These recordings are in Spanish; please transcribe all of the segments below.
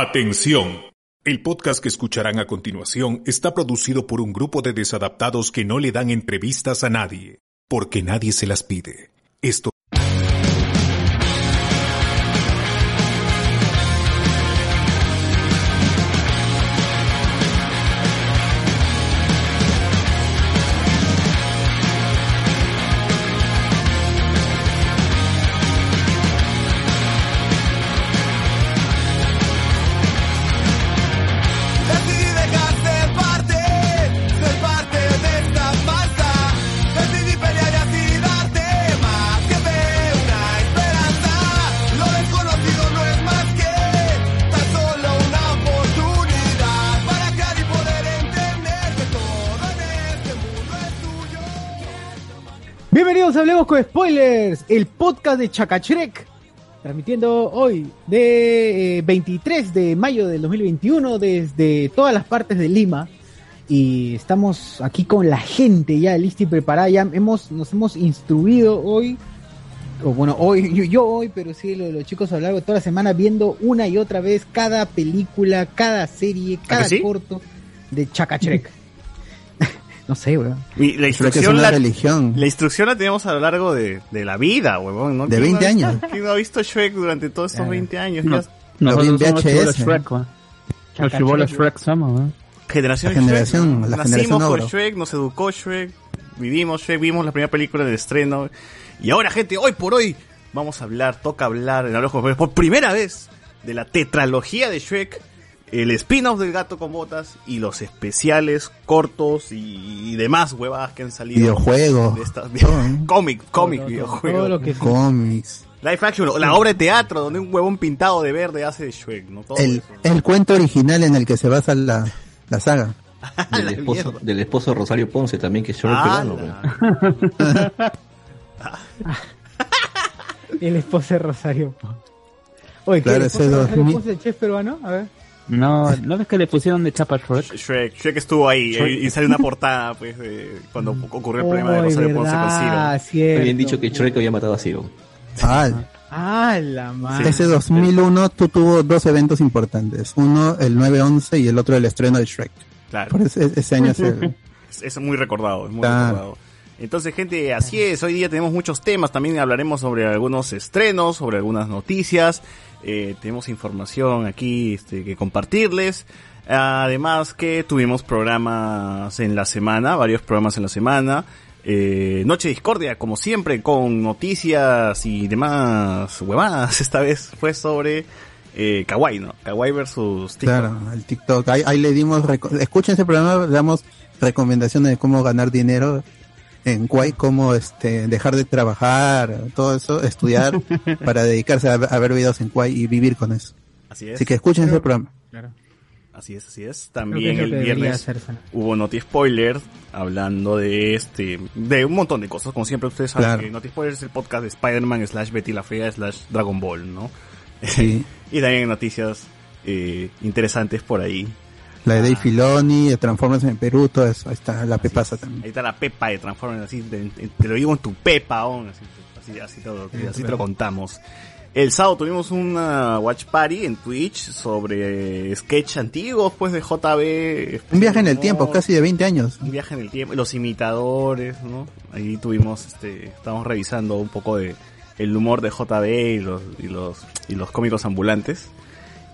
Atención. El podcast que escucharán a continuación está producido por un grupo de desadaptados que no le dan entrevistas a nadie, porque nadie se las pide. Esto Spoilers, el podcast de Chacachrek, transmitiendo hoy de eh, 23 de mayo del 2021 desde todas las partes de Lima. Y estamos aquí con la gente ya lista y preparada. Ya hemos, nos hemos instruido hoy, o bueno, hoy, yo, yo hoy, pero sí lo- los, chicos a lo largo de toda la semana viendo una y otra vez cada película, cada serie, cada sí? corto de Chacachrek. no sé, weón. Y la instrucción una la, religión. la instrucción la tenemos a lo largo de, de la vida, huevón. ¿no? De ¿Quién no 20 ha visto- años. ¿Quién no ha visto Shrek durante todos estos Claro. 20 años? No. Nosotros somos VHS. chibolos Shrek, ¿no? Los chibolos Shrek. Shrek somos, ¿no? Generación La generación- Shrek. la Nacimos generación por oro. Shrek, nos educó Shrek, vivimos Shrek, vimos la primera película del estreno. Y ahora, gente, hoy por hoy vamos a hablar, toca hablar en Hablamos por primera vez de la tetralogía de Shrek, el spin-off del gato con botas y los especiales cortos y, y demás huevadas que han salido. Videojuegos. de esta- todo, ¿no? cómic, cómic, Todo, todo, videojuegos. todo lo que Cómics. Live action, la obra de teatro donde un huevón pintado de verde hace de Shrek, ¿no? Todo El, eso. el cuento original en el que se basa la, la saga. Del la esposo, del esposo de Rosario Ponce también, que es Shrek peruano. El esposo de Rosario Pons. Oye, ¿qué? Claro, ¿El esposo de Rosario 2000. Pons es el chef peruano? A ver. No, ¿no ves que le pusieron de chapa a Shrek? Shrek, Shrek estuvo ahí eh, y, sale una portada, pues, de cuando ocurrió el problema de Ay, Rosario Ponce con Ciro. cierto. Habían dicho que Shrek había matado a Ciro. Ah, Ah, la madre. ese 2001 tú tuvo dos eventos importantes. Uno el 9-11 y el otro el estreno de Shrek. Claro, Por ese, ese año es el- es, es muy recordado, es muy Claro. recordado. Entonces, gente, así es. Hoy día tenemos muchos temas. También hablaremos sobre algunos estrenos, sobre algunas noticias. Eh, tenemos información aquí este, que compartirles. Además que tuvimos programas en la semana, varios programas en la semana. Eh, Noche Discordia, como siempre, con noticias y demás huevadas. Esta vez fue sobre eh, Kawaii, ¿no? Kawaii versus TikTok. Claro, el TikTok. Ahí, ahí le dimos, escuchen ese programa, le damos recomendaciones de cómo ganar dinero en Kwai, cómo este, dejar de trabajar, todo eso, estudiar para dedicarse a, a ver videos en Kwai y vivir con eso. Así es. Así que escuchen ese programa. Así es, así es. También el viernes hubo Noti Spoiler hablando de este, de un montón de cosas. Como siempre ustedes saben Claro. que Noti Spoiler es el podcast de Spider-Man slash Betty la Fea slash Dragon Ball, ¿no? Sí. y también hay noticias eh, interesantes por ahí. La de Dave. Filoni, de Transformers en Perú, todo eso. Ahí está la pepasa también. Ahí está la Pepa de Transformers, así, de- de- te lo digo en tu Pepa, aún, así, así, así, todo- así te lo contamos. El sábado tuvimos una watch party en Twitch sobre sketch antiguos, pues, de JB. Un viaje en el tiempo, casi de 20 años. un viaje en el tiempo, los imitadores, ¿no? Ahí tuvimos, este, estamos revisando un poco de el humor de JB y los, y los, y los cómicos ambulantes.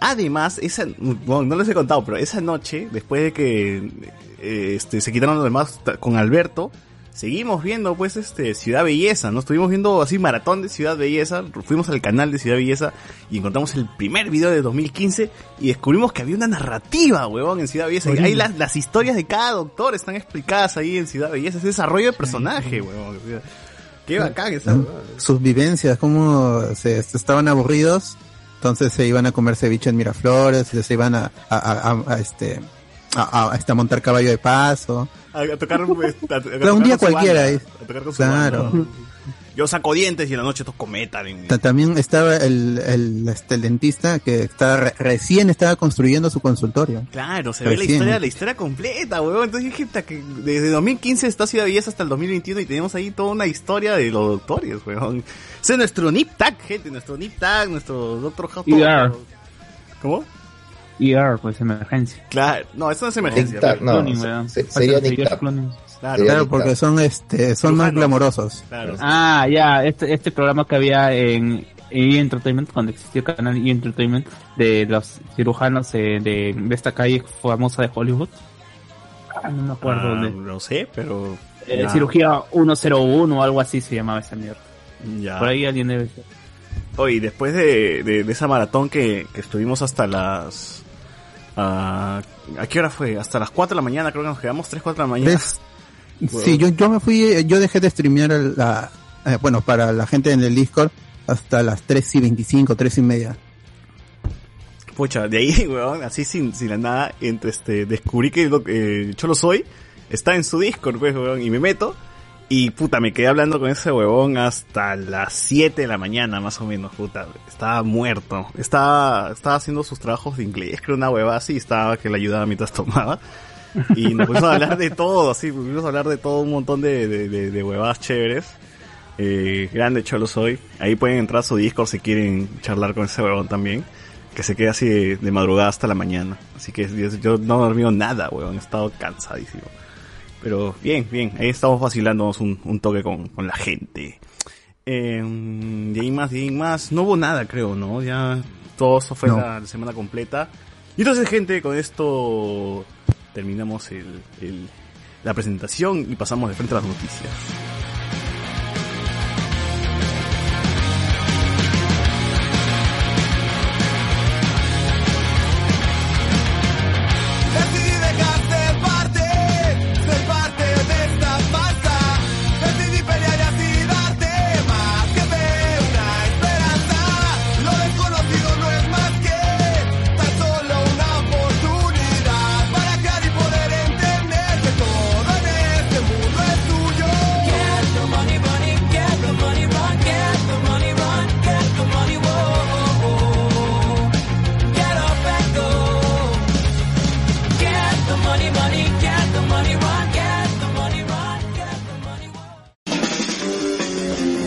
Además, esa, bueno, no les he contado, pero esa noche, después de que, eh, este, se quitaron los demás con Alberto, seguimos viendo, pues, este, Ciudad Belleza, ¿no? Estuvimos viendo así maratón de Ciudad Belleza, fuimos al canal de Ciudad Belleza y encontramos el primer video de 2015 y descubrimos que había una narrativa, huevón, en Ciudad Belleza. Y ahí las, las historias de cada doctor están explicadas ahí en Ciudad Belleza, ese desarrollo de personaje, huevón. Qué bacán esa, ¿no? huevón. Sus vivencias, cómo se, se estaban aburridos, entonces se iban a comer ceviche en Miraflores, se iban a, a, a- a- a, este, a, a- este, a montar caballo de paso. A, tocar, a- a Claro, un tocar día cualquiera, banda, a tocar con su Claro. banda. Yo saco dientes y en la noche toco metal. en- Ta- También estaba el, el, este, el dentista que estaba re- recién estaba construyendo su consultorio. Claro, se ve la historia, la historia completa, weón. Entonces dije que desde 2015 está Ciudad Belleza hasta el 2021 y tenemos ahí toda una historia de los doctores, weón. Ese es nuestro Nip Tag, gente, nuestro Nip Tag, nuestro Doctor House. ER. ¿Cómo? ER, pues emergencia. Claro, no, eso no es emergencia. Tap, pero- no, Cloning, se- sería Tap. Clooney. Claro, Claro, porque son este son más glamorosos. claro. Ah, ya, este, este programa que había en E! Entertainment, cuando existió el canal E! Entertainment, de los cirujanos eh, de, de esta calle famosa de Hollywood. Ah, no me acuerdo Ah, dónde. no sé, pero. Eh, Cirugía 101 o algo así se llamaba esa mierda. ya. Por ahí alguien debe ser. Oye, después de, de, de esa maratón que, que estuvimos hasta las... ah, ¿A qué hora fue? Hasta las 4 de la mañana, creo que nos quedamos 3, 4 de la mañana. Sí, yo, yo me fui, eh, yo dejé de streamear la, eh, bueno, para la gente en el Discord hasta las 3 y 25, 3 y media. Pucha, de ahí, weón, así sin, sin la nada, entre este, descubrí que lo- eh, Cholo Soy está en su Discord, pues, weón, y me meto, y puta, me quedé hablando con ese huevón hasta las 7 de la mañana, más o menos, puta, estaba muerto, estaba, estaba haciendo sus trabajos de inglés, creo una hueva así, estaba que le ayudaba mientras tomaba, y nos pusimos a hablar de todo, así, pusimos a hablar de todo un montón de, de, de, de huevadas chéveres, eh, grande Cholo Soy, ahí pueden entrar a su Discord si quieren charlar con ese huevón también que se queda así de, de madrugada hasta la mañana. Así que yo, yo no he dormido nada, weón. He estado cansadísimo. Pero bien, bien. Ahí estamos vacilándonos un, un toque con, con la gente. Eh, de ahí más, de ahí más. No hubo nada, creo, ¿no? Ya todo eso fue No. la, la semana completa. Y entonces, gente, con esto terminamos el, el- la presentación y pasamos de frente a las noticias.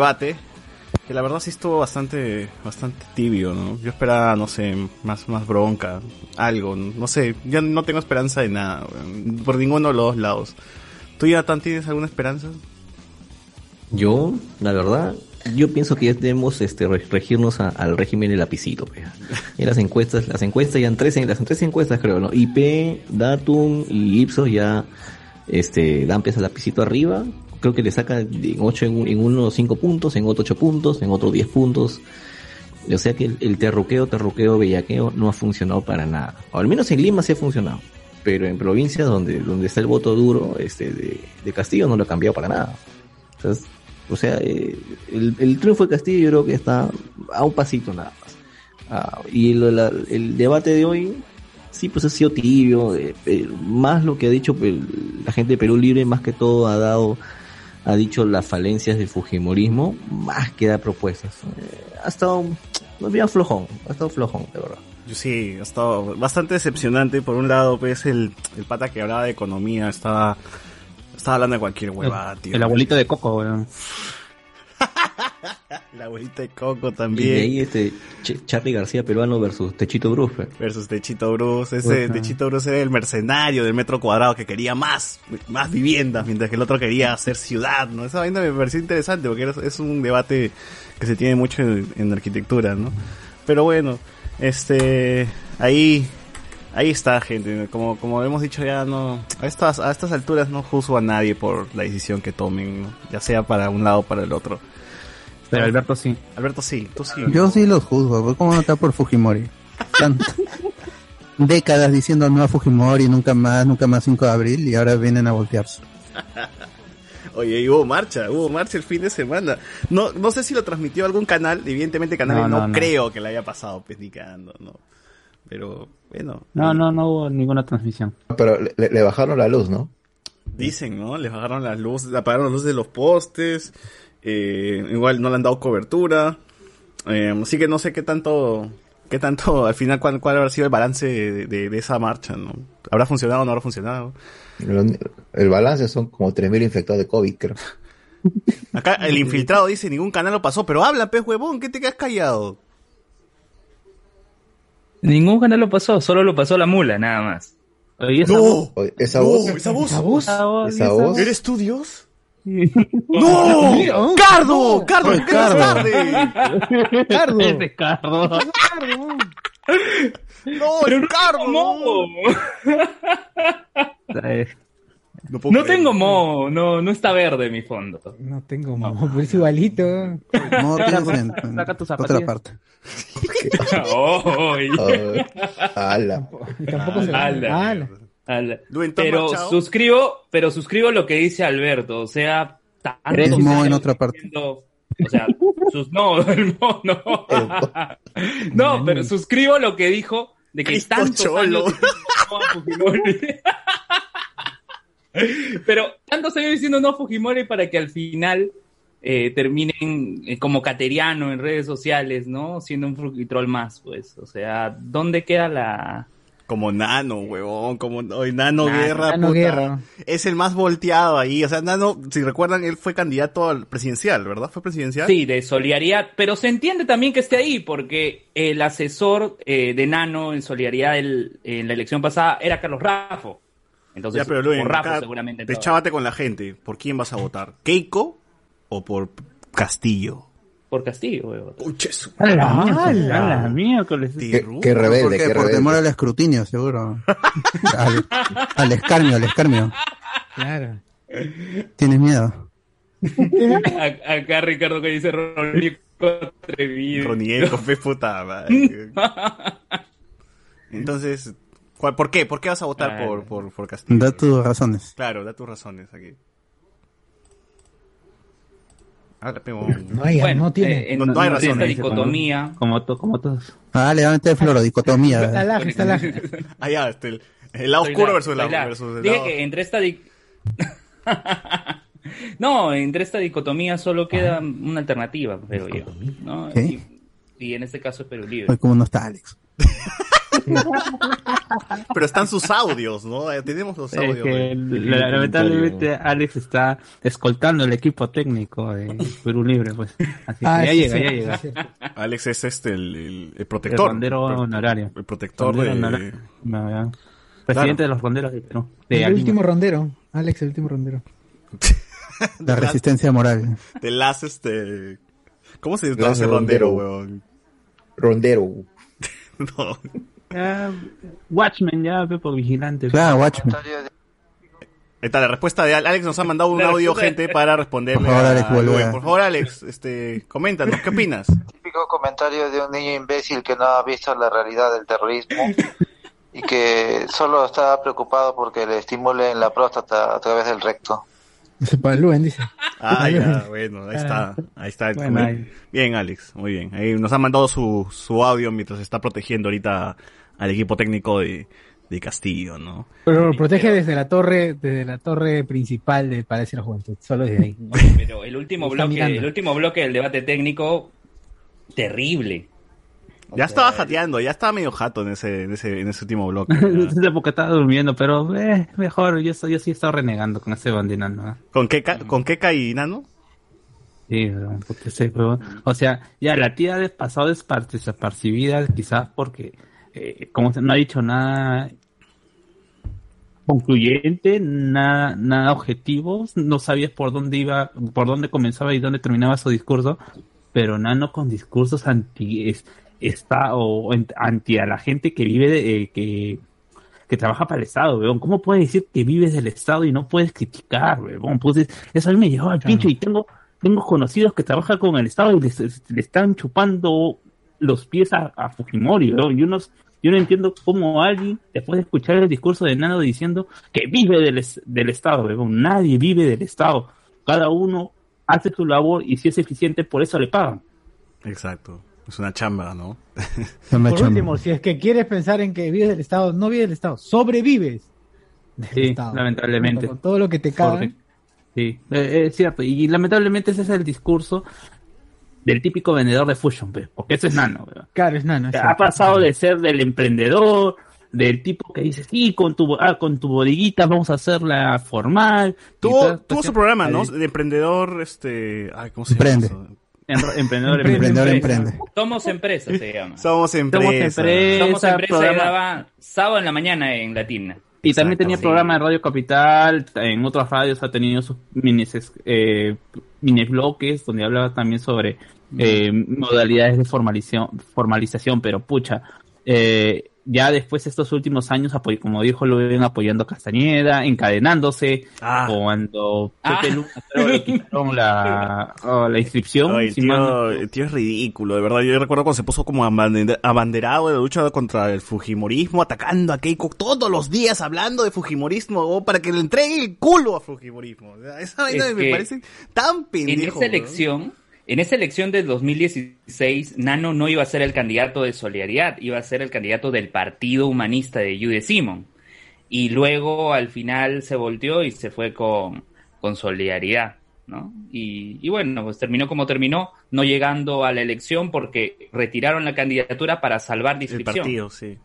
debate. Que la verdad sí estuvo bastante, bastante tibio, ¿no? Yo esperaba, no sé, más, más bronca, algo, no sé, yo no tengo esperanza de nada, por ninguno de los dos lados. ¿Tú ya tan tienes alguna esperanza? Yo, la verdad, yo pienso que ya debemos este, re- regirnos al régimen del lapicito. Y las encuestas, las encuestas ya en tres, en- las tres encuestas creo, ¿no? IP, Datum y Ipsos ya este, dan peso al lapicito arriba. Creo que le saca en ocho en, en uno cinco puntos, en otro ocho puntos, en otro 10 puntos. O sea que el, el terruqueo, terruqueo, bellaqueo no ha funcionado para nada. O al menos en Lima sí ha funcionado. Pero en provincias donde, donde está el voto duro este, de, Castillo no lo ha cambiado para nada. O sea, eh, el, triunfo de Castillo yo creo que está a un pasito nada más. Ah, y el debate de hoy, sí, pues ha sido tibio. eh, eh, más lo que ha dicho pues, la gente de Perú Libre, más que todo ha dado, ha dicho las falencias del Fujimorismo, más que dar propuestas. Eh, ha estado, bien flojón, ha estado flojón, de verdad. Sí, ha estado bastante decepcionante. Por un lado, pues el, el pata que hablaba de economía estaba, estaba hablando de cualquier huevada, tío. El abuelito de Coco, weón. La abuelita de Coco Y de también. ahí este Ch- Charlie García peruano versus Techito Bruce. pe. Versus Techito Bruce. Ese. Techito Bruce era el mercenario del metro cuadrado que quería más, más viviendas, mientras que el otro quería hacer ciudad, ¿no? Esa vaina me pareció interesante porque era- es un debate que se tiene mucho en, en arquitectura, ¿no? Pero bueno, este, ahí, ahí está, gente. Como, como hemos dicho ya, no, a estas, a estas alturas no juzgo a nadie por la decisión que tomen, ¿no? ya sea para un lado o para el otro. Pero Alberto sí. Alberto, sí, tú sí. Yo sí los juzgo, pues, ¿cómo no está por Fujimori? Están décadas diciendo no a Fujimori, nunca más, nunca más 5 de abril, y ahora vienen a voltearse. Oye, y hubo marcha, hubo marcha el fin de semana. No, no sé si lo transmitió algún canal, evidentemente canales No, no, no, no. creo que le haya pasado ni cagando, no. Pero, bueno. No, no, no hubo ninguna transmisión. Pero le, le bajaron la luz, ¿no? Dicen, ¿no? Les bajaron las luces, apagaron las luces de los postes, eh, igual no le han dado cobertura, eh, así que no sé qué tanto, qué tanto, al final, cuál, cuál habrá sido el balance de, de- de esa marcha, ¿no? ¿Habrá funcionado o no habrá funcionado? Lo- El balance son como 3.000 infectados de COVID, creo. Acá el infiltrado dice, ningún canal lo pasó, pero habla, pez huevón, ¿qué te quedas callado? Ningún canal lo pasó, solo lo pasó la mula, nada más. Oye, esa ¡No! voz- esa No, voz, esa voz. ¿Esa voz? esa voz- esa esa voz. ¿Eres tú Dios? ¡No! ¡No! ¡Cardo! ¡Cardo! Oye, ¿qué más Cardo. tarde? Cardo. Es de Cardo. Cardo. ¡No, es Cardo! ¡No! No, puedo No tengo mo, no, no está verde mi fondo. No tengo mo, pero es igualito. No tienes en, en Saca tus otra parte. Ay. Ah, ala. Y tampoco se Ala. Ala. Pero Machado. suscribo, pero suscribo lo que dice Alberto, o sea, tanto se mo en otra parte. diciendo- O sea, sus, no, el mo, no. No, pero suscribo lo que dijo de que tantos Cholo. años no. Pero tantos años diciendo no a Fujimori para que al final eh, terminen eh, como cateriano en redes sociales, ¿no? Siendo un fruquitrol más, pues. O sea, ¿dónde queda la... Como Nano, huevón, como hoy Nano, Guerra, Nano puta, Guerra. es el más volteado ahí, o sea, Nano, si recuerdan, él fue candidato al presidencial, ¿verdad? ¿Fue presidencial? Sí, de solidaridad, pero se entiende también que esté ahí, porque el asesor eh, de Nano en solidaridad en la elección pasada era Carlos Raffo. Entonces, ya, pero Luis, por Raffo seguramente. todo. deschávate con la gente, ¿por quién vas a votar? ¿Keiko o por Castillo? Por Castillo, weón. Puche su- A la miércoles, a la miércoles. Qué, qué rebelde, ¿Por qué? qué Por temor rebelde. al escrutinio, seguro. Al, al escarmio, al escarmio. Claro. ¿Tienes miedo? Acá Ricardo que dice Rodrigo Atrevido. Roniel, con fe puta madre. Entonces, ¿cuál- ¿por qué? ¿Por qué vas a votar Claro. por, por, por Castillo? Da tus razones. Claro, da tus razones aquí. Ah, la pego. No hay, Bueno, no tiene. eh, en- No- no hay razón, esta dicotomía. Como, to- como todos. Ah, levante florodicotomía. Está laje, está laje. Ah, ya, este, el, el lado Soy oscuro la- versus el lado, la- versus el Dije lado- que entre esta di- No, entre esta dicotomía solo queda una alternativa, pero yo. ¿no? ¿Qué? Y, y en este caso es Perú Libre. Hoy como no está Alex. Pero están sus audios, ¿no? Eh, Tenemos los Es audios. que de- la- lamentablemente Alex está escoltando el equipo técnico de Perú Libre, pues. Así que Ah, ya sí, llega, sí, ya sí, llega. sí. Alex es este, el, el- el El protector. rondero El pro- honorario. El protector de... honorario. No, ya. Presidente de los ronderos de Perú. De El último rondero. Alex, el último rondero. La resistencia moral. De las, este... ¿Cómo se traduce rondero, rondero. weón? Rondero. No. Ya, Watchmen, ya, Pepo Vigilante. Claro, Watchmen. Ahí está, la respuesta de Al- Alex nos ha mandado un La audio, gente, para responderle Por favor, a Alex, vuelve Por favor, Alex, este, coméntanos, ¿qué opinas? típico comentario de un niño imbécil que no ha visto la realidad del terrorismo y que solo está preocupado porque le estimulen la próstata a través del recto. Ese para Luen, dice. Ah, ya, bueno, ahí está, ahí está. el Bueno, ahí. Bien, Alex, muy bien. Ahí nos ha mandado su, su audio mientras está protegiendo ahorita al equipo técnico de, de Castillo, ¿no? Pero lo protege desde la torre, desde la torre principal del Palacio de la Juventud. Solo desde ahí. Pero el último bloque, mirando. el último bloque del debate técnico, terrible. Ya estaba jateando, ya estaba medio jato en ese, en ese, en ese último bloque. Desde porque estaba durmiendo, pero eh, mejor, yo, yo sí he estado renegando con ese bandinano. ¿eh? ¿Con qué, ca- con qué caí, Nano? Sí, pero, ese huevón. O sea, ya la tía de pasado despar- desapercibida, quizás porque, eh, como no ha dicho nada concluyente, nada, nada objetivo, no sabías por dónde iba, por dónde comenzaba y dónde terminaba su discurso, pero Nano con discursos anti, es- está, o anti a la gente que vive, de, eh, que, que trabaja para el Estado, weón. ¿Cómo puedes decir que vives del Estado y no puedes criticar, weón? Pues es- eso a mí me llevó al pincho y tengo, tengo conocidos que trabajan con el Estado y les, le están chupando los pies a, a Fujimori, weón. Yo no, yo no entiendo cómo alguien, después de escuchar el discurso de Nano diciendo que vive del, del Estado, weón. Nadie vive del Estado. Cada uno hace su labor y si es eficiente, por eso le pagan. Exacto. Es una chamba, ¿no? Por último, si es que quieres pensar en que vives del Estado, no vives del Estado, sobrevives. Sí, lamentablemente. Con todo lo que te cae. Sí, eh, es cierto. Y lamentablemente ese es el discurso del típico vendedor de Fusion, pe, porque ese es nano. Claro, es nano. es Ha pasado de ser del emprendedor, del tipo que dice, sí, con tu, ah, con tu bodeguita vamos a hacerla formal. Tuvo, tuvo su programa, ¿no? De emprendedor, este... Ay, ¿cómo se Emprende. llama? eso? Em- emprendedor, Emprendedor empresa. emprende. Somos empresa, se llama. Somos empresa. empresa. Somos empresa y programa- daba sábado en la mañana en Latina. Y también tenía programa de Radio Capital, en otras radios ha tenido sus mini, eh, mini bloques donde hablaba también sobre eh, modalidades de formalización, formalización pero pucha, eh, ya después de estos últimos años, como dijo, lo ven apoyando a Castañeda, encadenándose, Ah. cuando Ah. Pepe Luna creo que quitaron la, oh, la inscripción. Ay, no- tío, es ridículo, de verdad. Yo recuerdo cuando se puso como abande- abanderado de la lucha contra el Fujimorismo, atacando a Keiko todos los días hablando de Fujimorismo, o para que le entregue el culo a Fujimorismo. O sea, esa vaina Es me que parece tan En pendejo. esa elección, en esa elección del 2016, Nano no iba a ser el candidato de Solidaridad, iba a ser el candidato del Partido Humanista de Jude Simon. Y luego al final se volteó y se fue con, con Solidaridad, ¿no? Y, y bueno, pues terminó como terminó, no llegando a la elección porque retiraron la candidatura para salvar El partido, sí.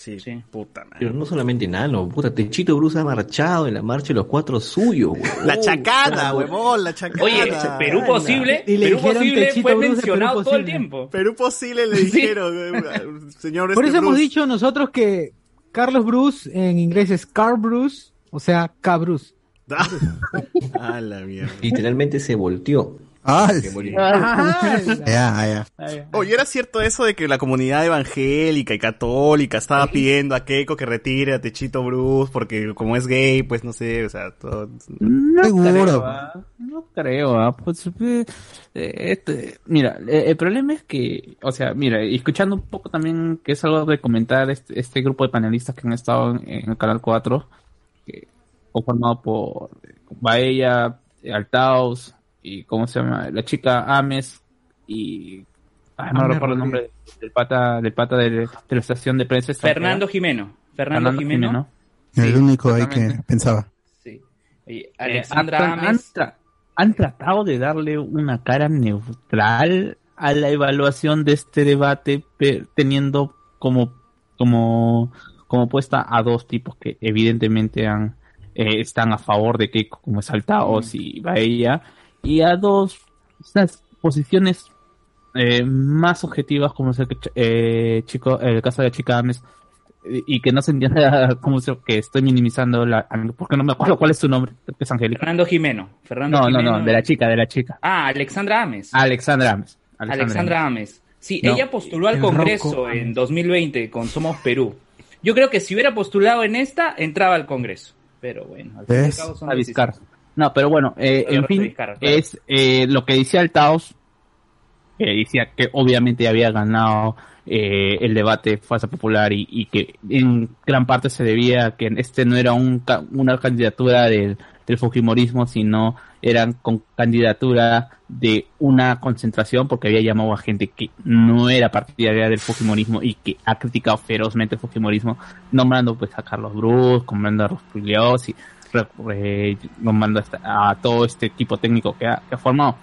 Sí, puta madre. Pero no solamente Nano, puta, Techito Bruce ha marchado en la marcha de los cuatro suyos, huevón. La chacana, huevón, la chacana. Oye, Perú posible, Y le Perú dijeron posible Techito fue Bruce mencionado Perú todo el tiempo. Perú posible le Sí. dijeron, eh, señor Por este eso hemos dicho nosotros que Carlos Bruce en inglés es Carl Bruce, o sea, K. Bruce. Ah, la mierda. Literalmente se volteó. Ah, ya, ya. Oye, ¿era cierto eso de que la comunidad evangélica y católica estaba pidiendo a Keiko que retire a Techito Bruce porque como es gay, pues no sé, o sea, todo... No Seguro. creo, ah, no creo, ah, pues, eh, este, mira, eh, el problema es que, o sea, mira, escuchando un poco también, que es algo de comentar este, este grupo de panelistas que han estado en, en el Canal 4, que conformado por eh, Baella, Altaos, y cómo se llama, la chica Ames, y, ay, no recuerdo el nombre del pata, del pata de, de la estación de prensa. extranjera. Fernando Jimeno. Fernando, Jimeno. El único ahí que pensaba. Sí. Y Eh, Alexandra han, han Ames. tra- han tratado de darle una cara neutral a la evaluación de este debate, teniendo como, como, como puesta a dos tipos que evidentemente han, eh, están a favor de que como es Altaos y Baella, y a dos estas posiciones eh, más objetivas como es el, eh, chico, el caso de la chica Ames, y que no se entienda como que estoy minimizando la porque no me acuerdo cuál es su nombre es Angélica Fernando Jimeno. Fernando no no Jimeno. no de la chica de la chica Ah, Alexandra Ames. Alexandra Ames Alexandra Ames. Sí, No. ella postuló al Congreso Rocco en 2020 con Somos Perú. Yo creo que si hubiera postulado en esta, entraba al Congreso. Pero bueno, al fin y al ¿Ves? cabo son a Vizcar decisiones. No pero bueno eh, en fin claro. es eh, lo que decía Altaos que decía que obviamente había ganado eh, el debate Fuerza Popular y, y que en gran parte se debía a que este no era un, una candidatura del, del Fujimorismo, sino eran con candidatura de una concentración porque había llamado a gente que no era partidaria del Fujimorismo y que ha criticado ferozmente el Fujimorismo, nombrando pues a Carlos Bruce, nombrando a Rospigliosi, re- re- nombrando a, esta- a todo este equipo técnico que ha, formado.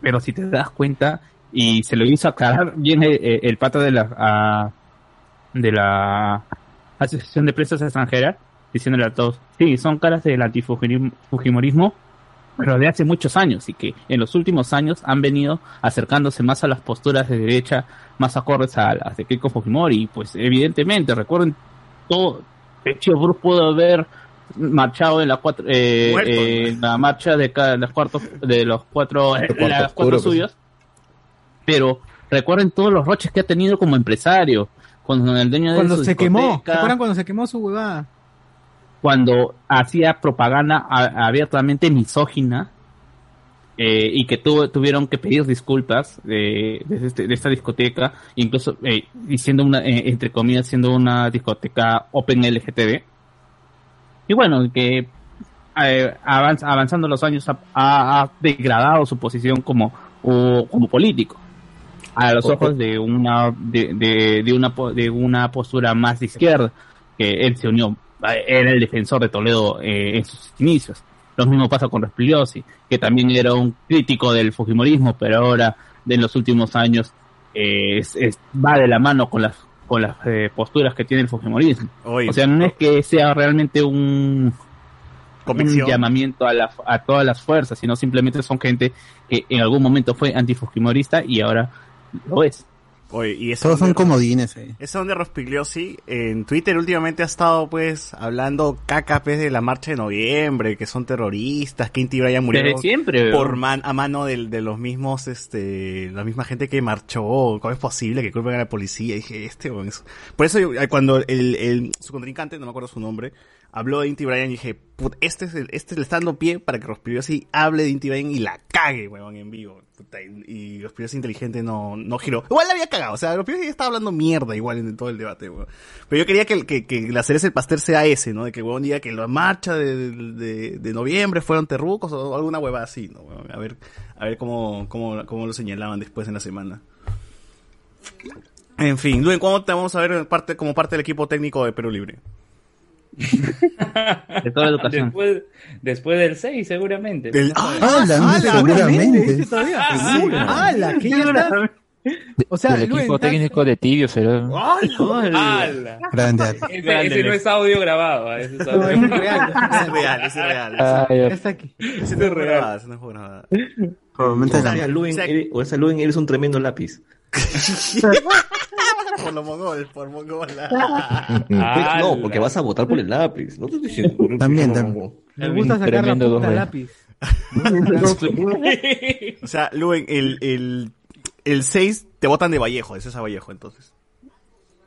Pero si te das cuenta, y se lo hizo aclarar bien el, el- el pata de la de la Asociación de Empresas Extranjeras, diciéndole a todos, sí, son caras del antifujimorismo, pero de hace muchos años y que en los últimos años han venido acercándose más a las posturas de derecha, más acordes a las de Keiko Fujimori, y pues evidentemente, recuerden todo, de hecho Bruce pudo haber marchado en la cuatro, eh, Muerto, eh, en la marcha de cada de los cuartos de los cuatro, eh, cuarto las oscuro, cuatro pues. suyos pero recuerden todos los roches que ha tenido como empresario con el dueño de Cuando su se quemó. ¿Se acuerdan cuando se quemó su huevada? cuando hacía propaganda a- abiertamente misógina eh, y que tuvo- tuvieron que pedir disculpas de, de este- de esta discoteca, incluso eh, diciendo una, eh, entre comillas, siendo una discoteca Open LGTB. Y bueno, que eh, avanz- avanzando los años ha, degradado su posición como, o- como político. A los ojos de una de, de, de una de una postura más de izquierda que él se unió eh, era el defensor de Toledo eh, en sus inicios. Lo mismo pasa con Respigliosi que también era un crítico del fujimorismo pero ahora en los últimos años eh, es- es- va de la mano con las con las eh, posturas que tiene el fujimorismo Oye, o sea no es que sea realmente un llamamiento a, la, a todas las fuerzas, sino simplemente son gente que en algún momento fue antifujimorista y ahora lo es. Oye, y eso Todos son comodines ahí. Ese donde Rospigliosi en Twitter últimamente ha estado pues hablando caca pues, de la marcha de noviembre, que son terroristas, que Inti Bryan murió Desde siempre, por man, a mano de, los mismos, este, la misma gente que marchó, ¿cómo es posible que culpen a la policía? Y dije, este, es- por eso yo, eh, cuando el, el, su contrincante, no me acuerdo su nombre, habló de Inti Bryan y dije, put, este es el, este le está dando pie para que Rospigliosi hable de Inti Bryan y la cague, weón, en vivo. Y, y Rospigliosi inteligente no, no giró. Igual la había cagado, o sea, Rospigliosi estaba hablando mierda igual en todo el debate, weón. Pero yo quería que, que, que la cereza del pastel sea ese, ¿no? De que weón diga que la marcha de, de, de noviembre fueron terrucos o alguna hueva así, ¿no? A ver, a ver cómo, cómo, cómo lo señalaban después en la semana. En fin, Luen, ¿cuándo te vamos a ver como parte del equipo técnico de Perú Libre? De toda la educación. Después, después del 6, seguramente. Del- ¡Hala! ¡Hala! seguramente. dice todavía. ¡Hala! ¿Qué ya está? O sea, el equipo técnico de tibio será. ¡Hala! Grande. Ese, ese no es audio grabado, ese es audio No, es real, Es real, es real. Ah, está aquí. Ese es no es grabado. Probablemente O la- sea, Luen, O sea, eres, o sea, Luen, eres un tremendo lápiz. por los mongoles, por mongola. ¡Hala! No, porque vas a votar por el lápiz. No te estoy diciendo. por el- También, también. Me gusta sacar la punta dos, lápiz. O sea, Luen, el, el, el 6 te votan de Vallejo, ese es a Vallejo, entonces.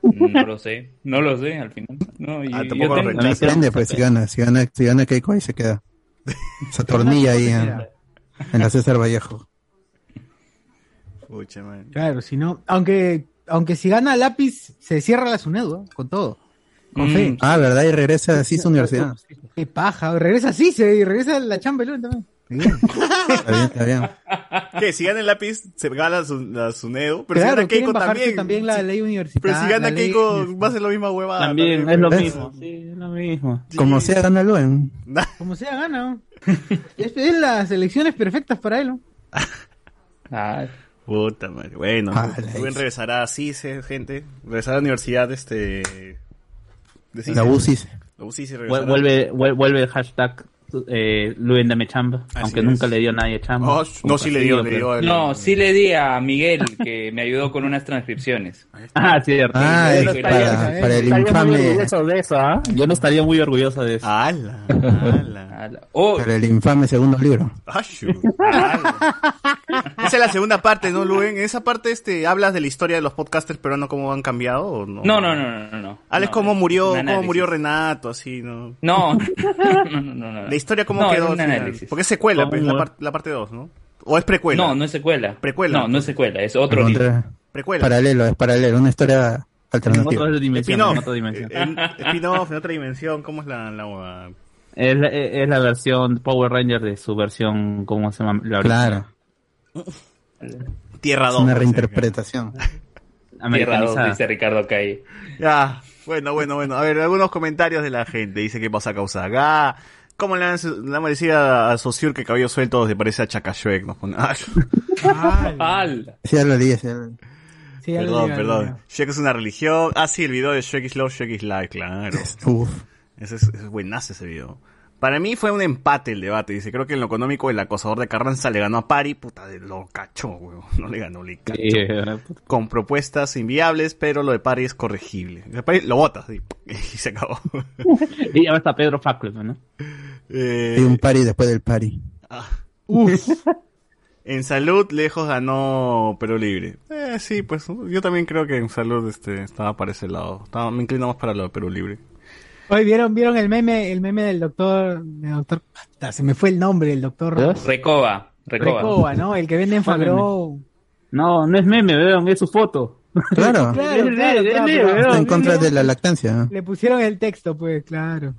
No lo sé, no lo sé al final. No, y- Ah, yo tampoco lo tengo- rechazo. Depende, pues, si gana. Si gana, si gana Keiko, ahí se queda. Se atornilla ahí en, en la César Vallejo. Pucha, man. Claro, si no, aunque, aunque si gana lápiz, se cierra la SUNEDU, ¿eh? con todo. Con Mm. fe. Ah, ¿verdad? Y regresa así su universidad. Qué paja, regresa así, se y regresa la chamba Luen también. Está bien, está bien. ¿Qué? Si gana el lápiz, se gana su, la Sunedo, pero claro, si gana Keiko también. también la ley universitaria. Pero si gana Keiko, universitaria. va a ser la misma huevada. También es lo mismo. Sí, es lo mismo. Como sea, gana Luen. Como sea, gana. es, es las elecciones perfectas para él. ¿no? Ah, Puta madre. Bueno, Ah, la Rubén hizo. regresará así, gente. Regresará a la universidad, este. De Cise. La UCIS. La UCI sí Vuel- regresará. Vuelve, vuel- vuelve el hashtag eh, Luen dame chamba, Así aunque es. nunca le dio a nadie chamba. Oh, no, sí le dio, le dio. el- No, sí le di a Miguel que me ayudó con unas transcripciones. Ah, cierto. Ah, es no para, estaría- para el infame, de eso, ¿ah? Yo no estaría muy orgulloso de eso. ¡Hala! ¡Hala! Ala. Oh, para el infame segundo libro. Esa es la segunda parte, ¿no, Luen? En esa parte este, hablas de la historia de los podcasters peruanos, cómo han cambiado o no? no, no, no, no, no. Hablas No, cómo murió, cómo murió Renato, así, ¿no? No, no, no, no, no. La historia cómo No, quedó. Porque es secuela, pues, la, par- la parte 2, ¿no? ¿O es precuela? No, no es secuela. Precuela. No, no es secuela, es otro libro. Precuela. Paralelo, es paralelo, una historia En alternativa. otra dimensión, Spin-off. en otra dimensión. En- Spin-off, en otra dimensión, ¿cómo es la, la huevada? Es la, es la versión Power Ranger de su versión, ¿cómo se llama? La Claro, Tierra es 2. una parece. reinterpretación. Tierra 2, americanizada. dice Ricardo Calle. Ya, bueno, bueno, bueno. A ver, algunos comentarios de la gente. Dice que pasa causa acá. ¿Cómo le han, le han parecido a, a Saussure que cabello suelto se parece a Chacashuec? Nos pone- Ah. Sí, ya lo leí, sí, ya lo leí. Sí, ya lo perdón, perdón. lo Shrek es una religión. Ah, sí, el video de Shrek is Love, Shrek is Life, claro. Uf. Ese es, es buenazo ese video. Para mí fue un empate el debate. Dice, creo que en lo económico el acosador de Carranza le ganó a Pari. Puta, de lo cachó, weón. No le ganó, le cachó. Eh, Con propuestas inviables, pero lo de Pari es corregible. Pari lo bota, sí, y se acabó. y ya está Pedro Fackleman, ¿no? Eh, Hay un party después del party. En salud, lejos ganó Perú Libre. Eh, sí, pues yo también creo que en salud este, estaba para ese lado. Estaba, me inclino más para lo de Perú Libre. Oye, ¿vieron, vieron el meme, el meme del doctor, del doctor, ah, se me fue el nombre, del doctor Recoba, Recoba. Recoba, ¿no? El que vende en ¿Cuál Fagro. No, no es meme, weón, es su foto. Claro. Claro, Es- claro, es- claro, es- pero- en contra de la lactancia. ¿no? Le pusieron el texto, pues, claro.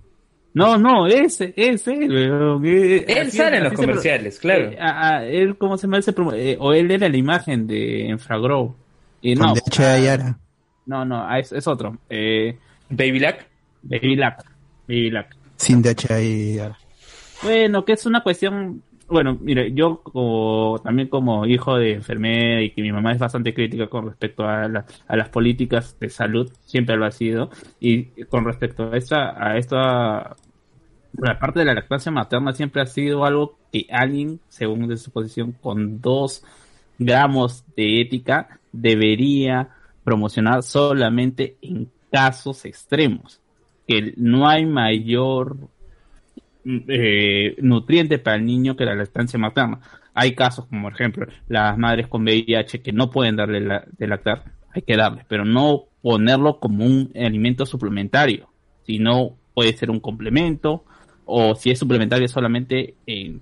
No, no, ese, es él, weón. Eh, Él así- sale en los comerciales, claro. Eh, a- a- él, ¿cómo se llama? ese eh, o él era la imagen de Enfragrow. Y Con no, de Ayara. no, no, ah, es, es otro. Eh, Baby Lack. Baby Lack. Baby Lack. Sin Ayara. Bueno, que es una cuestión. Bueno, mire, yo como, también como hijo de enfermera y que mi mamá es bastante crítica con respecto a, la- a las políticas de salud, siempre lo ha sido, y con respecto a esta, a esta, la parte de la lactancia materna siempre ha sido algo que alguien, según de su posición, con dos gramos de ética, debería promocionar solamente en casos extremos, no hay mayor eh, nutriente para el niño que la lactancia materna. Hay casos como, por ejemplo, las madres con VIH que no pueden darle la- de lactar, hay que darle, pero no ponerlo como un alimento suplementario, sino puede ser un complemento o si es suplementario solamente en,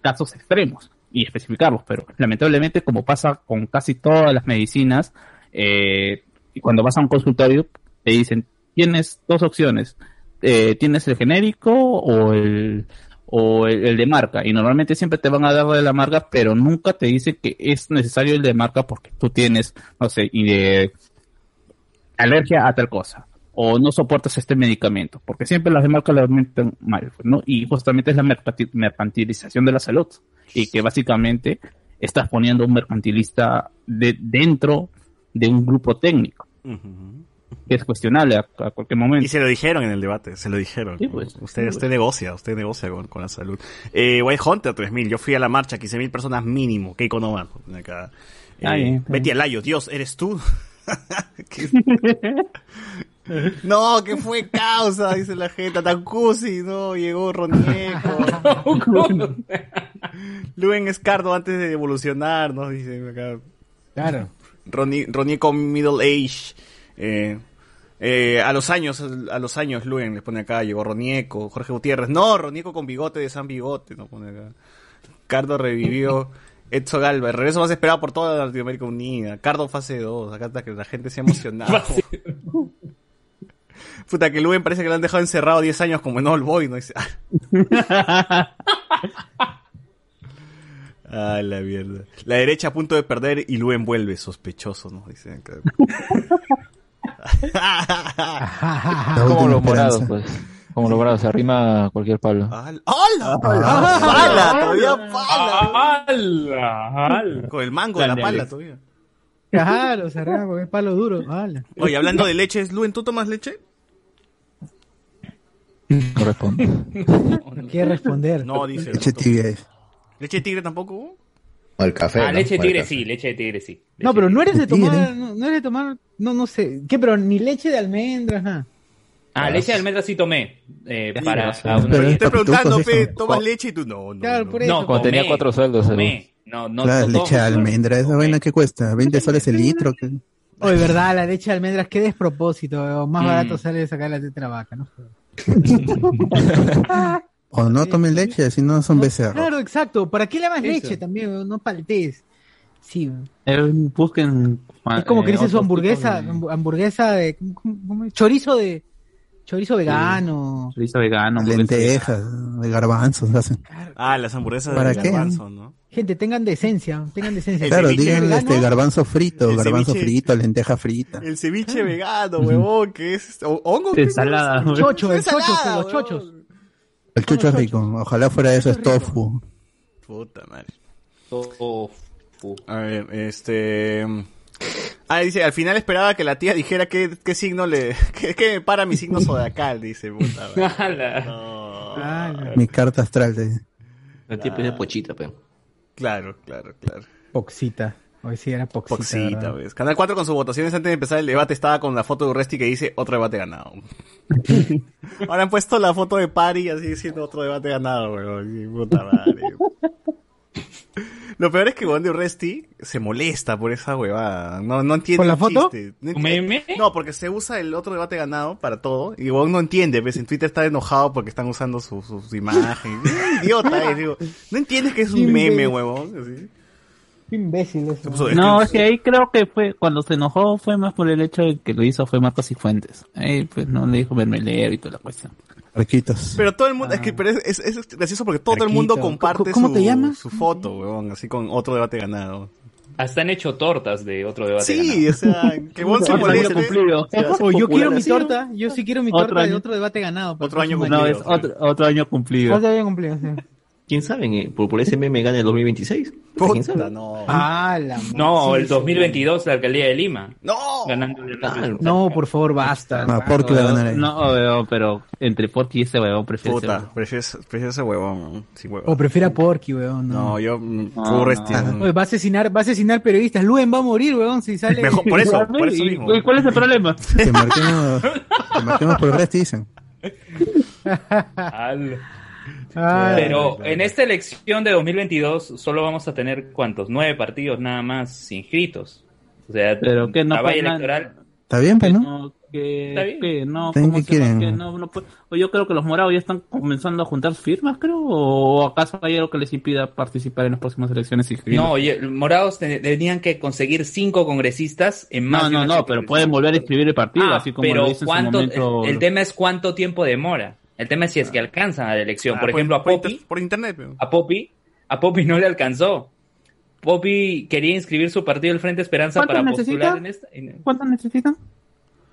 casos extremos y especificarlos, pero lamentablemente como pasa con casi todas las medicinas, eh, cuando vas a un consultorio te dicen, tienes dos opciones, eh, tienes el genérico o el o el, de marca. Y normalmente siempre te van a dar de la marca pero nunca te dicen que es necesario el de marca porque tú tienes no sé y de alergia a tal cosa. O no soportas este medicamento porque siempre las de marca lo aumentan mal ¿no? y justamente es la mercanti- mercantilización de la salud. Y que básicamente estás poniendo un mercantilista de, dentro de un grupo técnico que es cuestionable a, a cualquier momento Y se lo dijeron en el debate, se lo dijeron. Sí, pues. usted, Sí, usted pues. negocia, usted negocia con, con la salud. Eh, White Hunter 3000, yo fui a la marcha, 15.000 personas mínimo, Keiko no va. Acá. Eh, Betty Alayo, Dios, ¿eres tú? ¿Qué- no, que fue causa, dice la gente, Tancusi, no, llegó Ronieco. Luen Escardo antes de evolucionar, ¿no? Dice acá. Claro. Roni- Ronieco Middle Age. Eh, eh, a los años, a los años, Luen le pone acá, llegó Ronieco, Jorge Gutiérrez. No, Ronieco con bigote de San Bigote, no pone acá. Cardo revivió. Edso Galva, el regreso más esperado por toda Latinoamérica Unida. Cardo fase 2, acá está que la gente se ha emocionado. Puta, que Luen parece que lo han dejado encerrado 10 años como en All Boy, ¿no? Dice, Ah, la mierda. La derecha a punto de perder y Luen vuelve sospechoso, ¿no? Dice acá. Como los morados, pues. Como los morados, se arrima a cualquier palo. ¡Hala! Ah, ¡Pala! Todavía pala. ¡Hala! Con el mango de la pala todavía. Claro, se arregla con el palo duro. hala. Oye, hablando de leches, Luen, ¿tú tomas leche? No responde. No quiere responder. No, dice. Leche es. ¿Leche de tigre tampoco? O el café. Ah, ¿no? leche de tigre sí, leche de tigre sí. No, pero no eres de tomar, Tigre. no, no eres de tomar, no, no sé. ¿Qué? Pero ni leche de almendras, nada. Ah, leche de almendra sí tomé. Eh, para un Pero. Estoy preguntando. ¿tomas leche y tú? No, no. Claro, no. por eso. No, Cuando tenía cuatro sueldos, tomé. No, no, la leche de almendra, esa vaina que cuesta, 20 soles el litro. que- Oye, verdad, la leche de almendras, qué despropósito. weón. Más Mm. barato sale sacar la teta de la vaca, ¿no? O no tomen leche, si no son becerros. Claro, exacto. ¿Para qué le más leche también? No paltés. Sí. Eh, busquen. Es como que eh, dice su hamburguesa, de hamburguesa de chorizo de chorizo vegano. Chorizo vegano. Lentejas, de garbanzos hacen. Ah, las hamburguesas ¿Para de qué? garbanzo, ¿no? Gente, tengan decencia, tengan decencia. Claro, vegano. este garbanzo frito, El garbanzo ceviche- frito, lenteja frita. El ceviche vegano, huevón, que es... ¿Hongo? De ¿Qué ensalada. Chocho, el los chochos. El chucho es rico. Ojalá fuera eso, es tofu. Puta madre. Tofu. A ver, este... Ah, dice, al final esperaba que la tía dijera qué, qué signo le... qué, qué me para mi signo zodiacal, dice, puta madre. No. Mi carta astral. te dice. El tipo es de pochita, pero. Claro, claro, claro. Poxita. Hoy sí era Poxita. Poxita, ves. Canal 4 con sus votaciones antes de empezar el debate estaba con la foto de Urresti que dice otro debate ganado. Ahora han puesto la foto de Pari así diciendo otro debate ganado, weón. Puta madre. Lo peor es que Juan de Urresti se molesta por esa huevada. No, no entiende ¿Por la el foto? chiste. No, entiende- no, porque se usa el otro debate ganado para todo. Y Juan no entiende, ves, en Twitter está enojado porque están usando su- sus imágenes. Idiota, eh, digo. No entiendes que es un meme, huevón. Qué imbécil eso. No, es que ahí creo que fue, cuando se enojó fue más por el hecho de que lo hizo fue Marcos y Fuentes. Ahí pues no le dijo mermelero y toda la cuestión. Riquitos. Pero todo el mundo, es que pero es, es, es gracioso porque todo el mundo comparte ¿Cómo su, te llamas? su foto, weón, así con otro debate ganado. Hasta han hecho tortas de otro debate. Sí, o sea, que Juan se moleste. cumplido. O yo quiero mi torta, yo sí quiero mi Otro torta de año. otro debate ganado. para Otro año No, es otro, otro año cumplido. Otro año cumplido, sí. ¿Quién sabe? eh? Por, por ese meme gana el 2026. ¿Quién sabe? No. Ah, la No, el sí. 2022 la alcaldía de Lima. No. Ganando Claro. No, por favor, basta. Ah, Porky va a ganar ahí. No, weón, pero entre Porky y ese weón prefiero Puta, prefiero, prefiero ese huevón, ¿no? sí, O huevón. prefiere a Porky, weón. No, No. yo, mm, No, full resti- no. Oye, va a asesinar, va a asesinar periodistas. Luen va a morir, weón, si sale. Mejor, por eso, por eso ¿Y- mismo. y ¿Cuál es el problema? Que marquemos, que marquemos por el resto, dicen. Ah, Pero en esta elección de 2022 solo vamos a tener cuántos, nueve partidos nada más inscritos. O sea, Pero que no pueden- electoral. Está bien, pero no. No, que, Está bien. que no, ¿Saben ¿cómo se llama? Que no, no puede- o yo creo que los morados ya están comenzando a juntar firmas, creo, o acaso hay algo que les impida participar en las próximas elecciones inscribiendo? No, oye, morados te- tenían que conseguir cinco congresistas en más no, de no, no, pero pueden volver a inscribir el partido, Ah, así como pero lo hizo en su ¿cuánto, momento. el, el tema es cuánto tiempo demora. El tema es si es que alcanzan a la elección. Ah, por ejemplo, a por Poppy, inter- por internet, a Poppy, a Poppy no le alcanzó. Poppy quería inscribir su partido el Frente Esperanza ¿Cuántos para necesita? postular en esta. en- ¿Cuánto necesitan?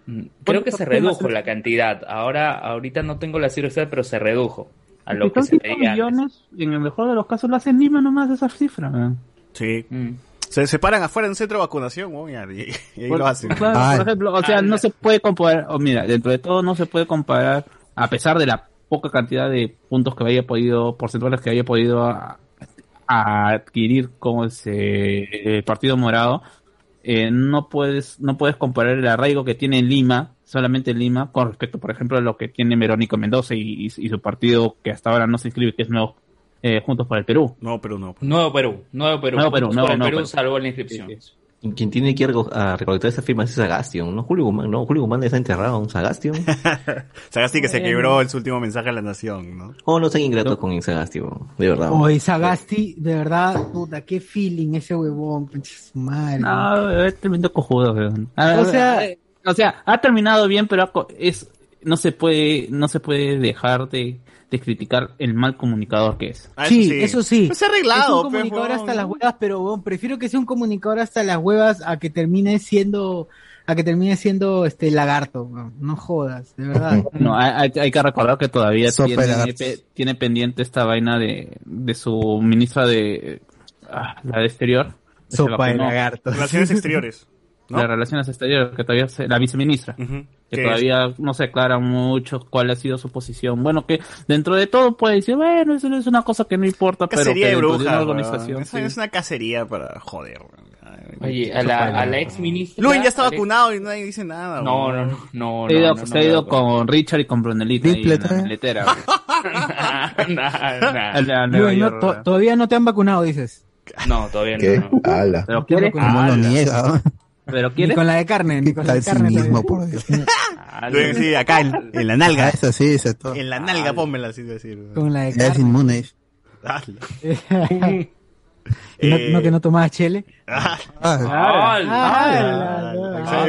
Mm, Creo que se redujo la cantidad. Ahora, ahorita no tengo la cifra exacta, pero se redujo a lo Si que son se 5 pedía. antes. millones, en el mejor de los casos lo hacen Lima nomás esa cifra, man. Sí. Mm. Se separan afuera de un centro de vacunación, y, y- y ahí lo hacen. claro, Ah. por ejemplo, o sea, Ah, no la- se puede comparar, o mira, dentro de todo no se puede comparar, a pesar de la poca cantidad de puntos que haya podido, porcentuales que haya podido a- a adquirir como ese el Partido Morado, eh, no puedes, no puedes comparar el arraigo que tiene en Lima, solamente en Lima, con respecto, por ejemplo, a lo que tiene Verónica Mendoza y, y- y su partido que hasta ahora no se inscribe, que es Nuevo, eh, Juntos por el Perú. No, pero no. Nuevo Perú, Nuevo Perú. Nuevo Perú, nuevo- por el nuevo Perú Perú. salvó la inscripción. Y quien tiene que ir a recolectar esas firmas es Agastion, ¿no? Julio Guzmán, no, Julio Guzmán está enterrado, un Agastion. Sagasti que se quebró en su último mensaje a la nación, ¿no? Oh, no sean ingratos con Sagasti, de verdad. Oye, Sagasti, de verdad, puta, qué feeling ese huevón, pinche su madre. No, es tremendo cojudo, weón. O sea- o sea, ha terminado bien, pero es no se puede no se puede dejar de, de criticar el mal comunicador que es. Ah, sí, eso sí. Pues arreglado, Es un pues, comunicador hasta las huevas, pero prefiero que sea un comunicador hasta las huevas a que termine siendo a que termine siendo este lagarto. No jodas, de verdad. No, hay, que recordar que todavía tiene, tiene pendiente esta vaina de, de su ministra de ah, la de exterior. Sopa de lagarto. Relaciones exteriores. ¿No? De relaciones exteriores, que todavía se- la viceministra. Ujú. que ¿Qué todavía no se aclara mucho cuál ha sido su posición. Bueno, que dentro de todo puede decir, bueno, eso es una cosa que no importa, pero que Cacería de dentro de una organización. Sí. Es una cacería para joder, Oye, a la, a la ex ministra. Luen ya está vacunado y nadie dice nada, No, no, no, no. Se ha ido, no, no, se ha no, ido no. con Richard y con Brunelita ahí en Tripleta, la maletera. Nah, nah. A la Nueva Luen, no, York, to- ¿verdad? todavía no te han vacunado, dices. No, todavía ¿Qué? no. no. Ala. Pero quiere, Como pero Ni con la de carne, ni con la de carne. cinismo, todavía. por Dios. Ah, sí, acá en, en la Ah, nalga. eso sí, eso es todo. En la nalga, pónmela así de decir. Con la de Ya es carne. inmune. No, Eh, no que no tomabas chele. Ah, Ah, Ah, Ah,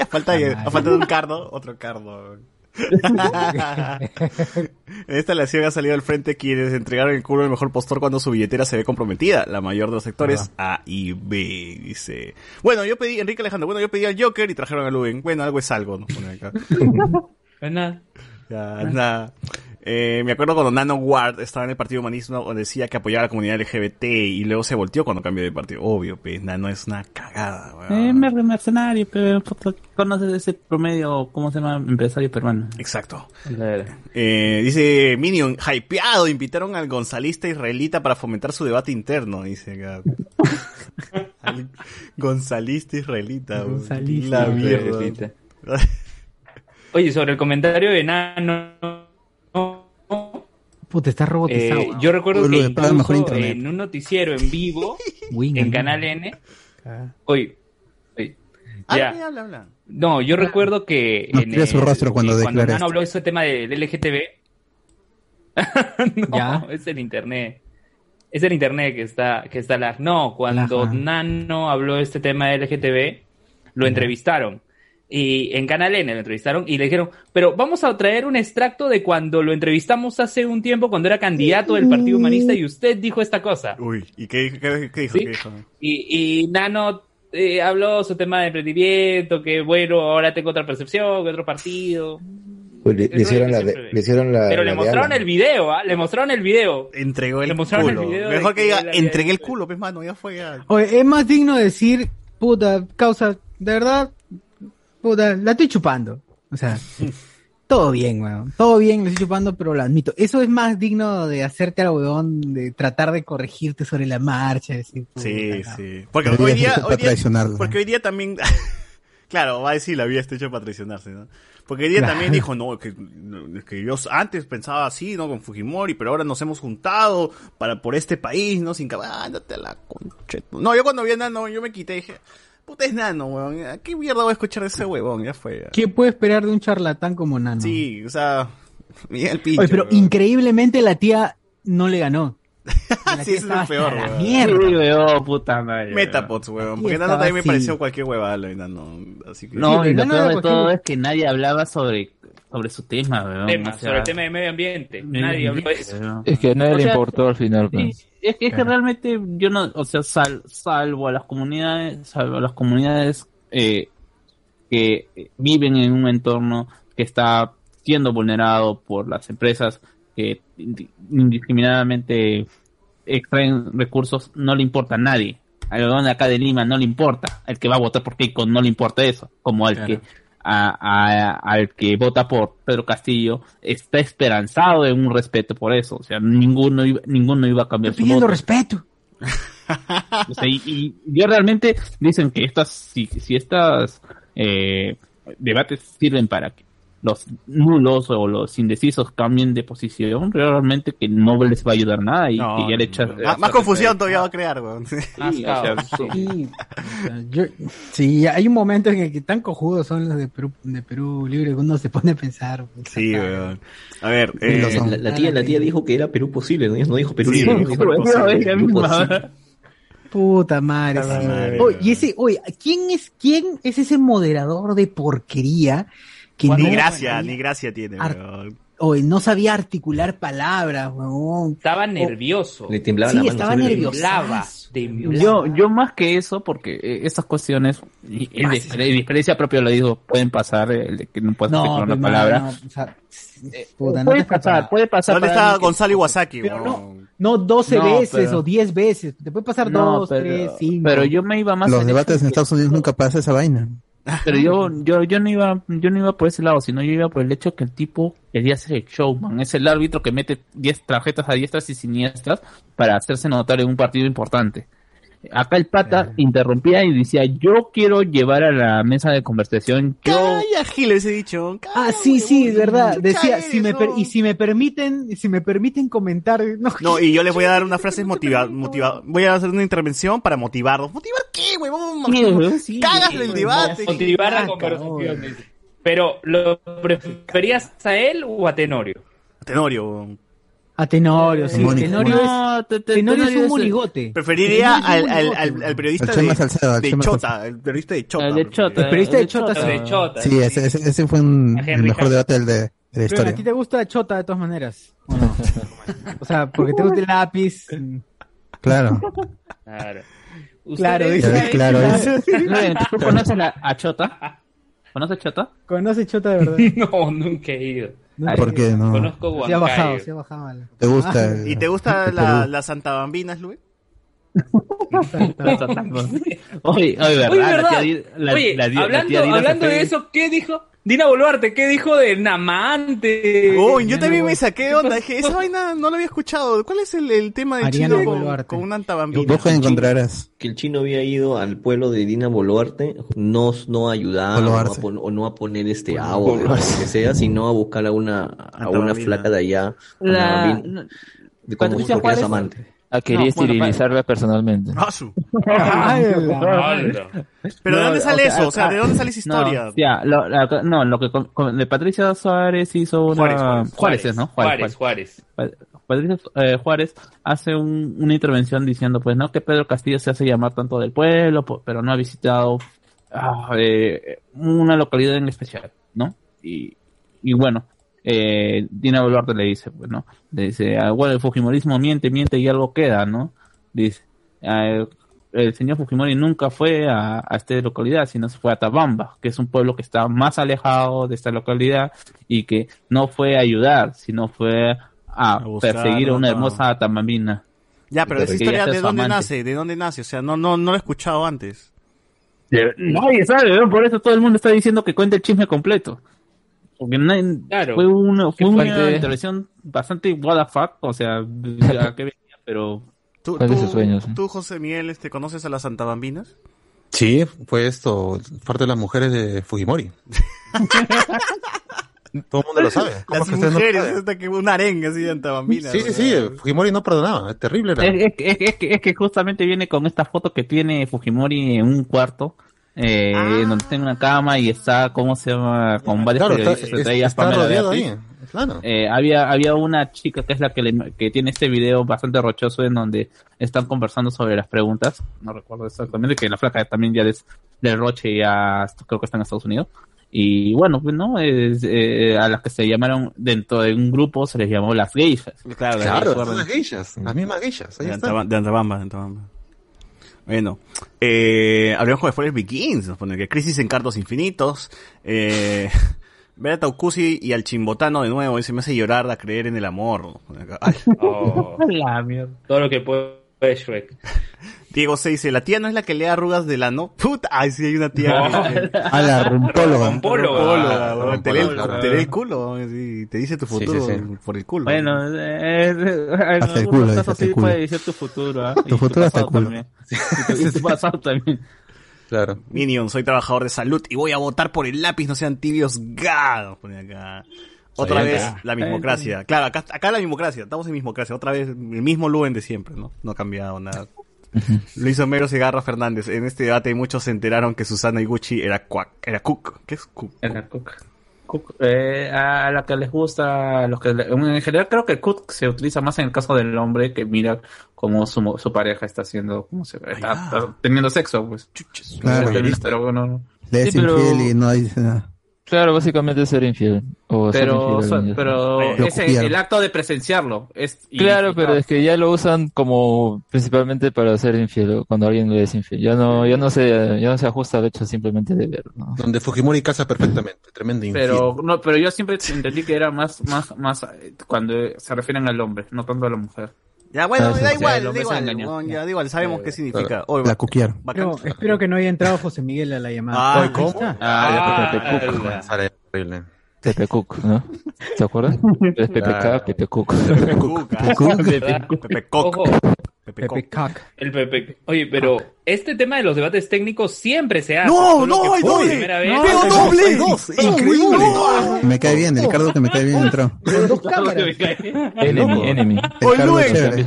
a falta de un cardo, otro cardo. En esta elección ha salido al frente quienes entregaron el culo al mejor postor cuando su billetera se ve comprometida. La mayor de los sectores A y B, dice. Bueno, yo pedí, Enrique Alejandro, bueno, yo pedí al Joker y trajeron a Luen. Bueno, algo es algo, ¿no? Acá. Pues nada. Ya, nada. Eh, me acuerdo cuando Nano Ward estaba en el Partido Humanista donde decía que apoyaba a la comunidad LGBT y luego se volteó cuando cambió de partido. Obvio, pues Nano es una cagada, weón. Eh, mer- mercenario, pero conoces ese promedio, ¿cómo se llama? Empresario peruano. Exacto. Eh, dice Minion, hypeado, invitaron al gonzalista israelita para fomentar su debate interno, dice acá. Al gonzalista israelita. Gonzalista La mierda. Oye, sobre el comentario de Nano, Puta, está robotizado. eh, weón. yo recuerdo Uy, que pagan mejor incluso internet. en un noticiero en vivo, en Canal N, oye, oye, ya. Habla, habla, habla. No, yo recuerdo que No en tira su el- rostro cuando declara Nano habló de ese tema del LGTB. no, es el internet. Es el internet que está que está lag. No, cuando Ajá. Nano habló de este tema del LGTB, lo entrevistaron. Y en Canal N lo entrevistaron y le dijeron, pero vamos a traer un extracto de cuando lo entrevistamos hace un tiempo, cuando era candidato del Partido Humanista y usted dijo esta cosa. Uy, ¿y qué, qué- qué dijo? ¿Sí? ¿Qué dijo? Y, y Nano eh, habló su tema de emprendimiento, que bueno, ahora tengo otra percepción, que otro partido. Pues le, hicieron la le hicieron la, Pero la le mostraron el video, ¿ah? Le mostraron el video. Entregó el Le mostraron el culo. video de Mejor que diga, entregué el culo, pues mano, ya fue ya. Oye, es más digno decir, puta, causa, de verdad, puta, la estoy chupando. O sea, todo bien, weón. Todo bien, la estoy chupando, pero lo admito. Eso es más digno de hacerte al weón, de tratar de corregirte sobre la marcha. Decir, puta, Sí, no. sí. Porque hoy día, hoy día- porque hoy día también, claro, va a decir la vida está hecha para traicionarse, ¿no? Porque hoy día Claro. también dijo, no, que, que yo antes pensaba así, ¿no? Con Fujimori, pero ahora nos hemos juntado para, por este país, ¿no? Sin que, ándate a la concha. No, yo cuando vi a Nano, yo me quité y dije, puta es Nano, weón, ¿a qué mierda voy a escuchar de ese huevón? Ya fue. ya. ¿Qué puede esperar de un charlatán como Nano? Sí, o sea, Miguel Pincho. Oye, pero weón. increíblemente la tía no le ganó. Sí, eso es lo peor, weón. mierda. Sí, weón, puta madre. Metapods, weón. Porque Nano también me pareció cualquier huevada, Nano. Así que... No, Sí, y lo peor de cualquier- todo es que nadie hablaba sobre, sobre su tema, weón. Tema, O sea, sobre el tema de medio ambiente. Nadie habló de eso. Es que a nadie O le sea, importó al final. Sí, pues. es que, es que realmente yo no, o sea, sal- salvo a las comunidades, salvo a las comunidades eh, que eh, viven en un entorno que está siendo vulnerado por las empresas que indi- indiscriminadamente extraen recursos, no le importa a nadie. Al de acá de Lima no le importa. El que va a votar por Keiko no le importa eso. Como al que a- a- al que vota por Pedro Castillo está esperanzado en un respeto por eso. O sea, ninguno iba, ninguno iba a cambiar su Pidiendo voto. respeto. O sea, y, y yo realmente dicen que estas, si, si estas eh, debates sirven para que los nulos o los indecisos cambien de posición, realmente que no les va a ayudar nada y No, que ya le echas... Más, más confusión todavía va a crear, weón. Sí, o sea, Sí, yo- sí, hay un momento en el que tan cojudos son los de Perú, de Perú Libre que uno se pone a pensar. Sí, weón. A ver, eh. La, la tía, la tía dijo que era Perú posible, ¿no? No dijo Perú Sí, libre, dijo Perú posible. Puta madre. Madre, Oye, weón. y ese, oye, ¿quién es, quién es ese moderador de porquería que ni no, gracia, ni gracia tiene, Ar- weón. oye, no sabía articular palabras, weón? Estaba nervioso. Le temblaba Sí, la mano. estaba nervioso. Yo, yo más que eso, porque eh, estas cuestiones, y, y de, de experiencia propia lo digo, pueden pasar, eh, el de que no puedes No, articular pues, una palabra. no, o sea, puta, no puede pasar, puede pasar. ¿Dónde que- Gonzalo Iwasaki, Pero weón? No 12 No, veces pero- o 10 veces. Te puede pasar No, 2, pero, 3, 5. pero yo me iba más Los en debates en Estados Unidos nunca pasa esa vaina. Pero yo, yo, yo no iba, yo no iba por ese lado, sino yo iba por el hecho que el tipo quería ser el showman, es el árbitro que mete 10 tarjetas a diestras y siniestras para hacerse notar en un partido importante. Acá el pata interrumpía y decía, yo quiero llevar a la mesa de conversación, yo, Calla, Gil, ese dicho. Ah, sí, sí, de verdad. Decía, si me per- y si me permiten, si me permiten comentar, no, No, y yo les voy a dar unas frases motivadas. Motiva voy a hacer una intervención para motivarlos. ¿Motivar qué, huevón? Sí, Cagas sí, el weón, debate. Motivar la Ah, conversación. Pero, ¿lo preferías a él o a Tenorio? Tenorio, weón. A Tenorio, sí. Mónica. Tenorio es, No, te- te- Tenorio es un es- moligote. Preferiría es al, al, al, al periodista de, Salcedo, el de Chota, el periodista de Chota. El de Chota. El periodista de Chota, de Chota. Sí, ese, ese, ese fue un- A el mejor debate del de, de la Pero a historia. ti te gusta Chota de todas maneras. ¿o no? o sea, porque te gusta el lápiz. Claro. Claro. Claro, ves, claro, es- ¿Tú conoces a Chota? ¿Conoces Chota? Conoce Chota de verdad. No, nunca he ido. ¿Por qué no? Conozco Se ha bajado, Huancayo. se ha bajado. ¿Te gusta? ¿Y te gusta la, Perú? las Santabambinas, Luis? Oye, oye, ¿verdad? Oye, La la- Oye, la la hablando, tía hablando de eso, ¿qué dijo? Dina Boluarte, ¿qué dijo del Namante? Oh, yo también me saqué de onda. Dije, esa vaina no lo había escuchado. ¿Cuál es el, el tema de Ariana Chino con, Boluarte. con una antabambina? Vos que encontrarás. Que el chino había ido al pueblo de Dina Boluarte, no, no a ayudar o no a, Boluarte. pon- o no a poner este agua o lo que sea, sino a buscar a una, a una flaca de allá, La- una de como Patricia su propia Juárez- amante. Ah, quería No, bueno, esterilizarla personalmente. Ay, Anda. ¿Pero de No, dónde sale o sea, eso? O sea, ¿de ah, dónde sale esa historia? No, ya, lo, la- no, lo que con- con- de Patricia Suárez hizo una... Juárez, Juárez, Juárez, es, ¿no? Juárez, Juárez. Pa- Patricia eh, Juárez hace un- una intervención diciendo, pues, no, que Pedro Castillo se hace llamar tanto del pueblo, pero no ha visitado ah, eh, una localidad en especial, ¿no? Y, y bueno, eh, Dina Boluarte le dice, pues, ¿no? Le dice, ah, bueno, el Fujimorismo miente, miente y algo queda, ¿no? Dice, ah, el, el señor Fujimori nunca fue a, a esta localidad, sino se fue a Tabamba, que es un pueblo que está más alejado de esta localidad y que no fue a ayudar, sino fue a, A buscar, perseguir a una ¿no? hermosa tamambina. Ya, pero esa historia, ¿de dónde amante. nace? ¿De dónde nace? O sea, no, no, no lo he escuchado antes. Nadie sabe, ¿no? por eso todo el mundo está diciendo que cuente el chisme completo. Porque Claro. fue una, fue ¿Qué una fuente? intervención bastante what the fuck, o sea, a qué venía, pero ¿Tú, ¿Cuál de tú, eh? tú, José Miguel, este, conoces a las Santabambinas? Sí, fue esto, parte de las mujeres de Fujimori. Todo el mundo lo sabe. ¿Cómo Las es que no mujeres, esta que una arenga así de Antabambinas. Sí, sí, sí, Fujimori no perdonaba, es terrible. Era. es, es, es, es que, es que justamente viene con esta foto que tiene Fujimori en un cuarto, eh, Ah. donde está en una cama y está, ¿cómo se llama? Con varios Claro, está, periodistas, entre ellas está Pamela rodeado Beatriz. ahí. Claro. Eh, había, había una chica que es la que, le- que tiene este video bastante rochoso en donde están conversando sobre las preguntas. No recuerdo exactamente, que la flaca también ya des, del Roche ya creo que está en Estados Unidos. Y bueno, pues no, es, eh, a las que se llamaron dentro de un grupo se les llamó las geishas. Claro, Claro, las geishas, las mismas geishas. Ahí de Antabamba, de Antabamba. Bueno, eh, hablemos de Forest Begins, nos pone que Crisis en Cartos Infinitos, eh, ver a Taucusi y al Chimbotano de nuevo, ese me hace llorar a creer en el amor. Ay. Oh, La mierda. todo lo que puede Shrek. Diego se dice, la tía no es la que le da arrugas del ano. Puta, ay, sí hay una tía. No. A la rumpóloga. Rumpóloga. Rumpóloga, Ah, weón, te lee el- claro. te lee el culo, sí, te dice tu futuro sí, sí. por el culo. Bueno, eh, en Hasta el culo, casos hasta el culo. puede decir tu futuro. ¿ah? Tu Y futuro hasta el culo. también. Y tu- y tu pasado también. Claro. Minion, soy trabajador de salud y voy a votar por el lápiz, no sean tibios, ga, nos pone acá. Otra vez la mismocracia. Claro, acá, acá la mismocracia, estamos en mismocracia. Otra vez el mismo Luen de siempre, ¿no? No ha cambiado nada. Luis Homero Segarra Fernández. En este debate muchos se enteraron que Susana Iguchi era cuac, era cook. ¿Qué es cook? Era cook. Cook, eh, a la que les gusta, a los que le- en general creo que el cook se utiliza más en el caso del hombre que mira cómo su, mo- su pareja está haciendo, cómo se está, está teniendo sexo, pues. Claro. pero bueno, Le es Sí, pero- infiel y no dice nada. Claro, básicamente es ser infiel. O ser pero, infiel alguien. pero copiaron. el acto de presenciarlo es y- Claro, y- pero es que ya lo usan como principalmente para ser infiel, cuando alguien le es infiel. Ya no, ya no se, ya no se ajusta al hecho simplemente de ver, ¿no? Donde Fujimori casa perfectamente. Tremendo infiel. pero no, pero yo siempre entendí que era más, más, más eh, cuando se refieren al hombre, no tanto a la mujer. Ya, bueno, Ah, da igual, da igual. weón, Ya, da igual, sabemos qué significa. Oye, La. Pero espero que no haya entrado José Miguel a la llamada. Ahí ¿cómo? está. Ah, horrible. Pepe Cook, ¿no? ¿Se acuerdan? Es PPK. Pepe Cook. Pepe Cook, ah. Pepe Cook. Pepe Pepe Cook. Cac. el Pepe. Oye, pero este tema de los debates técnicos siempre se hace. No, no, hay doble. primera vez. ¡Pero Hay doble! dos. Increíble. Me cae bien, el Ricardo que me cae bien entró. Dos cámaras. Enemy, enemy. Oye, oye,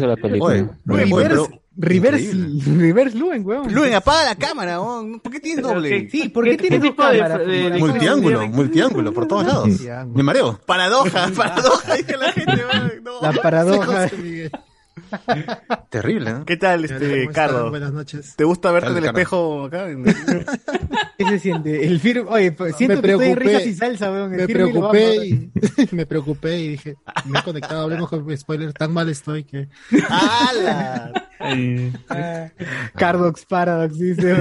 oye, pero Reverse, reverse Luen, weón. Luen, apaga la cámara, weón. ¿por qué tienes doble? Sí, ¿por qué tienes dos tipo de- de- de- multiángulo, multiángulo por todos lados. Me mareo. Paradoja, paradoja, dice la gente. weón. No. La paradoja. Terrible, ¿eh? ¿Qué tal, este, Carlos? Buenas noches. ¿Te gusta verte en el Carlos. espejo acá? ¿Qué se siente? El firme, oye, pues, siento Me que estoy preocupé. y salsa, weón. El Me lo preocupé matar. y me preocupé y dije, me he conectado, hablemos con spoiler, tan mal estoy que ¡Hala! Cardox Paradox, dice.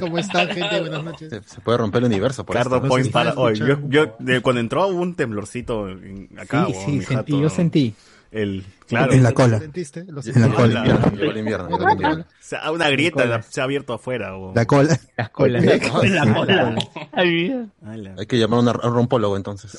¿Cómo están, gente? Buenas noches. Se, se puede romper el universo por Cardo esto. Point Sí. para hoy. Yo, yo, cuando entró hubo un temblorcito acá. Sí, sí, sentí, jato. yo sentí. El, claro. En la cola. ¿Sentiste? Lo En la cola. Invierno. O sea, una grieta la- se ha abierto afuera. weón. La cola. Las colas. La La cola. Ay, Ala. Hay que llamar a un- rompólogo entonces.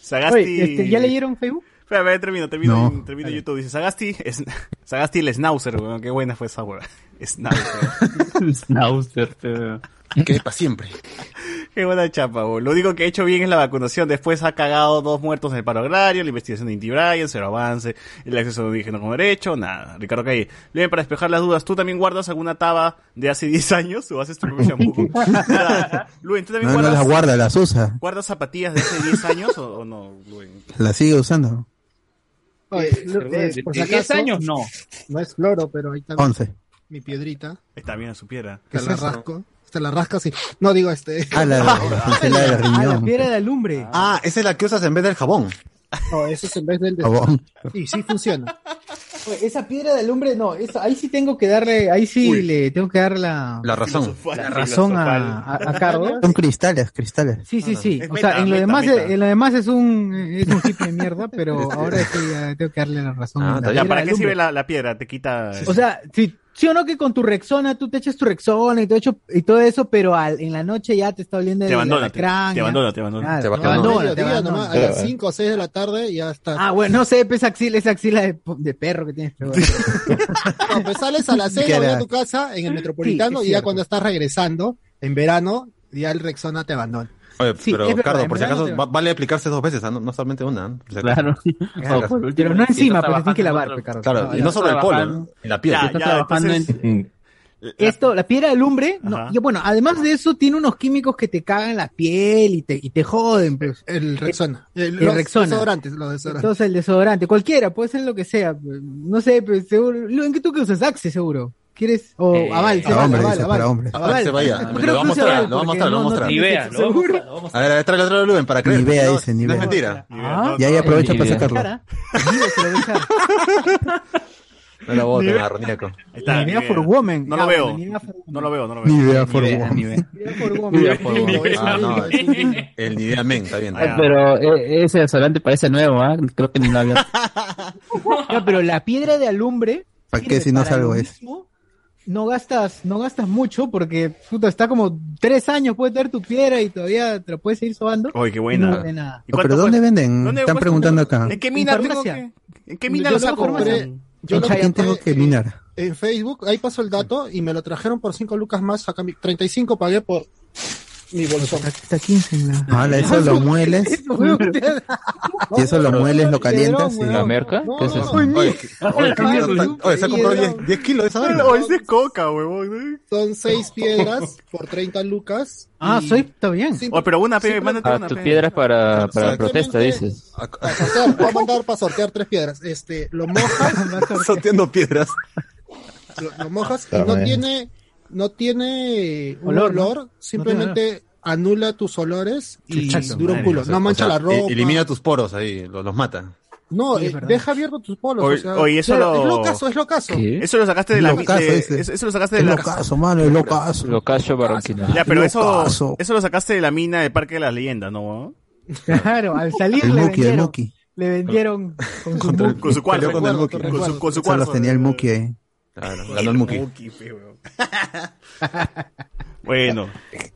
Sagasti. Oye, este, ¿ya leyeron Facebook? Espera, espera, termino, termino, No. en- termino YouTube. Dice Sagasti, es, Sagasti el Schnauzer, weón. Qué buena fue esa weón. Schnauzer. Schnauzer, pero- Que para siempre. Qué buena chapa, weón. Lo único que ha hecho bien es la vacunación. Después ha cagado dos muertos en el paro agrario, la investigación de Inti Bryan, cero avance, el acceso de indígena como derecho, nada. Ricardo Calle. Bien, para despejar las dudas, ¿tú también guardas alguna taba de hace 10 años o haces tu propio shampoo? Nada. Luen, ¿tú también No, no guardas, las guarda, las usa. guardas zapatillas de hace 10 años o, o no, Luen? Las sigue usando. Oye, eh, por si 10 acaso, años no. No es cloro, pero ahí está Once. mi piedrita. Está bien a su piedra. La rasco. Te la rascas y... No, digo este... Ah, la, de Ah, la riñón. piedra de alumbre. Ah, esa es la que usas en vez del jabón. No, eso es en vez del... Jabón. Y sí funciona. Oye, esa piedra de alumbre, no, esa, ahí sí tengo que darle, ahí sí le tengo que dar la, La razón. la razón a, a, a Cardo. Son cristales, cristales. Sí, sí, sí. Es O sea, en lo meta, demás, meta. en lo demás es un, es un hippie de mierda, pero ahora sí tengo que darle la razón. Ah, a la está Ya, piedra ¿para qué sirve la, la piedra? Te quita... O sea, sí, sí o no que con tu Rexona tú te echas tu Rexona y todo, hecho, y todo eso, pero al, en la noche ya te está oliendo te el abandona, te, te abandona, te abandona. Claro, Te te abandona. te abandona. nomás, a las 5 o 6 de la tarde ya está. Ah, bueno, no sé, pues axila, esa axila de, de perro que tienes. pero bueno. No, pues sales a las 6 Qué a era- tu casa en el Metropolitano Sí, y ya cuando estás regresando, en verano, ya el Rexona te abandona. Oye, Sí, pero verdad, Cardo, por si acaso no te- va- vale aplicarse dos veces, ¿ah? no, no solamente una. Por si acaso. Claro. Claro. Por último, Pero no encima, porque tienes que lavar, otro- Ricardo. Claro, No, y no solo el polo, en la piel. Ya, ya, trabajando entonces... en- Esto, la piedra de lumbre, no, y bueno, además de eso, tiene unos químicos que te cagan la piel y te, y te joden, pues. El Rexona. El, El los Rexona. desodorantes, los desodorantes. Entonces el desodorante, cualquiera, puede ser lo que sea. No sé, pues seguro. ¿En qué tú que usas Axe, seguro? ¿Quieres? O Eh, Aval, para Aval, hombres, Aval, dice, Aval. para hombres. Aval. Se vaya. ¿Por Me qué lo no va a mostrar, lo va a mostrar, lo va a no- no mostrar. Ni vea, vamos a- seguro. lo vamos A ver, a ver, tráelo, tráelo, Luven, para creer. Ni vea, no, dice, ni no es mentira. Ah, Y ahí aprovecha Ni para idea. sacarlo. se lo voy a. No. Ahí está, Ni idea ni for idea. woman. No lo veo. ni idea. No lo veo, no lo Ni veo. idea for Ni idea, woman. ni idea. Ni idea for woman. Ni idea for un Ah, no. El Nivea Men, está bien. Pero eh, ese desodorante parece nuevo, ¿ah? Creo que ni lo había. Ya, pero la piedra de alumbre. ¿Para qué si no salgo lo es? mismo. No gastas, no gastas mucho porque puta, está como tres años, puede tener tu piedra y todavía te la puedes seguir sobando. Oye, qué no buena. vale nada. ¿Y No, ¿Pero dónde cuesta? venden? ¿Dónde Están preguntando acá. ¿En qué mina En tengo que...? ¿En qué mina Yo lo saco? compré, yo ¿En lo compré tengo que minar? En Facebook, ahí pasó el dato y me lo trajeron por 5 lucas más. Acá mi- 35 pagué por mi bolsón. Está 15 en la. Hala, eso lo mueles. Si eso lo mueles, lo calientas. y- ¿La merca? ¿Qué es eso? Oye, ¿qué- oye, ¿qué mierda? Oye, se ha comprado 10 10 kilos de esa vaina. Oye, es coca, huevón. Son 6 piedras por 30 lucas. Ah, y- soy, está bien. Sí, Oye, pero una, Simple- mándate Ah, una, tu pe. piedra es para, para protesta, dices. Voy a mandar para sortear tres piedras. Este, lo mojas, Sorteando piedras. lo, mojas y Ah, no tiene, no tiene un Olor, olor, ¿no? simplemente anula tus olores y Exacto. dura un culo. No mancha O sea, la ropa. Elimina tus poros ahí, los, los mata. No, Sí, eh, deja abierto tus polos. Oye, o sea, oye, eso lo- Es lo caso, es lo caso. ¿Qué? Eso lo sacaste de la... Locazo de- ese. eso, lo sacaste de Es la... locazo, mano, es. Lo cacho barranquino. Ya, pero eso, eso lo sacaste de la mina de Parque de las Leyendas, ¿no? Claro, al salir El le Muki, el vendieron. Muki. Le vendieron con su. Con su. Peleó con su, cuarzo. tenía el Muki ahí. Claro, ganó el Muki. Bueno,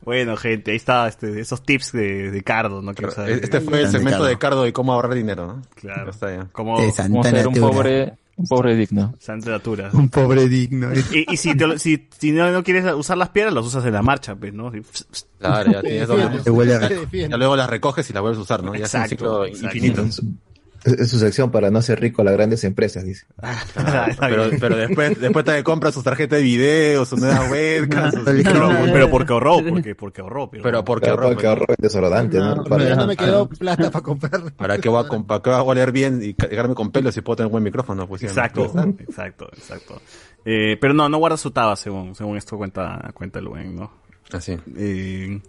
bueno, gente, ahí está este, esos tips de, de Cardo, ¿no? Este fue el segmento de Cardo y cómo ahorrar dinero, ¿no? Claro. Está ya. De Santa ser un pobre, un pobre digno. Santa Natura. Un pobre digno. Y, y si, te lo- si, si no, no quieres usar las piedras, las usas en la marcha, pues, ¿no? Y- Claro, ya Te tienes doble. Ya luego las recoges y las vuelves a usar, ¿no? Ya Exacto, es un ciclo exacto. infinito. Es su sección para no ser rico a las grandes empresas, dice. Claro, Está pero, pero después, después te compra sus tarjetas de video, sus nuevas webcams. sus- pero, pero porque ahorró, porque, porque ahorró. Pero, Pero porque Pero ahorró. porque ahorró el desodorante, ¿no? No, Para- ya no me quedó plata para comprar. ¿Para qué, va a, comp- para qué va a oler bien y cargarme con pelo si puedo tener un buen micrófono? Pues. Exacto, exacto, exacto. Eh, pero no, no guarda su taba según, según esto cuenta, cuenta Luen, ¿no? Así. Eh,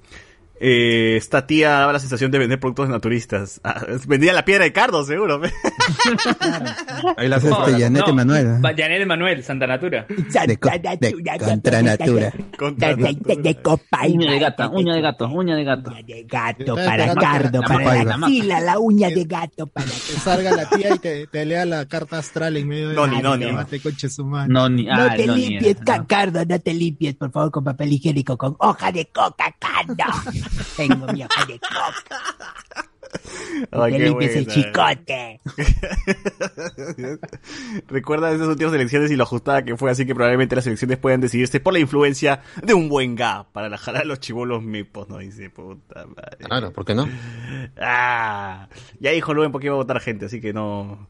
Eh, esta tía daba la sensación de vender productos naturistas. Ah, vendía la piedra de cardo, seguro. Ahí la hace este Yanete Manuel. Va- Janet Manuel, Santa Natura. De, co- de contra natura. Uña de gato, uña de gato, uña de gato. gato para Cardo, para la axila, la uña de gato para que salga la tía y te, te lea la carta astral en medio de Noni, la noni. Llámate, conche su madre. No, ni, ah, No te no, limpies, Cardo, no te limpies, por favor, con papel higiénico, con hoja de coca, Cardo. Tengo mi hoja de coca. Qué limpies el chicote. Recuerda esas últimas elecciones y lo ajustada que fue, así que probablemente las elecciones puedan decidirse por la influencia de un buen ga para la jalar a los chivolos mipos, ¿no? Dice, puta madre. Claro, ¿por qué no? Ah, ya dijo Luen por qué iba a votar gente, así que no,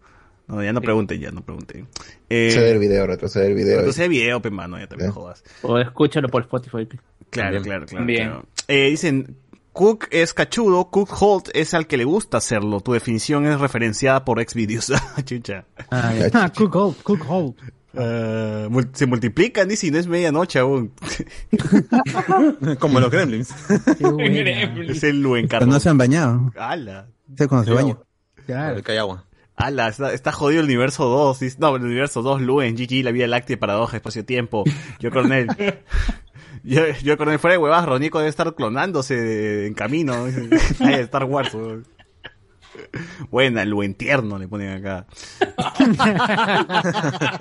no ya no pregunten, ya no pregunten. Eh, Retroceder el video, retroceder el video. Entonces el video, pe mano, ya también jodas. O escúchalo por Spotify. Claro, También. claro, claro. También. claro. Eh, dicen, Cook es cachudo, Cook Holt es al que le gusta hacerlo. Tu definición es referenciada por Xvideos. Ah, Chucha. Ah, Cook Hold, Cook Hold. Ah, mul- se multiplican, dice, y no es medianoche aún. Como los gremlins. es el Luen Pero no se han bañado. Ala. Sé cuando se bañan. Claro. Que hay agua. Ala, está, está jodido el universo 2. dice- No, el universo 2, Luen, GG, la vía láctea, paradoja, espacio-tiempo. Yo, coronel. yo, yo, coronel, fuera de huevas, Ronico debe estar clonándose en camino. Star Wars. Buena, Luen tierno le ponen acá.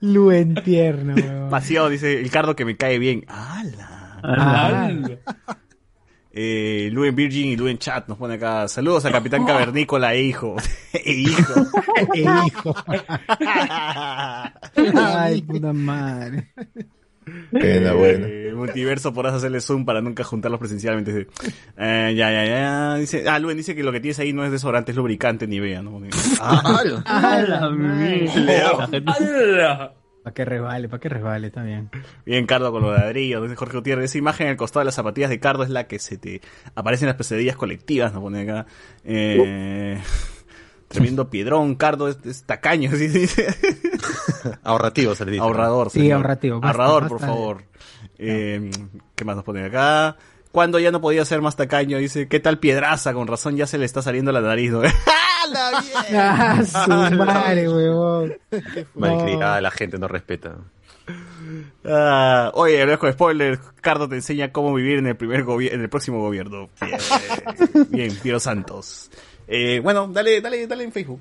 Luen tierno, weón. Pasión, dice el cardo que me cae bien. ¡Hala! Ah. Eh, Luen Virgin y Luen Chat nos pone acá. Saludos a Capitán Cavernícola e hijo. e hijo. E hijo. Ay, puta madre. Pena, bueno. Eh, multiverso podrás hacerle zoom para nunca juntarlos presencialmente. Eh, ya, ya, ya. Dice, ah, Luen dice que lo que tienes ahí no es desodorante, es lubricante ni vea, ¿no? Ah, A la mierda. Para que resbale, para que resbale, está bien. Bien, Cardo con los ladrillos. Dice Jorge Gutiérrez. Esa imagen al costado de las zapatillas de Cardo es la que se te aparece en las pesadillas colectivas. Nos pone acá. Eh, tremendo piedrón. Cardo es, es tacaño. ¿sí? Dice. Ahorrativo se le dice. Ahorrador. Sí, ahorrativo, basta, Ahorrador, basta por favor. Eh, ¿Qué más nos pone acá? Cuando ya no podía ser más tacaño, dice, ¿qué tal piedraza? Con razón ya se le está saliendo la nariz, ¿no? Ah, su madre, huevón. Malcriada, la gente no respeta. Ah, oye, hablamos con spoilers. Cardo te enseña cómo vivir en el primer en el próximo gobierno. Bien, bien Piero Santos. Eh, bueno, dale, dale, dale en Facebook.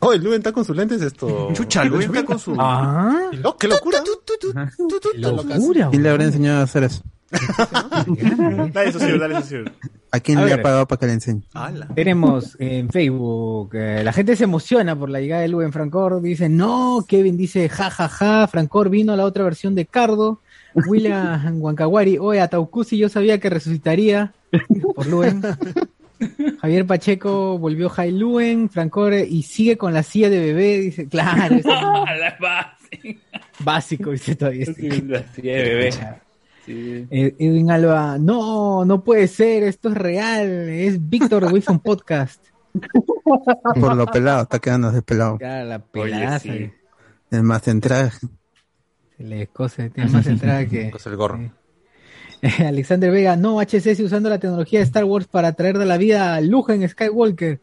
Oh, el Luen está con sus lentes esto. Chucha, Luen está con su- Ah, Oh, ¡Qué locura! locura, ¿Quién le habrá enseñado a hacer eso? Dale, socio, dale, socio. ¿A quién A le ver. ha pagado para que le enseñe? Ala. Tenemos en Facebook, eh, la gente se emociona por la llegada de Luen Francor, dice, no, Kevin dice, ja, ja, ja, Francor vino la otra versión de Cardo, William Huancawari, oye, Ataucusi yo sabía que resucitaría por Luen. Javier Pacheco volvió Jai Luen, Francor, eh, y sigue con la silla de bebé, dice, claro, básico, dice todavía. este. La silla de bebé. Sí. Eh, Edwin Alba, no, no puede ser, esto es real, es Víctor de Wilson Podcast. Por lo pelado, está quedando despelado. Ya, la Oye, pelada. sí. Es más entrada. Se le cose, tiene más entrada que. El gorro. Alexander Vega, no, HCS usando la tecnología de Star Wars para traer de la vida a Lugen Skywalker.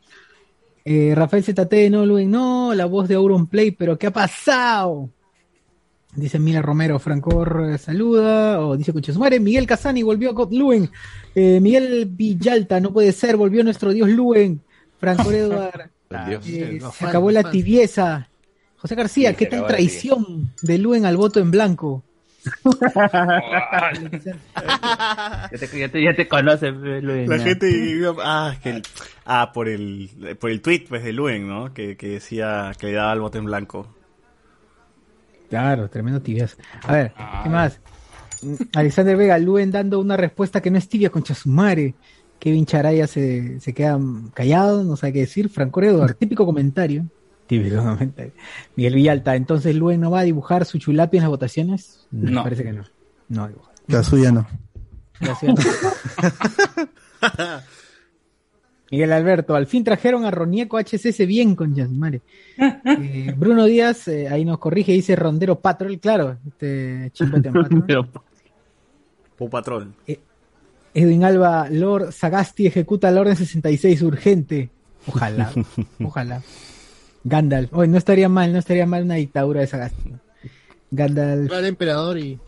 Eh, Rafael ZT, no, Luen, no, la voz de Auron Play, pero ¿qué ha pasado? Dice Mila Romero, Francor eh, saluda, o dice Conchesumare, Miguel Casani volvió a God Luen. Eh, Miguel Villalta, no puede ser, volvió nuestro dios Luen. Francor Edward, Dios. eh, se acabó la tibieza. José García, Sí, ¿qué tal traición de Luen al voto en blanco? Ya te, ya te, ya te conoces, pe, Luis, La gente ah, que el- ah, por el por el tweet pues de Luen, ¿no? Que, que decía que le daba el bote en blanco. Claro, tremendo tibias. A ver, ¿qué más? Alexander Vega, Luen dando una respuesta que no es tibia con Chasumare. Kevin Charaya se, se queda callado, no sabe qué decir. Franco Edward, típico comentario. Típico comentario. Miguel Villalta, entonces Luen no va a dibujar su chulapi en las votaciones. No. Parece que no. No va a dibujar. La suya no. Miguel Alberto, al fin trajeron a Ronieco HCS bien con Yasmare. Eh, Bruno Díaz, eh, ahí nos corrige, dice Rondero Patrol, claro, este chimbote Patrol. Pau Patrol. Edwin Alba, Lord Sagasti ejecuta la orden 66 urgente. Ojalá, ojalá. Gandalf, hoy no estaría mal, no estaría mal una dictadura de Sagasti. Gandalf. El emperador y.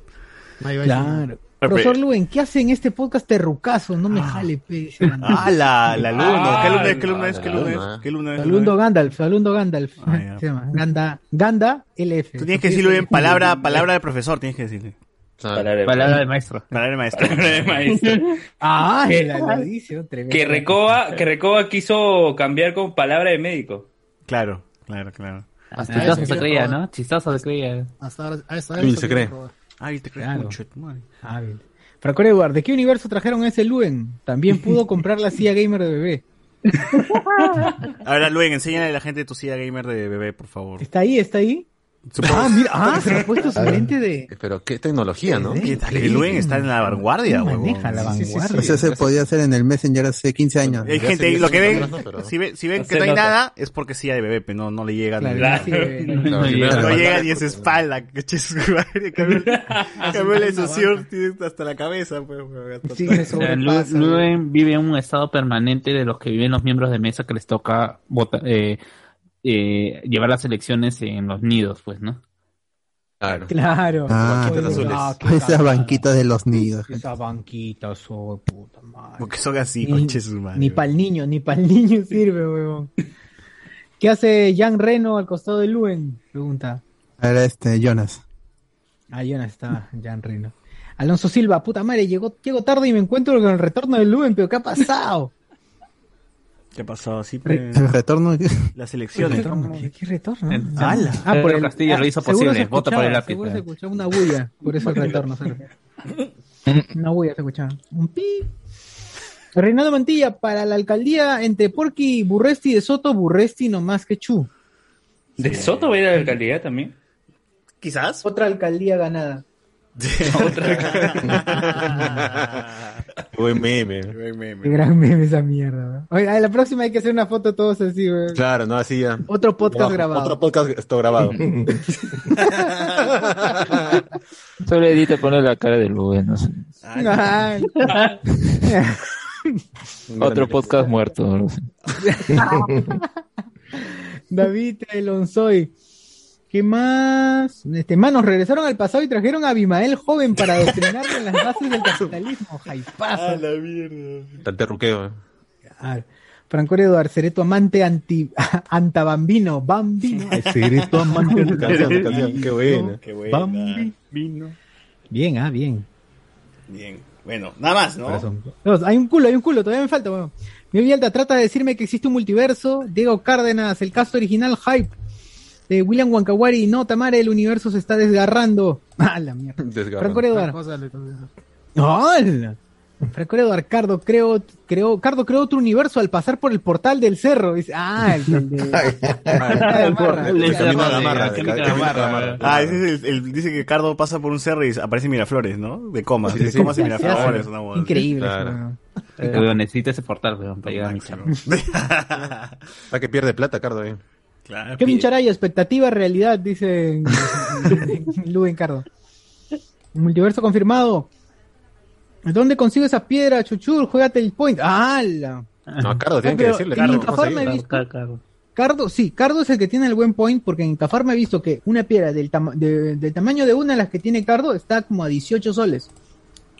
Ahí va Claro. Profesor Luen, ¿qué hace en este podcast terrucazo? No me jale, pe. Ah, la, la luna. ¿Qué luna es? ¿Qué luna Ah, es? ¿Qué luna es? ¿Qué luna es? Salundo Gandalf, salundo Gandalf. Ah. Se llama Ganda, Ganda LF. Tú tienes que decirlo bien, palabra, palabra de profesor, tienes que decirle. Palabra de- de maestro. Palabra de maestro. Palabra de maestro. Ah, tremendo. Que Recoba, que Recoba quiso cambiar con palabra de médico. Claro, claro, claro. Ah, eso Chistoso se creía. ¿no? Chistoso se creía. Hasta ahora, hasta se cree. Ay, te crees Claro. mucho. Ah, bien. Franco Edward, ¿de qué universo trajeron a ese Luen? También pudo comprar la silla gamer de bebé. Ahora, Luen, enséñale a la gente tu silla gamer de bebé, por favor. ¿Está ahí? ¿Está ahí? Supongo- Ah, mira, ah, se ha puesto su lente de... Pero qué tecnología, ¿no? ¿Qué tal? El Luen está en la vanguardia, huevón. Maneja la vanguardia. Eso se podía hacer en el Messenger hace 15 años. Hay gente, lo que ven, pero- si ven, si ven No que no hay nota. nada, es porque silla de bebé, pero no, no le llega. Claro, ni- la no- No, llega. ves- No llega ni su espalda, cambió, la tiene hasta la cabeza, pues, Sí, O sea, sobrepasa. Luen vive en un estado permanente de los que viven los miembros de mesa que les toca vota- eh, llevar las elecciones en los nidos, pues, ¿no? Claro. Claro. Ah, banquitas azules. ah, Esas banquitas de los nidos. Esas banquitas, oh, puta madre. Porque son así, Ni- conche su madre. Ni para el niño, ni para el niño sirve, huevón. ¿Qué hace Jan Reno al costado de Luen? Pregunta. Era este, Jonas. Ah, no está Jan Reno. Alonso Silva, puta madre, llegó, llego tarde y me encuentro con el retorno de Luen, pero ¿qué ha pasado? ¿Qué ha pasado? Sí, pues, El retorno. las ¿Qué elecciones. retorno? ¿Qué, qué retorno? El- Ah, por el Castillo lo hizo posible, se vota por el lápiz, Seguro eh. se escuchaba una bulla, por eso el retorno. Una bulla se escuchaba. Un pi. Reinaldo Mantilla, para la alcaldía entre Porky y Burresti de Soto, Burresti no más que Chu. ¿De Soto va a ir a la alcaldía también? Quizás. Otra alcaldía ganada. Buen meme. Buen meme. Qué gran meme esa mierda. ¿no? A la próxima hay que hacer una foto todos así, güey. Claro, no, así ya. Otro podcast Abajo, grabado. Otro podcast está grabado. Solo edita poner la cara de Luen, no sé. Ay. Otro podcast muerto. no sé. David Elonzoy. ¿Qué más? Este, manos, regresaron al pasado y trajeron a Abimael joven para adoctrinarle en las bases del capitalismo. Jaipazo. la mierda. Tan terruqueo. eh. Ah, Franco Eduardo, seré tu amante anti, antabambino, bambino. Tu amante Canción, canción, qué buena. Qué buena. Bambino. Bien, ah, bien. Bien. Bueno, nada más, ¿no? Hay un culo, hay un culo, todavía me falta, weón. Miguel Villalta trata de decirme que existe un multiverso. Diego Cárdenas, el caso original Hype. De William Wankawari, no, Tamara, el universo se está desgarrando. Ah, la mierda. Franco Eduardo. Franco Eduardo, Cardo creó, creó, Cardo creó otro universo al pasar por el portal del cerro. Dice, ah, el, de... Ah, ese es el, el- dice que Cardo pasa por un cerro y aparece Miraflores, ¿no? De comas, Sí, de sí, comas y sí. Miraflores, una boda. Increíble. Claro. eso, weón. Eh, necesita ese portal, weón, para llegar a mi chamba. Está que pierde plata, Cardo. eh. Claro, Kevin pi- Charaya, expectativa, realidad, dice Luen Cardo. Multiverso confirmado. ¿Dónde consigo esa piedra, Chuchur? Juégate el point. ¡Hala! No, Cardo, tienen Ah, que decirle. en Cardo, Incafarma ¿cómo he se visto- Claro, claro. Cardo, sí, Cardo es el que tiene el buen point porque en Cafarma he visto que una piedra del, tama- de- del tamaño de una de las que tiene Cardo está como a 18 soles.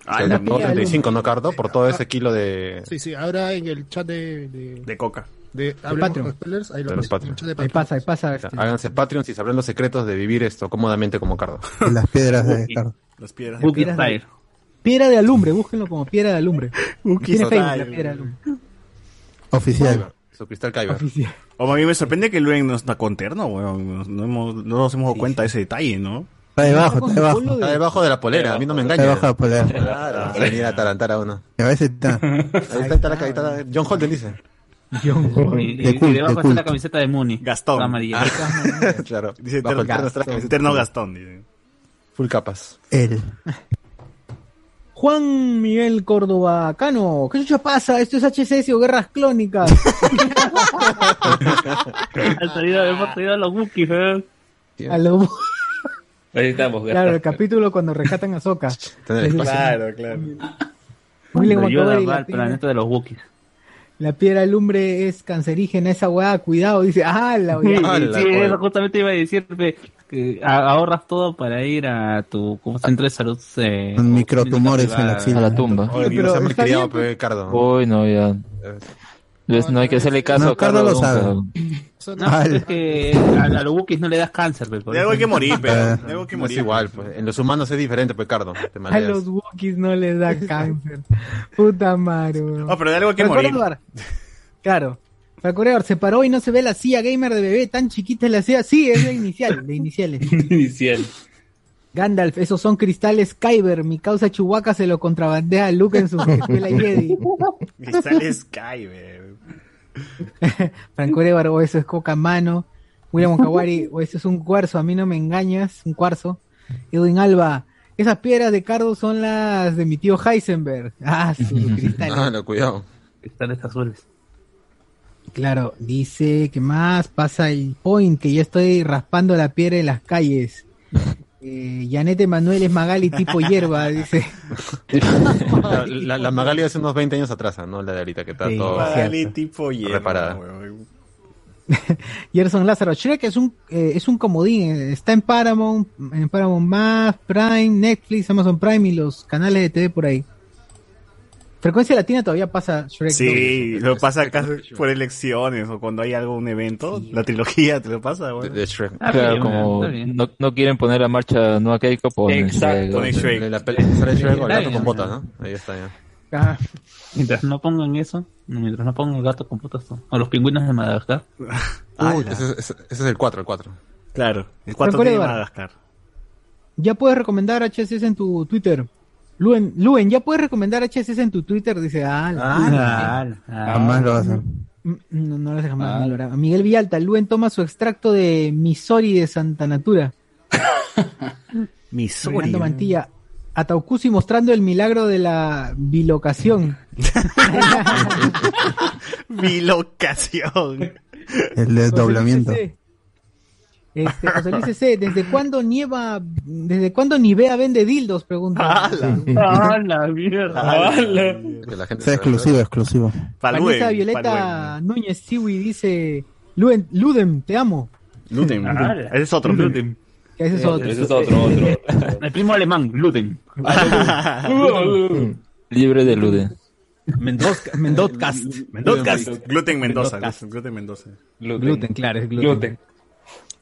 Ah, No, piedra, 35, ¿no, Cardo? Por todo ese kilo de... Sí, sí, ahora en el chat de. de, De coca. De Patreon. spoilers, ahí lo De los Patreon. de Ahí pasa, ahí pasa. este. Háganse Patreon si sabrán los secretos de vivir esto cómodamente como Cardo. de las piedras de Cardo. Las piedras. Book piedras Style. Piedra de alumbre, búsquenlo como piedra de alumbre. Tiene. Facebook la piedra de alumbre. Oficial. Su cristal Kyber. Oficial. O a mí me sorprende que Luen no está con terno, weón. No, hemos- no nos hemos dado cuenta de ese detalle, ¿no? Está debajo, está debajo. de- Está debajo de la polera, a mí no me Está engaña. debajo de la polera. Claro, venir a atarantar a uno. Y a veces está. Ahí está, está, la- ahí está John Holden dice. John. Y, De y- y culto, debajo de está culto. la camiseta de Mooney. Gastón. La amarilla. claro. Dice Bajo terno, el terno está la Gastón. camiseta. Terno Gastón, dice. Full capas. Él. Juan Miguel Córdoba Cano, ¿qué chucha pasa? Esto es HCS o Guerras Clónicas. Han salido, hemos salido a los Wookiees, weón. A lo- Ahí estamos, claro, el capítulo cuando rescatan a Soka. El. Claro, claro. La al piedra- planeta de los Wookiees. La piedra lumbre es cancerígena, esa weá, cuidado, dice, ah, la weá. sí, eso justamente iba a decirte que ahorras todo para ir a tu como centro de salud. Eh, Con microtumores en la axila. A la tumba. Oye, pero se pe, Cardo. Uy, no, ya. No hay que hacerle caso No, a Cardo Carlos lo sabe. Eso No, es que a, a los Wookiees no le das cáncer, pe, por De algo hay que morir, pero. De algo hay que morir. Es igual, pues. En los humanos es diferente, pues, Cardo. Te A los Wookiees no les da cáncer. Puta madre, weón. No, pero de algo hay que morir. Eduard. Claro. Eduard, se paró y no se ve la silla gamer de bebé, tan chiquita es la silla. Sí, es la inicial, de iniciales. Inicial. Gandalf, esos son cristales Kyber. Mi causa Chihuahua se lo contrabandea a Luke en su escuela Jedi. Cristal Sky, ve. Franco Eduard, o eso es coca mano. William Okawari, o eso es un cuarzo, a mí no me engañas, un cuarzo. Edwin Alba, esas piedras de Cardo son las de mi tío Heisenberg. Ah, sus cristales. Ah, no, cuidado. Cristales azules. Claro, dice que más pasa el point, que yo estoy raspando la piedra en las calles. Eh, Yanete Manuel es Magali tipo hierba, dice. La, la, la Magali hace unos 20 años atrás, no la de ahorita, que está Sí, todo Magali tipo reparada. Gerson Lázaro, Shrek es un, eh, es un comodín, eh, está en Paramount, en Paramount Más, Prime, Netflix, Amazon Prime y los canales de TV por ahí. Frecuencia Latina todavía pasa Shrek. Sí, dos. lo pasa acá por elecciones o cuando hay algún evento, la trilogía te lo pasa, güey. De Shrek. Ah, Claro, bien, como bien. no, no quieren poner a marcha Nueva Keiko, ponen Exacto. Shrek. Pone Shrek. La peli sale Shrek o el gato con botas, ¿no? Ahí está ya. Ah, Mientras no pongan eso, mientras no pongan el gato con putas o los pingüinos de Madagascar. Ah, ese, ese- ese es el 4, el 4. Claro, el 4 Franco tiene Eduardo. Madagascar. ya puedes recomendar HSS en tu Twitter. Luen, Luen, ya puedes recomendar HSS en tu Twitter, dice, ah, la- Jamás lo vas a hacer. Mm, No, no lo hace jamás. no lo hará. Miguel Villalta, Luen toma su extracto de Misori de Santa Natura. Misori. Fernando Mantilla, Ataucusi mostrando el milagro de la bilocación. Bilocación. El desdoblamiento. Este, José Luis C. ¿desde cuándo nieva, desde cuándo Nivea vende dildos? Pregunta. ¡Ah, la mierda! Sea exclusivo, exclusivo. Vanessa Violeta Núñez Siwi dice, Ludem, te amo. Ludem. Ah, Ese es otro. Luden. Ese es otro. Ese es otro, otro. El primo alemán, Luden. Libre de Luden. Mendoza, Mendotcast. Mendozcast. Gluten Mendoza. Gluten Mendoza. Gluten, claro, es gluten.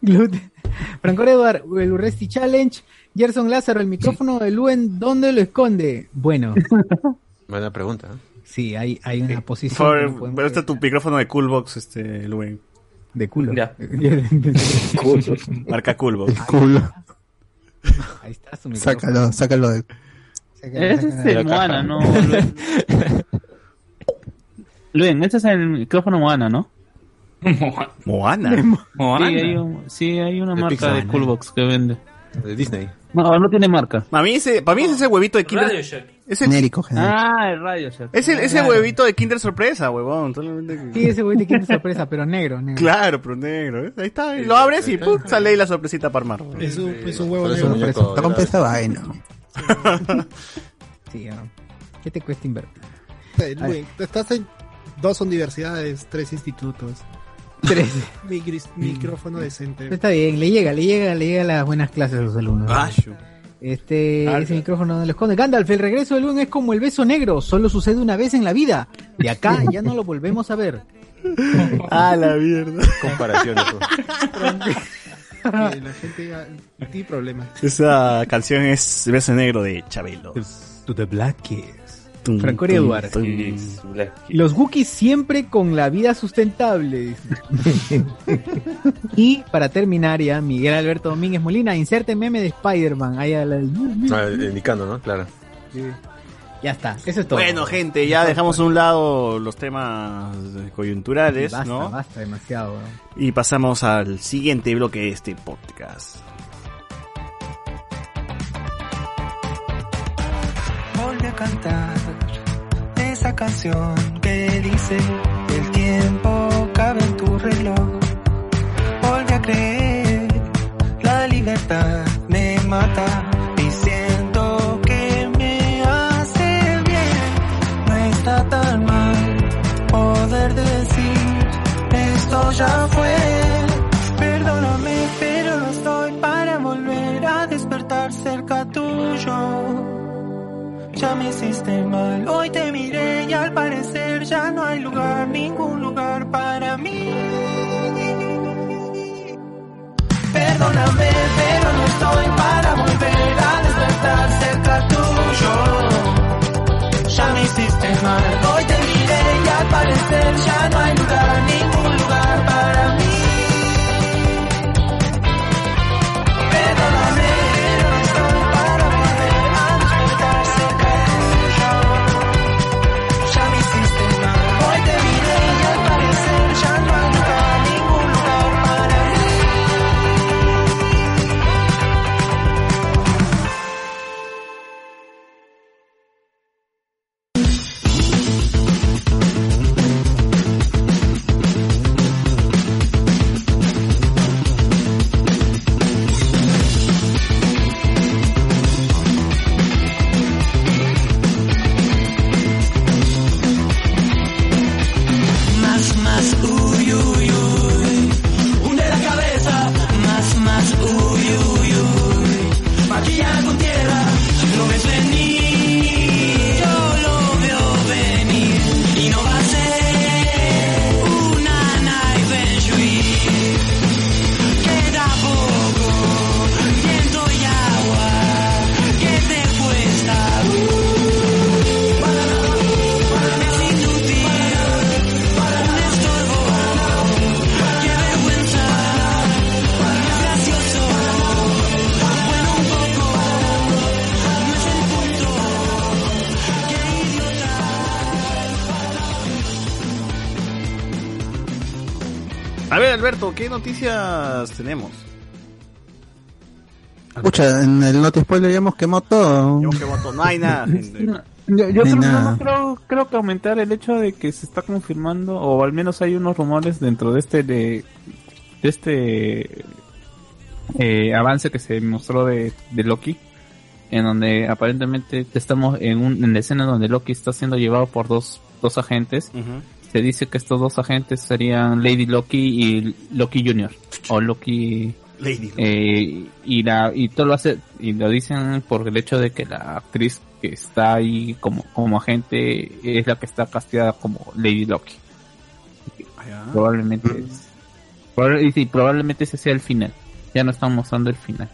Gluten. Franco Eduard, el Urresti Challenge. Gerson Lázaro, el micrófono de Luen, ¿dónde lo esconde? Bueno, Buena pregunta. ¿eh? sí, hay, hay una posición Por, pero este es tu micrófono de Coolbox, este, Luen. de culo. Ya. Marca Coolbox. Culo. Ahí está su micrófono. Sácalo, sácalo de. Sácalo, Ese es el Moana, ¿no? Luen. Luen, ese es el micrófono Moana, ¿no? Moana. Sí, hay, un- sí, hay una De marca Pixar, de. Coolbox que vende. De Disney. No, no tiene marca. Para mí ese, para mí es ese huevito de Kinder. Radio Shack. Es el, Genérico, genérico. Ah, el radio Shack. es el- ese Claro. huevito de Kinder sorpresa, huevón. solamente Sí, ese güey te quiere sorpresa, pero negro, negro. Claro, pero negro. ¿eh? Ahí está. Y lo abres y ¡pum! sale ahí la sorpresita para armar. Es un, es un huevo negro. muñeco Está con esa vaina. Sí. ¿Qué te cuesta invertir? Estás en dos universidades, tres institutos. Tres. Micrófono decente. Está bien, le llega, le llega, le llega las buenas clases a los alumnos. Ah. Este, ese micrófono no lo esconde. Gandalf, el regreso de Luen es como el beso negro, solo sucede una vez en la vida. De acá ya no lo volvemos a ver. Ah, la mierda. Comparaciones. La gente ya tiene problemas. Esa canción es Beso Negro de Chabelo. To the Black Kids. Tum, Franco tum, Eduardo. tum. Los Wookiees siempre con la vida sustentable. y para terminar ya, Miguel Alberto Domínguez Molina, inserte meme de Spider-Man. Ahí a la- Ah, indicando, ¿no? Claro. Ya está, eso es todo. Bueno, gente, ya dejamos a un lado los temas coyunturales, basta, ¿no? basta demasiado. Y pasamos al siguiente bloque de este podcast. Volve a cantar esa canción que dice: El tiempo cabe en tu reloj. Volve a creer: La libertad me mata, diciendo que me hace bien. No está tan mal poder decir: Esto ya fue. aparecer, ya no hay lugar, ningún lugar para mí. Perdóname, pero no estoy para volver a despertar cerca tuyo. Ya me hiciste mal, hoy te miré y al parecer ya no hay lugar, ningún lugar. Alberto, ¿qué noticias tenemos? Escucha, en el Noti Spoiler ya hemos quemado todo. No hay nada, gente. Yo, yo creo, nada. no, creo, creo que aumentar el hecho de que se está confirmando, o al menos hay unos rumores dentro de este de, de este eh, avance que se mostró de, de Loki, en donde aparentemente estamos en, un, en la escena donde Loki está siendo llevado por dos, dos agentes. Se dice que estos dos agentes serían Lady Loki y Loki Jr. o Loki Lady Loki. eh, y la y todo lo hace y lo dicen por el hecho de que la actriz que está ahí como como agente es la que está casteada como Lady Loki probablemente es- proba- y sí, probablemente ese sea el final ya no están mostrando el final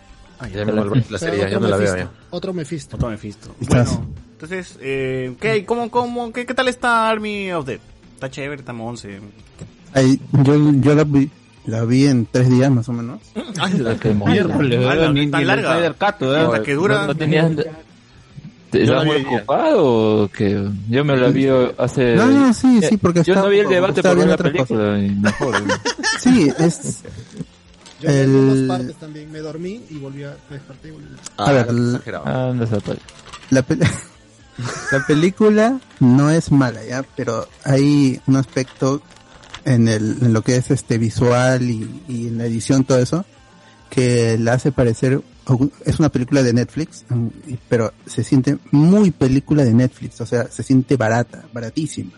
ya me volví la serie, ya no la veo ya. Otro Mephisto. Otro Mephisto. Estás- Bueno, entonces, eh, ¿qué? ¿Cómo, cómo, qué, qué tal está Army of Dead? Está chévere, está once. Ay, yo yo la, vi, la vi en tres días más o menos. Ay, la que ni- larga. ¿eh? La dura. No, tenías... ¿Estás la muy ocupado o qué? Yo me la vi hace... No, no, sí, sí, porque Yo estaba- no vi el debate por ver la película. y mejor. Sí, es Yo vi algunas el partes también, me dormí y volví a me desperté y volví a... a ver, el- Ah, la, pel- la película no es mala ya, pero hay un aspecto en el en lo que es este visual y, y en la edición todo eso que la hace parecer es una película de Netflix, mm, pero se siente muy película de Netflix, o sea, se siente barata, baratísima.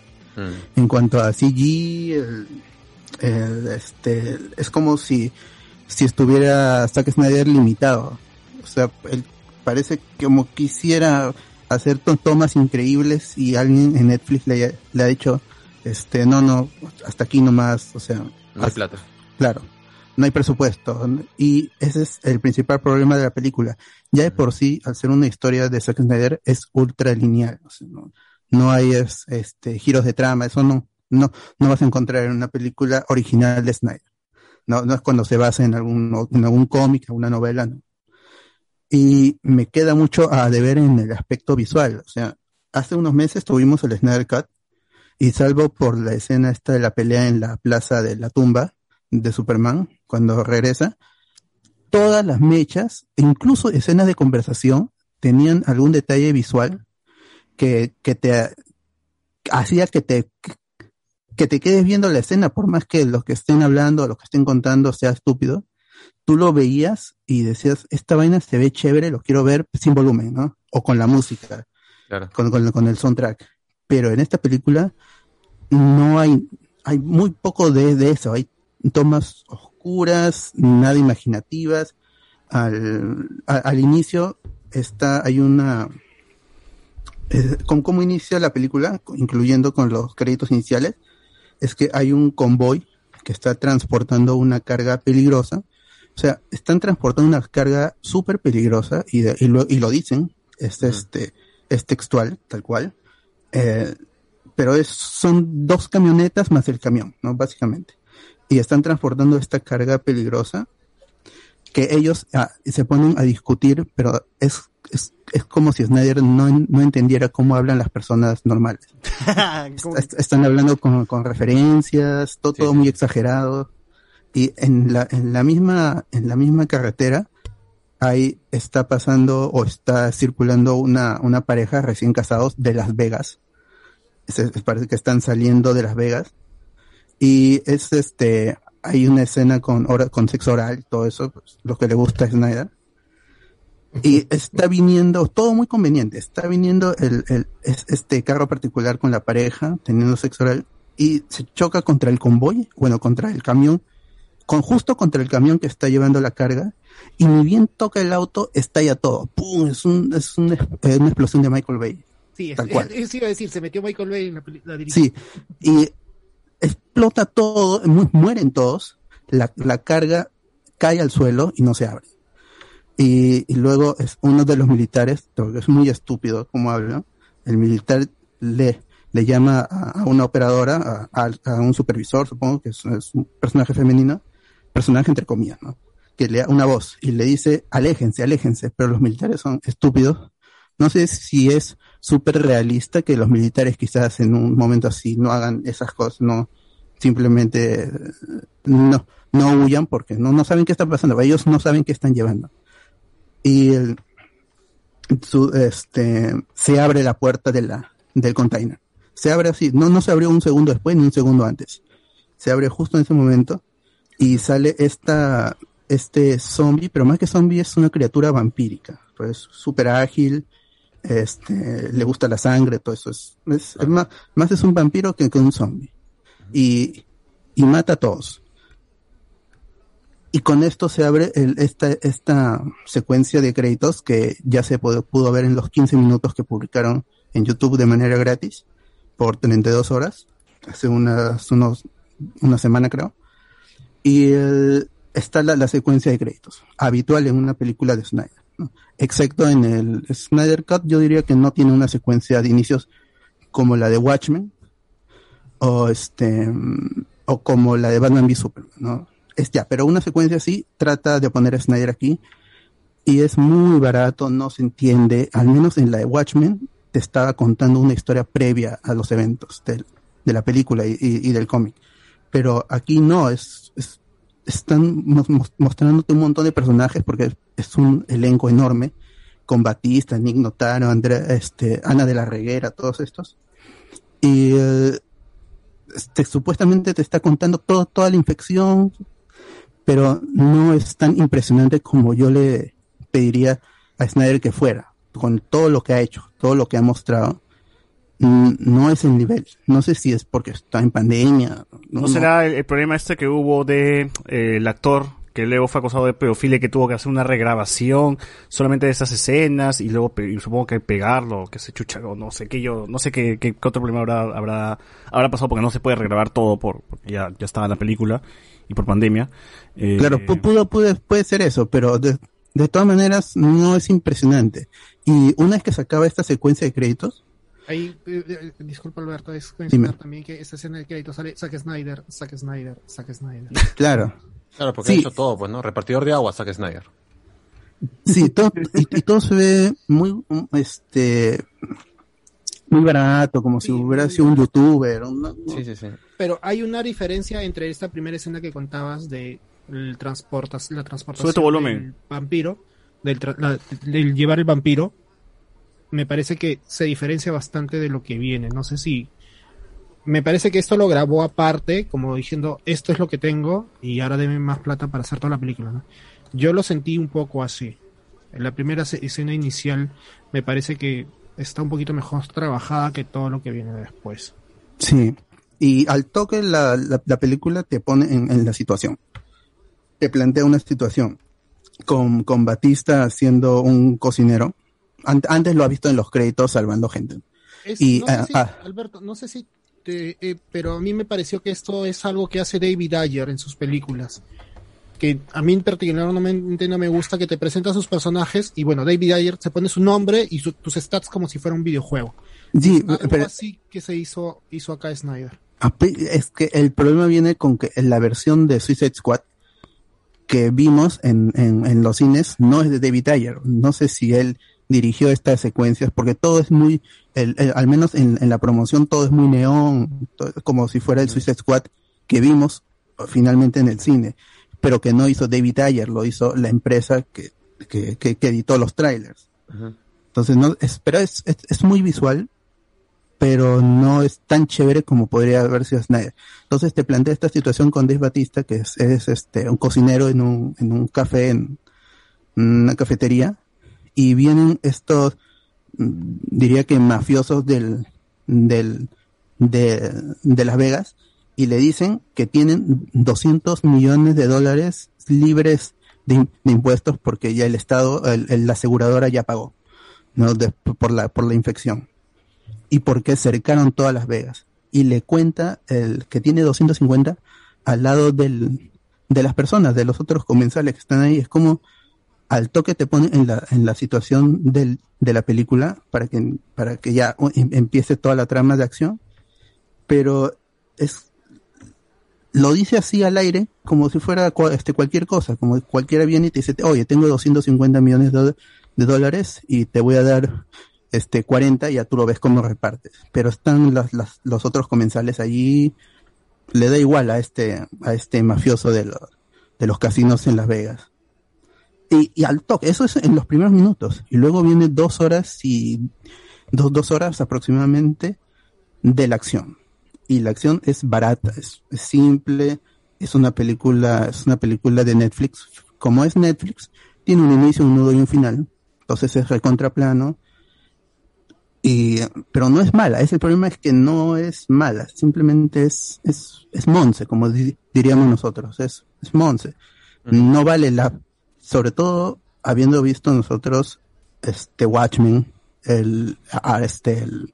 En cuanto a CG, el, el, este, es como si, si estuviera Zack Snyder limitado. O sea, él parece como quisiera hacer to- tomas increíbles y alguien en Netflix le, le ha dicho, este, no, no, hasta aquí nomás, o sea, No hay plata. Claro, no hay presupuesto. Y ese es el principal problema de la película. Ya de por sí, al ser una historia de Zack Snyder, es ultra lineal. O sea, no, no hay es- este, giros de trama, eso no, no, no vas a encontrar en una película original de Snyder. No, no es cuando se basa en algún, en algún cómic, alguna novela, no. Y me queda mucho a deber en el aspecto visual. O sea, hace unos meses tuvimos el Snyder Cut y salvo por la escena esta de la pelea en la plaza de la tumba de Superman, cuando regresa, todas las mechas, incluso escenas de conversación, tenían algún detalle visual que, que te hacía que te que te quedes viendo la escena, por más que lo que estén hablando, lo que estén contando sea estúpido, tú lo veías y decías, esta vaina se ve chévere, lo quiero ver sin volumen, ¿no? O con la música, Claro. con, con, con el soundtrack. Pero en esta película no hay, hay muy poco de, de eso, hay tomas oscuras, nada imaginativas. Al, al inicio está, hay una, eh, con cómo inicia la película, incluyendo con los créditos iniciales, es que hay un convoy que está transportando una carga peligrosa O sea, están transportando una carga súper peligrosa y, de- y, lo, y lo dicen, es, este, es textual, tal cual. Eh, pero es, son dos camionetas más el camión, ¿no? Básicamente. Y están transportando esta carga peligrosa que ellos ah, se ponen a discutir, pero es, es, es como si Snyder no, no entendiera cómo hablan las personas normales. Est- están hablando con, con referencias, todo, todo muy exagerado. Y en la, en la misma, en la misma carretera, ahí está pasando o está circulando una, una pareja recién casados de Las Vegas. Parece que están saliendo de Las Vegas. Y es este, hay una escena con, con sexo oral, todo eso, pues, lo que le gusta a Snyder. Y está viniendo, todo muy conveniente, está viniendo el, el, es- este carro particular con la pareja, teniendo sexo oral, y se choca contra el convoy, bueno, contra el camión, con justo contra el camión que está llevando la carga, y ni bien toca el auto, estalla todo. ¡Pum! Es, un, es un- eh, una explosión de Michael Bay. Sí, es- eso iba a decir, se metió Michael Bay en la, la dirección. Sí, y explota todo, mu- mueren todos, la, la carga cae al suelo y no se abre. Y, y luego es uno de los militares, porque es muy estúpido como habla, el militar le, le llama a, a una operadora, a, a- a un supervisor, supongo que es, es un personaje femenino, personaje entre comillas, ¿no? Que le da una voz y le dice, aléjense, aléjense, pero los militares son estúpidos. No sé si es súper realista que los militares quizás en un momento así no hagan esas cosas, no simplemente no, no huyan porque no, no saben qué está pasando, ellos no saben qué están llevando. Y este, se abre la puerta de del container. Se abre así, no, no se abrió un segundo después ni un segundo antes. Se abre justo en ese momento y sale esta, este zombie, pero más que zombie es una criatura vampírica, pues súper ágil, este, le gusta la sangre, todo eso es, es- es más, más es un vampiro que, que un zombie. Y, y mata a todos. Y con esto se abre el- esta, esta secuencia de créditos que ya se pudo, pudo ver en los 15 minutos que publicaron en YouTube de manera gratis por 32 horas, hace unas, unos, una semana creo. Y está la, la secuencia de créditos, habitual en una película de Snyder. Excepto en el Snyder Cut, yo diría que no tiene una secuencia de inicios como la de Watchmen o este o como la de Batman v Superman, ¿no? Pero una secuencia así trata de poner a Snyder aquí y es muy barato, no se entiende, al menos en la de Watchmen te estaba contando una historia previa a los eventos del- de la película y, del cómic, pero aquí no, es- están mos- mos- mostrándote un montón de personajes porque es, es un elenco enorme con Batista, Nick Notaro, Andrea, este, Ana de la Reguera, todos estos. Y eh, este, supuestamente te está contando todo, toda la infección, pero no es tan impresionante como yo le pediría a Snyder que fuera, con todo lo que ha hecho, todo lo que ha mostrado. Mm, No es el nivel. No sé si es porque está en pandemia. ¿No, será el, el problema este que hubo de eh, el actor que luego fue acusado de pedofilia y que tuvo que hacer una regrabación solamente de esas escenas y luego y supongo que pegarlo, que se chucha o no sé qué yo, no sé qué, qué, qué otro problema habrá, habrá, habrá pasado porque no se puede regrabar todo por, porque ya, ya estaba en la película y por pandemia. Eh, Claro, pu- pudo, pudo- puede ser eso, pero de, de todas maneras no es impresionante. Y una vez que se acaba esta secuencia de créditos, Ahí, eh, eh, disculpa Alberto, es mencionar también que esta escena de crédito sale Zack Snyder, Zack Snyder, Zack Snyder. claro. Claro, porque Sí. ha hecho todo, pues, ¿no? Repartidor de agua, Zack Snyder. Sí, todo, y, y todo se ve muy, este, muy barato, como si hubiera sido un youtuber. un- Sí, sí, sí. Pero hay una diferencia entre esta primera escena que contabas de el transportas, la transportación Sube tu volumen. del vampiro, del, tra- la- del llevar el vampiro, me parece que se diferencia bastante de lo que viene. No sé si me parece que esto lo grabó aparte, como diciendo esto es lo que tengo y ahora deme más plata para hacer toda la película. Yo lo sentí un poco así. En la primera escena inicial me parece que está un poquito mejor trabajada que todo lo que viene después. Sí. Y al toque la, la, la película te pone en, en la situación. Te plantea una situación con, con Batista siendo un cocinero. Ant- antes lo ha visto en los créditos salvando gente. Es- y no sé ah, si- ah, Alberto, no sé si, te- eh, pero a mí me pareció que esto es algo que hace David Ayer en sus películas. que a mí particularmente no me gusta que te presenta a sus personajes y bueno, David Ayer se pone su nombre y su- tus stats como si fuera un videojuego. Sí, Algo pero así que se hizo, hizo acá Snyder. es que el problema viene con que la versión de Suicide Squad que vimos en, en, en los cines no es de David Ayer. No sé si él dirigió estas secuencias porque todo es muy, el- el- al menos en, en la promoción todo es muy neón, como si fuera el Suicide Squad que vimos finalmente en el cine, pero que no hizo David Ayer, lo hizo la empresa que, que, que, que editó los trailers. Entonces, no, es, pero es, es, es muy visual, pero no es tan chévere como podría haber sido Snyder. Entonces te plantea esta situación con Dave Batista, que es, es este un cocinero en un, en un café, en una cafetería, y vienen estos, mm, diría que mafiosos del, del, de, de Las Vegas, y le dicen que tienen 200 millones de dólares libres de, de impuestos porque ya el Estado, el- la aseguradora ya pagó, ¿no? Por la, por la infección y porque cercaron todas Las Vegas. Y le cuenta el que tiene 250 al lado del, de las personas, de los otros comensales que están ahí. Es como al toque te pone en la, en la situación del, de la película para que, para que ya em- empiece toda la trama de acción. Pero es, lo dice así al aire como si fuera este, cualquier cosa, como cualquiera viene y te dice, oye, tengo 250 millones de, de dólares y te voy a dar este 40 y ya tú lo ves cómo repartes. Pero están las, los otros comensales allí, le da igual a este, a este mafioso de los, de los casinos en Las Vegas. Y, y al toque, eso es en los primeros minutos. Y luego viene dos horas y dos, dos horas aproximadamente de la acción. Y la acción es barata, es, es simple, es una película, es una película de Netflix. Como es Netflix, tiene un inicio, un nudo y un final. Entonces es recontraplano. Y, pero no es mala, es el problema es que no es mala, simplemente es, es, es Monse, como di- diríamos nosotros, es, es Monse. No vale la, sobre todo habiendo visto nosotros este Watchmen, el, este, el,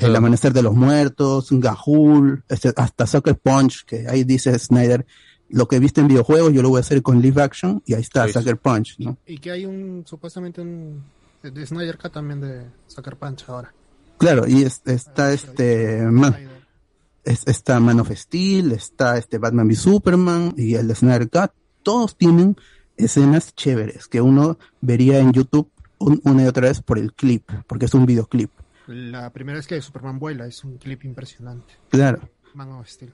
el amanecer de los muertos, Gahul, este, hasta Sucker Punch, que ahí dice Snyder, lo que viste en videojuegos yo lo voy a hacer con live action y ahí está Sí. Sucker Punch, ¿no? Y que hay un, supuestamente un, de, de Snyder Cut también de Sucker Punch ahora. Claro, y es- está este Man, es- está Man of Steel, está este Batman v Superman y el de Snyder Cut, todos tienen escenas chéveres que uno vería en YouTube un- una y otra vez por el clip, porque es un videoclip. La primera vez que Superman vuela es un clip impresionante. Claro. Man of Steel.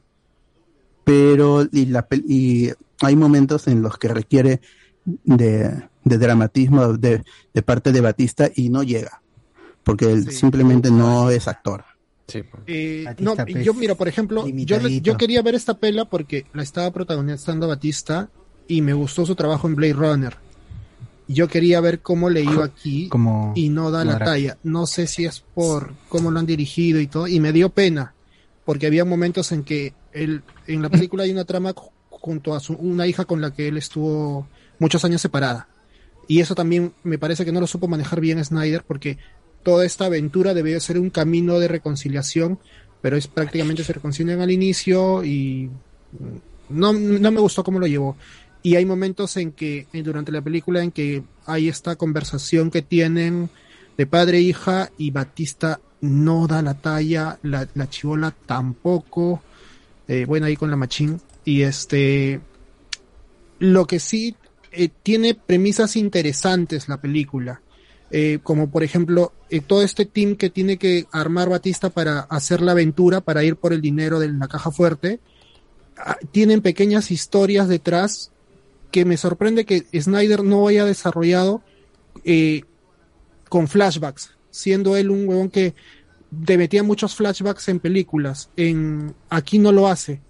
pero y, la, y hay momentos en los que requiere de, de dramatismo de, de parte de Batista y no llega, porque él simplemente no es actor. Eh, Batista, no, pues, yo mira, por ejemplo, yo, yo quería ver esta pela porque la estaba protagonizando Batista y me gustó su trabajo en Blade Runner. Yo quería ver cómo le iba aquí Como- y no da la talla. No sé si es por cómo lo han dirigido y todo, y me dio pena porque había momentos en que él, en la película hay una trama ju- junto a su, una hija con la que él estuvo muchos años separada. Y eso también me parece que no lo supo manejar bien Snyder porque toda esta aventura debió ser un camino de reconciliación, pero es prácticamente se reconcilian al inicio y no, no me gustó cómo lo llevó. Y hay momentos en que, eh, durante la película, en que hay esta conversación que tienen de padre e hija y Batista no da la talla, la, la chivola tampoco, eh, bueno, ahí con la machín. Y este, lo que sí eh, tiene premisas interesantes la película. Como por ejemplo todo este team que tiene que armar Batista para hacer la aventura, para ir por el dinero de la caja fuerte, ah, tienen pequeñas historias detrás que me sorprende que Snyder no haya desarrollado eh, con flashbacks, siendo él un huevón que te metía muchos flashbacks en películas. En aquí no lo hace.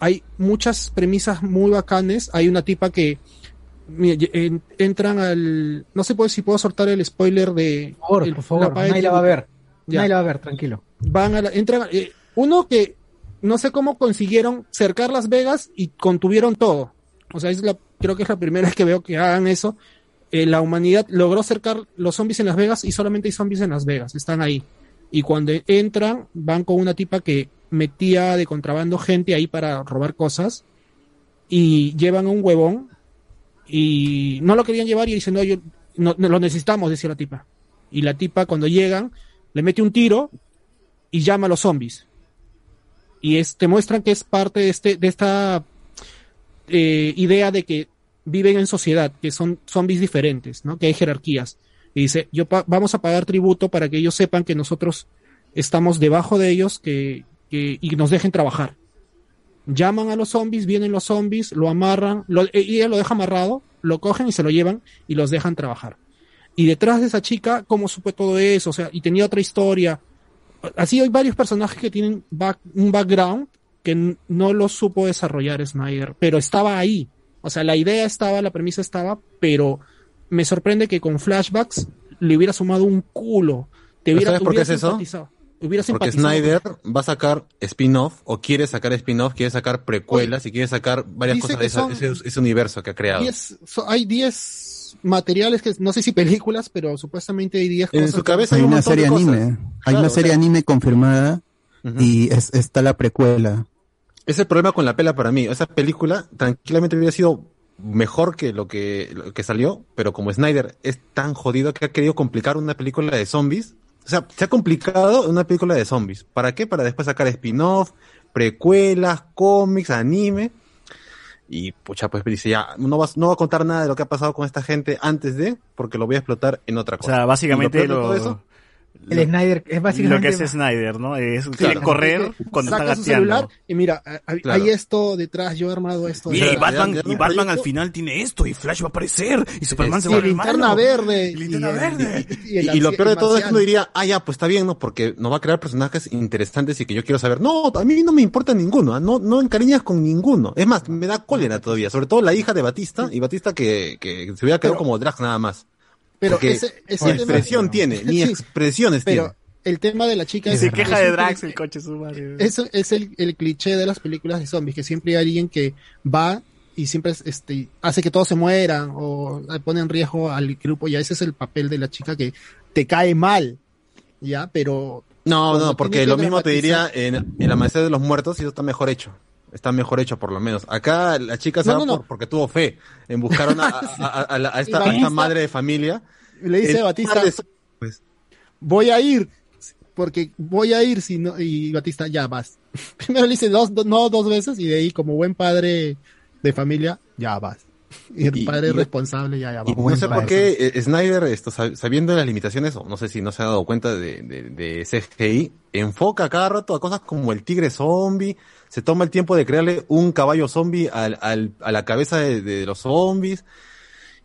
Hay muchas premisas muy bacanes. Hay una tipa que en- entran al no sé pues, si puedo soltar el spoiler de Por favor, el- por favor, la va a ver. Ya. Nadie la va a ver, tranquilo. van a la, entran eh, uno que no sé cómo consiguieron cercar Las Vegas y contuvieron todo. O sea, es la, creo que es la primera vez que veo que hagan eso. Eh, la humanidad logró cercar los zombies en Las Vegas y solamente hay zombies en Las Vegas, están ahí. Y cuando entran, van con una tipa que metía de contrabando gente ahí para robar cosas. y llevan un huevón y no lo querían llevar y dicen, no, yo, no, no, lo necesitamos, decía la tipa. Y la tipa cuando llegan le mete un tiro y llama a los zombies. Y es, te muestran que es parte de, este, de esta eh, idea de que viven en sociedad, que son zombies diferentes, ¿no? que hay jerarquías. Y dice, yo vamos a pagar tributo para que ellos sepan que nosotros estamos debajo de ellos que, que- y nos dejen trabajar. Llaman a los zombies, vienen los zombies, lo amarran, lo, eh, lo deja amarrado, lo cogen y se lo llevan y los dejan trabajar. Y detrás de esa chica, ¿cómo supe todo eso? O sea, y tenía otra historia. Así hay varios personajes que tienen un background que no lo supo desarrollar Snyder, pero estaba ahí. O sea, la idea estaba, la premisa estaba, pero me sorprende que con flashbacks le hubiera sumado un culo. Te ¿Pero hubiera, ¿Sabes por qué es eso? Porque. Snyder va a sacar spin-off o quiere sacar spin-off, quiere sacar precuelas y quiere sacar varias cosas de esa- ese, ese universo que ha creado. Diez- so- hay 10 materiales que no sé si películas, pero supuestamente hay 10 En cosas. su cabeza Hay un una serie cosas. anime. Hay Claro, una o serie sea- anime confirmada y es- está la precuela. Es el problema con la pela para mí. Esa película tranquilamente hubiera sido mejor que lo que, lo que salió, pero como Snyder es tan jodido que ha querido complicar una película de zombies. O sea, se ha complicado una película de zombies. ¿Para qué? Para después sacar spin-off, precuelas, cómics, anime. Y pucha, pues dice ya, no va, no va a contar nada de lo que ha pasado con esta gente antes de, porque lo voy a explotar en otra O cosa. sea, básicamente lo lo, todo eso, El Snyder es básicamente. lo que es Snyder, ¿no? Es Claro. quiere correr cuando saca está su gateando. celular y mira, hay, Claro. hay esto detrás, yo he armado esto. Mira, y. Batman, y Batman al final tiene esto, y Flash va a aparecer, y Superman se Y va a ver linterna verde. Y linterna verde. y el Y, y lo peor de todo es que uno diría, ah, ya, pues está bien, ¿no? Porque nos va a crear personajes interesantes y que yo quiero saber. No, a mí no me importa ninguno, ¿ah? no, no encariñas con ninguno. Es más, me da cólera todavía, sobre todo la hija de Batista, y Batista que, que se hubiera quedado Pero- como drag nada más. Pero Porque ese, ese ni tema- expresión tiene, ni Sí, expresiones Pero tiene. el tema de la chica Y es, se queja es de Drax, el coche su madre. Eso es el, el cliché de las películas de zombies, que siempre hay alguien que va y siempre es, este, hace que todos se mueran o pone en riesgo al grupo y ese es el papel de la chica que te cae mal, ¿ya? Pero... No, no, porque lo mismo te diría dramatizar- en El Amanecer de los Muertos y eso está mejor hecho. Está mejor hecho por lo menos. Acá la chica se No, va no, no. por- porque tuvo fe en buscar una- a, a- a la- esta, a esta madre de familia. Le dice El a Batista, pues, voy a ir, porque voy a ir, si no, y Batista, ya vas. Primero le dice dos, do- no dos veces, y de ahí, como buen padre de familia, ya vas. Y el Y- padre y- responsable, ya, ya Y no sé por qué eh, Snyder, esto, sab- sabiendo las limitaciones, o no sé si no se ha dado cuenta de, de, de CGI, enfoca cada rato a cosas como el tigre zombie, se toma el tiempo de crearle un caballo zombie al, al, a la cabeza de, de los zombies.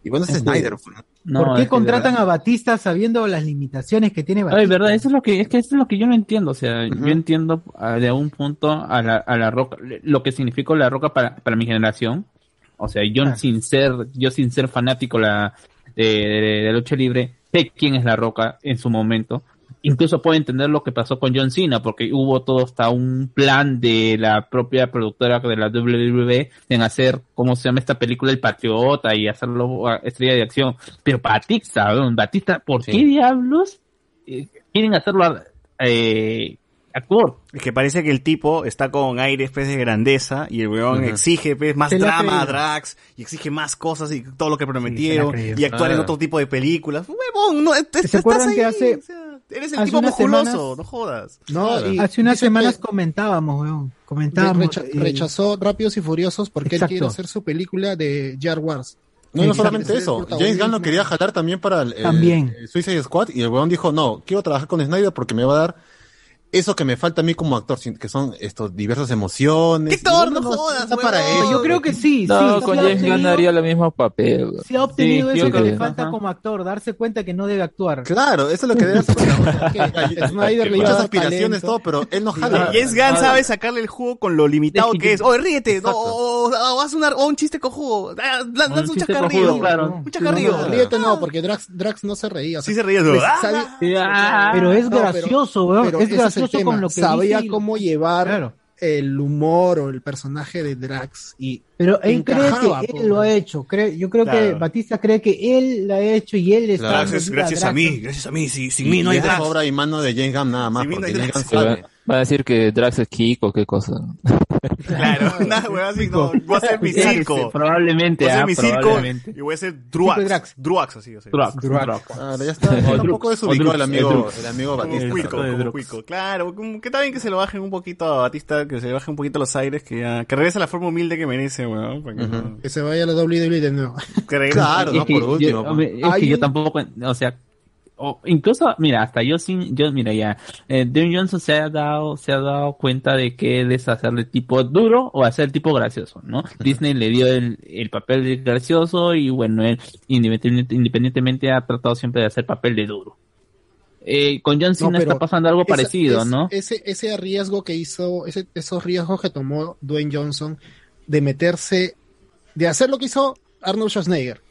Y bueno, es Snyder. pues, No, ¿Por qué contratan a Batista sabiendo las limitaciones que tiene Batista? Ay, verdad, eso es lo que, es que eso es lo que yo no entiendo, o sea, yo entiendo ah, de un punto a la, a la roca, lo que significó la roca para, para mi generación, o sea, yo Ah. sin ser, yo sin ser fanático la, de, de, de lucha libre, sé quién es la roca en su momento, incluso puedo entender lo que pasó con John Cena, porque hubo todo hasta un plan de la propia productora de la WWE en hacer, ¿cómo se llama esta película? El Patriota y hacerlo a estrella de acción. Pero Batista, Batista, ¿por Sí. qué diablos eh, quieren hacerlo eh, actor? Es que parece que el tipo está con aires pues, de grandeza y el weón exige pues, más drama. Drax y exige más cosas y todo lo que prometieron y actuar en Ah. otro tipo de películas. Huevón, no, te- ¿Se estás acuerdan ahí, que hace- o sea, eres el hace tipo unas musculoso, semanas- no jodas. No, y Hace unas semanas que comentábamos, weón. Comentábamos. recha- eh, rechazó Rápidos y Furiosos porque Exacto. él quiere hacer su película de Jar Wars. No, no solamente eso. James. Gunn lo quería jalar también para el, el- También. el Suicide Squad y el weón dijo, no, quiero trabajar con Snyder porque me va a dar eso que me falta a mí como actor, que son estos diversas emociones. Héctor, Y no jodas, está para eso. Yo creo que sí, No, sí. con James Gunn obtenido- haría el mismo papel. sí ha obtenido Sí, eso que le falta ajá. como actor, darse cuenta que no debe actuar. Claro, eso es lo que debe hacer. Snyder Muchas aspiraciones, talento. todo, pero él no jala. James Gunn sabe sacarle el jugo con lo limitado que- es. Oye, ríete, no, o, o- o haz una- o un chiste cojudo. Ah, Un Lanza un cojudo, claro. Un chascarrillo. No, no, ríete no, porque Drax, Drax no se reía. Sí se pues, Ah, Pero es No, gracioso, weón. es ese el gracioso tema. con lo que Sabía dice cómo llevar Claro. el humor o el personaje de Drax y Pero él cree que él lo ha hecho. Cree, yo creo que. Batista cree que él lo ha hecho y él está. Gracias, a mí, gracias a mí. Si, sin mí no hay Drax. obra y mano de James Gunn nada más, Sin mí no James Gunn. Va a decir que Drax es Kiko o qué cosa. Claro, una hueva así, no, voy a hacer mi circo. Probablemente, Voy a hacer ah, mi circo y voy a hacer Druax. Druax, así, o sea. Druax, Druax. Claro, ya está. un poco desubicado el amigo, el amigo Batista. Cuico, como Cuico. Claro, que está bien que se lo bajen un poquito a Batista, que se le bajen un poquito los aires, que, ya- que regrese a la forma humilde que merece, weón. que no- se vaya a la WWE de nuevo. que regrese- Es que yo- hombre, es que yo tampoco, o sea, o incluso, mira, hasta yo sin, yo, mira, ya, eh, Dwayne Johnson se ha dado, se ha dado cuenta de que él es hacerle tipo duro o hacer tipo gracioso, ¿no? Disney le dio el, el papel de gracioso y bueno, él independientemente, independientemente ha tratado siempre de hacer papel de duro. Eh, con John Cena No, está pasando algo esa- parecido, es- ¿no? Ese, ese riesgo que hizo, ese, esos riesgos que tomó Dwayne Johnson de meterse, de hacer lo que hizo Arnold Schwarzenegger,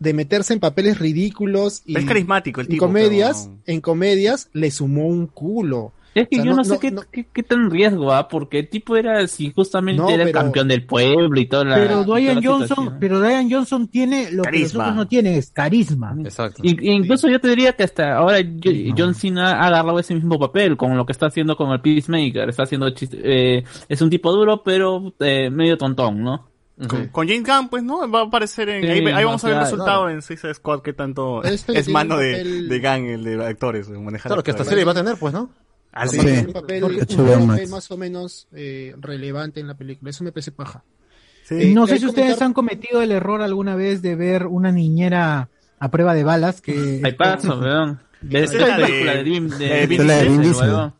de meterse en papeles ridículos y Es carismático el en tipo, comedias, pero- en comedias le sumó un culo. Es que O sea, yo no, no- sé no- qué, no- qué, qué tan riesgo, ¿ah? Porque el tipo era, si justamente No, era el pero- campeón del pueblo y toda la. Pero Dwayne Johnson, pero Dwayne Johnson tiene lo que los Carisma. otros no tienen, es carisma. Exacto. Y- incluso yo te diría que hasta ahora yo- John Cena ha agarrado ese mismo papel con lo que está haciendo con el Peacemaker. Está haciendo chist- eh, es un tipo duro, pero eh, medio tontón, ¿no? Con, con James Gunn, pues, ¿no? Va a aparecer en... Sí, ahí, ahí vamos a ver el resultado claro. en Suicide Squad, que tanto Este es mano de, papel- de Gunn, el de actores, manejar Claro, que esta serie va a tener, pues, ¿no? Ah, Sí, sí. un papel, un papel más o menos eh, relevante en la película. Eso me parece paja. no Eh, sé hay si ustedes comentar- han cometido el error alguna vez de ver una niñera a prueba de balas que... Hay paso, weón. De Esa esa es la película de- de Vin de de Vin Vin Diesel,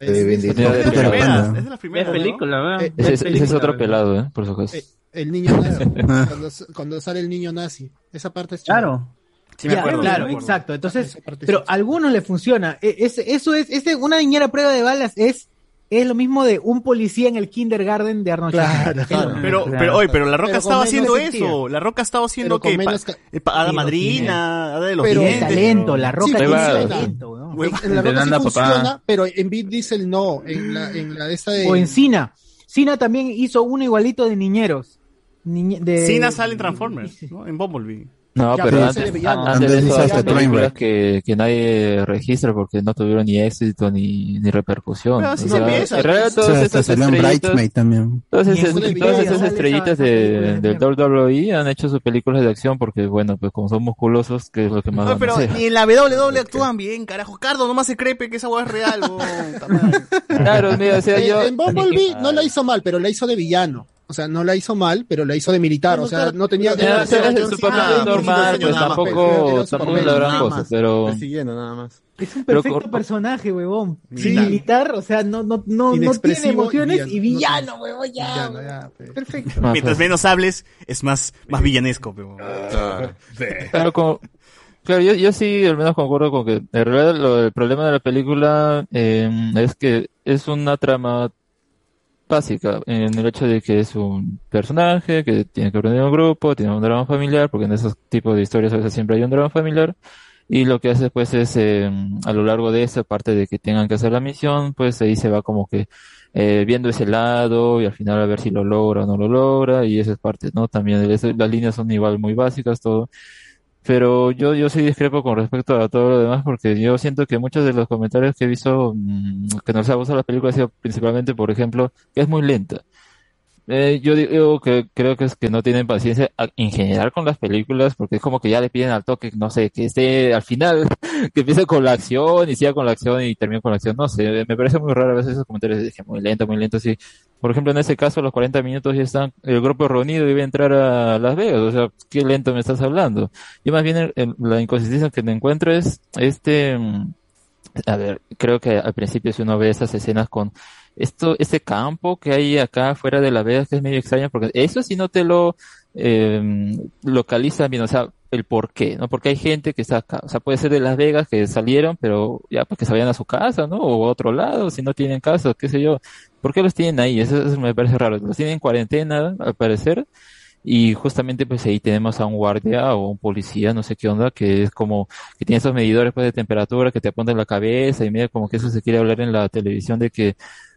Es de las primeras, es de las Es primeras, ¿no? película. Eh, Ese, Es es otro pelado, ¿eh? Por su caso. Eh, el niño nazi. cuando, cuando sale el niño nazi. Esa parte es chévere. Claro. Sí, me Ya, acuerdo, claro, me acuerdo. exacto. Entonces, pero a algunos le funciona. E- es- eso es, ese, una niñera a prueba de balas es, es lo mismo de un policía en el kindergarten de Arnold Claro, Schwarzenegger. claro. Pero, Claro. pero, oye, pero La Roca Pero estaba haciendo sentido. eso. La Roca estaba haciendo que menos pa- eh, pa- Sí, madrina, hada de los Pero dientes. talento, la roca Sí, tiene talento, weón. En, en la roca sí papá. funciona, pero en Beat Diesel no. En la, en la de esta de. O en Cina. Cina también hizo uno igualito de niñeros. Niñe- de... Cena sale en Transformers, ¿no? En Bumblebee. No, Ya, pero antes, de antes de hasta películas que, que nadie registra porque no tuvieron ni éxito ni, ni repercusión. Pero O así sea, empieza. en realidad O todas sea, hasta esas en estrellitas, Bridesmaid también. todas esas, todas esas estrellitas de, de del WWE han hecho sus películas de acción porque, bueno, pues como son musculosos, que es lo que más Oye, van a pero ni en la WWE actúan bien, carajo. Cardo nomás se crepe que esa hueá es real, madre. Claro, mira, o sea, yo... en Bumblebee no la hizo mal, pero la hizo de villano. O sea, no la hizo mal, pero la hizo de militar. O sea, no tenía. No su no papel tenía- normal, no pues tampoco, era tampoco papel, es la gran nada cosa, más. pero... Persiguiendo, nada más. Es un Pero perfecto personaje, huevón. Sí. Militar, o sea, no, no, no, no tiene emociones y y villano. villano, huevón, ya. Villano, huevón. ya, pues. Perfecto. Ah, Mientras menos hables, es más, más villanesco, pero. Claro, como- claro, yo, yo sí al menos concuerdo con que en realidad lo- el problema de la película eh, es que es una trama básica en el hecho de que es un personaje que tiene que aprender un grupo, tiene un drama familiar, porque en esos tipos de historias a veces siempre hay un drama familiar, y lo que hace pues es eh, a lo largo de esa parte de que tengan que hacer la misión, pues ahí se va como que eh, viendo ese lado y al final a ver si lo logra o no lo logra, y esa es parte, ¿no? También eso- las líneas son igual muy básicas, todo. Pero yo, yo sí discrepo con respecto a todo lo demás porque yo siento que muchos de los comentarios que he visto mm, que nos ha gustado la película ha sido principalmente, por ejemplo, que es muy lenta. Eh, yo digo que creo que es que no tienen paciencia en general con las películas porque es como que ya le piden al toque, no sé, que esté al final, que empiece con la acción y siga con la acción y termine con la acción, no sé, me parece muy raro a veces esos comentarios, dije muy lento, muy lento, sí. Por ejemplo, en ese caso, los 40 minutos ya están el grupo reunido va a entrar a Las Vegas, o sea, qué lento me estás hablando. Y más bien la inconsistencia que me encuentro es este, mm, a ver, creo que al principio si uno ve esas escenas con esto, ese campo que hay acá fuera de la Vegas que es medio extraño porque eso si no te lo eh, localizan bien, o sea, el por qué, ¿no? Porque hay gente que está acá, o sea, puede ser de Las Vegas que salieron, pero ya pues que se vayan a su casa, ¿no? O a otro lado, si no tienen casa, qué sé yo. ¿Por qué los tienen ahí? Eso, eso me parece raro. Los tienen en cuarentena, al parecer, y justamente pues ahí tenemos a un guardia o un policía, no sé qué onda, que es como, que tiene esos medidores pues de temperatura que te apuntan en la cabeza y medio como que eso se quiere hablar en la televisión de que,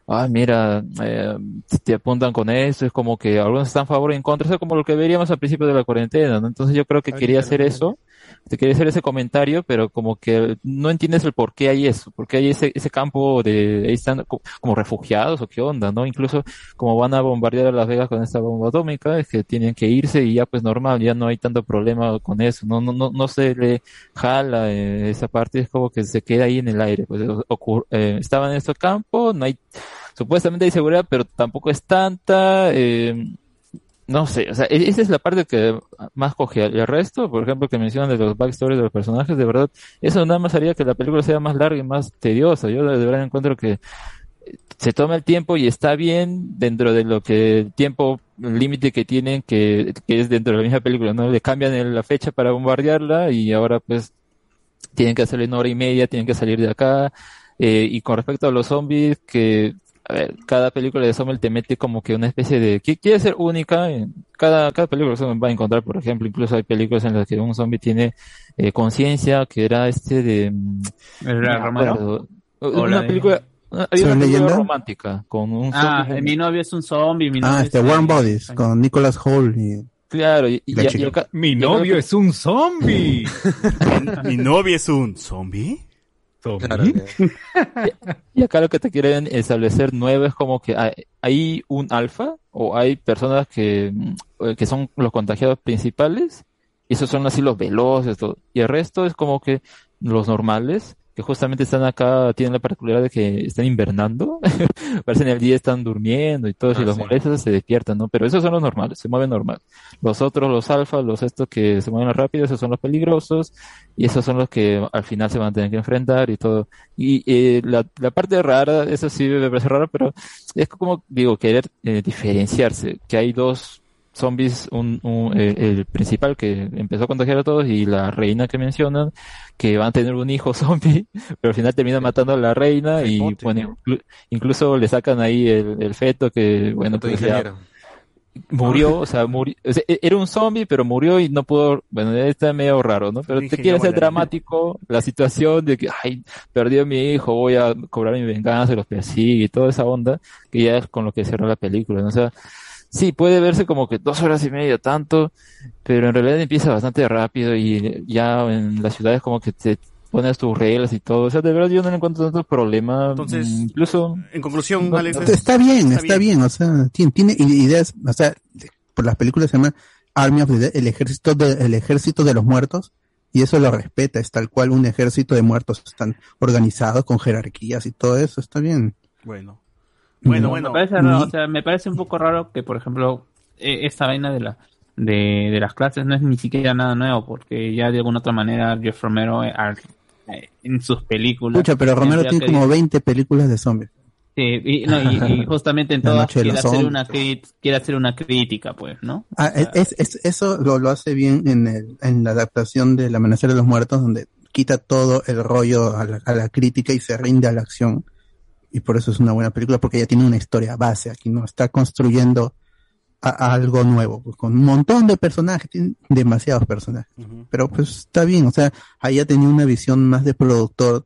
ah, mira, eh, te apuntan con eso, es como que algunos están a favor y en contra, eso es como lo que veríamos al principio de la cuarentena, ¿no? Entonces yo creo que quería hacer eso te quiere hacer ese comentario, pero como que no entiendes el por qué hay eso, por qué hay ese, ese campo de, ahí están co- como refugiados o qué onda, ¿no? Incluso como van a bombardear a Las Vegas con esta bomba atómica, es que tienen que irse y ya pues normal, ya no hay tanto problema con eso, no, no, no, no se le jala eh, esa parte, es como que se queda ahí en el aire, pues eh, estaban en este campo, no hay, supuestamente hay seguridad, pero tampoco es tanta, eh, no sé, o sea, e- esa es la parte que más coge. El resto, por ejemplo, que mencionan de los backstories de los personajes, de verdad, eso nada más haría que la película sea más larga y más tediosa. Yo de verdad encuentro que se toma el tiempo y está bien dentro de lo que el tiempo límite que tienen, que, que es dentro de la misma película, ¿no? Le cambian la fecha para bombardearla y ahora pues tienen que hacerlo en hora y media, tienen que salir de acá. Eh, y con respecto a los zombies, que a ver, cada película de zombie te mete como que una especie de... que quiere ser única. en cada, cada película de zombie va a encontrar, por ejemplo, incluso hay películas en las que un zombie tiene eh, conciencia, que era este de... mm, ¿El no me Romero? acuerdo. ¿O Una película... ¿Soy una película leyenda? romántica con un Ah, zombie. mi novio es un zombie, mi novio Ah, es- este Warm Bodies con Nicholas Holt y Claro, y, y- chica. y acá- Mi novio que- es un zombie. Mi novio es un zombie. Y acá lo que te quieren establecer nuevo es como que hay, hay un alfa o hay personas que, mm, que son los contagiados principales y esos son así los veloces todo. y el resto es como que los normales que justamente están acá tienen la particularidad de que están invernando. Parecen el día están durmiendo y todo si Ah, los sí. molestas se despiertan no pero esos son los normales se mueven normal. Los otros los alfa los estos que se mueven rápido esos son los peligrosos y esos son los que al final se van a tener que enfrentar y todo. Y eh, la, la parte rara, eso sí me parece raro, pero es como, digo, querer eh, diferenciarse, que hay dos zombies, un, un- eh, el principal que empezó a contagiar a todos y la reina que mencionan, que van a tener un hijo zombie, pero al final termina matando a la reina y bueno, inclu- incluso le sacan ahí el, el feto que, bueno, pues ya murió, o sea, murió, o sea, e- era un zombie, pero murió y no pudo, bueno, está medio raro, ¿no? Pero te quiere hacer dramático la situación de que, ay, perdió a mi hijo, voy a cobrar mi venganza, los persigue y toda esa onda, que ya es con lo que cierra la película, ¿no? O sea, sí, puede verse como que dos horas y media tanto, pero en realidad empieza bastante rápido y ya en las ciudades como que te pones tus reglas y todo, o sea, de verdad yo no le encuentro tanto problema, Entonces, mm, incluso... En conclusión, No, Alex. no, es- Está bien, está, bien. o sea, tiene, tiene ideas, o sea, por las películas se llama Army of the Dead, el ejército de, el ejército de los muertos, y eso lo respeta, es tal cual un ejército de muertos, están organizados con jerarquías y todo eso, está bien. Bueno. Bueno, No, bueno. Me parece, raro, Y- o sea, me parece un poco raro que, por ejemplo, eh, esta vaina de la de, de las clases no es ni siquiera nada nuevo, porque ya de alguna otra manera Jeff Romero eh, al- eh, en sus películas. Escucha, pero Romero tiene como 20 películas de zombies. Sí, y, no, y, y justamente en todas quiere hacer, zombies. una quiere hacer una crítica, pues, ¿no? Ah, es, es- es- eso lo, lo hace bien en, el, en la adaptación del Amanecer de los Muertos, donde quita todo el rollo a la, a la crítica y se rinde a la acción. Y por eso es una buena película, porque ella tiene una historia base aquí, ¿no? Está construyendo a- a algo nuevo, pues, con un montón de personajes, tiene demasiados personajes. Pero pues está bien, o sea, ahí ya tenía una visión más de productor,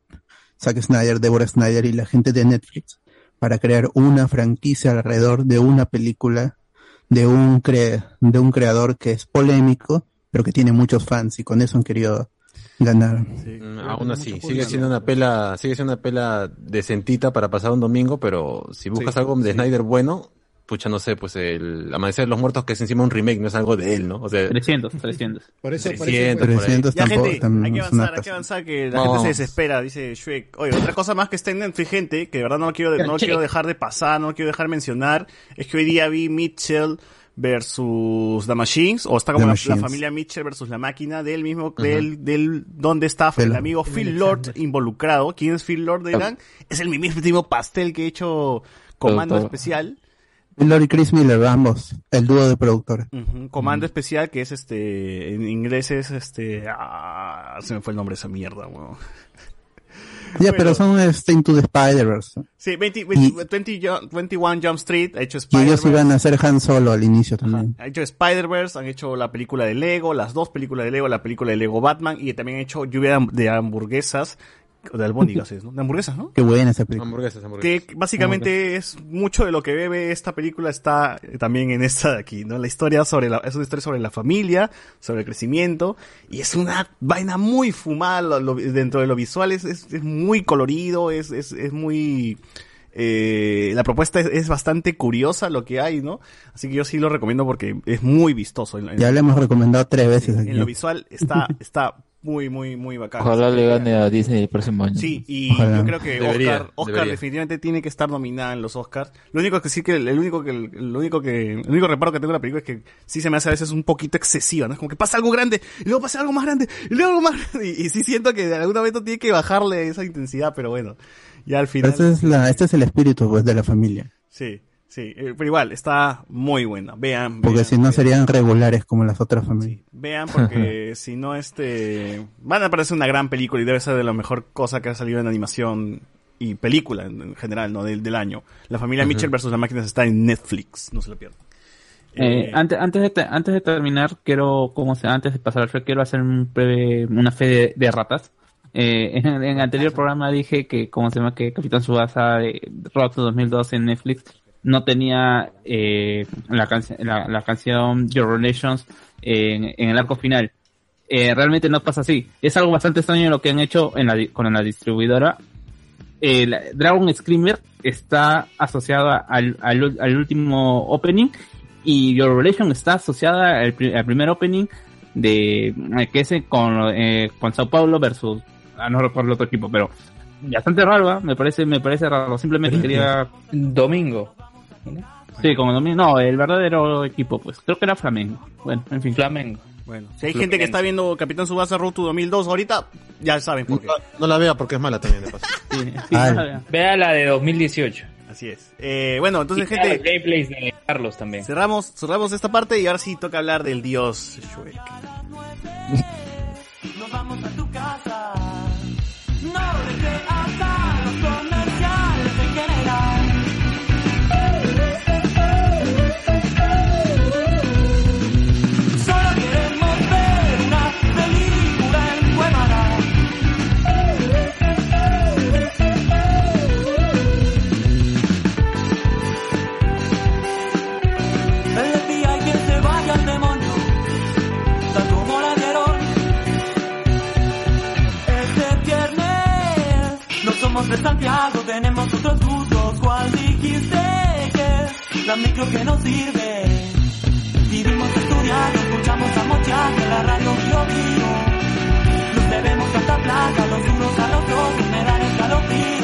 Zack Snyder, Deborah Snyder y la gente de Netflix, para crear una franquicia alrededor de una película de un cre de un creador que es polémico, pero que tiene muchos fans y con eso han querido ganar. Mm, Aún así, sigue siendo una pela, sigue siendo una pela decentita para pasar un domingo, pero si buscas Sí, algo de sí. Snyder bueno, pucha, no sé, pues el Amanecer de los Muertos que es encima un remake, no es algo de él, ¿no? O sea, 300, 300. Por eso, por eso 300, fue- por ahí. 300 Ya, tampoco, gente, también hay que avanzar, hay que avanzar, que la gente se desespera, dice Shrek. Oye, otra cosa más que está en Netflix, gente, que de verdad no lo quiero, no lo quiero dejar de pasar, no lo quiero dejar de mencionar, es que hoy día vi Mitchell versus The Machines, o está como la, familia Mitchell versus la máquina del mismo, del, del, donde está el amigo Phil Lord involucrado. ¿Quién es Phil Lord, dirán? Es el mismísimo pastel que he hecho Comando. Especial. Lori Chris Miller, ambos, el dúo de productores. Comando especial que es este en inglés es este ah, se me fue el nombre de esa mierda, weón. Ya, pero son este, Into the Spider-Verse. Sí, 20, Y- 20, 20 Ju- 21 Jump Street ha hecho Y ellos Spider-Verse. iban a hacer Han Solo al inicio también. Ha hecho Spider-Verse, han hecho la película de Lego, las dos películas de Lego, la película de Lego Batman y también han hecho Lluvia de ham- de hamburguesas de albóndigas, es, ¿no? De hamburguesas, ¿no? Qué buena esa película. Hamburguesas, hamburguesas. Que básicamente es mucho de lo que bebe esta película está eh, también en esta de aquí, ¿no? La historia sobre la, es una historia sobre la familia, sobre el crecimiento, y es una vaina muy fumada lo- lo- dentro de lo visual, es, es, es muy colorido, es, es, es muy, eh, la propuesta es, es bastante curiosa lo que hay, ¿no? Así que yo sí lo recomiendo porque es muy vistoso. En, en- Ya le hemos recomendado tres veces aquí. en lo visual está, está muy, muy, muy bacán. Ojalá le gane a Disney el próximo año. Sí, y Ojalá. yo creo que Debería, Oscar, Oscar debería. definitivamente tiene que estar nominada en los Oscars. Lo único que sí que el único que el único que el único reparo que tengo en la película es que sí se me hace a veces un poquito excesiva, ¿no? Es como que pasa algo grande y luego pasa algo más grande y luego algo más grande y, y sí siento que de algún momento tiene que bajarle esa intensidad, pero bueno, ya al final este es, la, este es el espíritu pues, de la familia. sí, sí, eh, pero igual está muy buena. Vean, Porque vean, si no vean. serían regulares como las otras familias. Vean porque si no este van a parecer una gran película y debe ser de la mejor cosa que ha salido en animación y película en, en general, ¿no? Del, del año. La familia Mitchell versus las máquinas está en Netflix, no se lo pierdan. Eh, antes, antes, de, te- antes de terminar, quiero, como se, antes de pasar al show, quiero hacer un breve- una fe de, de ratas. Eh, en, en el anterior programa dije que, como se llama, que Capitán Subasa de Road to 2002 en Netflix no tenía eh, la, canc- la, la canción Your Relations en, en el arco final. Eh, realmente no pasa así. Es algo bastante extraño lo que han hecho en la, con la distribuidora. Dragon Screamer está asociada al, al, al último opening y Your Relation está asociada al primer opening de eh, que es con, eh, con Sao Paulo versus ah, no recuerdo el otro equipo pero bastante raro ¿ah? me parece me parece raro simplemente quería Domingo. Sí como domingo no el verdadero equipo pues creo que era Flamengo bueno en fin Flamengo. Bueno, si hay gente que está viendo Capitán Subasa Road to 2002 ahorita, ya saben por qué. No la vea porque es mala también, de paso. Vea la de 2018. Así es. Eh, bueno, entonces Y gente, gameplays de Carlos también. cerramos, cerramos esta parte y ahora sí toca hablar del dios Shrek. Nos vamos a tu casa. No somos de Santiago, tenemos otros gustos. ¿Cuál dijiste que la micro que nos sirve? Vivimos estudiando, escuchamos a mochar de la radio Bio Bio. Nos debemos tanta plata los unos a los otros, me dan escalofrío.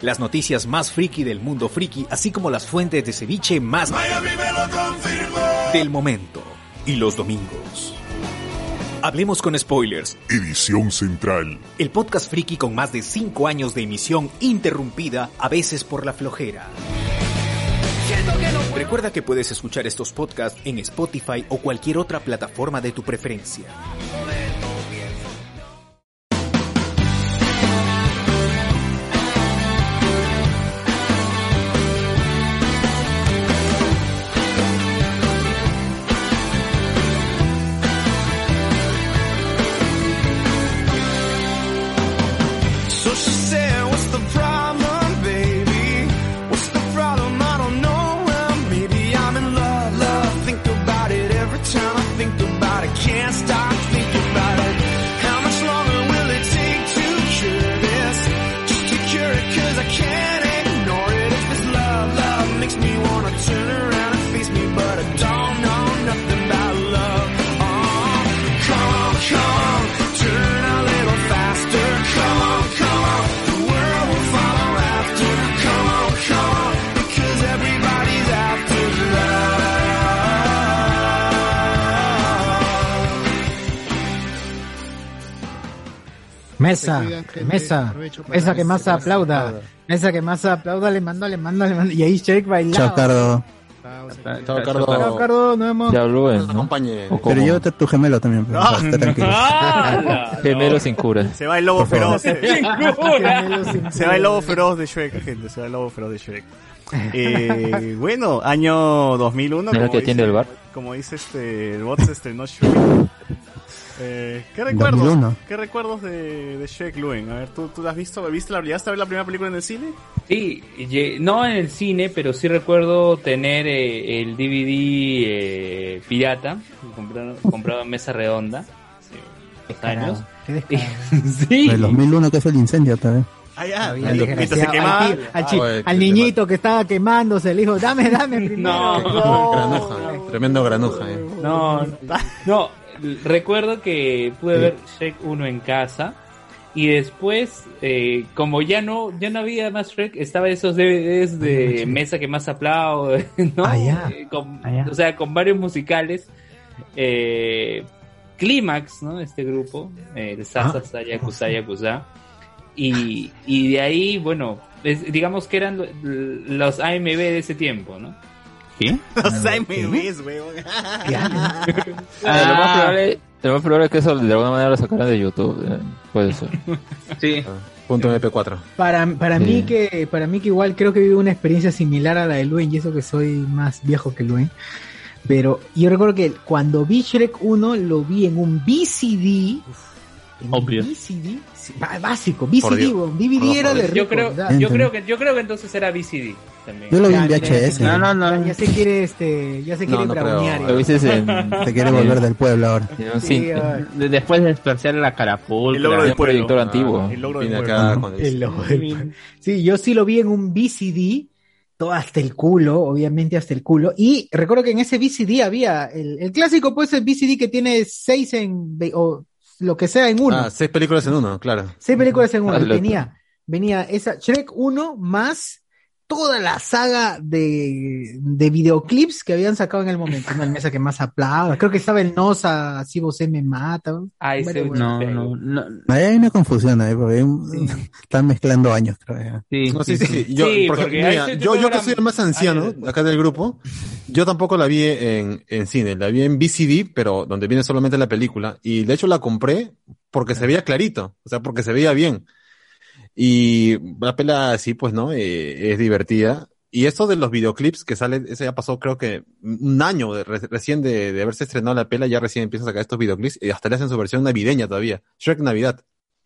las noticias más friki del mundo friki, así como las fuentes de ceviche más del momento. Y los domingos. Hablemos con spoilers. Edición Central. El podcast friki con más de 5 años de emisión interrumpida, a veces por la flojera. Recuerda que puedes escuchar estos podcasts en Spotify o cualquier otra plataforma de tu preferencia. Mesa, cuidan, mesa, mesa que más aplauda, mesa que más aplauda, le mando, le mando, le mando, y ahí Shrek bailaba. Chao, Cardo. Chao, Cardo. Chao, Cardo, nos vemos. Ya habló, ¿no? Pero yo te tu gemelo también. pero, Ah. tranquilo. Gemelo sin cura. Se va el lobo Por favor. feroz. Se va el lobo feroz de Shrek, gente. Se va el lobo feroz de Shrek. Eh, bueno, año 2001. ¿No es el como que atiende dice- el bar? Como dice este, el bot se estrenó Shrek. Eh, ¿Qué recuerdos? 2001. ¿Qué recuerdos de, de Shrek, Luen? A ver, ¿tú, tú la has visto? ¿Viste la, ¿Llegaste a ver la primera película en el cine? Sí, ye- no en el cine, pero sí recuerdo tener eh, el DVD eh, pirata, comprado, comprado en mesa redonda, hace dos años. Qué descarado. sí. El 2001 que es el incendio también. Ah, se quemaba. al, Ah, oye, al niñito que estaba quemándose, le dijo, dame, dame primero. No. Granuja. Tremendo granuja. eh. No, no, recuerdo que pude ver Shrek 1 en casa y después, eh, como ya no ya no había más Shrek, estaba esos DVDs de Mesa que más aplaude, ¿no? Ah. Eh, con- Ah. O sea, con varios musicales. Eh, Clímax, ¿no? Este grupo, eh, el Sasa, Ah. Saya, Kusa, Yakuza. Y, y de ahí, bueno, es- digamos que eran lo- los AMB de ese tiempo, ¿no? ¿Qué? Los AMVs, weón. Ah, lo, más probable, lo más probable es que eso de alguna manera lo sacaran de YouTube. eh, puede ser. Sí. Punto MP4. Para, para Sí. mí que para mí que igual creo que viví una experiencia similar a la de Luen y eso que soy más viejo que Luen. Pero yo recuerdo que cuando vi Shrek 1 lo vi en un VCD. En Obvio. VCD básico, VCD, DVD era de rico. Yo creo, ¿verdad? yo creo que, yo creo que entonces era VCD también. Yo lo vi en VHS. No, no, no. Ya se quiere este, ya se No, quiere no creo. bravunear. Lo viste en. Se quiere volver del pueblo ahora. Sí, ah, Después de desplazar la carapulcra. El logro del pueblo. proyector antiguo. El logro del pueblo. el- ojo del- Sí, yo sí lo vi en un VCD, todo hasta el culo, obviamente hasta el culo. Y recuerdo que en ese VCD había el, el clásico, pues el VCD que tiene seis en, o lo que sea en uno. Ah, seis películas en uno, claro. Seis películas en uno. Ah, tenía, venía esa Shrek 1 más toda la saga de, de videoclips que habían sacado en el momento. El mesa que más aplauda. Creo que estaba el Nosa, si vos me mata. Bueno, No, bueno. no, no. Ahí hay una confusión ahí, porque Sí. están mezclando años, creo. Sí, No, sí, sí, sí. Yo, Sí, por porque ejemplo, ahí mira, sí yo, yo que soy el más anciano acá del grupo, yo tampoco la vi en, en cine, la vi en VCD, pero donde viene solamente la película. Y de hecho la compré porque se veía clarito, o sea, porque se veía bien. Y la pela, sí, pues, ¿no? Eh, es divertida. Y esto de los videoclips que sale, eso ya pasó creo que un año de- re- recién de, de haberse estrenado la pela, ya recién empiezan a sacar estos videoclips y hasta le hacen su versión navideña todavía. Shrek Navidad.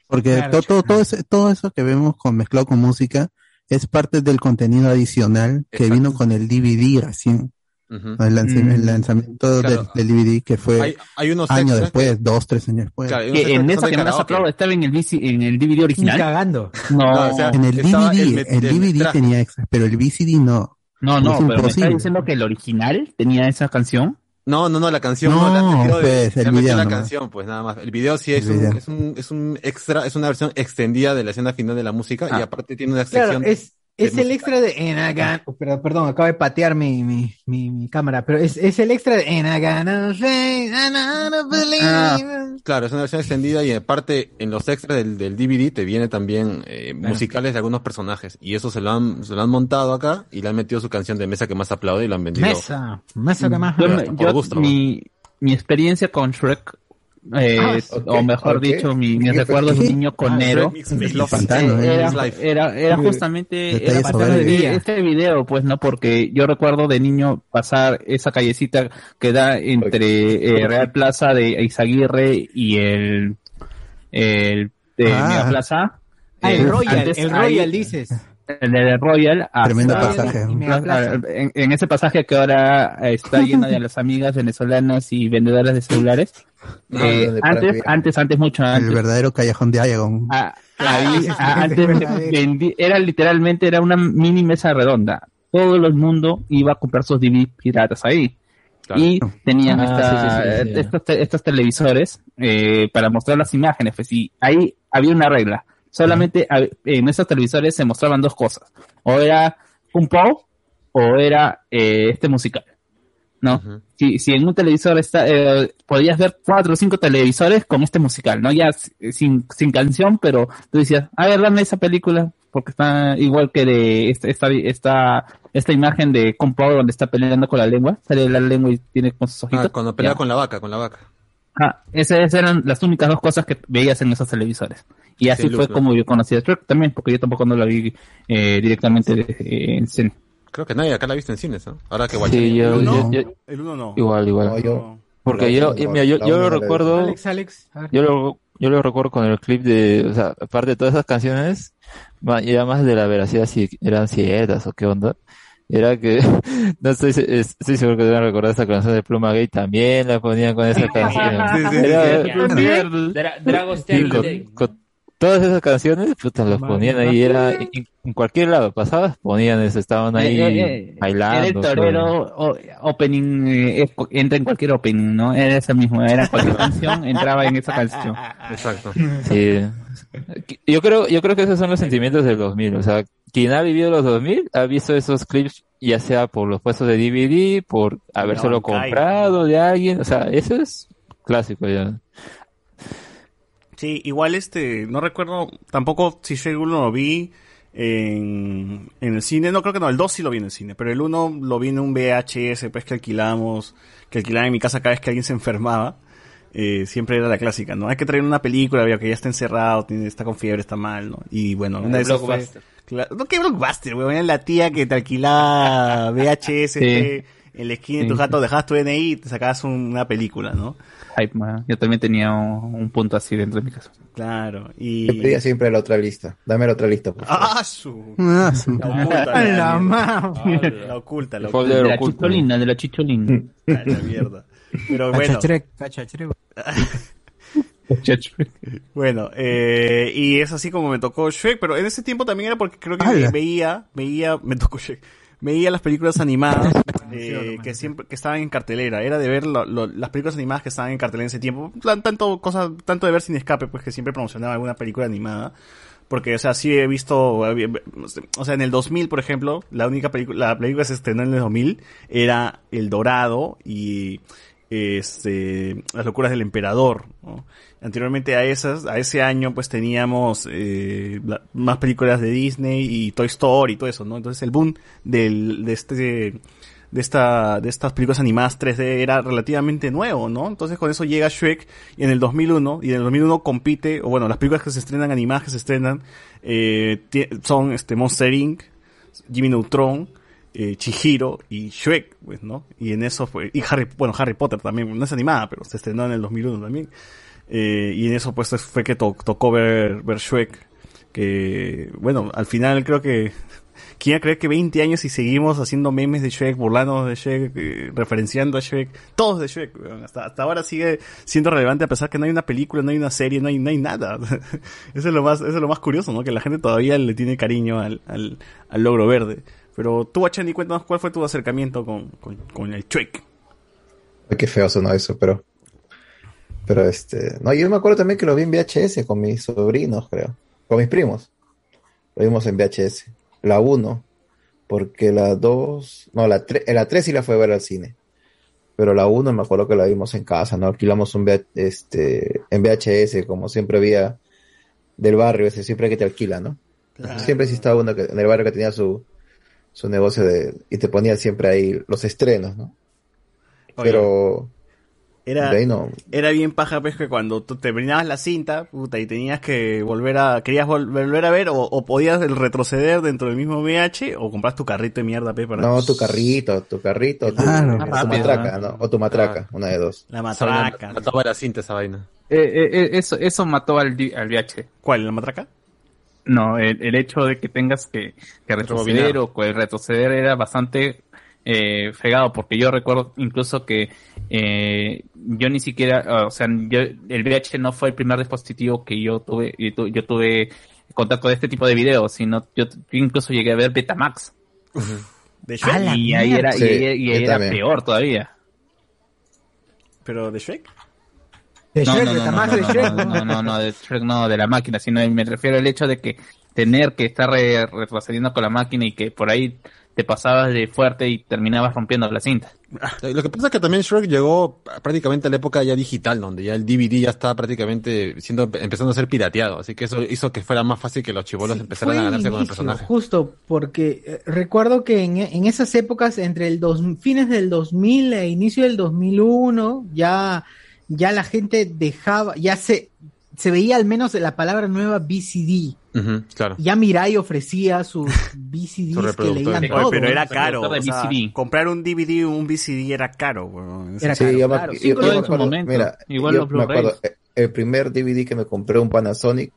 Porque Claro, todo, todo, todo, ese- todo eso que vemos con mezclado con música es parte del contenido adicional que Exacto. vino con el DVD recién. El, Mm. el lanzamiento Claro. del, del DVD que fue Hay, hay unos años después, que- dos, tres años después. claro, Que extras en que esa que más karaoke. aplaudo estaba en el, VC en el DVD Ni original. cagando. No, No, o sea, En el DVD, el el, met- el DVD tenía extras, pero el VCD no. no, es no, pero me está imposible. diciendo que el original tenía esa canción. No, no, no, la canción No, no, de- pues, el video la canción, pues nada más. El video sí es un, es un, es un extra, es una versión extendida de la escena final de la música y Ah. aparte tiene una Claro, sección. es, es el extra de got- oh, perdón, perdón, acabo de patear mi, mi, mi, mi cámara, pero es, es el extra de believe. Ah. Claro, es una versión extendida y aparte en los extras del, del DVD te viene también eh, musicales de algunos personajes y eso se lo han, se lo han montado acá y le han metido su canción de mesa que más aplaude y lo han vendido. Mesa, mesa que más. Yo, mi, mi experiencia con Shrek, eh, Ah, o- o mejor dicho, mi, mis recuerdos de un niño conero, Is- eh, era, era, justamente era de este video, pues, ¿no? Porque yo recuerdo de niño pasar esa callecita que da entre eh, Real Plaza de Izaguirre y el, el de Ah. Mega Plaza. Ah, el Eh, Royal, antes el ahí- Royal dices. el de Royal. hasta- Tremendo pasaje. en, en ese pasaje que ahora eh, está lleno de las amigas venezolanas y vendedoras de celulares. Ah, eh, antes, antes, antes, mucho El antes. verdadero callejón de Ayagon. Ah, ahí, ah, ese antes vendi- era literalmente era una mini mesa redonda. Todo el mundo iba a comprar sus DVD piratas ahí. Claro. Y tenían Ah, esta- sí, sí, sí, sí. Estos, te- estos televisores eh, para mostrar las imágenes. Pues, y ahí había una regla. Solamente en esos televisores se mostraban dos cosas. O era un POW o era eh, este musical. ¿No? si, si en un televisor está, eh, podías ver cuatro o cinco televisores con este musical, ¿no? Ya sin, sin canción, pero tú decías, a ver, dame esa película, porque está igual que de esta, esta, esta, esta imagen de Kung donde está peleando con la lengua, sale la lengua y tiene con sus ojitos. Ah, cuando pelea Ya. con la vaca, con la vaca. Ah, esas eran las únicas dos cosas que veías en esos televisores. Y así Sí, fue como yo conocí a Shrek también, porque yo tampoco no la vi eh, directamente eh, en cine. Creo que nadie acá la ha visto en cines, ¿no? Ahora que Sí, Guachani- yo, ¿El uno? yo- yo- El uno no. Igual, igual. No, yo- Porque yo, yo- mira, yo, lo recuerdo, Alex, Alex. yo lo, yo lo recuerdo con el clip de, o sea, aparte de todas esas canciones, ma- ya más de la veracidad si eran ciertas o qué onda. Era que, no estoy, estoy seguro que deben recordar esa canción de Pluma Gay, también la ponían con esa canción. Sí, sí, sí, Era- sí. era- Dra- Dragon's Sí, Tale con, Day. con todas esas canciones, puta, las ponían ahí, era en, en cualquier lado pasabas, ponían eso, estaban ahí Eh, eh, eh, bailando. Era el torero o- opening, eh, entra en cualquier opening, ¿no? Era ese mismo, era cualquier canción, entraba en esa canción. Exacto. Sí. Yo creo, yo creo que esos son los sentimientos del 2000. O sea, quien ha vivido los 2000 ha visto esos clips, ya sea por los puestos de DVD, por habérselo Bancay. comprado de alguien. O sea, eso es clásico ya. Sí, igual este, no recuerdo tampoco si Shrek 1 lo vi en, en el cine, no creo que no, el 2 sí lo vi en el cine, pero el 1 lo vi en un VHS, pues que alquilamos, que alquilaba en mi casa cada vez que alguien se enfermaba, eh, siempre era la clásica, ¿no? Hay que traer una película, veo que ya está encerrado, tiene, está con fiebre, está mal, ¿no? Y bueno, una de esas fue, Blockbuster. Claro, no, ¿qué blockbuster, weón? La tía que te alquilaba VHS, este, en la esquina de tu gato, dejabas tu DNI y te sacabas un- una película, ¿no? Hype, man. Yo también tenía un, un punto así dentro de mi casa. Claro, Yo y... pedía siempre la otra lista. Dame la otra lista, por favor. ¡Ah, su! Ah, su- La oculta, A la, mierda. oculta, la oculta. De la chicholina, de la chicholina. Ah, la mierda. Pero bueno, bueno, eh, y es así como me tocó Shrek, pero en ese tiempo también era porque creo que ¡Hala! veía, veía, me tocó Shrek, veía las películas animadas eh, que siempre que estaban en cartelera, era de ver lo- lo- las películas animadas que estaban en cartelera en ese tiempo, Tan- tanto cosas, tanto de ver sin escape, pues que siempre promocionaba alguna película animada. Porque, o sea, sí he visto, o sea, en el 2000, por ejemplo, la única película, la película que se estrenó en el 2000 era El Dorado y, este, Las locuras del emperador. Anteriormente a esas, a ese año, pues teníamos, eh, más películas de Disney y Toy Story y todo eso, ¿no? Entonces el boom del, de este, de esta, de estas películas animadas 3D era relativamente nuevo, ¿no? Entonces con eso llega Shrek y en el 2001, y en el 2001 compite, o bueno, las películas que se estrenan animadas que se estrenan, eh, son este Monster Inc., Jimmy Neutron, eh, Chihiro y Shrek, pues, ¿no? Y en eso fue, y Harry, bueno, Harry Potter también, no es animada, pero se estrenó en el 2001 también. Eh, y en eso pues fue que to- tocó ver, ver Shrek, que, bueno, al final creo que, ¿quién a creer que 20 años y seguimos haciendo memes de Shrek, burlándonos de Shrek, eh, referenciando a Shrek, todos de Shrek, hasta, hasta ahora sigue siendo relevante a pesar que no hay una película, no hay una serie, no hay, no hay nada. eso es lo más, eso es lo más curioso, ¿no? Que la gente todavía le tiene cariño al, al logro verde. Pero tú, Achani, cuéntanos cuál fue tu acercamiento con, con, con el. Ay, qué feo sonó eso, pero. Pero este. No, yo me acuerdo también que lo vi en VHS con mis sobrinos, creo. Con mis primos. Lo vimos en VHS. La 1. Porque la 2. No, la 3. La 3 sí la fue a ver al cine. Pero la 1 me acuerdo que la vimos en casa, ¿no? Alquilamos un VH este, en VHS, como siempre había del barrio, ese siempre que te alquila, ¿no? Siempre sí estaba uno que, en el barrio que tenía su, su negocio de, y te ponía siempre ahí los estrenos, ¿no? Pero Era, de ahí no. era bien paja, pues, que cuando tú terminabas la cinta, puta, y tenías que volver a, querías vol- volver a ver, o, o podías retroceder dentro del mismo VH, o compras tu carrito de mierda, pues, para... No, tu carrito, tu carrito, tu, Claro. tu Rápido, matraca, ¿no? ¿no? O tu matraca, una de dos. La matraca. Mataba la cinta esa vaina. Eh, eh, eh, eso, eso mató al, al VH. ¿Cuál, la matraca? No, el, el hecho de que tengas que, que retroceder o que retroceder era bastante eh, fregado, porque yo recuerdo incluso que eh, yo ni siquiera, o sea, yo, el VH no fue el primer dispositivo que yo tuve, yo, tu- yo tuve contacto de este tipo de videos, sino yo, incluso llegué a ver Betamax. ¿De Shrek? Y ahí era, y Sí, ahí- y ahí yo era peor todavía. ¿Pero de Shrek? De No, Shrek, no, de no, Tamax no, de no, Shrek. no, no, no, no, de Shrek no, de la máquina, sino me refiero al hecho de que tener que estar re- retrocediendo con la máquina y que por ahí te pasabas de fuerte y terminabas rompiendo la cinta. Lo que pasa es que también Shrek llegó prácticamente a la época ya digital, donde ya el DVD ya estaba prácticamente siendo empezando a ser pirateado, así que eso hizo que fuera más fácil que los chivolos empezaran a ganarse con el personaje. Justo, porque eh, recuerdo que en, en esas épocas, entre el dos, fines del 2000 e inicio del 2001, ya, ya la gente dejaba, ya se, se veía al menos la palabra nueva BCD. Ujú, claro. Ya Mirai ofrecía sus BCDs que leían Oye, todo. pero era caro. o sea, comprar un DVD o un VCD era caro. Era Sí, caro, yo me- claro. yo- Cinco yo me dólares en su acuerdo- momento. Mira, Igual los me acuerdo, eh, el primer DVD que me compré, un Panasonic,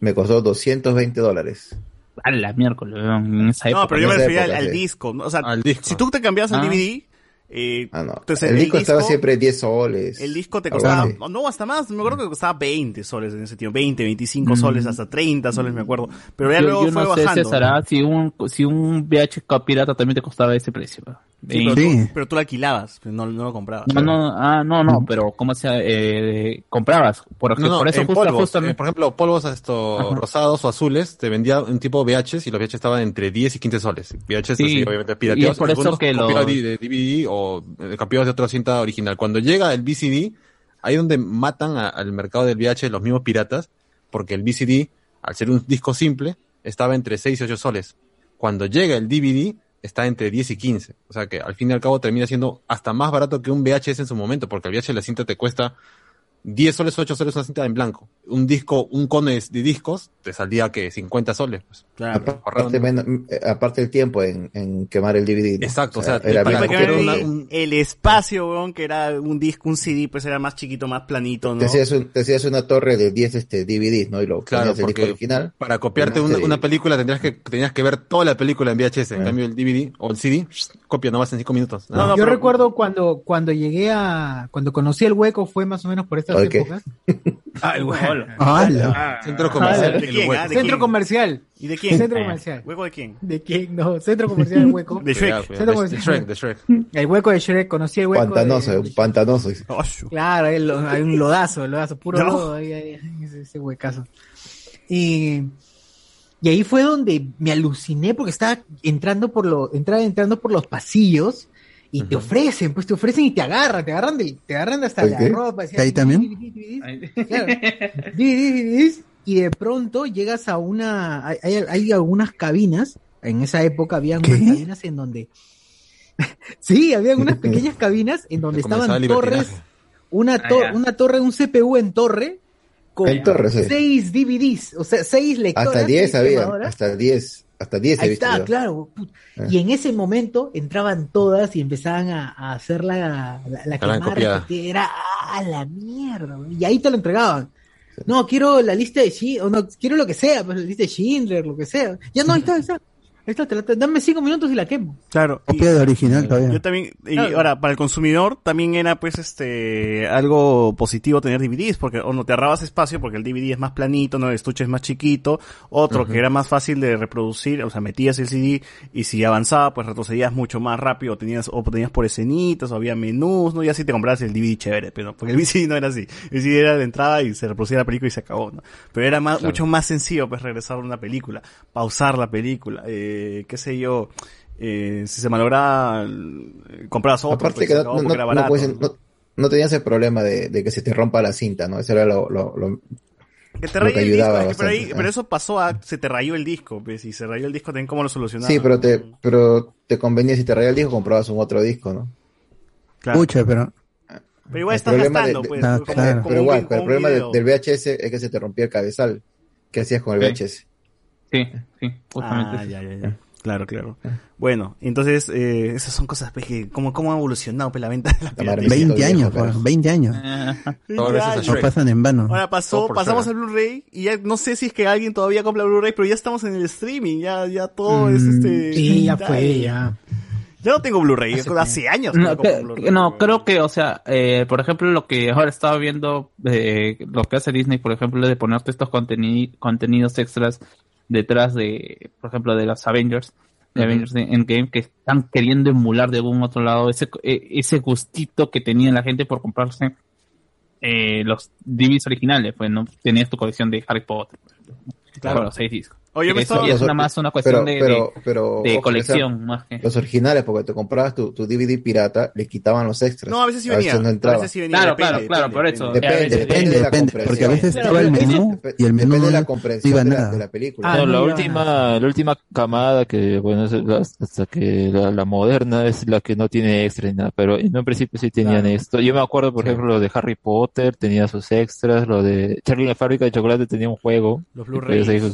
me costó 220 dólares. A la miércoles, en esa época. No, pero yo me refería al, época, al sí. disco. O sea, si tú te cambias al Ah. DVD, eh, entonces el disco estaba siempre 10 soles. El disco te costaba, así. no, no, hasta más, me acuerdo que costaba 20 soles en ese tiempo, 20, 25 Mm. soles, hasta 30 soles, me acuerdo. Pero ya yo, luego yo fue no sé, bajando. César, ah, si un, si un VHK pirata también te costaba ese precio. weón. Sí, Y- pero, tú, pero tú lo alquilabas, pues, no, no lo comprabas. No, no, ah, no, no, pero ¿cómo se eh, comprabas? Por, No, no, por eso en justo, polvos, justamente- eh, por ejemplo, polvos estos Ajá. rosados o azules, te vendía un tipo VHs y los VHs estaban entre 10 y 15 soles. VHs Sí, así, obviamente y pirateados. es por eso que lo- copiados de DVD o eh, copiados de otra cinta original. Cuando llega el VCD, ahí es donde matan a- al mercado del VH los mismos piratas, porque el VCD, al ser un disco simple, estaba entre 6 y 8 soles. Cuando llega el DVD, está entre 10 y 15. O sea que al fin y al cabo termina siendo hasta más barato que un VHS en su momento, porque el VHS la cinta te cuesta 10 soles, 8 soles una cinta en blanco. Un disco, un cone de discos, te saldría que 50 soles. Pues. Aparte, menos- eh, aparte el tiempo en, en quemar el DVD. ¿no? Exacto, o sea, era para blanco. copiar Pero una- el, el espacio, weón, que era un disco, un CD, pues era más chiquito, más planito, ¿no? Te hacías, un- te hacías una torre de 10 este, DVDs, ¿no? Y lo Claro, el disco original. para copiarte una película tendrías que, tenías que ver toda la película en VHS. En cambio, el DVD o el CD, copia nomás en 5 minutos. Nada más. Yo recuerdo cuando, cuando llegué a, cuando conocí el hueco fue más o menos por estas ¿Oye, qué? épocas. Ah, el hueco. Ah, Centro comercial. Ah, ¿De quién, ah? ¿De Centro quién? comercial. ¿Y de quién? Centro Eh, comercial. ¿Hueco de quién? ¿De quién? No, centro comercial el hueco. De Shrek. Centro De- de comercial. Shrek, de Shrek. El hueco de Shrek, conocí el hueco. Pantanoso, de- pantanoso. Claro, hay, lo- hay un lodazo, el lodazo, puro No. lodo, ahí, ahí, ahí, ese, ese huecazo. Y, y ahí fue donde me aluciné porque estaba entrando por lo, entraba entrando por los pasillos y te ofrecen, pues te ofrecen y te agarran, te agarran de, te agarran hasta ¿Por la qué? ropa. decía, ¿Ahí también? Claro, y de pronto llegas a una, hay, hay- hay algunas cabinas, en esa época había unas cabinas en donde, sí, había unas pequeñas cabinas en donde estaban torres, una, Ah, ya. una torre, un CPU en torre, con torre, sí. seis DVDs, o sea, seis lectoras. Hasta 10 seis había, hasta 10, hasta 10 he Ahí visto está, yo. claro. put- Ah. Y en ese momento entraban todas y empezaban a, a hacer la, la, quemar, que era a la mierda. Y ahí te lo entregaban. No, quiero la lista de Schindler, o no, quiero lo que sea, pues la lista de Schindler, lo que sea. Ya no, ahí está, ahí está. Te la- te- dame cinco minutos y la quemo. Claro. Copia de original todavía. Yo también, y Claro. ahora, para el consumidor también era pues este algo positivo tener DVDs, porque o no te ahorrabas espacio porque el DVD es más planito, no el estuche es más chiquito, otro que era más fácil de reproducir, o sea, metías el CD y si avanzaba pues retrocedías mucho más rápido, o tenías, o tenías por escenitas, o había menús, ¿no? Y así te comprabas el DVD chévere, pero porque el VCD no era así, el CD era de entrada y se reproducía la película y se acabó, ¿no? Pero era más, Claro. mucho más sencillo pues regresar a una película, pausar la película, eh, qué sé yo, eh, si se malograba, eh, comprabas otro, Aparte pues, que no, no, era no barato. no- no tenías el problema de, de que se te rompa la cinta, ¿no? Eso era lo, lo, lo- Que te lo rayó que el disco, pero, ahí- bastante, pero ah. eso pasó a, se te rayó el disco, pues, y se rayó el disco, también cómo lo solucionaban. Sí, pero te, pero te convenía si te rayaba el disco, comprabas un otro disco, ¿no? Claro. Pucha, pero. Pero igual El estás gastando, de- pues. Ah, como- claro. como Pero igual, pero el problema de- video. del VHS es que se te rompía el cabezal. ¿Qué hacías con el. VHS? Sí, sí, justamente. Ah, ya, ya, ya. Claro, claro. Bueno, entonces, eh, esas son cosas pues, que, como, cómo ha evolucionado pues, la venta de la piratería. 20 años, pues, 20 años. Todo gracias a No pasan en vano. Ahora pasó, pasamos al Blu-ray y ya no sé si es que alguien todavía compra Blu-ray, pero ya estamos en el streaming, ya, ya todo es este. Mm, Sí, ya fue, ya. Ya no tengo Blu-ray, Hace hace, años. que No, que- no, creo que, o sea, eh, por ejemplo, lo que ahora estaba viendo, eh, lo que hace Disney, por ejemplo, es de ponerte estos conteni- contenidos extras detrás de, por ejemplo, de los Avengers, de Ujú. Avengers Endgame, que están queriendo emular de algún otro lado ese, eh, ese gustito que tenía la gente por comprarse eh, los DVDs originales, pues, ¿no? Tenías tu colección de Harry Potter, Claro. los seis discos. Oye, me Eso estaba- es una más una cuestión pero- de, pero- de- pero, de ojo, colección más que. Los originales, porque te comprabas tu, tu DVD pirata, le quitaban los extras. No, a veces sí venía, no a veces sí venía, Claro, depende, claro, claro, depende, por eso. Depende, A veces- depende de la comprensión. porque a veces estaba el menú y el menú de la comprensión iba de la, nada. de la película. No, Ah, la no, ya. última, la última camada que, bueno, es la- hasta que la, la moderna es la que no tiene extra ni nada, pero en un principio sí tenían Claro. esto. Yo me acuerdo, por Sí. ejemplo, lo de Harry Potter tenía sus extras, lo de Charlie y la fábrica de chocolate tenía un juego. Los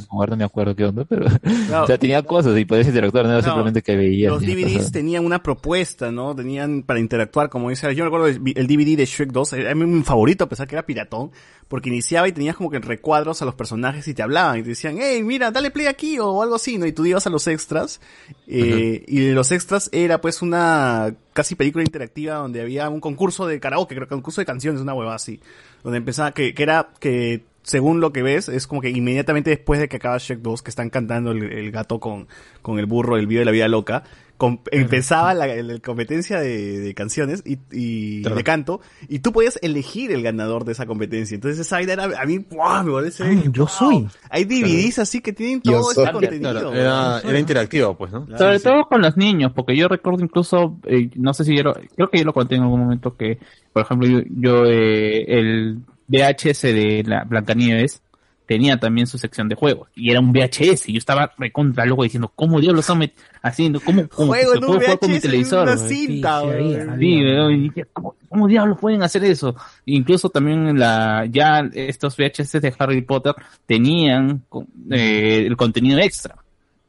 jugar, no me acuerdo qué onda, pero, Claro. o sea, tenía cosas y podías interactuar, no era No, simplemente que veías. Los DVDs cosas. tenían una propuesta, ¿no? Tenían para interactuar, como dice. Yo recuerdo el el DVD de Shrek 2, era mi favorito, a pesar que era piratón, porque iniciaba y tenías como que recuadros a los personajes y te hablaban y te decían, hey, mira, dale play aquí o algo así, ¿no? Y tú ibas a los extras, eh, y los extras era pues una casi película interactiva donde había un concurso de karaoke, creo que un concurso de canciones, una hueva así, donde empezaba, que, que era que según lo que ves, es como que inmediatamente después de que acaba Shrek 2, que están cantando el, el gato con, con el burro, el video de la vida loca, com- empezaba la, la competencia de, de canciones y, y Claro. de canto, y tú podías elegir el ganador de esa competencia. Entonces esa vaina era, a mí, ¡guau! me parece, Ah, yo soy. hay DVDs así que tienen todo este contenido. Claro, era, era interactivo, pues, ¿no? Sobre sí. todo con los niños, porque yo recuerdo incluso, eh, no sé si yo lo- creo que yo lo conté en algún momento que, por ejemplo, yo, yo, eh, el VHS de la Blancanieves tenía también su sección de juegos y era un VHS y yo estaba recontra loco diciendo cómo diablos están met- haciendo cómo, cómo Juego en jugar con mi VHS en televisor una cinta, Sí, sí, güey. había. Sí, weón, y dije, ¿cómo, cómo diablos pueden hacer eso? Incluso también la, ya estos VHS de Harry Potter tenían eh, el contenido extra.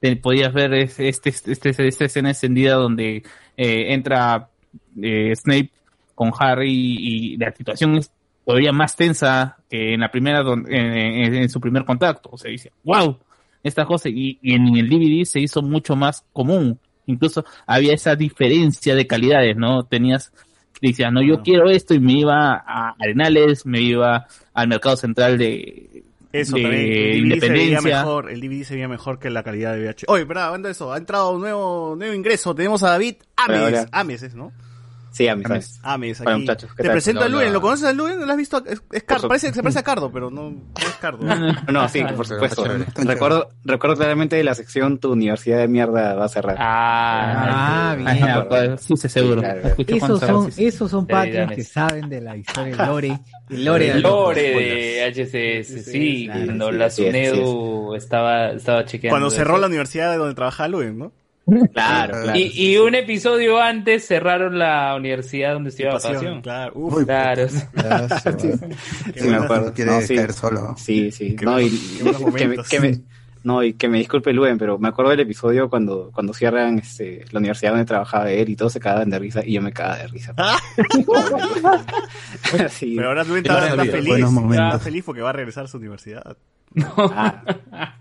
Te- podías ver es- este, este, este- esta escena encendida donde eh, entra eh, Snape con Harry y, la situación es todavía más tensa que en la primera, don- en, en- en su primer contacto. O sea, dice, wow, esta cosa. Y, y en el DVD se hizo mucho más común. Incluso había esa diferencia de calidades, ¿no? Tenías, decías, no, yo quiero esto y me iba a Arenales, me iba al mercado central de, Eso de también, el DVD se veía Independencia. mejor, el DVD se veía mejor que la calidad de VH. Oye, pero hablando de eso, ha entrado un nuevo, nuevo ingreso, tenemos a David Ames. Ames, ¿es, ¿no? Sí, a mis Ames, Ames, Hola, aquí. muchachos, ¿qué Te tal? presento a Hola, Luen. ¿lo conoces a Luen? ¿Lo has visto? Es, es Cardo, parece que se parece a Cardo, pero no, no es Cardo. No, sí, por supuesto. Recuerdo, recuerdo claramente de la sección Tu universidad de mierda va a cerrar. Ah, Ah, bien. pues, sí, seguro. Sí, claro. Escucho Esos son, sí, esos son De Didanes. que saben de la historia del lore. El lore, El de lore de HCS, sí, cuando la SUNEDU estaba, estaba chequeando. Cuando cerró la universidad donde trabajaba Luen, ¿no? Claro, claro. Y, y un episodio antes cerraron la universidad donde estudiaba Pasión, Pasión. Claro, uf, Claro. Ah, su madre. Sí, me acuerdo. No quiere No, sí. caer solo. Sí, sí. Qué No, y, buenos- que, me, momentos. que me- no, y que me disculpe Luen, pero me acuerdo del episodio cuando, cuando cierran este, la universidad donde trabajaba él y todos se cagaban de risa y yo me cagaba de risa. sí. pero ahora Luen está, está feliz, buenos está momentos. feliz porque va a regresar a su universidad. Ah,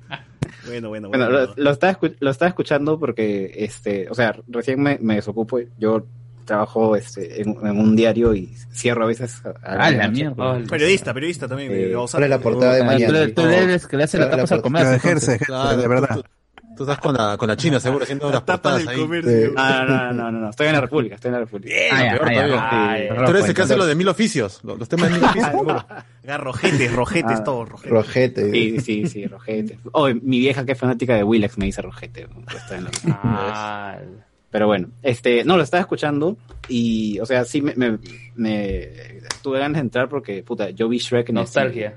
Bueno, bueno, Bueno, bueno. lo, lo estaba, escu- lo estaba escuchando porque, este, o sea, recién me, me desocupo. Yo trabajo este, en, en un diario y cierro a veces. A, a Ah, la mierda. Periodista, periodista también. Eh, Bausate. ¿Cuál es la portada de Ah, mañana? tú, tú eres que le hace la tapas al comercio. Ejerce, ejerce, de verdad. Tú, estás con la, con la China, seguro, haciendo La las tapa portadas ahí. Ah, no, no, no, no, no, estoy en la República, estoy en la República. Tú eres el que hace lo de mil oficios, lo- los temas de mil oficios, rojetes, rojetes, Ah. todo, rojetes. Rojete. Sí, sí, sí, Rojete. Oh, mi vieja que es fanática de Willax me dice Rojete. Está en la- Pero bueno, este, no, lo estaba escuchando y, o sea, sí me, me, me- tuve ganas de entrar porque, puta, yo vi Shrek en el nostalgia.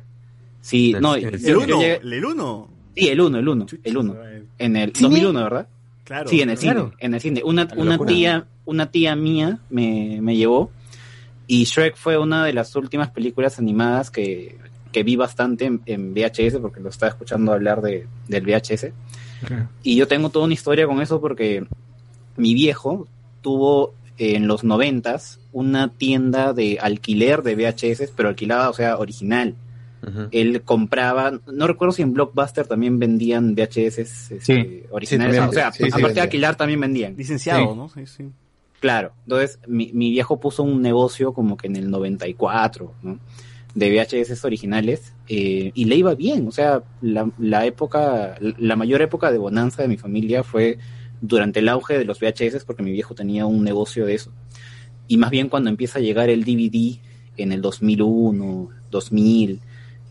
Sí, no, ¿El yo uno? llegué- ¿El uno? Sí, el uno, el uno, el uno. En el 2001, ¿verdad? Claro. Sí, en el Claro. cine, en el cine. Una, una tía, una tía mía me, me llevó y Shrek fue una de las últimas películas animadas que, que vi bastante en, en VHS porque lo estaba escuchando hablar de, del VHS. Y yo tengo toda una historia con eso porque mi viejo tuvo eh, en los noventas una tienda de alquiler de VHS, pero alquilaba, o sea, original. Él compraba, no recuerdo si en Blockbuster también vendían VHS este, originales. o sea, sí, sí, aparte de alquilar también vendían. Licenciado, Sí. ¿no? Sí, sí. Claro, entonces mi, mi viejo puso un negocio como que en el 94, ¿no? De VHS originales eh, y le iba bien, o sea, la, la época, la mayor época de bonanza de mi familia fue durante el auge de los VHS porque mi viejo tenía un negocio de eso. Y más bien cuando empieza a llegar el DVD en el 2001, 2000,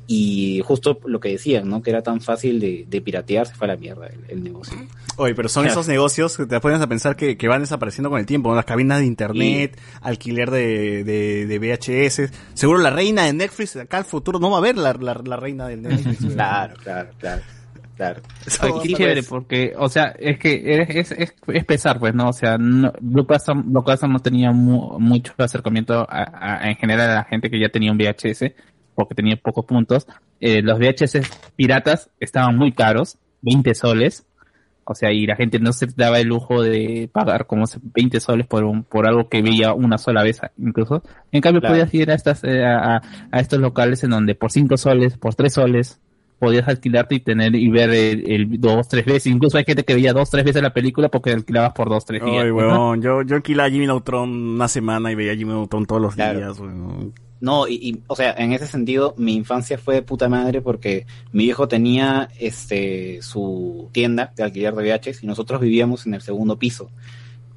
Y justo lo que decían, ¿no? Que era tan fácil de, de piratear, se fue a la mierda el, el negocio. Oye, pero son Claro. esos negocios que te pones a pensar que, que van desapareciendo con el tiempo, ¿no? Las cabinas de internet, alquiler de, de, de VHS. Seguro la reina de Netflix, acá al futuro no va a haber la, la, la reina del Netflix. Claro, claro, claro. Claro. Qué chévere, porque, o sea, es que es, es, es, es pesar, pues, ¿no? O sea, no, Lucasfilm, Lucasfilm no tenía mu- mucho acercamiento a, a- en general a la gente que ya tenía un VHS, porque tenía pocos puntos. Eh, los VHS piratas estaban muy caros, 20 soles. O sea, y la gente no se daba el lujo de pagar como se- 20 soles por un, por algo que veía una sola vez, incluso. En cambio, Claro. podías ir a estas, eh, a, a estos locales en donde por 5 soles, por 3 soles, podías alquilarte y tener y ver el, el dos, tres veces. Incluso hay gente que veía dos, tres veces la película porque alquilabas por dos, tres días. Ay, ¿no? huevón, yo, yo alquilaba a Jimmy Neutron una semana y veía a Jimmy Neutron todos los Claro. días, huevón. No, y, y, o sea, en ese sentido, mi infancia fue de puta madre porque mi viejo tenía este su tienda de alquiler de VHs y nosotros vivíamos en el segundo piso.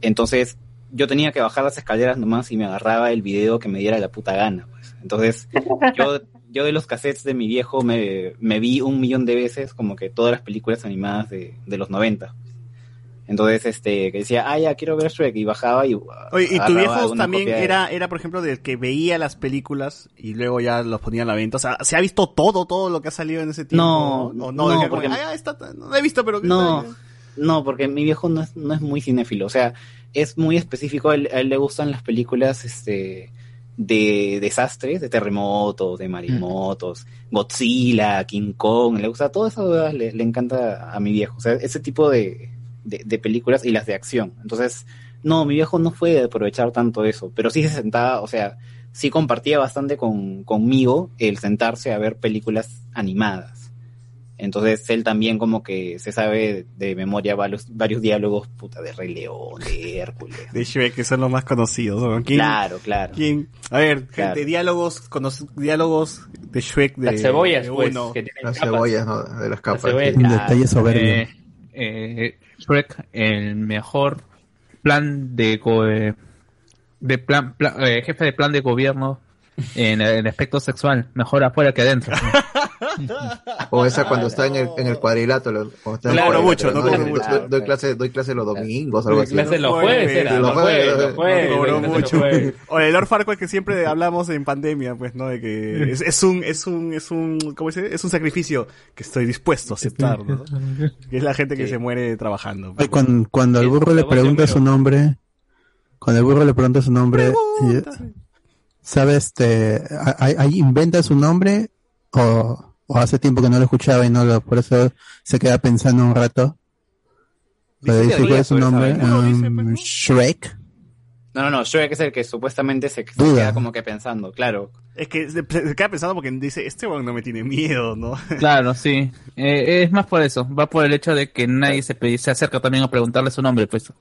Entonces, yo tenía que bajar las escaleras nomás y me agarraba el video que me diera la puta gana, pues. Entonces, yo, yo de los cassettes de mi viejo me, me vi un millón de veces como que todas las películas animadas de, de los 90. Entonces, este, que decía, ah, ya quiero ver Shrek, y bajaba y... Oye, ¿y tu viejo también de- era, era, por ejemplo, del que veía las películas y luego ya los ponía a la venta? O sea, ¿se ha visto todo, todo lo que ha salido en ese tiempo? No, ¿O no, no, que porque- "Ah, está- no lo he visto, pero... No, no, porque mi viejo no es, no es muy cinéfilo, o sea, es muy específico, a él, a él le gustan las películas este de desastres, de terremotos, de maremotos, Godzilla, King Kong, le gusta todas esas cosas, le, le encanta a mi viejo, o sea, ese tipo de, de, de películas y las de acción. Entonces, no, mi viejo no fue de aprovechar tanto eso, pero sí se sentaba, o sea, sí compartía bastante con, conmigo el sentarse a ver películas animadas. Entonces él también como que se sabe de memoria varios, varios diálogos puta de Rey León, de Hércules. De Shrek, que son los más conocidos. ¿no? ¿Quién- Claro, claro. quién? A ver, Claro. gente, diálogos, cono- diálogos de Shrek de, Las cebollas, de pues, uno. que tienen Las capas. cebollas, ¿no? De las capas. cebollas. Un detalle soberbio. Eh, eh, Shrek, el mejor plan de go- eh, de plan, pla- eh, jefe de plan de gobierno en el aspecto sexual, mejor afuera que adentro. O esa cuando está en el, en el cuadrilátero. Claro, mucho, no Doy- mucho. Doy, clase, doy clase los domingos, algo así. clase los jueves, era, Los jueves, jueves, los jueves. Cobró mucho. O el Lord Farquaad que siempre hablamos en pandemia, pues, ¿no? De que es, es un, es un, es un, ¿cómo se dice? Es un sacrificio que estoy dispuesto a aceptar, ¿no? Que es la gente que se muere trabajando. Oye, cuando, cuando al burro le pregunta su nombre, cuando el burro le pregunta su nombre, ¿sabe este, ahí inventa su nombre o, o hace tiempo que no lo escuchaba y no lo, por eso se queda pensando un rato? Le dice, ¿cuál es su nombre? Um, Shrek. No, no, no, Shrek es el que supuestamente se, queda como que pensando, claro. Es que se, se queda pensando porque dice, este weón no me tiene miedo, ¿no? Claro, sí. Eh, es más por eso. Va por el hecho de que nadie se, se acerca también a preguntarle su nombre, pues.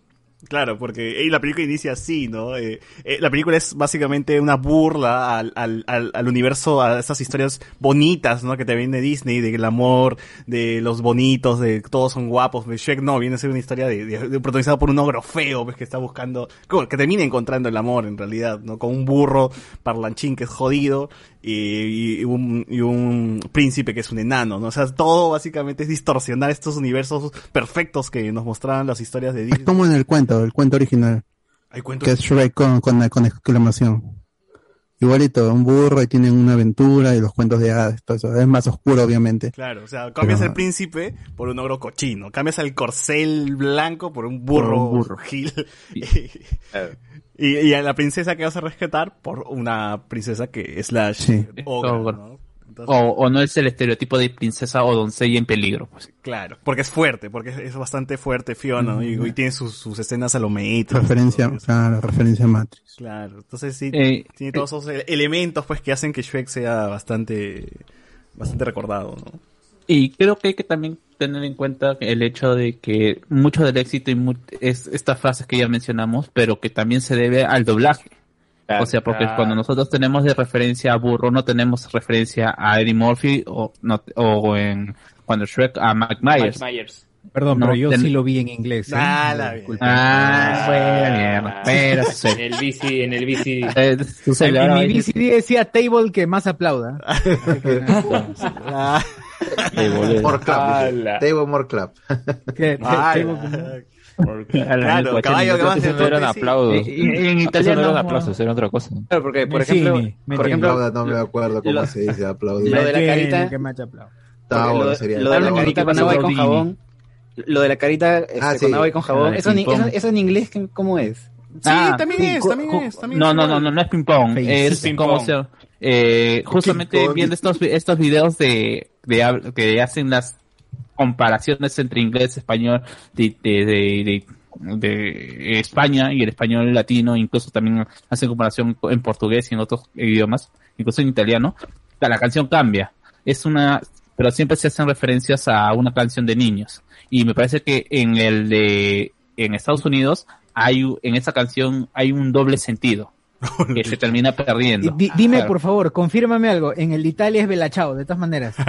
Claro, porque la película inicia así, ¿no? Eh, eh, la película es básicamente una burla al, al, al, al universo, a esas historias bonitas, ¿no? Que te viene de Disney, del amor, de los bonitos, de que todos son guapos. Shrek no, viene a ser una historia de, protagonizada por un ogro feo, pues, que está buscando, como que termina encontrando el amor en realidad, ¿no? Con un burro parlanchín que es jodido y, y un, y un príncipe que es un enano, ¿no? O sea, todo básicamente es distorsionar estos universos perfectos que nos mostraban las historias de Es Disney. como en el cuento, el cuento original. Hay Que es Shrek con, con, con exclamación. Igualito, un burro y tienen una aventura y los cuentos de hadas, todo eso. Es más oscuro, obviamente. Claro, o sea, cambias Pero- al príncipe por un ogro cochino, cambias al corcel blanco por un burro, Por un burro. gil, y, y a la princesa que vas a rescatar por una princesa que es la Sí. ogro, ¿no? Entonces, O, o no es el estereotipo de princesa o doncella en peligro, pues. Claro, porque es fuerte, porque es, es bastante fuerte Fiona, ¿no? y, y tiene sus, sus escenas a lo Matrix. Referencia, claro, referencia a Matrix. Claro, entonces sí, Eh, tiene todos esos ele- elementos pues que hacen que Shrek sea bastante, bastante recordado, ¿no? Y creo que hay que también tener en cuenta el hecho de que mucho del éxito y mu- es estas frases que ya mencionamos, pero que también se debe al doblaje. Claro. o sea, porque Claro. cuando nosotros tenemos de referencia a Burro, no tenemos referencia a Eddie Murphy o, no, o en, cuando Shrek a Mike Myers. Mike Myers. Perdón, No, pero yo sí lo vi en inglés. ¿eh? Ah, la Disculpen. Ah, fue mierda. Pero, sí. En el bici, en el bici. Eh, En, en mi VCD decía table que más aplauda. Ah, More clap. Table more clap. Que- ah, table que- Claro, caballo que más eran aplausos. En Eso no italiano, eran aplausos, era otra cosa. Claro, porque, por ejemplo, por ejemplo, no me acuerdo cómo lo- se dice aplaudir. lo de la carita- que más porque lo, sería. lo de la carita con agua y con jabón, lo de la carita este, Ah, sí. con agua y con Ah, jabón, de eso, en- ping-pong. eso, eso en inglés, ¿qué- ¿cómo es? Sí, Ah, también es, también es. También no, es no, no, no, no es ping pong. Es como eh, justamente viendo estos estos videos de, que hacen las comparaciones entre inglés, español, de, de, de, España y el español latino, incluso también hacen comparación en portugués y en otros idiomas, incluso en italiano. La canción cambia. Es una, pero siempre se hacen referencias a una canción de niños. Y me parece que en el de, en Estados Unidos, hay, en esa canción hay un doble sentido. que se termina perdiendo. Di- dime, por favor, confírmame algo. En el de Italia es Bella Ciao, de todas maneras.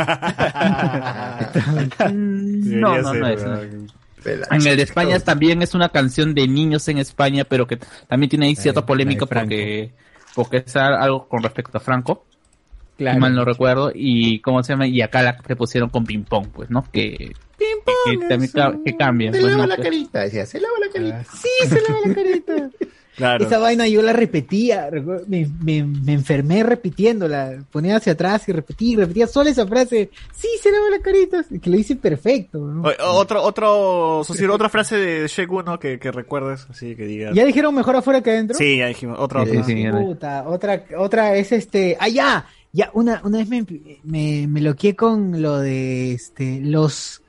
No, Debería no, ser, no es. weón. En el de España también es una canción de niños en España, pero que también tiene ahí cierta polémica porque, porque es algo con respecto a Franco, Claro. si mal no recuerdo, y cómo se llama, y acá la se pusieron con ping pong, pues, ¿no? Que, que, que también que cambia. Se pues, lava ¿no? la carita. Decía, se lava la carita. Sí, se lava la carita. Claro. Esa vaina yo la repetía, me, me, me enfermé repitiéndola, ponía hacia atrás y repetía, y repetía solo esa frase, sí, se lava la carita, que lo hice perfecto. ¿no? O- Otro, otro, otra frase de Shrek 1 que, que recuerdes, así que digas. ¿Ya dijeron mejor afuera que adentro? Sí, ya dijimos. Otra, Sí, otra. sí, ya. Puta, otra, otra es este, ah ya, ya, una, una vez me, me, me loqué con lo de este, los,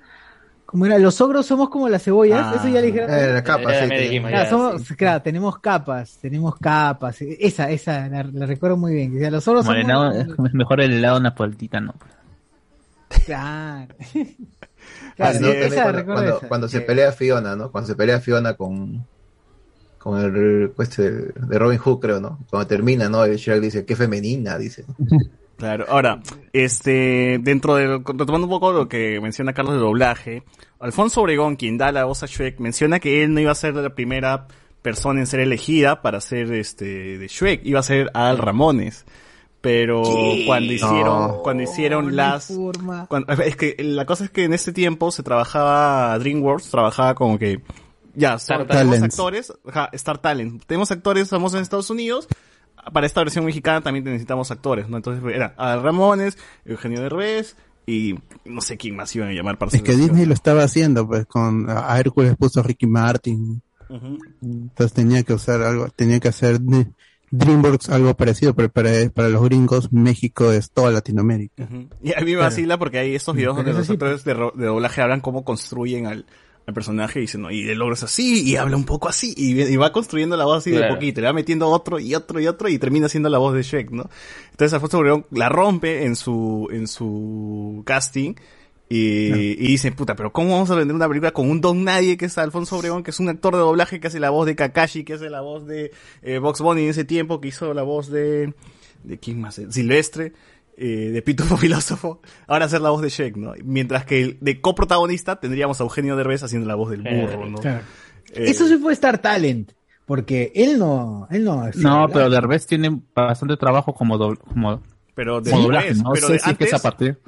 ¿cómo era? Los ogros somos como las cebollas, Ah. eso ya le dijeron. Eh, la capa, Ya sí. dijimos, Claro, ya, somos- sí. claro, tenemos capas, tenemos capas. Esa, esa, la, la recuerdo muy bien. O sea, los ogros como el somos- helado- es mejor el helado napolitano. Claro. Claro, ¿no? esa También cuando, cuando, esa. cuando se pelea Fiona, ¿no? Cuando se pelea Fiona con con el de, de Robin Hood, creo, ¿no? Cuando termina, ¿no? El Shrek dice, qué femenina, dice. Claro, ahora, este, dentro de, retomando un poco lo que menciona Carlos de doblaje, Alfonso Obregón, quien da la voz a Shrek, menciona que él no iba a ser la primera persona en ser elegida para ser este, de Shrek, iba a ser Al Ramones. Pero cuando hicieron, No. cuando hicieron las, cuando- es que la cosa es que en este tiempo se trabajaba DreamWorks, trabajaba como que ya, Star tenemos Talents. actores, ajá, Star Talent. Tenemos actores famosos en Estados Unidos. Para esta versión mexicana también necesitamos actores, ¿no? Entonces era Adal Ramones, Eugenio Derbez y no sé quién más iban a llamar para Es que. Disney lo estaba haciendo, pues, con a Hércules puso a Ricky Martin. Entonces tenía que usar algo, tenía que hacer de- DreamWorks algo parecido, pero para, para los gringos México es toda Latinoamérica. Ujú. Y a mí me vacila porque hay estos videos donde los actores de, ro- de doblaje hablan cómo construyen al, al personaje y dicen, no, y el logro es así, y habla un poco así, y, y va construyendo la voz así de Claro. poquito, le va metiendo otro y otro y otro, y termina siendo la voz de Shrek, ¿no? Entonces Alfonso Obregón la rompe en su, en su casting, y, y dice, puta, pero ¿cómo vamos a vender una película con un don nadie que es Alfonso Obregón, que es un actor de doblaje que hace la voz de Kakashi, que hace la voz de eh, Box Bunny en ese tiempo, que hizo la voz de, de quién más, Silvestre, eh, de Pitufo Filósofo, ahora hacer la voz de Shrek, ¿no? Mientras que el- de coprotagonista tendríamos a Eugenio Derbez haciendo la voz del burro, ¿no? Claro. Eh, Eso sí fue Star Talent, porque él no, él no. No, pero Derbez tiene bastante trabajo como, doble, como, pero de doblaje, no pero sé de si es que es a partir.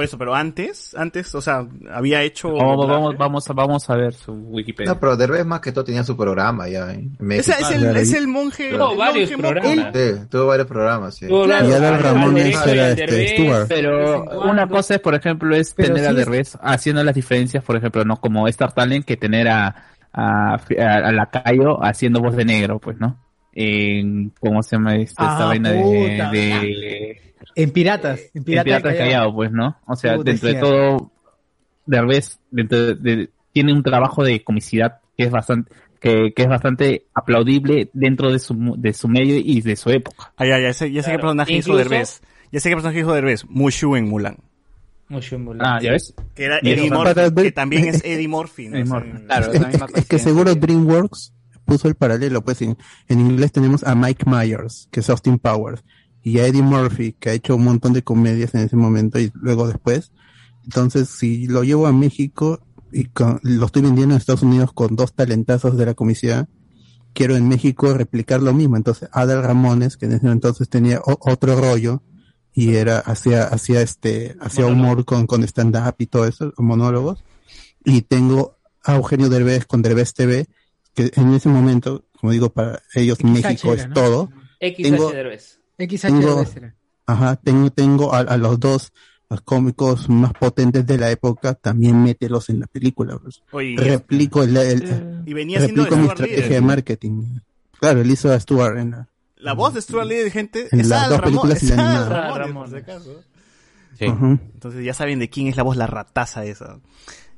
Por eso, pero antes, antes, o sea, había hecho... Vamos, vamos, vamos, a- vamos a ver su Wikipedia. No, pero Derbez más que todo tenía su programa ya es el, es el monje... Tuvo el varios programas. Sí, tuvo varios programas, sí. Tuvo Claro. Y Adal Derecho era este, Derbez, Stewart. Pero una cosa es, por ejemplo, es Pero tener sí a es- Derbez haciendo las diferencias, por ejemplo, no como Star Talent que tener a, a, a, a Lacayo haciendo voz de negro, pues, ¿no? En, ¿cómo se llama esta, esta Ah, vaina de, En Piratas, en en Piratas, Piratas Callao. Callao, pues, ¿no? O sea, Puta, dentro de todo, Derbez dentro de- de- tiene un trabajo de comicidad que es bastante, que, que es bastante aplaudible dentro de su, mu- de su medio y de su época. Ah, ya, ya sé, ya sé qué Claro. personaje hizo Incluso- Derbez. Ya sé qué personaje hizo Derbez. Mushu en Mulan. Mucho en bola. Ah, ¿ya ves? Que era Eddie Murphy, que también es Eddie Murphy, ¿no? Claro, Es, es es- es que seguro DreamWorks puso el paralelo, pues en, en inglés tenemos a Mike Myers, que es Austin Powers, y a Eddie Murphy, que ha hecho un montón de comedias en ese momento y luego después, Entonces, si lo llevo a México y con- lo estoy vendiendo en Estados Unidos con dos talentazos de la comisión, quiero en México replicar lo mismo. Entonces, Adal Ramones, que en ese entonces tenía o- otro rollo, y era, hacía, hacía este, hacía humor con, con stand-up y todo eso, monólogos. Y tengo a Eugenio Derbez con Derbez TV, que en ese momento, como digo, para ellos México es todo. Tengo- Derbez. XH tengo-. Ajá, tengo, tengo a, a los dos los cómicos más potentes de la época, también mételos en la película. pues. Oye, replico el, el- Y venía siendo replico mi Stuart estrategia de marketing. Claro, él hizo a Stuart en la, La voz de Stuart Little, gente, En es las Al dos Ramón. películas y Es la Al. Sí. Ujú. Entonces ya saben de quién es la voz, la rataza esa.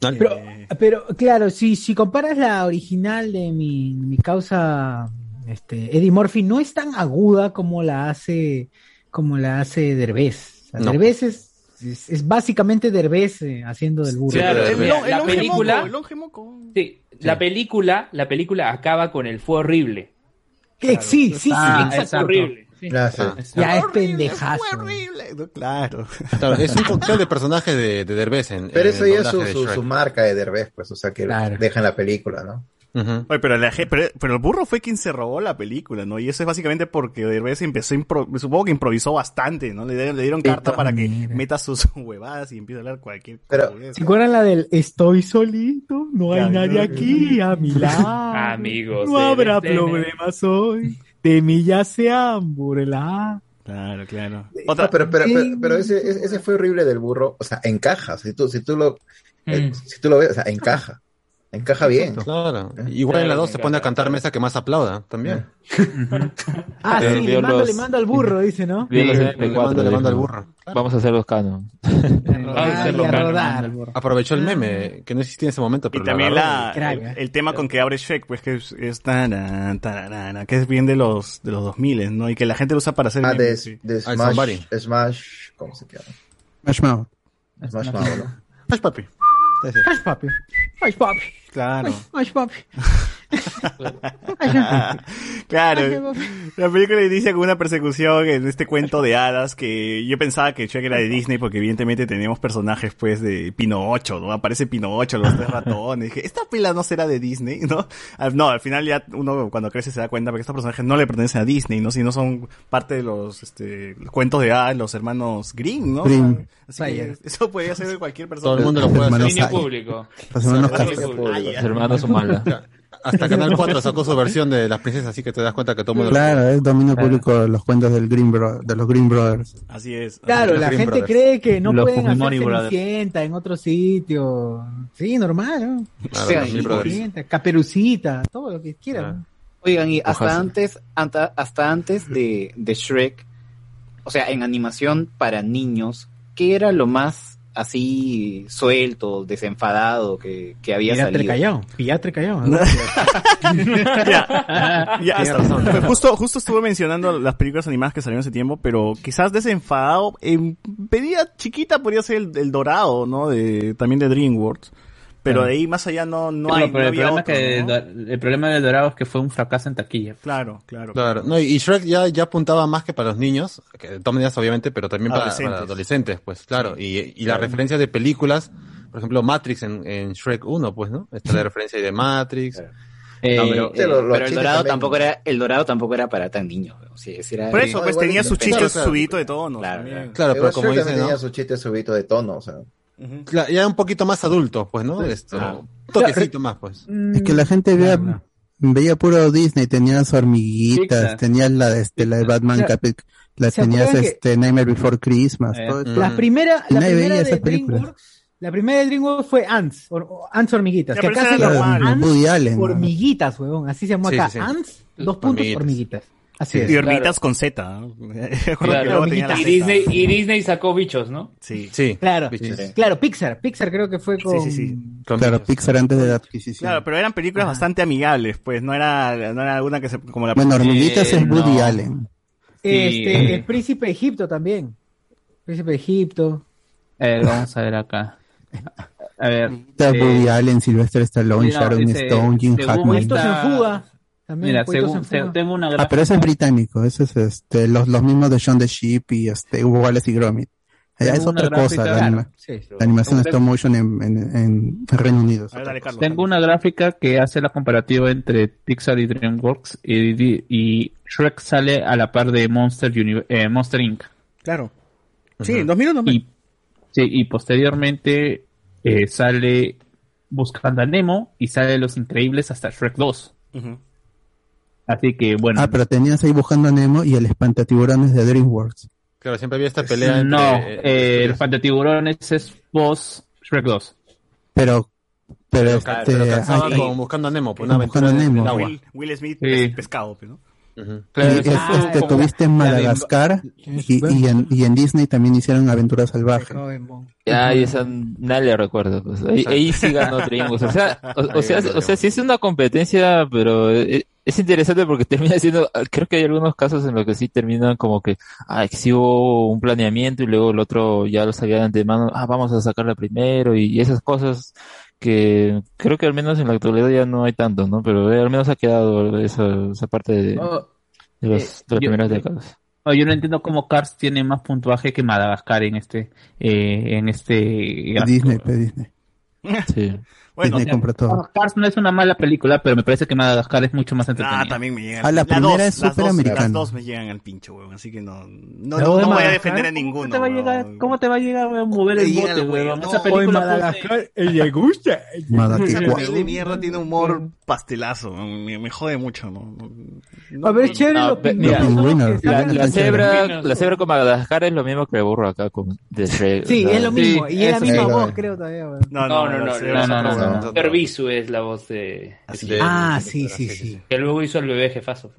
Pero, pero claro, si, si comparas la original de mi, mi causa, este, Eddie Murphy, no es tan aguda como la hace, como la hace Derbez. O sea, No. Derbez es, es, es básicamente Derbez eh, haciendo del burro. Claro, pero- mira, El la película, moco, el longe moco. sí, la película, la película acaba con el fue horrible. Que- Sí, sí, sí. Ah, Exacto, exacto. horrible. sí. Ya es pendejazo. fue horrible. No, Claro. Claro, es un cóctel de personaje de, de Derbez en Pero en eso el ya es su, su, su marca de Derbez, pues, o sea, que Claro. deja en la película, ¿no? Oye, pero, la ge- pero, pero el burro fue quien se robó la película, ¿no? Y eso es básicamente porque Derbez empezó a impro- supongo que improvisó bastante, ¿no? Le, dieron- le dieron Sí, carta para que mira. meta sus huevadas y empiece a hablar cualquier Pero- cosa. ¿Se acuerdan la del estoy solito? No hay nadie aquí a mi lado. Amigos. No habrá problemas hoy. De mí ya se han burlado. Claro, claro. No, pero, pero, pero, Sí. pero ese, fue horrible del burro, o sea, encaja, si tú, si tú lo, eh, Mm. si tú lo ves, o sea, encaja, encaja bien. Claro. Igual en la Claro, 2 me se pone a cantar mesa que más aplauda también. Ah, Eh, sí, le vio mando, los- le mando al burro, dice, ¿no? Sí, MP4, le mando- le mando al burro. Vamos a hacer los canon. Vamos a Ay, hacerlo a canon. rodar al burro. Aprovechó el meme, que no existía en ese momento, y también la, Crack, el, ¿eh? el tema con que abre Shrek, pues que es, es tararán, tararán, que es bien de los, de los 2000, ¿no? Y que la gente lo usa para hacer Ah, de, memes, sí. de Ah, Smash. Smash, ¿cómo se llama? Smash Mouth. Smash Mouth, ¿no? Deve ser. Mais pop. Mais pop. Claro. Mais, mais pop. claro. La película inicia con una persecución en este cuento de hadas que yo pensaba que Shrek era de Disney porque evidentemente teníamos personajes pues de Pinocho, ¿no? Aparece Pinocho, los tres ratones. Dije, esta pila no será de Disney, ¿no? No, al final ya uno cuando crece se da cuenta porque estos personajes no le pertenecen a Disney, ¿no? Sino son parte de los, este, los cuentos de hadas, los hermanos Grimm, ¿no? Grimm. Así que eso podría ser de cualquier persona. Todo el mundo lo puede hacer. Público. Los hermanos. Los hermanos Humala. Hasta Canal 4 sacó su versión de las princesas, así que te das cuenta que todo mundo... Claro, es dominio público los cuentos del Green Bro- de los Green Brothers. Así es. Claro, la gente Brothers. cree que no Los pueden hacer en otro sitio. Sí, normal, ¿no? Claro. Cenicienta, Caperucita, todo lo que quieran. Ah. Oigan, y hasta Ojalá. antes, anta- hasta antes de, de Shrek, o sea, en animación para niños, ¿qué era lo más así suelto, desenfadado que, que había Pillatre salido? callado, pillatre callado. ¿no? ya, ya, Tienes hasta- razón. pues justo, justo estuve mencionando las películas animadas que salieron hace tiempo, pero quizás desenfadado, en pedida chiquita podría ser el, el dorado, ¿no? De, también de DreamWorks. Pero Claro. de ahí más allá no, no No, hay, pero no el había problema, otro, es que ¿no? el, problema del Dorado es que fue un fracaso en taquilla. Claro, claro. Claro, no, y Shrek ya, ya apuntaba más que para los niños, que de todas maneras obviamente, pero también para, Adolescentes. para adolescentes, pues claro. Sí. Y, y la referencia de películas, por ejemplo, Matrix en, en Shrek 1, pues, ¿no? Está la referencia ahí de Matrix. Eh, No, pero, los el chistes dorado también. tampoco era, el dorado tampoco era para tan niños. o sea, era- Por eso, pues tenía sus chistes Claro, claro. subiditos de tono. Claro, también. Claro, pero como también ¿no? tenía su chiste subito de tono, o sea. Ya un poquito más adulto, pues, ¿no? Esto, Claro. un toquecito más, pues. Es que la gente vea, veía puro Disney, tenías hormiguitas, Pixar. tenías la de este, la de Batman, Claro. Capi- la ¿Se tenías acuerdan que- este Nightmare Before Christmas, Eh, todo eso. La primera, la primera de. DreamWorks, la primera de DreamWorks fue Ants, o- o Ants hormiguitas, que acá se llama. Ants hormiguitas, huevón, así se llamó Sí, acá, sí, sí. Ants, dos puntos Hormiguitas. hormiguitas. Así es. Y hormiguitas con Z. Claro, y. Disney, y Disney sacó bichos, ¿no? Sí. Sí. Claro, bichos. claro, Pixar, Pixar creo que fue con... Sí, sí, sí. Con Claro, bichos. Pixar antes de la adquisición. Claro, pero eran películas bastante amigables, pues. No era, no era alguna que se, como la Bueno, hormiguitas Eh, es Woody no. Allen. Este, Sí. el príncipe de Egipto también. Príncipe de Egipto. eh, vamos a ver acá. A ver. Está eh, Woody Allen, Sylvester Stallone, sí, no, Sharon dice, Stone, Jim según Hackman. Está- en fuga. También, Mira, según, se- tengo una Ah, gráfica. pero ese es británico, ese es este, los, los mismos de Shaun the Sheep y este, Hugo Wallace y Gromit. Ya es otra cosa, la, anima- Sí, sí. la animación stop motion en, en, en Reino Unido. Tengo una gráfica que hace la comparativa entre Pixar y DreamWorks y, y Shrek sale a la par de Monster, Uni- eh, Monster Inc. Claro. Sí, en 2001. Y, sí, y posteriormente eh, sale Buscando a Nemo y sale Los Increíbles hasta Shrek 2. Ujú. Así que bueno. Ah, pero tenías ahí buscando a Nemo y el espantatiburones de DreamWorks. Claro, siempre había esta pelea entre... no, eh, eh, el Fantatiburones es post Shrek 2. Pero, pero, Pero, este, pero con Buscando a Nemo, pues, una Buscando aventura a en Nemo. el agua. Will, Will Smith, Sí. pes- pescado, pues, ¿no? y es- este, tuviste en Madagascar y, y en, y en Disney también hicieron Aventura Salvaje. Ya, y esa nadie le recuerda. Pues. Ahí, ahí sí ganó DreamWorks. O sea, o, o sea, o sea, sí es una competencia, pero eh, es interesante porque termina siendo, creo que hay algunos casos en los que sí terminan como que, ah, que sí hubo un planeamiento y luego el otro ya lo sabía de antemano, ah, vamos a sacarla primero y, y esas cosas que creo que al menos en la actualidad ya no hay tanto, ¿no? Pero eh, al menos ha quedado esa, esa parte de, Oh, de, los- eh, de las yo- primeras décadas. Oh, yo no entiendo cómo Cars tiene más puntuaje que Madagascar en este eh, en este Disney, Disney. Sí. Bueno, Disney compró todo. Cars no es una mala película, pero me parece que Madagascar es mucho más entretenida. Ah, también me llegan. Ah, la Las primera dos, es súper americana. Las dos me llegan al pincho, weón. Así que no, no, ¿La no, voz de no voy a Madagascar? defender a ¿Cómo ninguno. te va a llegar, cómo te va a llegar a mover el bote, weón? no. Esa Hoy película Madagascar, le gusta. Peli de mierda tiene humor pastelazo. Me, me jode mucho, ¿no? No- A ver, es chévere Ah, lo La, la cebra, la cebra con Madagascar es lo mismo que burro acá con. Sí, es lo mismo. y es la misma voz, creo todavía. weón. No, No, no, no, no, no, es la voz de... De- Ah, sí, sí, sí. Que luego hizo el bebé jefazo.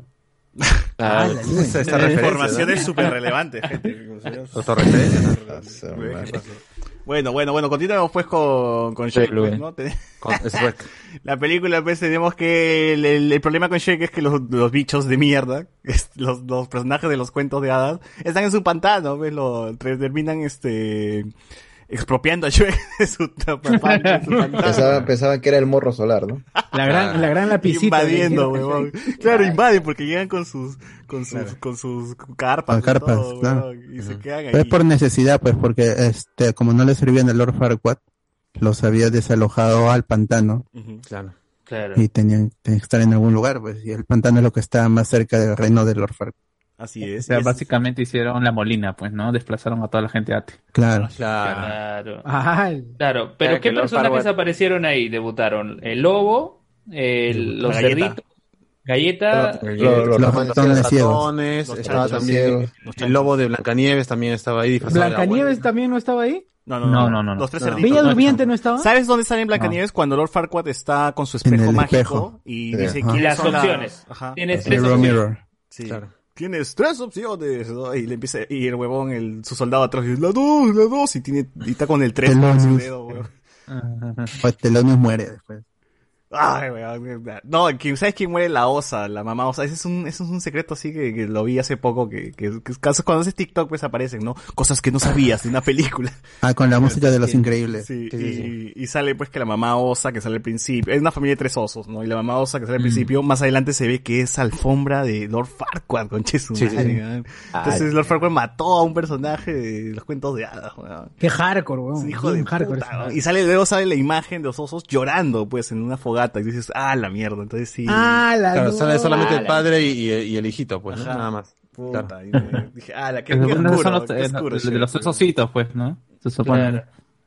Ah, esa, esa La referencia, información ¿no? es súper relevante, gente. Autorreferencia. Bueno, bueno, bueno, continuamos pues con, con Shrek, pues, ¿no? Te- Con Shrek. La película, pues, tenemos que el, el- el problema con Shrek es que los, los bichos de mierda, es- los, los personajes de los cuentos de hadas, están en su pantano, pues, lo terminan, este, expropiando a Shrek de su, papá, de su pantano. Pensaban, que era el morro solar, ¿no? La gran, la gran lapicita. Invadiendo, huevón. Claro, invaden porque llegan con sus, con sus, con sus carpas. Con carpas, todo, claro. y se quedan Pero ahí. es por necesidad, pues, porque este, como no le servían el Lord Farquaad, los había desalojado al pantano. Claro. Claro. y tenían, tenían que estar en algún lugar, pues, y el pantano es lo que está más cerca del reino del Lord Farquaad. Así O es. sea, y es- básicamente hicieron la molina, pues, ¿no? Desplazaron a toda la gente ate. Claro. Claro. Claro. Claro, pero Claro, ¿qué que personajes Farquaad- aparecieron ahí? Debutaron el lobo, el, los cerditos, galleta, Los los ratones estaba también el lobo de Blancanieves también estaba ahí disfrazado de Blancanieves también no estaba ahí. No, no, No, no, no. Los tres No. cerditos. Bella no, Durmiente no estaba. ¿Sabes dónde sale en Blancanieves? Cuando Lord Farquaad está con su espejo mágico y Sí. dice quiénes las opciones. Ajá. Tienes tres opciones. mirror. Sí. Claro. Tienes tres opciones, ¿no? Y le empieza, y el huevón, el, su soldado atrás dice, la dos, la dos, y tiene, y está con el tres Telonius. dedo, huevón. Pues Telonius muere después. Ay, weón. No, ¿quién- ¿sabes quién muere? La osa, la mamá osa. Ese es un, ese es un secreto así que, que lo vi hace poco, que, que, que casos cuando haces TikTok pues aparecen, ¿no? Cosas que no sabías de una película. Ah, con la música de los increíbles. Sí, Sí, sí, sí. y, sale pues que la mamá osa que sale al principio, es una familia de tres osos, ¿no? Y la mamá osa que Mm. sale al principio, más adelante se ve que es alfombra de Lord Farquaad, con. Entonces Lord Farquaad mató a un personaje de los cuentos de hadas, weón. Qué hardcore, weón. hijo de hardcore. puta. Y sale, luego sale la imagen de los osos llorando, pues, en una fogata. Y dices, ah, la mierda. Entonces sí. Ah, la Claro, no. sale solamente Ah, el la- padre y, y- y el hijito, pues, ¿no? Ajá. nada más. Puta, Claro. y me- dije, ah, la que Esos qué son oscuro, los, qué eh, oscuro, de los tres ositos, pues, ¿no? Se supone. Claro.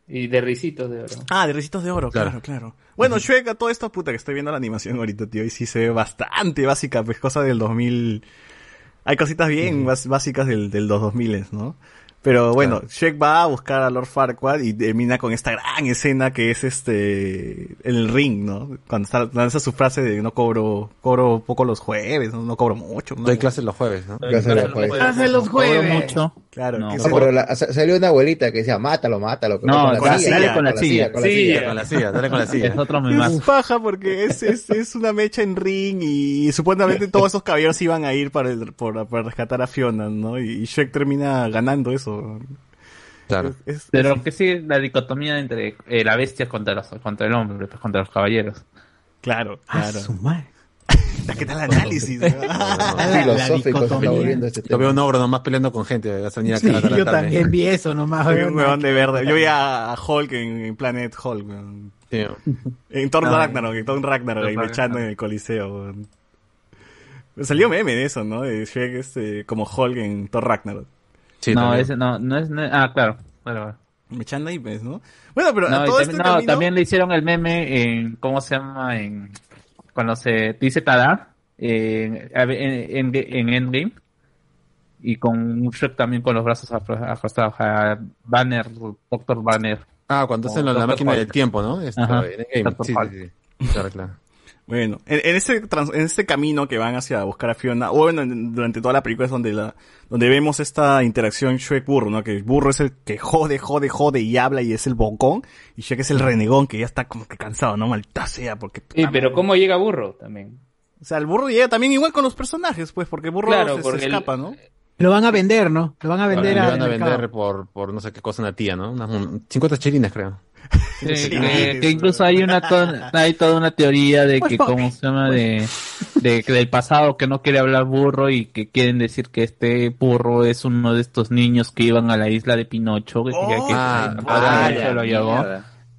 Y de risitos de oro. Ah, de recitos de oro, claro, Claro. claro. Bueno, Shrek, a todo esto, puta, que estoy viendo la animación ahorita, tío, y sí se ve bastante básica, pues, cosa del 2000. Hay cositas bien bas- básicas del, del 2000, ¿no? Pero bueno, Shrek va a buscar a Lord Farquaad y termina con esta gran escena que es este, el ring, ¿no? Cuando está, lanza su frase de no cobro, cobro poco los jueves, no, No cobro mucho, ¿no? Doy clases los jueves, ¿no? Los jueves. Los jueves. mucho. Claro, No. pero la- sa- salió una abuelita que decía, mátalo, mátalo. No, con con la silla, con la silla. con la silla. Con la silla, dale con la silla. Es otro Es paja porque es, es, es una mecha en ring y supuestamente todos esos caballeros iban a ir para, el- por- para rescatar a Fiona, ¿no? Y Shrek termina ganando eso. Claro. Es- Pero que sí, la dicotomía entre eh, la bestia contra, los, contra el hombre, pues, contra los caballeros. claro, Ah, claro. su madre. ¿Qué tal análisis? Filosófico se está volviendo este Yo veo un ogro nomás peleando con gente. A Sí, yo tarde. también vi eso nomás. Weón. un huevón de verde. Yo vi a Hulk en, en Planet Hulk. En Thor No, Ragnarok, en Thor Ragnarok, ahí Ragnarok. en el Coliseo, Salió meme de eso, ¿no? De Shrek este, como Hulk en Thor Ragnarok. No, ese no, no es. no- ah, claro. Mechando ahí, pues, ¿no? Bueno, pero No, a y todo también, este no, camino... también le hicieron el meme en. ¿Cómo se llama? En. Cuando se dice Tada. En, en, en, en Endgame. Y con un Shrek también con los brazos afro- afrostados. a Banner, Doctor Banner. Ah, cuando hacen la, máquina Hulk. del tiempo, ¿no? Esto, Ajá, en el game. Doctor Sí, sí, sí. Claro, claro. Bueno, en, en este trans- en este camino que van hacia buscar a Fiona, o bueno, en- durante toda la película es donde la, donde vemos esta interacción Shrek-Burro, ¿no? Que burro es el que jode, jode, jode y habla y es el bocón, y Shrek es el renegón que ya está como que cansado, ¿no? Maldita sea, porque... Sí, pero ¿cómo llega burro también? O sea, el burro llega también igual con los personajes, pues, porque el burro Claro, se- se, el- escapa, ¿no? Lo van a vender, ¿no? Lo van a vender a van a vender por, por no sé qué cosa una tía, ¿no? Unas un- 50 chilines, creo. Sí, que, que incluso hay una to- hay toda una teoría de que cómo se llama de, de que del pasado que no quiere hablar burro y que quieren decir que este burro es uno de estos niños que iban a la isla de Pinocho que, Ah, ah, lo llevó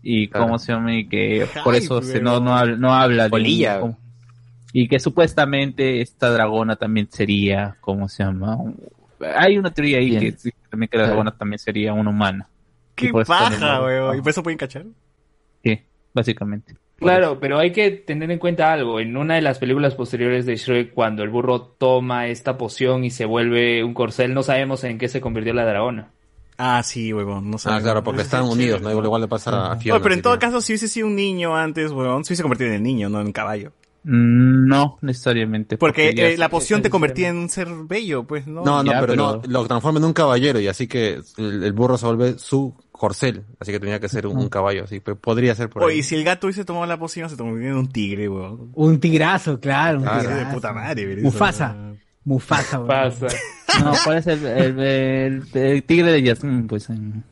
y Claro. cómo se llama y que por Ay, eso se, no no habla, no habla de Polilla. como- y que supuestamente esta dragona también sería cómo se llama hay una teoría ahí que sí, también que la dragona también sería una humana ¡Qué paja, weón! ¿Y por eso pueden cachar? Sí, básicamente. Claro, pero hay que tener en cuenta algo. En una de las películas posteriores de Shrek, cuando el burro toma esta poción y se vuelve un corcel, no sabemos en qué se convirtió la dragona. Ah, sí, huevón, no sé. Ah, claro, porque están unidos, ¿no? Igual, igual le pasa a Fiona. Oye, pero en todo caso, si hubiese sido un niño antes, weón, se hubiese convertido en niño, no en caballo. No necesariamente. Porque eh, la poción te convertía en un ser bello, pues, ¿no? No, no, Ya, pero, pero- no, lo transforma en un caballero y así que el, el burro se vuelve su corcel, así que tenía que ser un, un caballo, así que podría ser por Oye, ahí. y si el gato hubiese tomado la poción, se convertiría en un tigre, weón. Un tigrazo, claro. Un Ah, tigrazo. de puta madre, eso, Mufasa. weón. Mufasa, weón. Pasa. No, ¿cuál es el, el, el- el tigre de Yasmin? Pues en-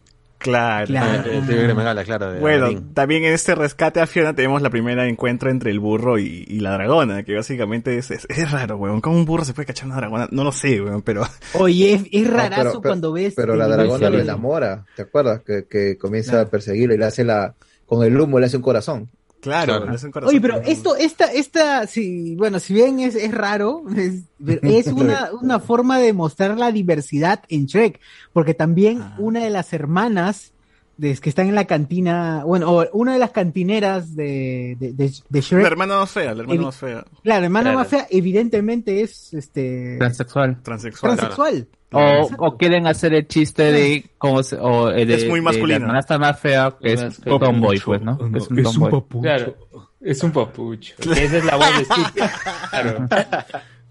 Claro. Claro. Eh, el tigre Megala, claro. de Bueno, Aladdin. también en este rescate a Fiona tenemos la primera encuentro entre el burro y, y la dragona, que básicamente es, es, es raro, weón. ¿Cómo un burro se puede cachar una dragona? No lo sé, weón, pero... Oye, es, es No, rarazo pero- pero- cuando ves. Pero la dragona lo enamora, ¿te acuerdas? Que, que comienza a perseguirlo y le hace la... Con el humo le hace un corazón. Claro, Claro. es un corazón. Oye, pero esto, esta, esta, sí, bueno, si bien es, es raro, es, una, una forma de mostrar la diversidad en Shrek, porque también Ah. una de las hermanas de, que están en la cantina, bueno, o una de las cantineras de, de, de, de Shrek, La hermana más fea, la hermana más fea. claro, la hermana Claro. más fea, evidentemente es este transexual. Transexual. transexual. O, o quieren hacer el chiste de como se- o eh, de, Es muy masculino. la hermanastra más fea que es Es un tomboy, pues, ¿no? Que es un tomboy. Claro, es un papucho. Que esa es la voz de Steve. Claro.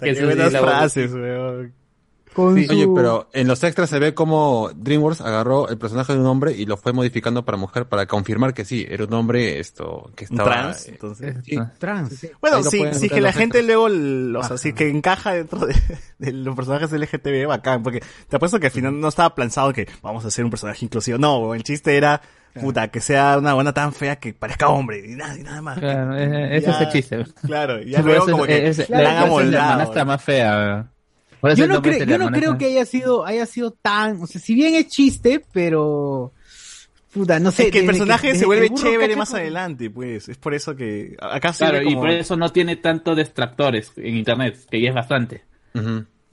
Es de frases, weón. Con Sí, su... Oye, pero en los extras se ve como DreamWorks agarró el personaje de un hombre y lo fue modificando para mujer para confirmar que sí, era un hombre esto que estaba trans, eh, entonces. sí. trans. Bueno, sí, sí que la los gente extras. luego, l- o sea, sí que encaja dentro de, de los personajes LGTB, bacán, porque te apuesto que al final no estaba pensado que vamos a hacer un personaje inclusivo, no, el chiste era, puta, que sea una buena tan fea que parezca hombre, y nada, y nada más. Claro, ese ese es el chiste. Claro, y ya luego como que la esa es la hermanastra más fea. ¿verdad? Por eso Yo no, la yo no creo que haya sido, haya sido tan, o sea, si bien es chiste, pero puta, no sé. Es que el personaje se vuelve chévere más con- adelante, pues. Es por eso que acá se Claro, y por eso no tiene tantos distractores en internet, que ya es bastante.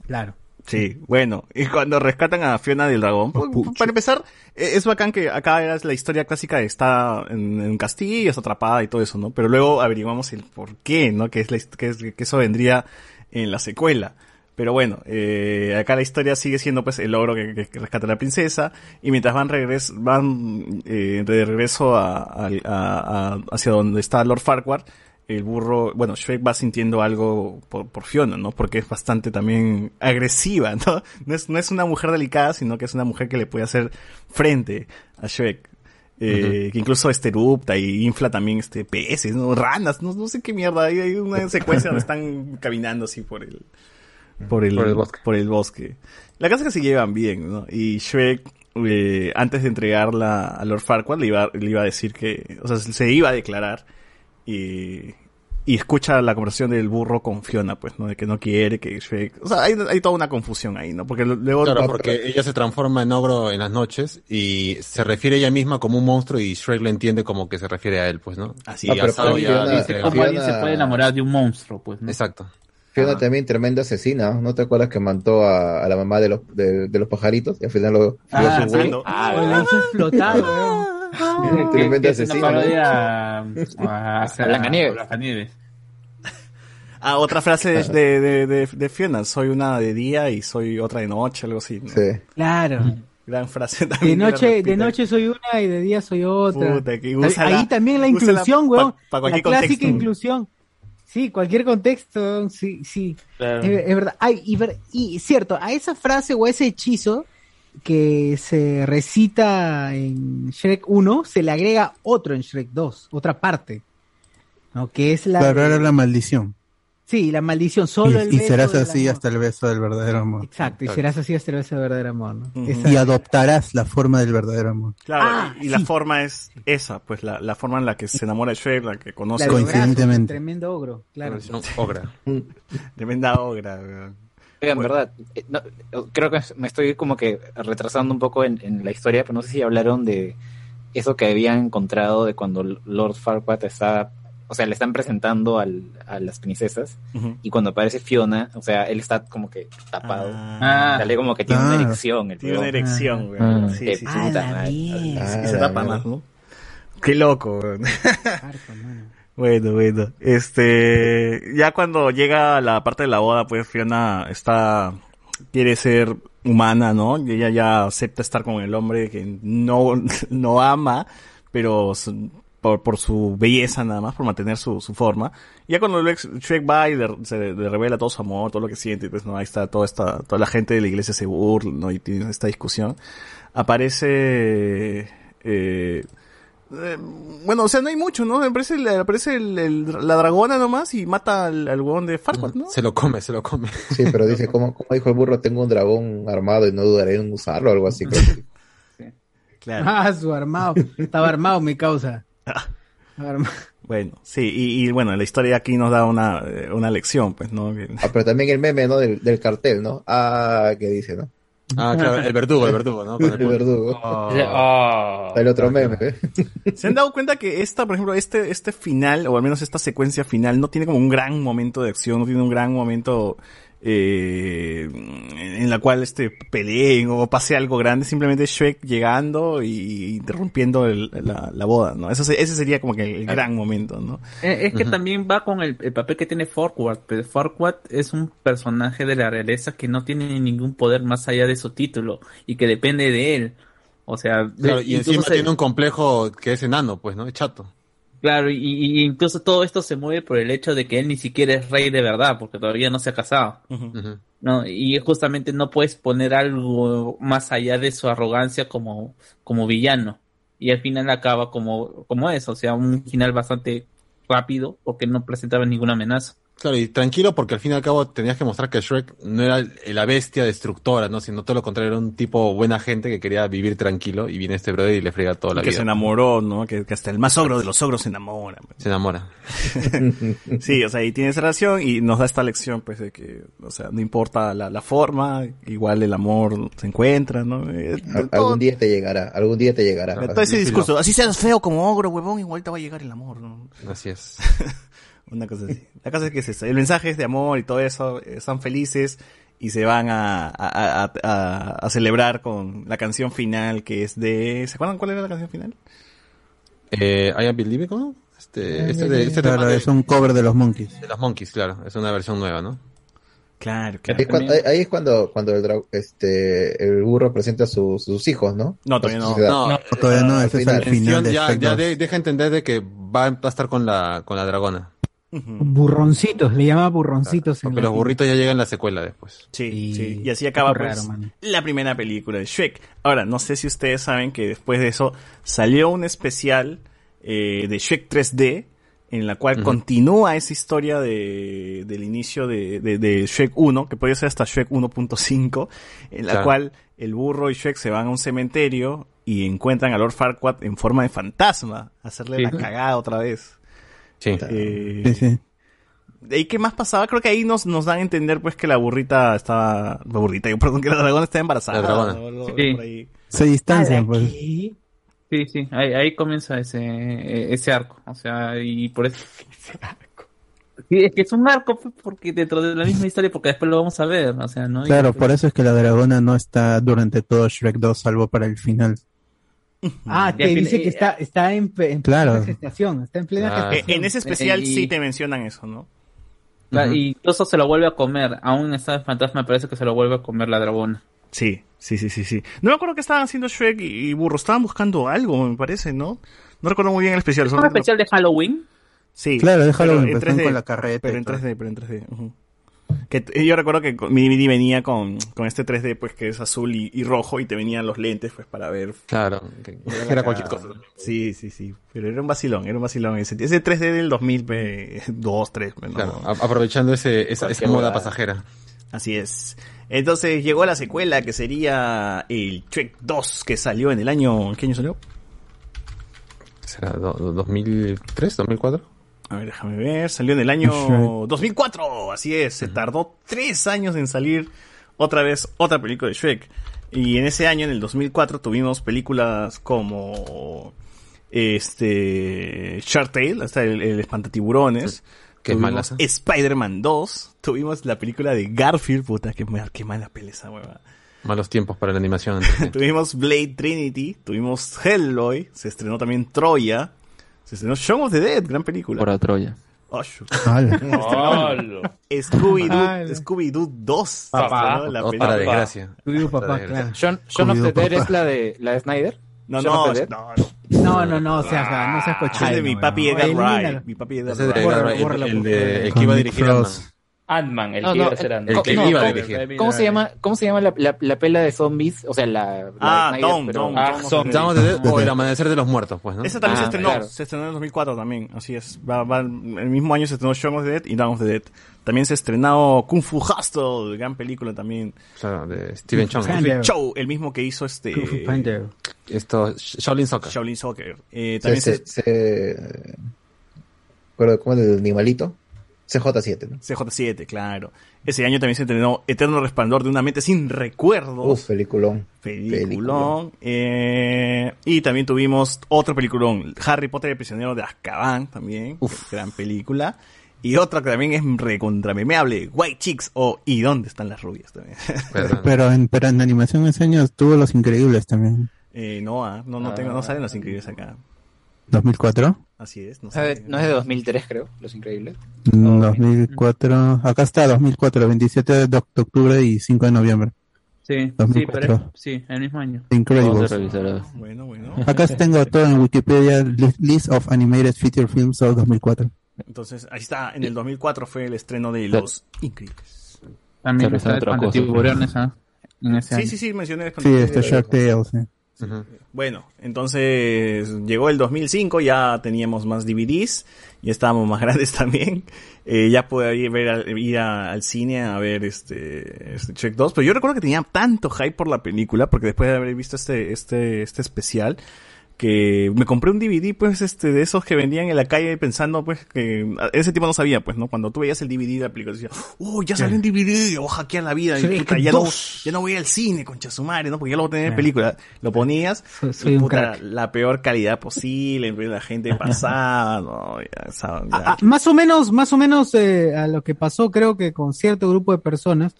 Claro. Sí, bueno, y cuando rescatan a Fiona del dragón, pues, para empezar, eh, es bacán que acá es la historia clásica de está en, en un castillo, está atrapada y todo eso, ¿no? Pero luego averiguamos el por qué, ¿no? Que es la, que, es- que eso vendría en la secuela. Pero bueno, eh, acá la historia sigue siendo pues el logro que, rescata a la princesa y mientras van regres van eh, de regreso a, a- a- a- hacia donde está Lord Farquhar, el burro, bueno, Shrek va sintiendo algo por, por Fiona, ¿no? Porque es bastante también agresiva, ¿no? No es, no es una mujer delicada, sino que es una mujer que le puede hacer frente a Shrek. Eh, Que incluso este erupta y infla también este peces, ¿no? Ranas, no, no sé qué mierda. Hay, hay una secuencia donde están caminando así por el, por el, Por el bosque. por el bosque. La casa que se llevan bien, ¿no? Y Shrek, eh, antes de entregarla a Lord Farquaad, le iba, le iba a decir que, o sea, se iba a declarar y, y escucha la conversación del burro con Fiona, pues, ¿no? De que no quiere, que Shrek... O sea, hay, hay toda una confusión ahí, ¿no? Porque luego... Claro, porque ella se transforma en ogro en las noches y se refiere a ella misma como un monstruo y Shrek lo entiende como que se refiere a él, pues, ¿no? Así Ah, pero ya- Fiona- dice, ¿Cómo alguien se puede enamorar de un monstruo? Pues, ¿no? Exacto. Fiona también tremenda asesina, ¿no te acuerdas que mató a, a la mamá de los, de, de los pajaritos y al final lo Ah, lo. Ah, O la hizo explotar, weón. Que- Tremenda que es una asesina. parodia a, a, A Blancanieves. Blancanieves. Ah, otra frase de, de, de, de- de Fiona, soy una de día y soy otra de noche, algo así. ¿no? Sí. Claro. Gran frase De también. la noche, de noche soy una y de día soy otra. Puta, que Ahí- también la inclusión, pa- weón. pa la cualquier clásica contexto. inclusión. Sí, cualquier contexto, sí, sí. Claro. Es, es verdad. Ay, y, ver- y cierto, a esa frase o a ese hechizo que se recita en Shrek 1, se le agrega otro en Shrek 2, otra parte. ¿no? Que es la. Claro, era la maldición. Sí, la maldición, solo el Y, y beso serás del así amor. hasta el beso del verdadero amor. Exacto, y serás así hasta el beso del verdadero amor, Y adoptarás la forma del verdadero amor. Claro, Ah, y, y la forma es esa, pues la, la forma en la que se enamora de Shrek, la que conoce la Coincidentemente. Tremendo ogro, claro. Ogra. tremenda obra. weón. Oigan, verdad, eh, no, creo que me estoy como que retrasando un poco en, en la historia, pero no sé si hablaron de eso que habían encontrado de cuando Lord Farquaad está, o sea, le están presentando al, a las princesas y cuando aparece Fiona, o sea, él está como que tapado, Ah. sale como que tiene una Ah. erección. El Tiene una erección. Ah. Sí, Eh, sí, sí. Ah. Y se Ah, tapa más, ¿no? Qué loco, mano. Bueno, bueno. Este, ya cuando llega la parte de la boda, pues Fiona está, quiere ser humana, ¿no? Y ella ya acepta estar con el hombre que no, no ama, pero por, por su belleza nada más, por mantener su, su forma. Y ya cuando Shrek va y le, se le revela todo su amor, todo lo que siente, pues no, ahí está toda esta, toda la gente de la iglesia se burla, ¿no? Y tiene esta discusión. Aparece, eh, eh, bueno, o sea, no hay mucho, ¿no? Aparece, el- aparece el- el- la dragona nomás y mata al, al huevón de Farquaad, ¿no? Se lo come, se lo come. Sí, pero dice, como, como dijo el burro, tengo un dragón armado y no dudaré en usarlo o algo así. creo que- Claro. Ah, su armado. Estaba armado, mi causa. Bueno, sí, y, y bueno, la historia aquí nos da una, eh, una lección, pues, ¿no? Ah, pero también el meme, ¿no? Del, del cartel, ¿no? Ah, que dice, ¿no? Ah, claro, el verdugo, el verdugo, ¿no? Con el verdugo. Oh. El otro meme, ¿eh? ¿Se han dado cuenta que esta, por ejemplo, este, este final, o al menos esta secuencia final, no tiene como un gran momento de acción, no tiene un gran momento eh, en la cual este peleen o pase algo grande, simplemente Shrek llegando y interrumpiendo el- la, la boda, ¿no? Eso, se- ese sería como que el gran momento, ¿no? Eh, Es que también va con el, el papel que tiene Farquaad, pero Farquaad es un personaje de la realeza que no tiene ningún poder más allá de su título y que depende de él. O sea, Claro, y encima se- tiene un complejo que es enano, pues, ¿no? Es chato. Claro, y, y incluso todo esto se mueve por el hecho de que él ni siquiera es rey de verdad, porque todavía no se ha casado. No, y justamente no puedes poner algo más allá de su arrogancia como, como villano. Y al final acaba como, como eso, o sea, un final bastante rápido porque no presentaba ninguna amenaza. Claro, y tranquilo porque al fin y al cabo tenías que mostrar que Shrek no era la bestia destructora, ¿no? Sino todo lo contrario, era un tipo buena gente que quería vivir tranquilo y viene este brother y le frega toda Y la que vida. se enamoró, ¿no? Que, que hasta el más ogro de los ogros se enamora. Se enamora. Sí, o sea, y tiene esa relación y nos da esta lección, pues, de que, o sea, no importa la, la forma, igual el amor se encuentra, ¿no? Eh, Al- algún día te llegará, algún día te llegará. todo ese discurso, así seas feo como ogro, huevón, igual te va a llegar el amor, ¿no? Así es. Una cosa así. La cosa es que es eso. El mensaje es de amor y todo eso, eh, están felices y se van a, a, a- a- a celebrar con la canción final que es de... ¿Se acuerdan cuál era la canción final? Eh, I Am Believe, ¿cómo? Este, este, de, este Claro, tema de, es un cover de los Monkeys. de los Monkeys, claro. Es una versión nueva, ¿no? Claro, Ahí es cuando, ahí- ahí es cuando, cuando el, este, el burro presenta a sus, sus hijos, ¿no? No, todavía no. No, todavía no, ese es al final ya, ya 2. de- deja entender de que va a estar con la, con la dragona. Burroncitos, le llama burroncitos. en Porque los burritos ya llegan en la secuela después. Sí, sí. Y- Y así acaba pues, raro, la primera película de Shrek. Ahora, no sé si ustedes saben que después de eso salió un especial eh, de Shrek 3D en la cual continúa esa historia de, del inicio de, de, de Shrek 1, que puede ser hasta Shrek 1.5, en la Claro. cual el burro y Shrek se van a un cementerio y encuentran a Lord Farquaad en forma de fantasma, a hacerle Sí. la cagada otra vez. Sí. Eh, Sí, sí. De ahí, ¿qué más pasaba? Creo que ahí nos, nos dan a entender, pues, que la burrita estaba... La burrita, yo, perdón, que la dragona estaba embarazada. La dragona. o algo Sí. por ahí. Se distancian, pues. Sí, sí, ahí, ahí comienza ese, ese arco. O sea, y por eso. Sí, es que es un arco pues, porque dentro de la misma historia, porque después lo vamos a ver. O sea, ¿no? Y- Claro, por eso es que la dragona no está durante todo Shrek 2, salvo para el final. Ah, te dice que está, está en, en Claro. plena gestación, está en plena Ah. Gestación. en ese especial Y- sí te mencionan eso, ¿no? Y incluso se lo vuelve a comer. Aún en estado de fantasma, me parece que se lo vuelve a comer la dragona. Sí, sí, sí, sí, sí. No me acuerdo que estaban haciendo Shrek y, y Burro. Estaban buscando algo, me parece, ¿no? No recuerdo muy bien el especial. ¿Es un especial de Halloween? Sí. Claro, déjalo pero en empezar 3D, con la carreta. Pero en todo. 3D, pero en 3D. ujú. Que yo recuerdo que mi DVD venía con, con este 3D, pues que es azul y, y rojo, y te venían los lentes, pues para ver. Claro, que era cualquier cosa. Sí, sí, sí. Pero era un vacilón, era un vacilón ese. Ese 3D del 2002, 3. pues, ¿no? Claro, aprovechando ese, esa, esa moda pasajera. Así es. Entonces llegó la secuela que sería el Trek 2 que salió en el año... ¿en ¿Qué año salió? ¿Será do- do- 2003, 2004? A ver, déjame ver. Salió en el año 2004. Así es. Se tardó tres años en salir otra vez otra película de Shrek. Y en ese año, en el 2004, tuvimos películas como este Shark Tale, hasta el, el espantatiburones. Que es malaza. Spider-Man 2. Tuvimos la película de Garfield, puta, qué, qué mala peli esa hueva. Malos tiempos para la animación. tuvimos Blade Trinity, tuvimos Hellboy, se estrenó también Troya, se estrenó Shaun of the Dead, gran película. Por Troya. Oh. Scooby-Doo Ala. Scooby-Doo 2. Papá. ¿no? La Otra película. desgracia. Scooby-Doo, papá, claro. Shaun, of the Dead es la de, la de Snyder. No, no, of the Dead. no, no. No, no, seas, no seas Es cochino. de mi papi. Edgar. Wright. Mi papi Edgar Wright. El, que iba a dirigir Ant-Man. Ant-Man, el No, que no, iba a ser el- Ant-Man. El que no, iba a ¿cómo- dirigir. ¿Cómo se llama, cómo se llama la, la, la pela de zombies? O sea, la, la Ah, Dawn, Dawn, Ah, o El Amanecer de los Muertos, pues, ¿no? Esa también se Ah, estrenó, claro. se estrenó en el 2004 también, así es. Va, va, el mismo año se estrenó Shaun of the Dead y Dawn of the Dead. También se estrenó Kung Fu Hustle, gran película también. Claro, de Steven. Fan. Panda. Chow, el mismo que hizo este Kung Fu Panda. Esto, Shaolin Soccer. Shaolin Soccer. Eh, también se, se, se- ¿Recuerdo cómo el animalito? CJ7, ¿no? CJ7, claro. Ese año también se estrenó Eterno Resplandor de una mente sin recuerdos. Uf, peliculón. Peliculón. Eh, y también tuvimos otro peliculón, Harry Potter el prisionero de Azkaban también, gran película. Y otra que también es recontramemeable, White Chicks o ¿Y dónde están las rubias? también. Pero en, pero en animación ese año tuvo Los Increíbles también. Eh, no, ah, no, no, tengo, no salen los increíbles acá. 2004. Así es, no No es de- no es de 2003, creo, Los Increíbles. Mm, 2004. Acá está, 2004, 27 de oct- octubre y 5 de noviembre. Sí, sí, 2004. pero es- sí, el mismo año. Ver. Bueno, bueno. Acá tengo todo en Wikipedia, li- List of Animated Feature Films of 2004. Entonces, ahí está, en el 2004 fue el estreno de Los Increíbles. También está el tiburones, ¿ah? En ese Sí, año. sí, sí, mencioné. Sí, este Shark Tale, sí. Bueno, entonces llegó el 2005, ya teníamos más DVDs, ya estábamos más grandes también, eh, ya podía ir, ver al, ir a- al cine a ver este, este Check 2, pero yo recuerdo que tenía tanto hype por la película, porque después de haber visto este, este, este especial, que me compré un DVD, pues, este, de esos que vendían en la calle pensando, pues, que ese tipo no sabía, pues, ¿no? Cuando tú veías el DVD de la película, decías, oh, ya salió un DVD, voy a hackear la vida, y, Shrek puta, ya, no, 2. ya no voy al cine, concha su madre, ¿no? Porque ya lo voy a tener en película. Lo ponías, Soy- soy y, un puta, crack. la peor calidad posible, la gente pasaba, ¿no? Ya, esa- ya. Ah, más o menos, más o menos eh, a lo que pasó, creo que con cierto grupo de personas,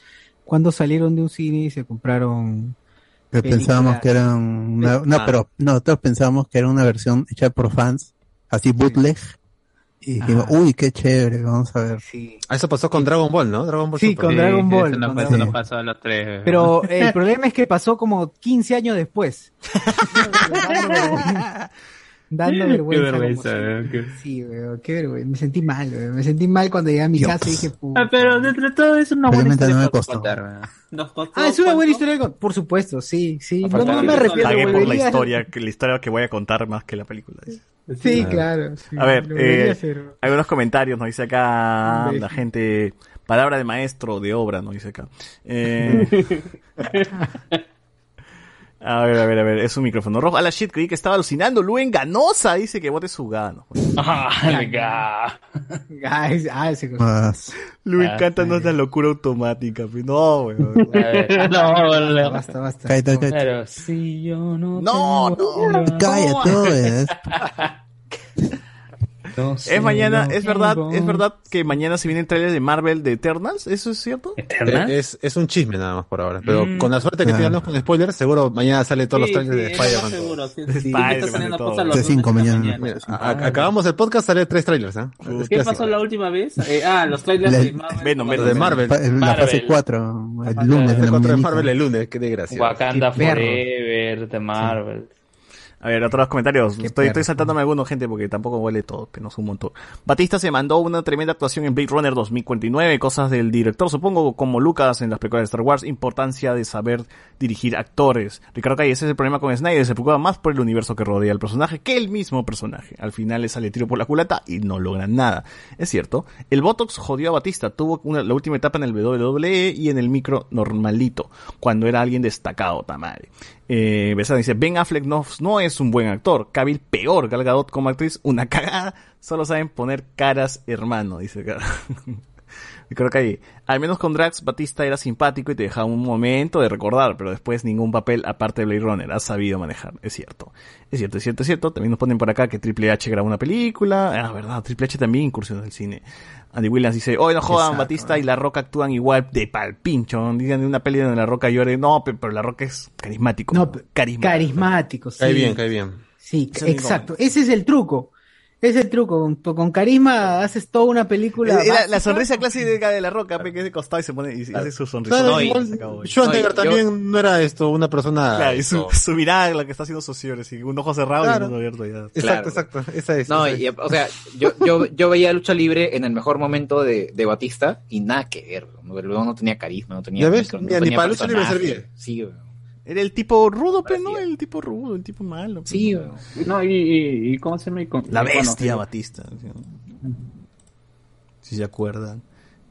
cuando salieron de un cine y se compraron. Que pensábamos que eran una, no, Ah. pero nosotros pensábamos que era una versión hecha por fans, así bootleg. Y dijimos, Ah. uy, qué chévere, vamos a ver. Sí. Ah, Eso pasó con Dragon Ball, ¿no? Dragon Ball Sí, Super. con Dragon sí, Ball, Eso no, eso no pasó a los tres. Pero el problema es que pasó como 15 años después. Dando vergüenza. Qué vergüenza, como weón, siempre. qué- Sí, weón, qué vergüenza. Me sentí mal, weón. Me sentí mal cuando llegué a mi Dios. casa y dije, puta. Ah, pero dentro de todo es una buena historia no me costó. contar. Nos costó Ah, es una buena historia, por supuesto, sí, sí. No, no me arrepiento. Pagué por la historia, que la historia que voy a contar más que la película. dice. Sí, claro. sí, A ver, eh, a algunos comentarios nos dice acá la gente, palabra de maestro, de obra, nos dice acá. Eh, A ver, a ver, a ver, es un micrófono rojo. A la shit, creí que estaba alucinando. Luen Ganosa dice que bote su gano. Ah, ese- ah, ese Más. Luen Ah, cántanos la locura automática. pues. No, weón. no, basta, basta. Cállate, cállate. Pero si yo no. No, tengo- Cállate, Es mañana, no es verdad, tengo- es verdad que mañana se viene el trailer de Marvel de Eternals, ¿eso es cierto? Eh, Es, es un chisme nada más por ahora. Pero Mm. con la suerte que Ah. tiramos con spoilers, seguro mañana sale todos Sí, los trailers sí, de Spider-Man. seguro, sí, De sí. Spider-Man De mañana. Mira, a- acabamos el podcast, sale tres trailers, ¿ah? Es ¿Qué clásico. pasó la última vez? Eh, ah, los trailers La- de Marvel. Venom, Lo de Marvel. Pa- La fase 4, el lunes de la contra de mañanita. Marvel el lunes, qué desgracia. Wakanda. Forever, de Marvel. A ver, otros comentarios. Qué Estoy, perro. estoy saltándome algunos, gente, porque tampoco huele todo, pero no es un montón. Batista se mandó una tremenda actuación en Blade Runner 2049, cosas del director, supongo, como Lucas en las películas de Star Wars, importancia de saber dirigir actores. Ricardo Calle, ese es el problema con Snyder, se preocupa más por el universo que rodea al personaje que el mismo personaje. Al final le sale tiro por la culata y no logran nada. Es cierto, el Botox jodió a Batista, tuvo una- la última etapa en el WWE y en el micro normalito, cuando era alguien destacado, tamare. Eh, dice, Ben Affleck no, no es un buen actor, Cavill peor, Gal Gadot como actriz, una cagada, solo saben poner caras hermano, dice creo que ahí, al menos con Drax, Batista era simpático y te dejaba un momento de recordar, pero después ningún papel aparte de Blade Runner ha sabido manejar, es cierto. Es cierto, es cierto, es cierto. También nos ponen por acá que Triple H grabó una película, ah, verdad, Triple H también incursionó en el cine. Andy Williams dice, hoy no jodan, Exacto, Batista y La Roca actúan igual de palpincho. Digan de una peli donde La Roca llore, no, pe- pero La Roca es carismático. No, carismático. carismático, sí. Cae bien, cae bien. Sí, Ese exacto. Ese es el truco. Es el truco. Con, con carisma haces toda una película. Eh, la, básica. la sonrisa clásica de La Roca, que es de costado y se pone y hace su sonrisa. No, y- se acabó. No, y yo- también no era esto, una persona. Claro, y su, mirada, la que está haciendo sociores, y un ojo cerrado Claro. y un ojo abierto ya. Exacto, Claro. exacto. Esa es. No, esa y, es. o sea, yo, yo, yo veía lucha libre en el mejor momento de, de Batista y nada que ver. ¿no? No tenía carisma, no tenía. ¿Ya ves? micro, no Mira, ni tenía para lucha libre servía. Sí. Era el tipo rudo, pero no, Parecía. el tipo rudo, el tipo malo. pe. Sí, weón. No, y, y, y ¿cómo se? Y con- La bueno, bestia sí. Batista. ¿sí? Si se acuerdan.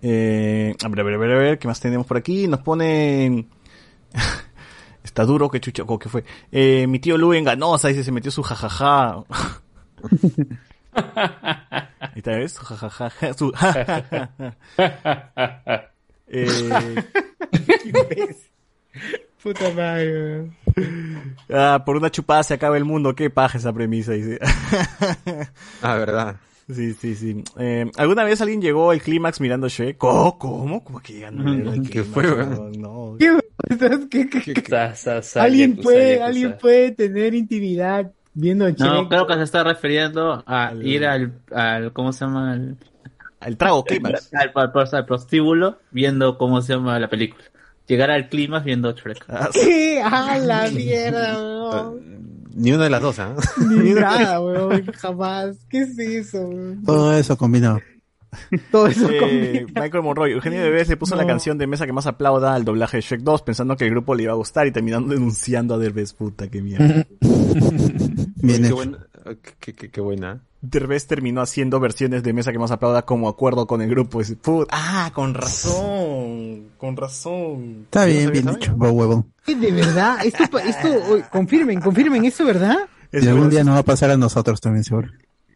Eh, a ver, a ver, a ver, a ver, ¿qué más tenemos por aquí? Nos ponen... Está duro, que chucha, ¿cómo que fue? Eh, mi tío Luen Ganosa dice, se metió su jajaja. Ahí está, ¿ves? Su jajaja. Su eh, Puta madre. ah, por una chupada se acaba el mundo. Qué paja esa premisa, dice. Ah, verdad. Sí, sí, sí. Eh, ¿Alguna vez alguien llegó al clímax mirando Shrek? ¿Cómo? ¿Cómo? ¿Cómo que ya no ¿Qué fue, No, weón? no. ¿Qué, ¿Qué- qué- qué- Sa- sa- sa- alguien yakuza, puede, yakuza. alguien puede tener intimidad viendo No, Shrek? creo que se está refiriendo a Al- ir al, al ¿cómo se llama? Al, El trago clímax. al, al- al- al prostíbulo viendo cómo se llama la película. Llegar al clima viendo Shrek. Ah, ¿Qué? ¡Ah, la mierda, weón! Ni una de las dos, ¿ah? Ni nada, weón. Jamás. ¿Qué es eso, weón? Todo eso combinado. Todo eso Eh. Michael Monroy, Eugenio Bebés le puso No. la canción de mesa que más aplauda al doblaje de Shrek 2 pensando que el grupo le iba a gustar y terminando denunciando a Derbez, puta, qué mierda. Bien qué, hecho. buena, qué, qué- qué buena. Derbez terminó haciendo versiones de mesa que más aplauda como acuerdo con el grupo. Dice, "Put- ah, con razón, con razón. Está no bien, bien. ¿Qué, ¿De verdad? Esto, pa- esto, confirmen, confirmen, ¿eso verdad? Es Y algún verdad. día nos va a pasar a nosotros también, seguro.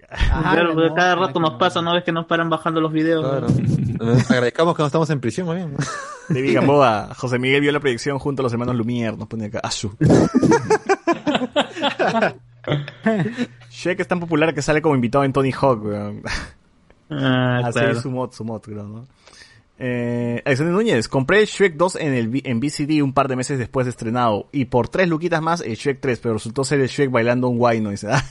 Ah, Claro, porque no, cada rato no. nos pasa, ¿no ves que nos paran bajando los videos? Claro. Agradezcamos que no estamos en prisión, más bien. David Gamboa, José Miguel vio la proyección junto a los hermanos Lumière, nos pone acá. Ashu. Shrek es tan popular que sale como invitado en Tony Hawk, weón. Ah, Así claro. es su mod, su mod, creo, ¿no? Eh, Alexander Núñez, compré Shrek 2 en el V- en VCD un par de meses después de estrenado y por tres luquitas más el Shrek 3, pero resultó ser el Shrek bailando un ah,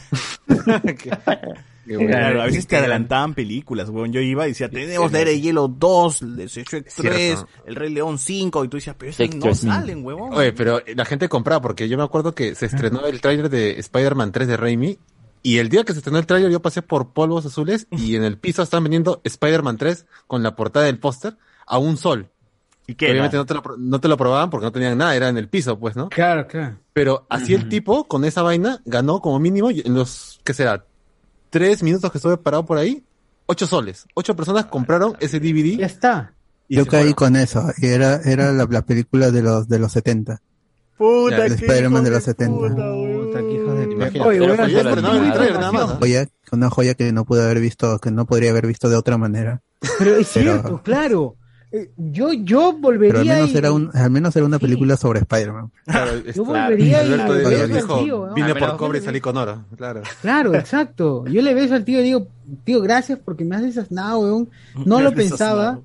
Qué bueno. claro, a veces te adelantaban películas, weón. Yo iba y decía, tenemos la era de hielo 2, el Shrek 3, Cierto. el Rey León 5, y tú decías, pero esas Shrek no 3000. salen, huevón. Oye, pero la gente compraba porque yo me acuerdo que se estrenó el tráiler de Spider-Man 3 de Raimi y el día que se estrenó el tráiler yo pasé por polvos azules y en el piso estaban vendiendo Spider-Man 3 con la portada del póster a un sol. ¿Y Que qué? obviamente no te, lo, no te lo probaban porque no tenían nada, era en el piso, pues, ¿no? Claro, claro. Pero así el tipo, con esa vaina, ganó como mínimo en los, ¿qué será? Tres minutos que estuve parado por ahí, ocho soles. Ocho personas compraron ese Ya DVD. está. y Yo caí fueron. con eso. Y era, era la, la película de los, de los 70. Puta, El Spider-Man de los 70. Imagínate. Oye, Pero bueno, fue ya ayer, ¿no? El trailer nada más. Joya, una joya que no pude haber visto, que no podría haber visto de otra manera. Pero es Pero- cierto, claro. Eh, Yo, yo Pero al volvería menos y- era un, al menos era una película sobre Spider-Man. Yo volvería y le dijo, tío, ¿no? vine por cobre y salí con oro. Claro. Claro, exacto. Yo le beso al tío y digo, tío, gracias porque me has desasnado, weón. No lo Me has pensaba.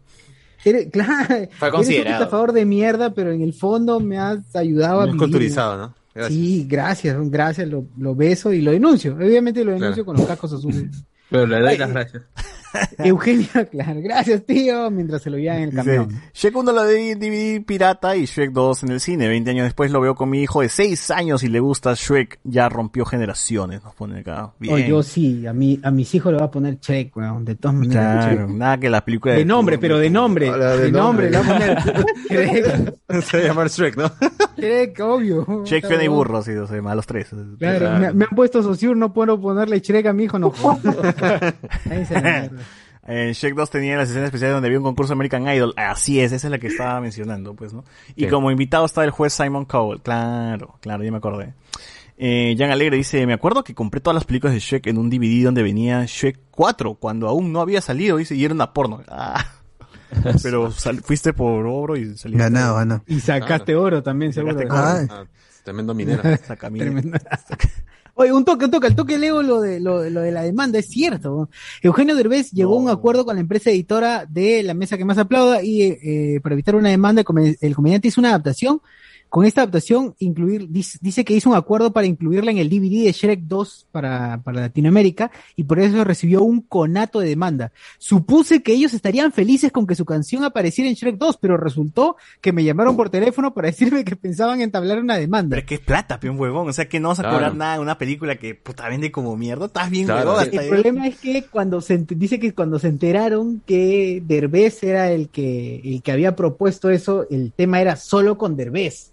Eres, claro, Fue eres considerado. un estafador de mierda, pero en el fondo me has ayudado a Muy vivir. culturizado, ¿no? Gracias. Sí, gracias, gracias, lo, lo beso y lo denuncio. Obviamente lo denuncio con los cascos azules. Pero le doy las gracias. Eugenia, claro, gracias tío, mientras se lo llevan en el camión. Shrek 1 lo de DVD pirata y Shrek 2 en el cine. 20 años después lo veo con mi hijo de 6 años y le gusta Shrek. Ya rompió generaciones, nos pone acá. Bien. O yo sí, a, mi, a mis hijos le voy a poner Shrek, weón, de todas maneras. Claro, nada que las películas De nombre, pero de nombre. Hola, de, de nombre, nombre. le voy a poner Shrek, Se va a llamar Shrek, ¿no? Shrek, obvio. Shrek, Fiona y Burro, sí, o sea, más los tres. Claro, me, me han puesto Sociur, no puedo ponerle Shrek a mi hijo, no. Ahí se mierda. En Shrek 2 tenía la sesión especial donde había un concurso American Idol. Así es, esa es la que estaba mencionando, pues, ¿no? Y Sí. como invitado estaba el juez Simon Cowell. Claro, claro, ya me acordé. Eh, Jan Alegre dice, me acuerdo que compré todas las películas de Shrek en un DVD donde venía Shrek 4, cuando aún no había salido, dice, y era una porno. Ah. Pero sal- fuiste por oro y saliste. Ganado, ganado. Y sacaste oro también, seguro. Sacaste Ah, Ah, tremendo minero. Saca minero. Tremendo. Oye, un toque, un toque, al toque leo lo de, lo, lo de la demanda, es cierto. Eugenio Derbez llegó a un acuerdo con la empresa editora de La Mesa que más aplauda y eh, para evitar una demanda, el, el comediante hizo una adaptación. Con esta adaptación, incluir, dice, dice que hizo un acuerdo para incluirla en el DVD de Shrek 2 para, para Latinoamérica y por eso recibió un conato de demanda. Supuse que ellos estarían felices con que su canción apareciera en Shrek 2, pero resultó que me llamaron por teléfono para decirme que pensaban entablar una demanda. Pero es que es plata, peón huevón. O sea que no vas a Claro. cobrar nada en una película que puta vende como mierda. Estás bien Claro. huevón. hasta El ahí. problema es que cuando se dice que cuando se enteraron que Derbez era el que el que había propuesto eso, el tema era solo con Derbez,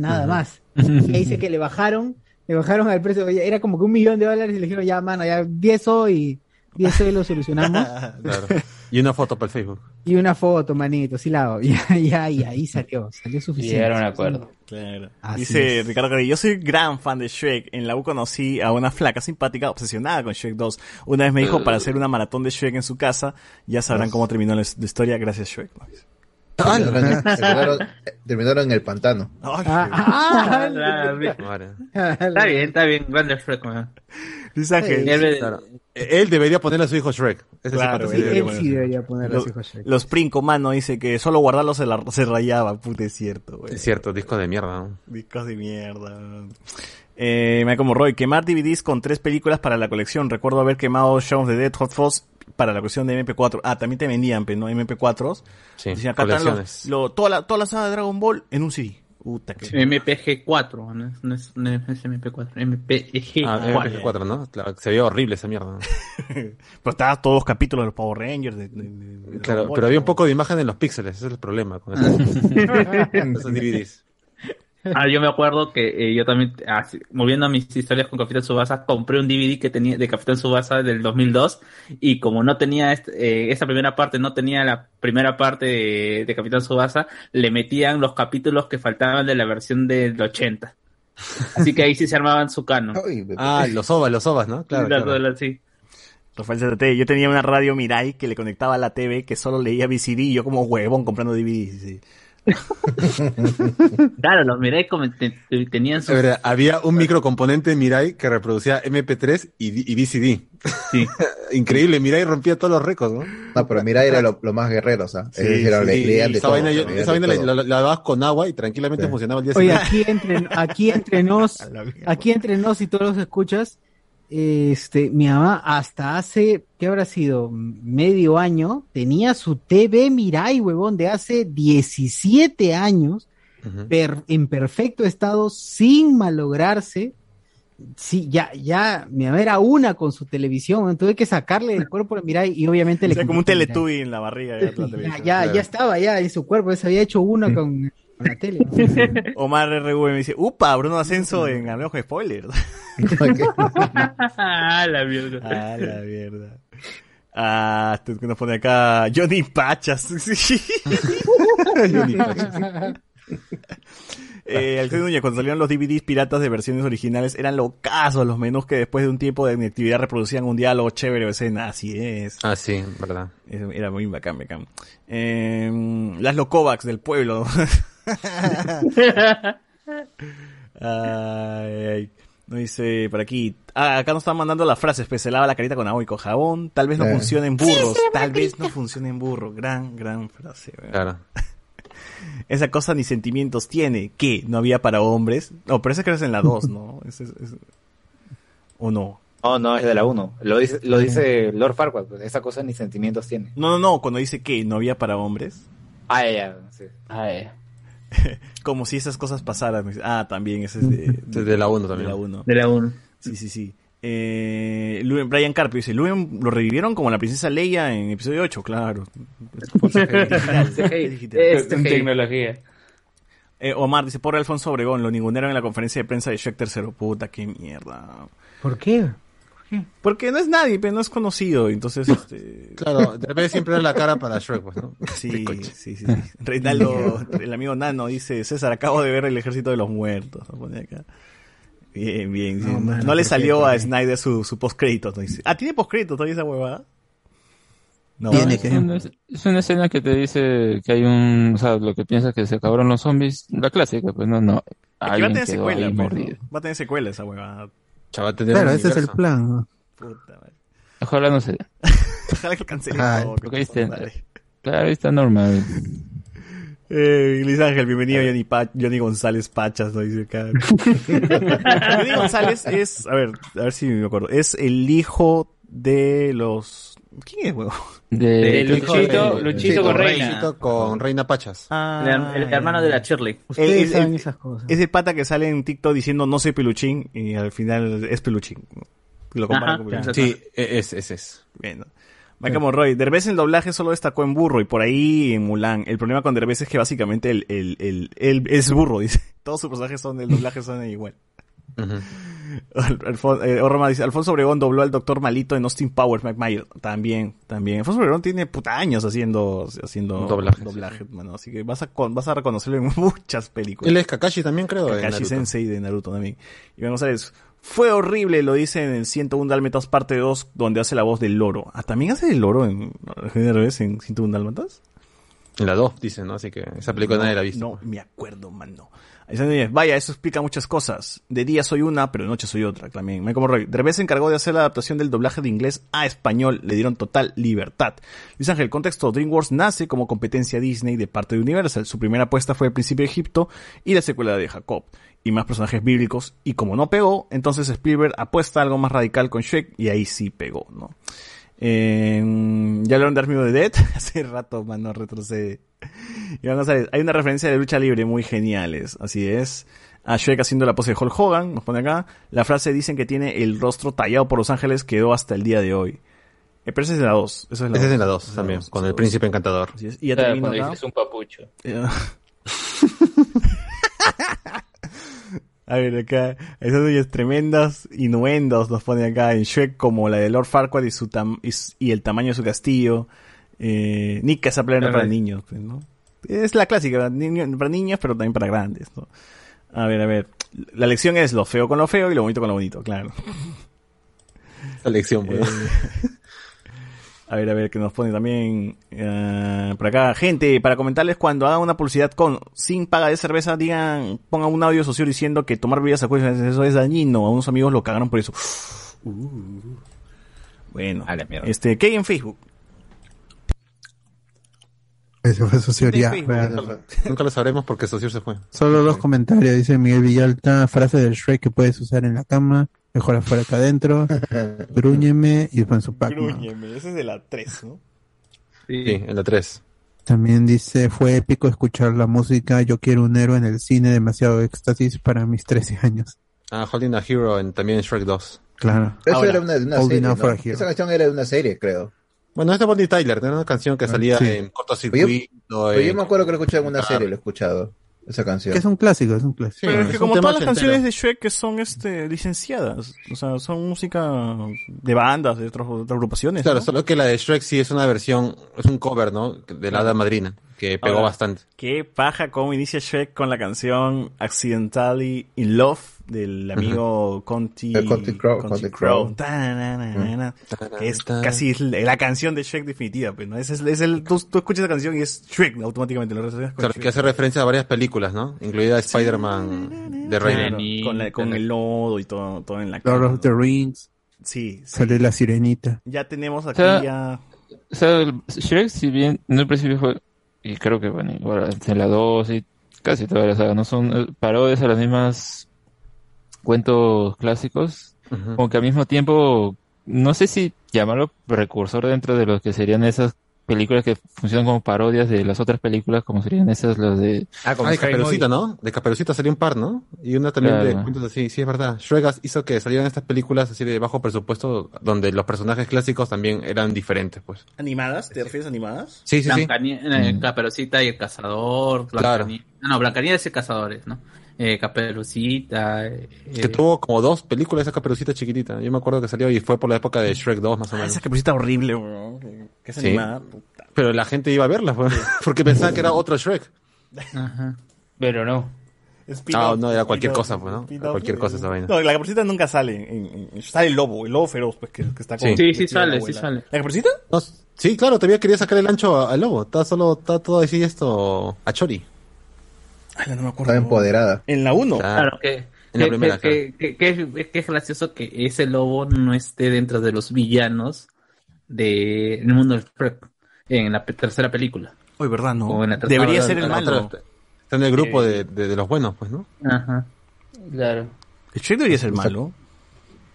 nada más. Y ahí dice que le bajaron, le bajaron al precio, era como que un millón de dólares y le dijeron ya mano, ya 10 y 10 y lo solucionamos. Claro. Y una foto para el Facebook. Y una foto, manito, sí la hago. Ya, ya, y ahí salió, salió suficiente. Llegaron a acuerdo. Claro. Así Dice es. Ricardo Carrillo, yo soy gran fan de Shrek. En la U conocí a una flaca simpática obsesionada con Shrek 2. Una vez me dijo para hacer una maratón de Shrek en su casa. Ya sabrán cómo terminó la, la historia. Gracias, Shrek. Terminaron, terminaron- terminaron en el pantano. Ah, Madre. Está bien, está bien. Grande Shrek, man. Dice Ángel. Él- Claro. Él debería ponerle a su hijo Shrek. Ese Claro, sí él él ponerle sí debería ponerle a su hijo Shrek. los Princo Mano dice que solo guardarlo se, la- se rayaba. Puta, es cierto, güey. Es cierto, disco de mierda. ¿no? Discos de mierda. Eh, me como Roy, quemar DVDs con tres películas para la colección. Recuerdo haber quemado Shaun of the Dead, Hot Fuzz para la colección de MP4. Ah, también te vendían, pero no MP4s. Sí, Decían, acá están los- lo- toda, la, toda la saga de Dragon Ball en un CD. Puta que... MPG4, no es, no es, no es MP4, MPG4. Ah, MP4, ¿no? Claro, se veía horrible esa mierda. ¿no? Pero estaban todos los capítulos de los Power Rangers. De, Claro, Ball, pero había un poco de imagen en los píxeles, ese es el problema con esos, esos DVDs. Ah, yo me acuerdo que eh, yo también, así, moviendo a mis historias con Capitán Subasa, compré un DVD que tenía de Capitán Subasa del 2002 y como no tenía est- eh, esa primera parte, no tenía la primera parte de, de Capitán Subasa, le metían los capítulos que faltaban de la versión del 80. Así que ahí sí se armaban su canon. Ah, los ovas, los ovas, ¿no? Claro, claro. las- sí. Yo tenía una radio Mirai que le conectaba a la TV que solo leía VCD y yo como huevón comprando DVDs. sí. Claro, los miré como te- te- tenían sus... verdad, había un microcomponente Mirai que reproducía MP3 y, y VCD. Sí. Increíble, Mirai rompía todos los récords, ¿no? No, pero mira, era lo, lo más guerrero, o sea, Sí, sí, de esa todo, vaina, yo- leían esa de vaina la, todo. la- la lavabas con agua y tranquilamente Sí. funcionaba el día Oye, siguiente. aquí entre, aquí entre nos, aquí entre nos y todos los escuchas, este, mi mamá hasta hace, ¿qué habrá sido? Medio año, tenía su TV Mirai, huevón, de hace 17 años, per- en perfecto estado, sin malograrse. Sí, ya, ya, mi mamá era una con su televisión, tuve que sacarle del cuerpo a Mirai y obviamente O le sea, como un teletubby en la barriga. de la Ya, televisión. ya, ya estaba ya en su cuerpo, se había hecho una con, con la tele. Omar RV me dice, upa, Bruno Ascenso en Hablemos con Spoilers. Ah, la mierda. Ah, la mierda. Ah, esto que nos pone acá Johnny Pachas. Sí. Johnny Pachas. Eh, Alfredo Núñez, cuando salieron los DVDs piratas de versiones originales, eran locazos los menús que después de un tiempo de inactividad reproducían un diálogo chévere o escena. Así es. Ah, sí, verdad. Era muy bacán, bacán. Eh, las Lokovacs del pueblo. Ay, ay. No dice por aquí. Ah, acá nos están mandando las frases. Pues se lava la carita con agua y con jabón. Tal vez no Eh. funcione en burros. Tal vez no funcione en burro. Gran, gran frase. Claro. Esa cosa ni sentimientos tiene. ¿Qué? ¿No había para hombres? No, pero ese creo que es en la 2, ¿no? Es- es- ¿O no? No, no, es de la 1. Lo dice, lo dice Lord Farquaad, pues, esa cosa ni sentimientos tiene. No, no, no. Cuando dice que no había para hombres. Ah, ya, ya, sí. Como si esas cosas pasaran. Ah, también, ese es de, de la 1 también. De la 1. De la 1. Sí, sí, sí. Eh, Luen- Brian Carpio dice, Luen lo revivieron como la princesa Leia en episodio 8, claro. Por CGI digital, CGI digital. Es en tecnología. Eh, Omar dice, pobre Alfonso Obregón, lo ningunearon en la conferencia de prensa de Shrek tercero. Puta, qué mierda. ¿Por qué? Porque no es nadie, pero no es conocido, entonces... Este... Claro, de repente siempre da la cara para Shrek, pues, ¿no? Sí, sí, sí, sí. Reinaldo, el amigo Nano, dice, César, acabo de ver el ejército de los muertos. Lo pone acá. Bien, bien. sí. No, le salió a. Snyder su, su postcrédito. ¿no? Ah, ¿tiene postcrédito todavía esa huevada? No, Tiene que- Es una, es una escena que te dice que hay un, o sea, lo que piensas que se acabaron los zombies, la clásica, pues no, no. Es que va a tener secuela, pues. Va a tener secuela esa huevada. Chaval, Claro, ese es el plan. ¿no? Puta madre. Ojalá no se. Ojalá que cancelen todo. Claro, ahí está normal. Eh, Luis Ángel, bienvenido Johnny, Pa- Johnny González Pachas, ¿no? Dice acá. Johnny González es, a ver, a ver si me acuerdo, es el hijo de los... ¿Quién es, huevo? De, De Luchito, Luchito con Reina. Luchito con Reina Pachas. Ah, El, el hermano de la Shirley. Ustedes el- saben el- esas cosas. Es el pata que sale en TikTok diciendo no soy peluchín y al final es peluchín. Lo comparan Ajá, con peluchín. claro. Sí, e- es, es, es. Bueno. Michael Monroy, Derbez en doblaje solo destacó en burro y por ahí en Mulan. El problema con Derbez es que básicamente el, el, el, el- es burro, dice. Todos sus personajes son, el doblaje son igual. Ujú. Alfon- eh, dice, Alfonso Obregón dobló al doctor malito en Austin Powers, McMayer. También, también. Alfonso Obregón tiene puta años haciendo, haciendo Doblajes, doblaje, mano. Así que vas a, con- vas a reconocerlo en muchas películas. Él es Kakashi también, creo. Kakashi. Sensei de Naruto también. Y vamos a ver, fue horrible, lo dice en el 101 Dálmatas parte 2, donde hace la voz del loro. Ah, ¿también hace el loro en Derbez en 101 Dálmatas? En la 2, dicen, ¿no? Así que esa película nadie la ha visto. No, me acuerdo, mano. Vaya, eso explica muchas cosas. De día soy una, pero de noche soy otra, también. Michael Monroy, Derbez se encargó de hacer la adaptación del doblaje de inglés a español. Le dieron total libertad. Luis Ángel, contexto. DreamWorks nace como competencia Disney de parte de Universal. Su primera apuesta fue El Príncipe de Egipto y la secuela de Jacob. Y más personajes bíblicos. Y como no pegó, entonces Spielberg apuesta algo más radical con Shrek y ahí sí pegó, ¿no? Eh, ya hablaron de Army the Dead. Hace rato, mano, retrocede. Iván González, hay una referencia de lucha libre muy geniales. Así es. A Shrek haciendo la pose de Hulk Hogan, nos pone acá. La frase dicen que tiene el rostro tallado por Los Ángeles, quedó hasta el día de hoy. Eh, pero esa es la 2. Esa es la Esa es dos. en la 2 Esa es también, dos, con el príncipe encantador. Así es. Y ya Claro, termino cuando acá. dices un papucho. Eh, A ver, acá, esas ellas tremendas innuendos nos pone acá en Shrek como la de Lord Farquaad y, su tam- y, s- y el tamaño de su castillo. Eh, Nick esa plena Ajá. para niños, pues, ¿no? Es la clásica, para niños, para niños, pero también para grandes, ¿no? A ver, a ver. La lección es lo feo con lo feo y lo bonito con lo bonito, claro. La lección, pues. Eh, a ver, a ver, que nos pone también eh, por acá. Gente, para comentarles cuando hagan una publicidad con sin paga de cerveza, digan, pongan un audio social diciendo que tomar bebidas alcohólicas eso es dañino. A unos amigos lo cagaron por eso. Uh. Bueno, este, ¿qué hay en Facebook? Esa fue su teoría. Facebook. Bueno, Nunca lo sabremos porque Socio se fue. Solo dos comentarios. Dice Miguel Villalta, frase del Shrek que puedes usar en la cama, mejor afuera que adentro. Grúñeme y después su Pac-Man. Grúñeme, ese es de la 3, ¿no? Sí, en la 3. También dice, fue épico escuchar la música Yo quiero un héroe en el cine, demasiado éxtasis para mis 13 años. Ah, Holding a Hero en, también en Shrek 2. Claro. Eso Ahora, era una, de una Holding serie, Out for ¿no? a Hero. Esa canción era de una serie, creo. Bueno, es de Bonnie Tyler, era una canción que salía sí. en cortocircuito. Pero yo en- me acuerdo que lo he escuchado en una serie, lo he escuchado. esa canción. Que es un clásico, es un clásico. Pero es que es un como todas las canciones de Shrek que son este licenciadas, o sea, son música de bandas, de otras, de otras agrupaciones. Claro, ¿no? solo que la de Shrek sí es una versión, es un cover, ¿no? De la hada madrina, que pegó Ahora, bastante. Qué paja cómo inicia Shrek con la canción Accidentally in Love del amigo Conti, Conti Crow, Conti Conti Crow. Crow. Que es casi la canción de Shrek definitiva, pues, ¿no? Es, es, es el, tú, tú escuchas esa canción y es Shrek automáticamente. Lo relacionas con Claro, Shrek. que hace referencia a varias películas, ¿no? Incluida Spider-Man de Raimi. con, la- con el lodo y todo, todo en la Lord cara. of the Rings. Sí, sí. Sale la sirenita. Ya tenemos aquí O sea, ya... O sea, el Shrek, si bien en un principio fue, y creo que bueno, igual en la 2 y casi todas las sagas, no son eh, parodias a las mismas cuentos clásicos, como que al mismo tiempo, no sé si llamarlo precursor dentro de lo que serían esas películas que funcionan como parodias de las otras películas, como serían esas las de... Ah, de Caperucita, ¿no? De Caperucita salió un par, ¿no? Y una también de cuentos así, sí, es verdad. Shrek hizo que salieran estas películas así de bajo presupuesto, donde los personajes clásicos también eran diferentes, pues. ¿Animadas? ¿Te refieres a animadas? Sí, sí, sí. Eh, Caperucita y el cazador. Claro. Ah, No, Blancanieves y cazadores, ¿no? Eh, Caperucita. eh, Que tuvo como dos películas esa caperucita chiquitita. Yo me acuerdo que salió y fue por la época de Shrek 2 más o Ah, menos. esa caperucita horrible, weón, que, es Sí. animada. Pero la gente iba a verla, pues, porque pensaban que era otro Shrek. Pero no. No, no, era cualquier cosa, pues, ¿no? Cualquier cosa esa vaina. No, la caperucita nunca sale. en- en- sale el lobo, el lobo feroz, pues, que, que está con... Sí. Sí, sale, la sí sale. ¿La caperucita? No, sí, claro, todavía quería sacar el ancho al lobo. Está solo, está todo así esto a Chori. Ay, no me acuerdo. Estaba empoderada. En la 1. Claro, que, En la que- primera, que, que- que- que es, gracioso que ese lobo no esté dentro de los villanos del mundo del Shrek en la tercera película. Uy, ¿verdad? No. Debería ser el La malo. Está en el grupo de, de, de los buenos, pues, ¿no? Ajá. Claro. El Shrek debería ser malo.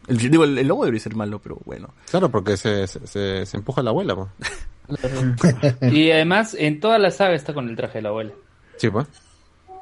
El, digo, el, el lobo debería ser malo, pero bueno. Claro, porque se, se, se, se empuja la abuela, pues. Y además, en toda la saga está con el traje de la abuela. Sí, pues.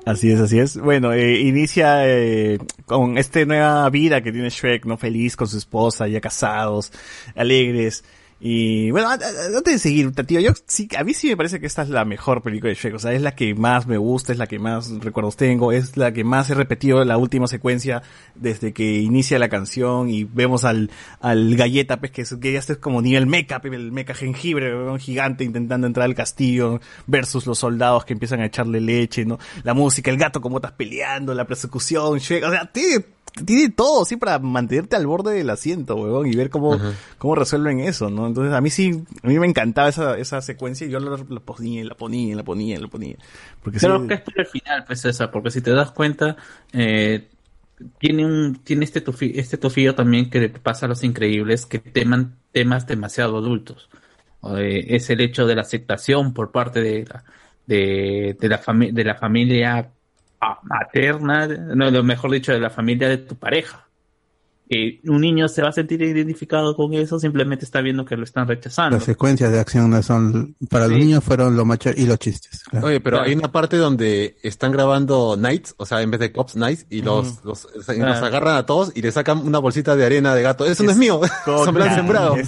Así es, así es. Bueno, eh, inicia eh, con esta nueva vida que tiene Shrek, ¿no? Feliz con su esposa, ya casados, alegres. Y bueno, antes de seguir, tío, yo sí, a mí sí me parece que esta es la mejor película de Shrek. O sea, es la que más me gusta, es la que más recuerdos tengo, es la que más he repetido la última secuencia desde que inicia la canción y vemos al, al galleta, pues, que, es, que ya este es como nivel mecha, pues, el mecha jengibre, un gigante intentando entrar al castillo versus los soldados que empiezan a echarle leche, ¿no? La música, el gato como estás peleando, la persecución, Shrek, o sea, tiene, tiene todo, sí, para mantenerte al borde del asiento, weón, y ver cómo, cómo resuelven eso, ¿no? Entonces, a mí sí, a mí me encantaba esa, esa secuencia y yo la, la ponía, la ponía, la ponía, la ponía. Porque sí, Creo que es por el final, pues César, porque si te das cuenta, eh, tiene un, tiene este tufi- este tufillo también que le pasa a los increíbles, que teman temas demasiado adultos. Eh, es el hecho de la aceptación por parte de la, de, de la fami- de la familia materna, no, lo mejor dicho, de la familia de tu pareja. Que un niño se va a sentir identificado con eso, simplemente está viendo que lo están rechazando. Las secuencias de acción no son, para los Sí. niños fueron lo macho y los chistes. claro. Oye, pero Claro. hay una parte donde están grabando Knights, o sea, en vez de Cops, Knights, y los, los, los Claro. agarran a todos y le sacan una bolsita de arena de gato. Eso no es mío. Lo han sembrado. es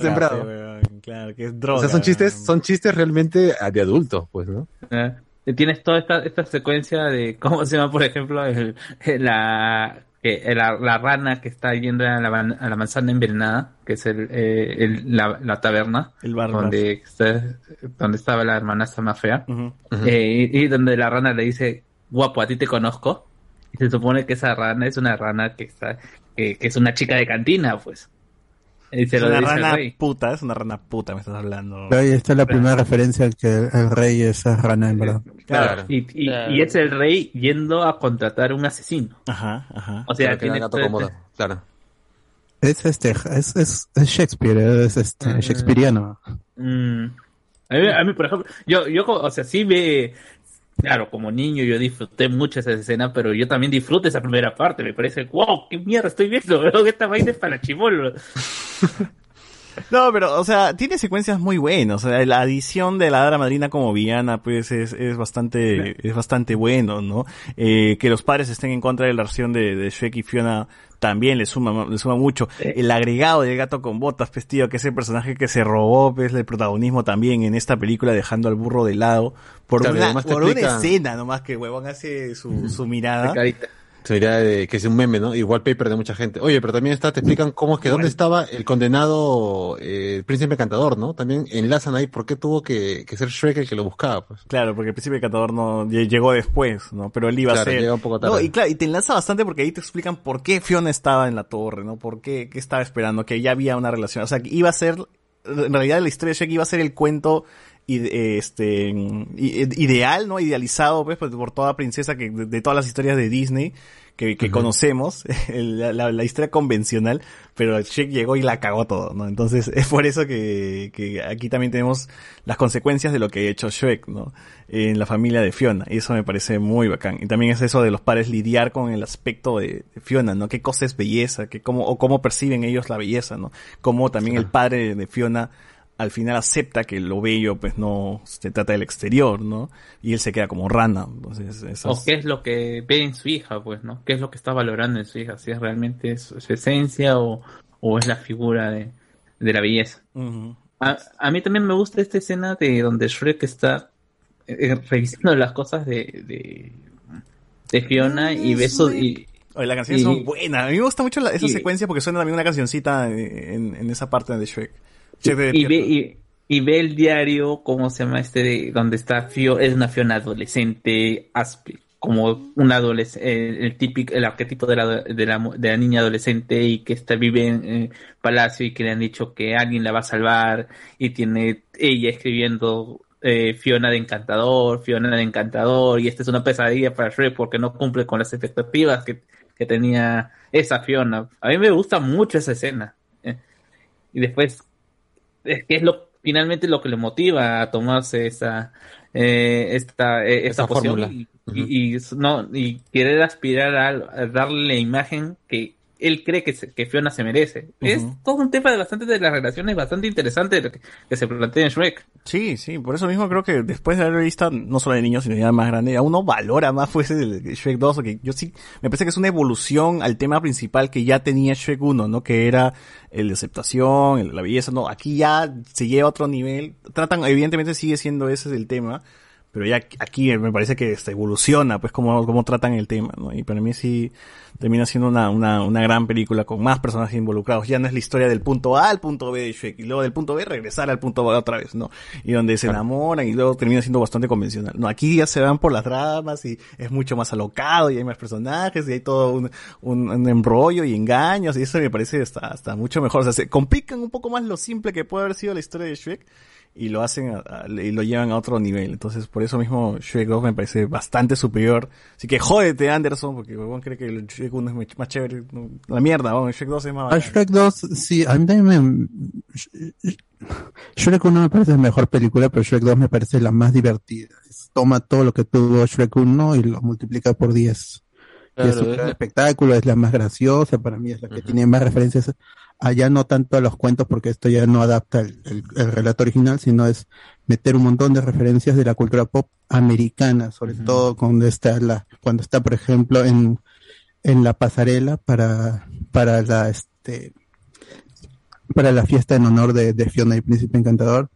sembrado. weón, Claro, que es droga. O sea, son chistes, son chistes realmente de adultos, pues, ¿no? Eh, Tienes toda esta, esta secuencia de cómo se llama, por ejemplo, el, el- la, que- la, la rana que está yendo a la, man- a la manzana envenenada, que es el, eh, el- la, la taberna, El bar. donde, está- donde estaba la hermanastra más fea, eh, y, y donde la rana le dice, guapo, a ti te conozco. Y se supone que esa rana es una rana que está, que, que es una chica de cantina, pues. Y se Es lo una dice rana rey. puta, es una rana puta, me estás hablando. Pero ahí está la primera referencia que el, el rey es rana, en verdad. Claro. Y, y- Claro. y es el rey yendo a contratar un asesino. Ajá, ajá. O sea, Claro, tiene gato cómodo, este- claro. Es este, es, es, es Shakespeare, es este. Shakespeareano. Mm. A, mí, a mí, por ejemplo, yo, yo, o sea, sí me, claro, como niño yo disfruté mucho esa escena, pero yo también disfruto esa primera parte, me parece, wow, qué mierda estoy viendo, weón, esta vaina es para chivolo. No, pero, o sea, tiene secuencias muy buenas. O sea, la adición de la hada madrina como villana, pues, es, es bastante, es bastante bueno, ¿no? Eh, que los padres estén en contra de la versión de, de Shrek y Fiona también le suma, le suma mucho. El agregado del gato con botas, pues, tío, que es el personaje que se robó, pues, el protagonismo también en esta película, dejando al burro de lado. Por, Claro, una, por una escena nomás que huevón hace su, su mirada. Sería de que es un meme, ¿no? Igual paper de mucha gente. Oye, pero también está, te explican cómo es que dónde estaba el condenado eh, el príncipe encantador, ¿no? También enlazan ahí por qué tuvo que, que ser Shrek el que lo buscaba, pues. Claro, porque el príncipe encantador no lle- llegó después, ¿no? Pero él iba Claro, a ser. llega un poco tarde. No, y claro, y te enlaza bastante porque ahí te explican por qué Fiona estaba en la torre, ¿no? Por qué, qué estaba esperando, que ya había una relación. O sea, que iba a ser, en realidad la historia de Shrek iba a ser el cuento ide- este ideal, ¿no? Idealizado, pues, por, por toda princesa que, de, de todas las historias de Disney que, que conocemos, la, la- la historia convencional, pero Shrek llegó y la cagó todo, ¿no? Entonces es por eso que, que aquí también tenemos las consecuencias de lo que ha hecho Shrek, ¿no? En la familia de Fiona, y eso me parece muy bacán. Y también es eso de los padres lidiar con el aspecto de, de Fiona, ¿no? ¿Qué cosa es belleza? ¿Qué, cómo, o cómo perciben ellos la belleza, ¿no? Cómo también el padre de Fiona al final acepta que lo bello pues no se trata del exterior, ¿no? Y él se queda como rana. Entonces, eso O es- qué es lo que ve en su hija, pues, ¿no? ¿Qué es lo que está valorando en su hija? Si es realmente su, su esencia o, o es la figura de, de la belleza. A, a mí también me gusta esta escena de donde Shrek está eh, revisando las cosas de, de, de Fiona y beso y Oye, las canciones y- son buenas. A mí me gusta mucho la- esa y- secuencia porque suena también una cancioncita en, en esa parte de Shrek. Y ve, y, y ve el diario, ¿cómo se llama este? De, donde está Fio, es una Fiona adolescente, como un adolescente, el típico, el arquetipo de la, de la, mu- de la niña adolescente y que está, vive en eh, palacio y que le han dicho que alguien la va a salvar y tiene ella escribiendo eh, Fiona de encantador, Fiona de encantador y esta es una pesadilla para Shrek porque no cumple con las expectativas que, que tenía esa Fiona. A mí me gusta mucho esa escena. eh. Y después es que es lo finalmente lo que le motiva a tomarse esa eh, esta eh, esta fórmula. y, y- y no y querer aspirar a, a darle la imagen que él cree que, se- que Fiona se merece. Es todo un tema de bastante de las relaciones bastante interesante de lo que, que se plantea en Shrek. Sí, sí, por eso mismo creo que después de haber visto no solo de niños, sino ya más grande, a uno valora más pues el Shrek 2, o que yo sí, me parece que es una evolución al tema principal que ya tenía Shrek 1, ¿no? Que era el de aceptación, el- la belleza, no, aquí ya se lleva a otro nivel, tratan, evidentemente sigue siendo ese el tema, pero ya aquí me parece que este, evoluciona, pues, cómo, cómo tratan el tema, ¿no? Y para mí sí termina siendo una, una, una gran película con más personajes involucrados. Ya no es la historia del punto A al punto B de Shrek, y luego del punto B regresar al punto A otra vez, ¿no? Y donde se enamoran y luego termina siendo bastante convencional. No, aquí ya se van por las dramas y es mucho más alocado y hay más personajes y hay todo un, un, un embrollo y engaños y eso me parece hasta, hasta mucho mejor. O sea, se complican un poco más lo simple que puede haber sido la historia de Shrek y lo hacen a- a- y lo llevan a otro nivel. Entonces, por eso mismo Shrek 2 me parece bastante superior. Así que jódete Anderson, porque huevón cree que el Shrek 1 es mucho más chévere. No, La mierda, huevón, Shrek 2 es más A bacán. Shrek 2, sí, a mí también me... Shrek 1 me parece la mejor película, pero Shrek 2 me parece la más divertida. Toma todo lo que tuvo Shrek 1 y lo multiplica por 10. Y es Claro, un es espectáculo, es la más graciosa, para mí es la que tiene más referencias allá no tanto a los cuentos porque esto ya no adapta el, el- el relato original, sino es meter un montón de referencias de la cultura pop americana, sobre todo cuando está la, cuando está por ejemplo en, en la pasarela para, para la este para la fiesta en honor de, de Fiona y Príncipe Encantador.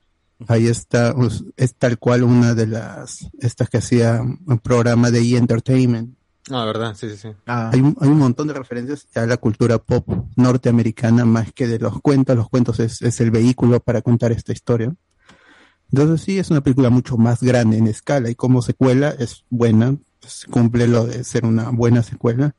Ahí está, es tal cual una de las, estas que hacía un programa de E! Entertainment. Ah, verdad, sí, sí, sí. Hay, un, hay un montón de referencias a la cultura pop norteamericana más que de los cuentos. Los cuentos es, es el vehículo para contar esta historia. Entonces sí, es una película mucho más grande en escala y como secuela es buena, pues, cumple lo de ser una buena secuela.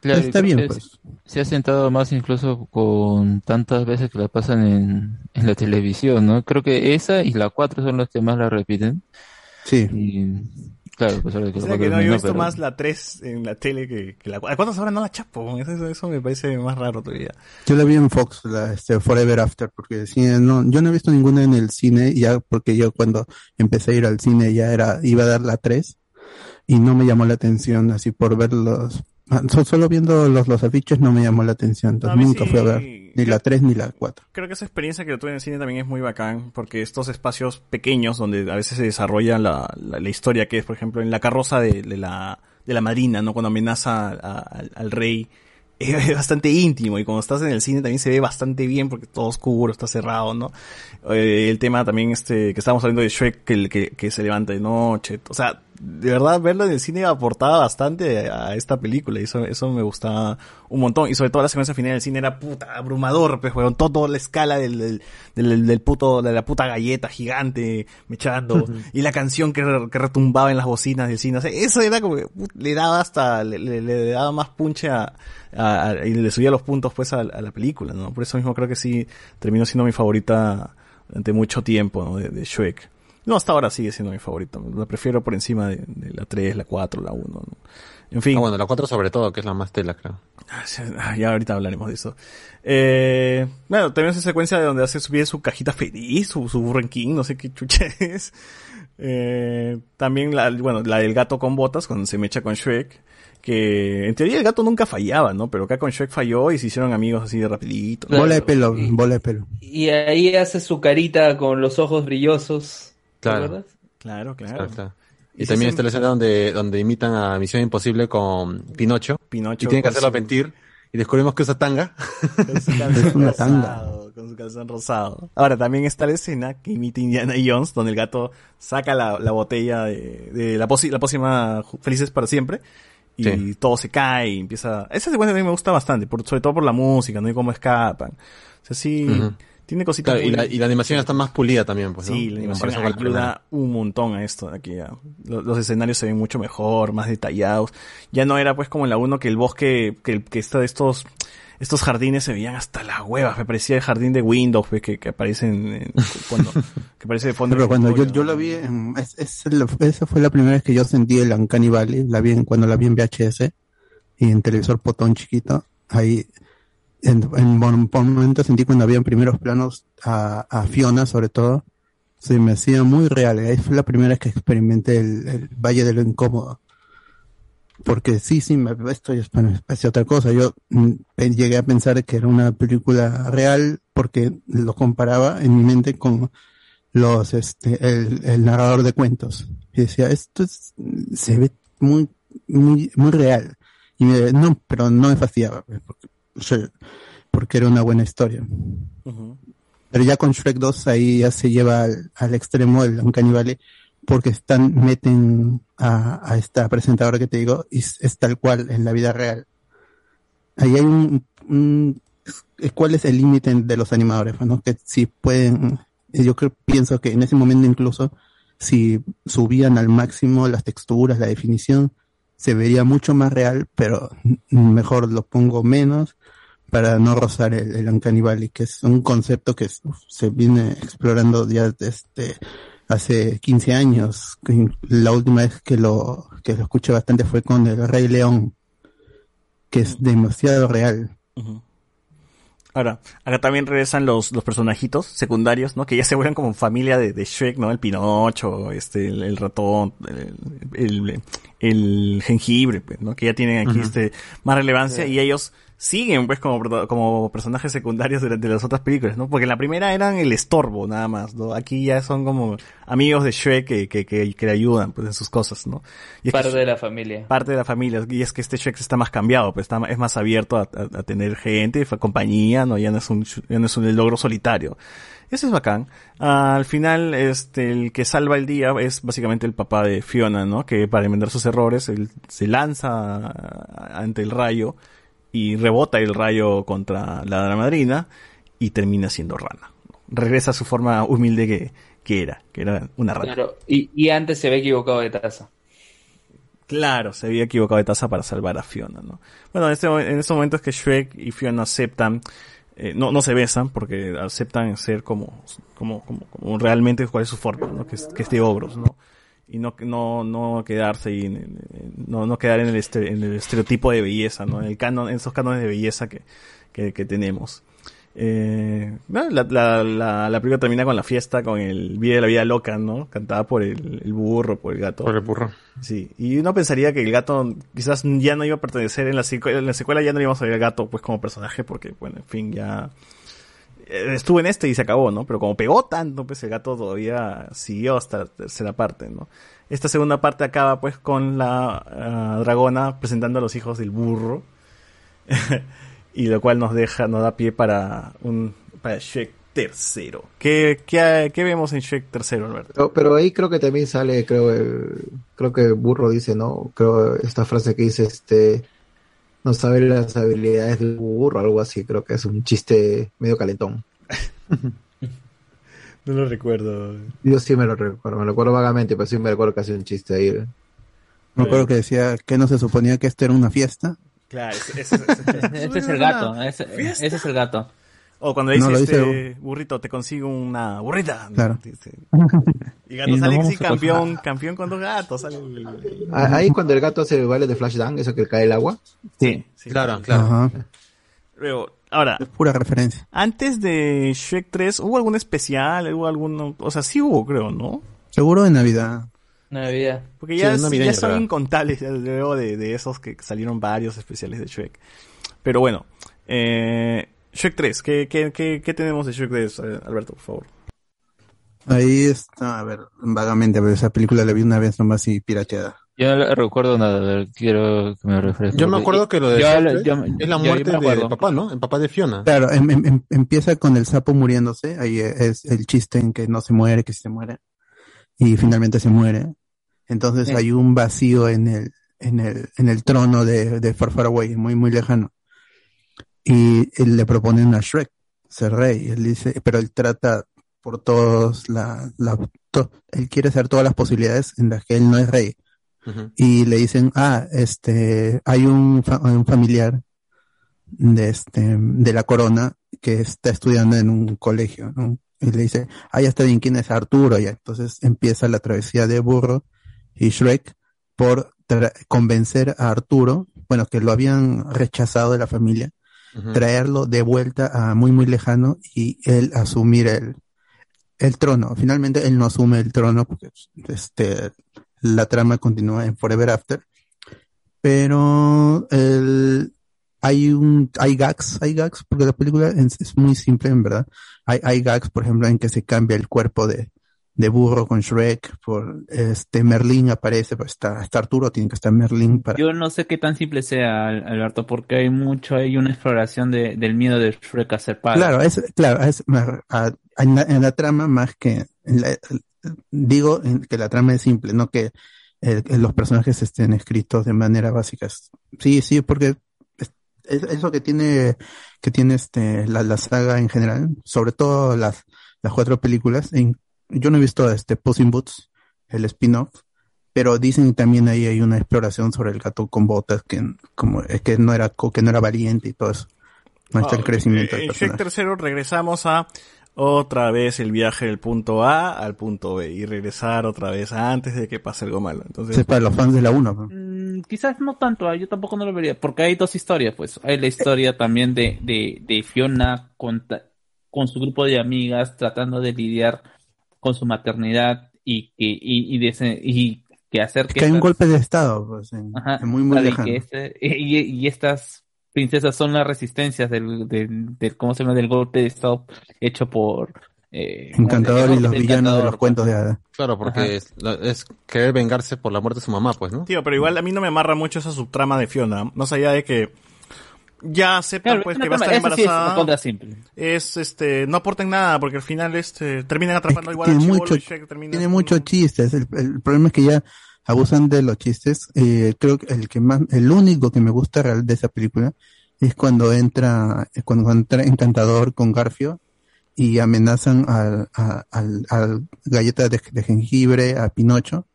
Claro, Está bien, pues. se- Se ha sentado más incluso con tantas veces que la pasan en, en la televisión, ¿no? Creo que esa y la 4 son las que más la repiten. Sí. Y, claro, pues ahora que O sea que no, yo he no, visto pero- más la 3 en la tele que, que la ¿A cuántas horas no la chapo? Eso, eso me parece más raro todavía. Yo la vi en Fox, la este, Forever After, porque sí, no, yo no he visto ninguna en el cine, ya porque yo cuando empecé a ir al cine ya era, iba a dar la 3 y no me llamó la atención así por ver los, so- solo viendo los, los afiches no me llamó la atención, No, entonces a mí nunca sí, fui a ver. Ni la 3 ni la 4. Creo que esa experiencia que tuve en el cine también es muy bacán, porque estos espacios pequeños donde a veces se desarrolla la, la, la historia, que es, por ejemplo, en la carroza de, de la, de la madrina, ¿no? Cuando amenaza a- a- al, al rey, es bastante íntimo y cuando estás en el cine también se ve bastante bien porque todo oscuro, está cerrado, ¿no? Eh, el tema también este que estábamos hablando de Shrek que, que, que se levanta de noche, o sea, de verdad verlo en el cine aportaba bastante a esta película y eso, eso me gustaba un montón y sobre todo la secuencia final del cine era puta abrumador, pues weón, todo, toda la escala del, del, del, del puto, de la puta galleta gigante mechando y la canción que, que retumbaba en las bocinas del cine, o sea, eso era como que put- le daba hasta, le, le- le daba más punche a, a- a- y le subía los puntos pues a, a la película, ¿no? Por eso mismo creo que sí terminó siendo mi favorita durante mucho tiempo, ¿no? De, de Shrek. No, hasta ahora sigue siendo mi favorita. La prefiero por encima de, de la 3, la 4, la 1. ¿no? En fin. Ah, bueno, la 4 sobre todo, que es la más tela, creo. Ah, ah, Ya ahorita hablaremos de eso. Eh, bueno, tenemos esa secuencia de donde hace subir su cajita feliz, su, su ranking, no sé qué chucha es. Eh, también la, bueno, la del gato con botas, cuando se mecha con Shrek. Que en teoría el gato nunca fallaba, ¿no? Pero acá con Shrek falló y se hicieron amigos así de rapidito. Bola de pelo, bola de pelo. Y ahí hace su carita con los ojos brillosos. ¿Te Claro. Claro, claro. Claro, claro. Y también está la escena donde, donde imitan a Misión Imposible con Pinocho. Pinocho Y tienen que hacerlo mentir. Y descubrimos que usa tanga. Con su calzón rosado, con su calzón rosado. Ahora, también está la escena que imita Indiana Jones, donde el gato saca la, la botella de, de la, posi- la pócima Felices para Siempre, y Sí. todo se cae y empieza... Esa secuencia también me gusta bastante, por, sobre todo por la música, ¿no? Y cómo escapan. O sea, sí. Tiene cositas Claro, y, la, y la animación está más pulida también, pues, ¿no? Sí, la animación ayuda un montón a esto de aquí. ya. Los, los escenarios se ven mucho mejor, más detallados. Ya no era pues como en la 1 que el bosque, que, el- que está de estos, estos jardines se veían hasta las huevas. Me parecía el jardín de Windows, pues, que, que aparecen en- cuando, que aparece de fondo. Pero cuando yo, yo la vi, en- es, es la- esa fue la primera vez que yo sentí el Uncanny Valley, la vi en- cuando la vi en VHS y en televisor potón chiquito, ahí en, un momento sentí cuando había primeros planos a, Fiona sobre todo, se me hacía muy real, ahí fue la primera vez que experimenté el, el Valle de Incómodo. Porque sí, sí, me, esto es otra cosa. Yo mm, llegué a pensar que era una película real porque lo comparaba en mi mente con los este el, narrador de cuentos y decía esto es, se ve muy muy muy real y me, no pero no me fastidiaba pues, porque, era una buena historia. Pero ya con Shrek 2 ahí ya se lleva al, al extremo el Uncanny Valley porque están meten a, a esta presentadora que te digo y es, es tal cual en la vida real. Ahí hay un, un- cuál es el límite de los animadores ¿no? que si pueden yo creo pienso que en ese momento incluso si subían al máximo las texturas la definición se vería mucho más real pero mejor lo pongo menos para no rozar el, el Uncanny Valley, que es un concepto que uf, se viene explorando ya desde hace 15 años. La última vez que lo, que lo escuché bastante fue con el Rey León, que es demasiado real. Ahora, acá también regresan los, los personajitos secundarios, ¿no? Que ya se vuelven como familia de, de Shrek, ¿no? El Pinocho, este, el, el ratón, el, el, el jengibre, pues, ¿no? Que ya tienen aquí este, más relevancia Sí. y ellos siguen, pues, como, como personajes secundarios durante las otras películas, ¿no? Porque en la primera eran el estorbo, nada más, ¿no? Aquí ya son como amigos de Shrek que, que, que, que le ayudan, pues, en sus cosas, ¿no? Y es que Parte de la familia. parte de la familia y es que este Shrek está más cambiado pues está es más abierto a, a- a tener gente compañía no ya no es un ya no es un logro solitario eso es bacán Ah, al final este el que salva el día es básicamente el papá de Fiona no que para enmendar sus errores él se lanza ante el rayo y rebota el rayo contra la madrina y termina siendo rana regresa a su forma humilde que, que era que era una rana Claro, y, y antes se ve equivocado de taza. Claro, se había equivocado de taza para salvar a Fiona, ¿no? Bueno, en este, en este momento es que Shrek y Fiona aceptan, eh, no, no se besan porque aceptan ser como, como, como, como realmente cuál es su forma, ¿no? Que es, que es de ogros, ¿no? Y no, no, no quedarse en- no, no quedar en el, este- en el estereotipo de belleza, ¿no? En el canon, en esos cánones de belleza que, que, que tenemos. Eh, la, la, la, la película termina con la fiesta, con el Vida de la Vida Loca, ¿no? Cantada por el, el burro, por el gato. Por el burro. Sí, y uno pensaría que el gato quizás ya no iba a pertenecer en la, secu- en la secuela, ya no íbamos a ver al gato pues como personaje, porque, bueno, en fin, ya eh, estuvo en este y se acabó, ¿no? Pero como pegó tanto, pues el gato todavía siguió hasta la tercera parte, ¿no? Esta segunda parte acaba pues con la ah, dragona presentando a los hijos del burro. y lo cual nos deja, nos da pie para un para Shrek tercero. ¿Qué, qué, qué vemos en Shrek tercero, Alberto? Pero, ahí creo que también sale, creo, el, creo que Burro dice, ¿no? Creo esta frase que dice, este, no sabe las habilidades del burro, algo así, creo que es un chiste medio calentón. No lo recuerdo. Yo sí me lo recuerdo, me lo recuerdo vagamente, pero sí me recuerdo que hace un chiste ahí. Me acuerdo que decía que no se suponía que esto era una fiesta. Claro, ese, ese- ese- ese- Ese es el gato, ese es el gato. O cuando dice, No, este, burrito, te consigo una burrita. Claro. Y gato Y sale a campeón, campeón con dos gatos. Sale Ah, Ahí cuando el gato hace baile de Flashdance, eso que cae el agua. Sí. sí. Claro, claro. Ajá. Luego, ahora, Es pura referencia. antes de Shrek 3, ¿hubo algún especial? ¿Hubo alguno? O sea, sí hubo, creo, ¿no? Seguro de Navidad. Navidad. Porque Sí, ya, ya son ¿verdad? incontables, ya luego de, de esos que salieron varios especiales de Shrek. Pero bueno, eh, Shrek 3, ¿qué, qué, qué, qué tenemos de Shrek 3, eh, Alberto, por favor? Ahí está, a ver, vagamente, pero esa película la vi una vez nomás y pirateada. Yo no recuerdo nada, a ver, quiero que me refresque. Yo me acuerdo que lo de Yo- Shrek yo- es la muerte del papá, ¿no? El papá de Fiona. Claro, em- em- em- empieza con el sapo muriéndose, ahí es el chiste en que no se muere, que se muere, y finalmente se muere. Entonces Sí. hay un vacío en el, en el, en el trono de, de Far Far Away, muy, muy lejano. Y él le proponen a Shrek ser rey, él dice, pero él trata por todos la, la, to- él quiere hacer todas las posibilidades en las que él no es rey. Y le dicen, ah, este, hay un, fa- un familiar de este, de la corona que está estudiando en un colegio, ¿no? Y le dice, ah, ya está bien, ¿quién es Arturo? Ya, entonces empieza la travesía de Burro y Shrek por convencer a Arturo, bueno, que lo habían rechazado de la familia, Traerlo de vuelta a muy, muy lejano y él asumir el, el trono. Finalmente él no asume el trono porque este, la trama continúa en Forever After. Pero el, hay un, hay gags, hay gags, porque la película es, es muy simple en verdad. Hay, hay gags, por ejemplo, en que se cambia el cuerpo de, de burro con Shrek, por este Merlín aparece, pues está, está Arturo, tiene que estar Merlín para Yo no sé qué tan simple sea, Al- Alberto, porque hay mucho, hay una exploración de, del miedo de Shrek a ser padre. Claro, es, claro, es, a- en, la, en la trama más que, en la- digo en que la trama es simple, no que eh, los personajes estén escritos de manera básica. Sí, sí, porque es, es eso que tiene, que tiene este, la, la saga en general, sobre todo las, las cuatro películas. En- yo no he visto este Puss in Boots, el spin-off, pero dicen también ahí hay una exploración sobre el gato con botas que, como, es que no era, co- que no era valiente y todo eso. Ahí está el Ah, crecimiento del En personaje. tercero regresamos a otra vez el viaje del punto A al punto B y regresar otra vez antes de que pase algo malo. Entonces, es para los fans de la 1. Mm, quizás no tanto, ah, yo tampoco no lo vería, porque hay dos historias, pues. Hay la historia también de, de, de Fiona con, ta- con su grupo de amigas tratando de lidiar con su maternidad y que, y, y, de ese- y que hacer Es que que hay un golpe de estado, pues, en, Ajá, en muy, muy lejano. que este- y, y estas princesas son las resistencias del, del, del- ¿cómo se llama? del golpe de estado hecho por eh, Encantador y los villanos de los cuentos de hadas. Claro, porque es, es querer vengarse por la muerte de su mamá, pues, ¿no? tío, pero igual a mí no me amarra mucho esa subtrama de Fiona, más allá de que ya aceptan Claro, pues es que va a estar sí es embarazada. una cosa simple. es este no aporten nada porque al final este terminan atrapando igual tiene al chibolo mucho, y Shrek termina tiene muchos chistes. El, el problema es que ya abusan de los chistes. Eh, creo que el que más, el único que me gusta real de esa película es cuando entra, eh, cuando entra Encantador con Garfio y amenazan al, a- al, al galleta de, de jengibre, a Pinocho.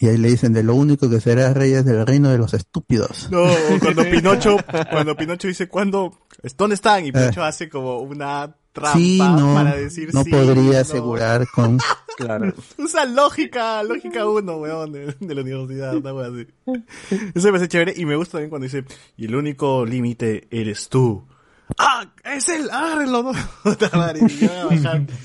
Y ahí le dicen de lo único que será rey es del reino de los estúpidos. No, cuando Pinocho, cuando Pinocho dice cuándo, ¿dónde están? Y Pinocho hace como una trampa Eh. sí, no, para decir no sí, podría no. asegurar con, Claro. Usa lógica, lógica uno, weón, de, de la universidad, una wea así. Eso me hace chévere y me gusta también cuando dice, y el único límite eres tú. ¡Ah! ¡Es él! ¡Agárrenlo! ¿no?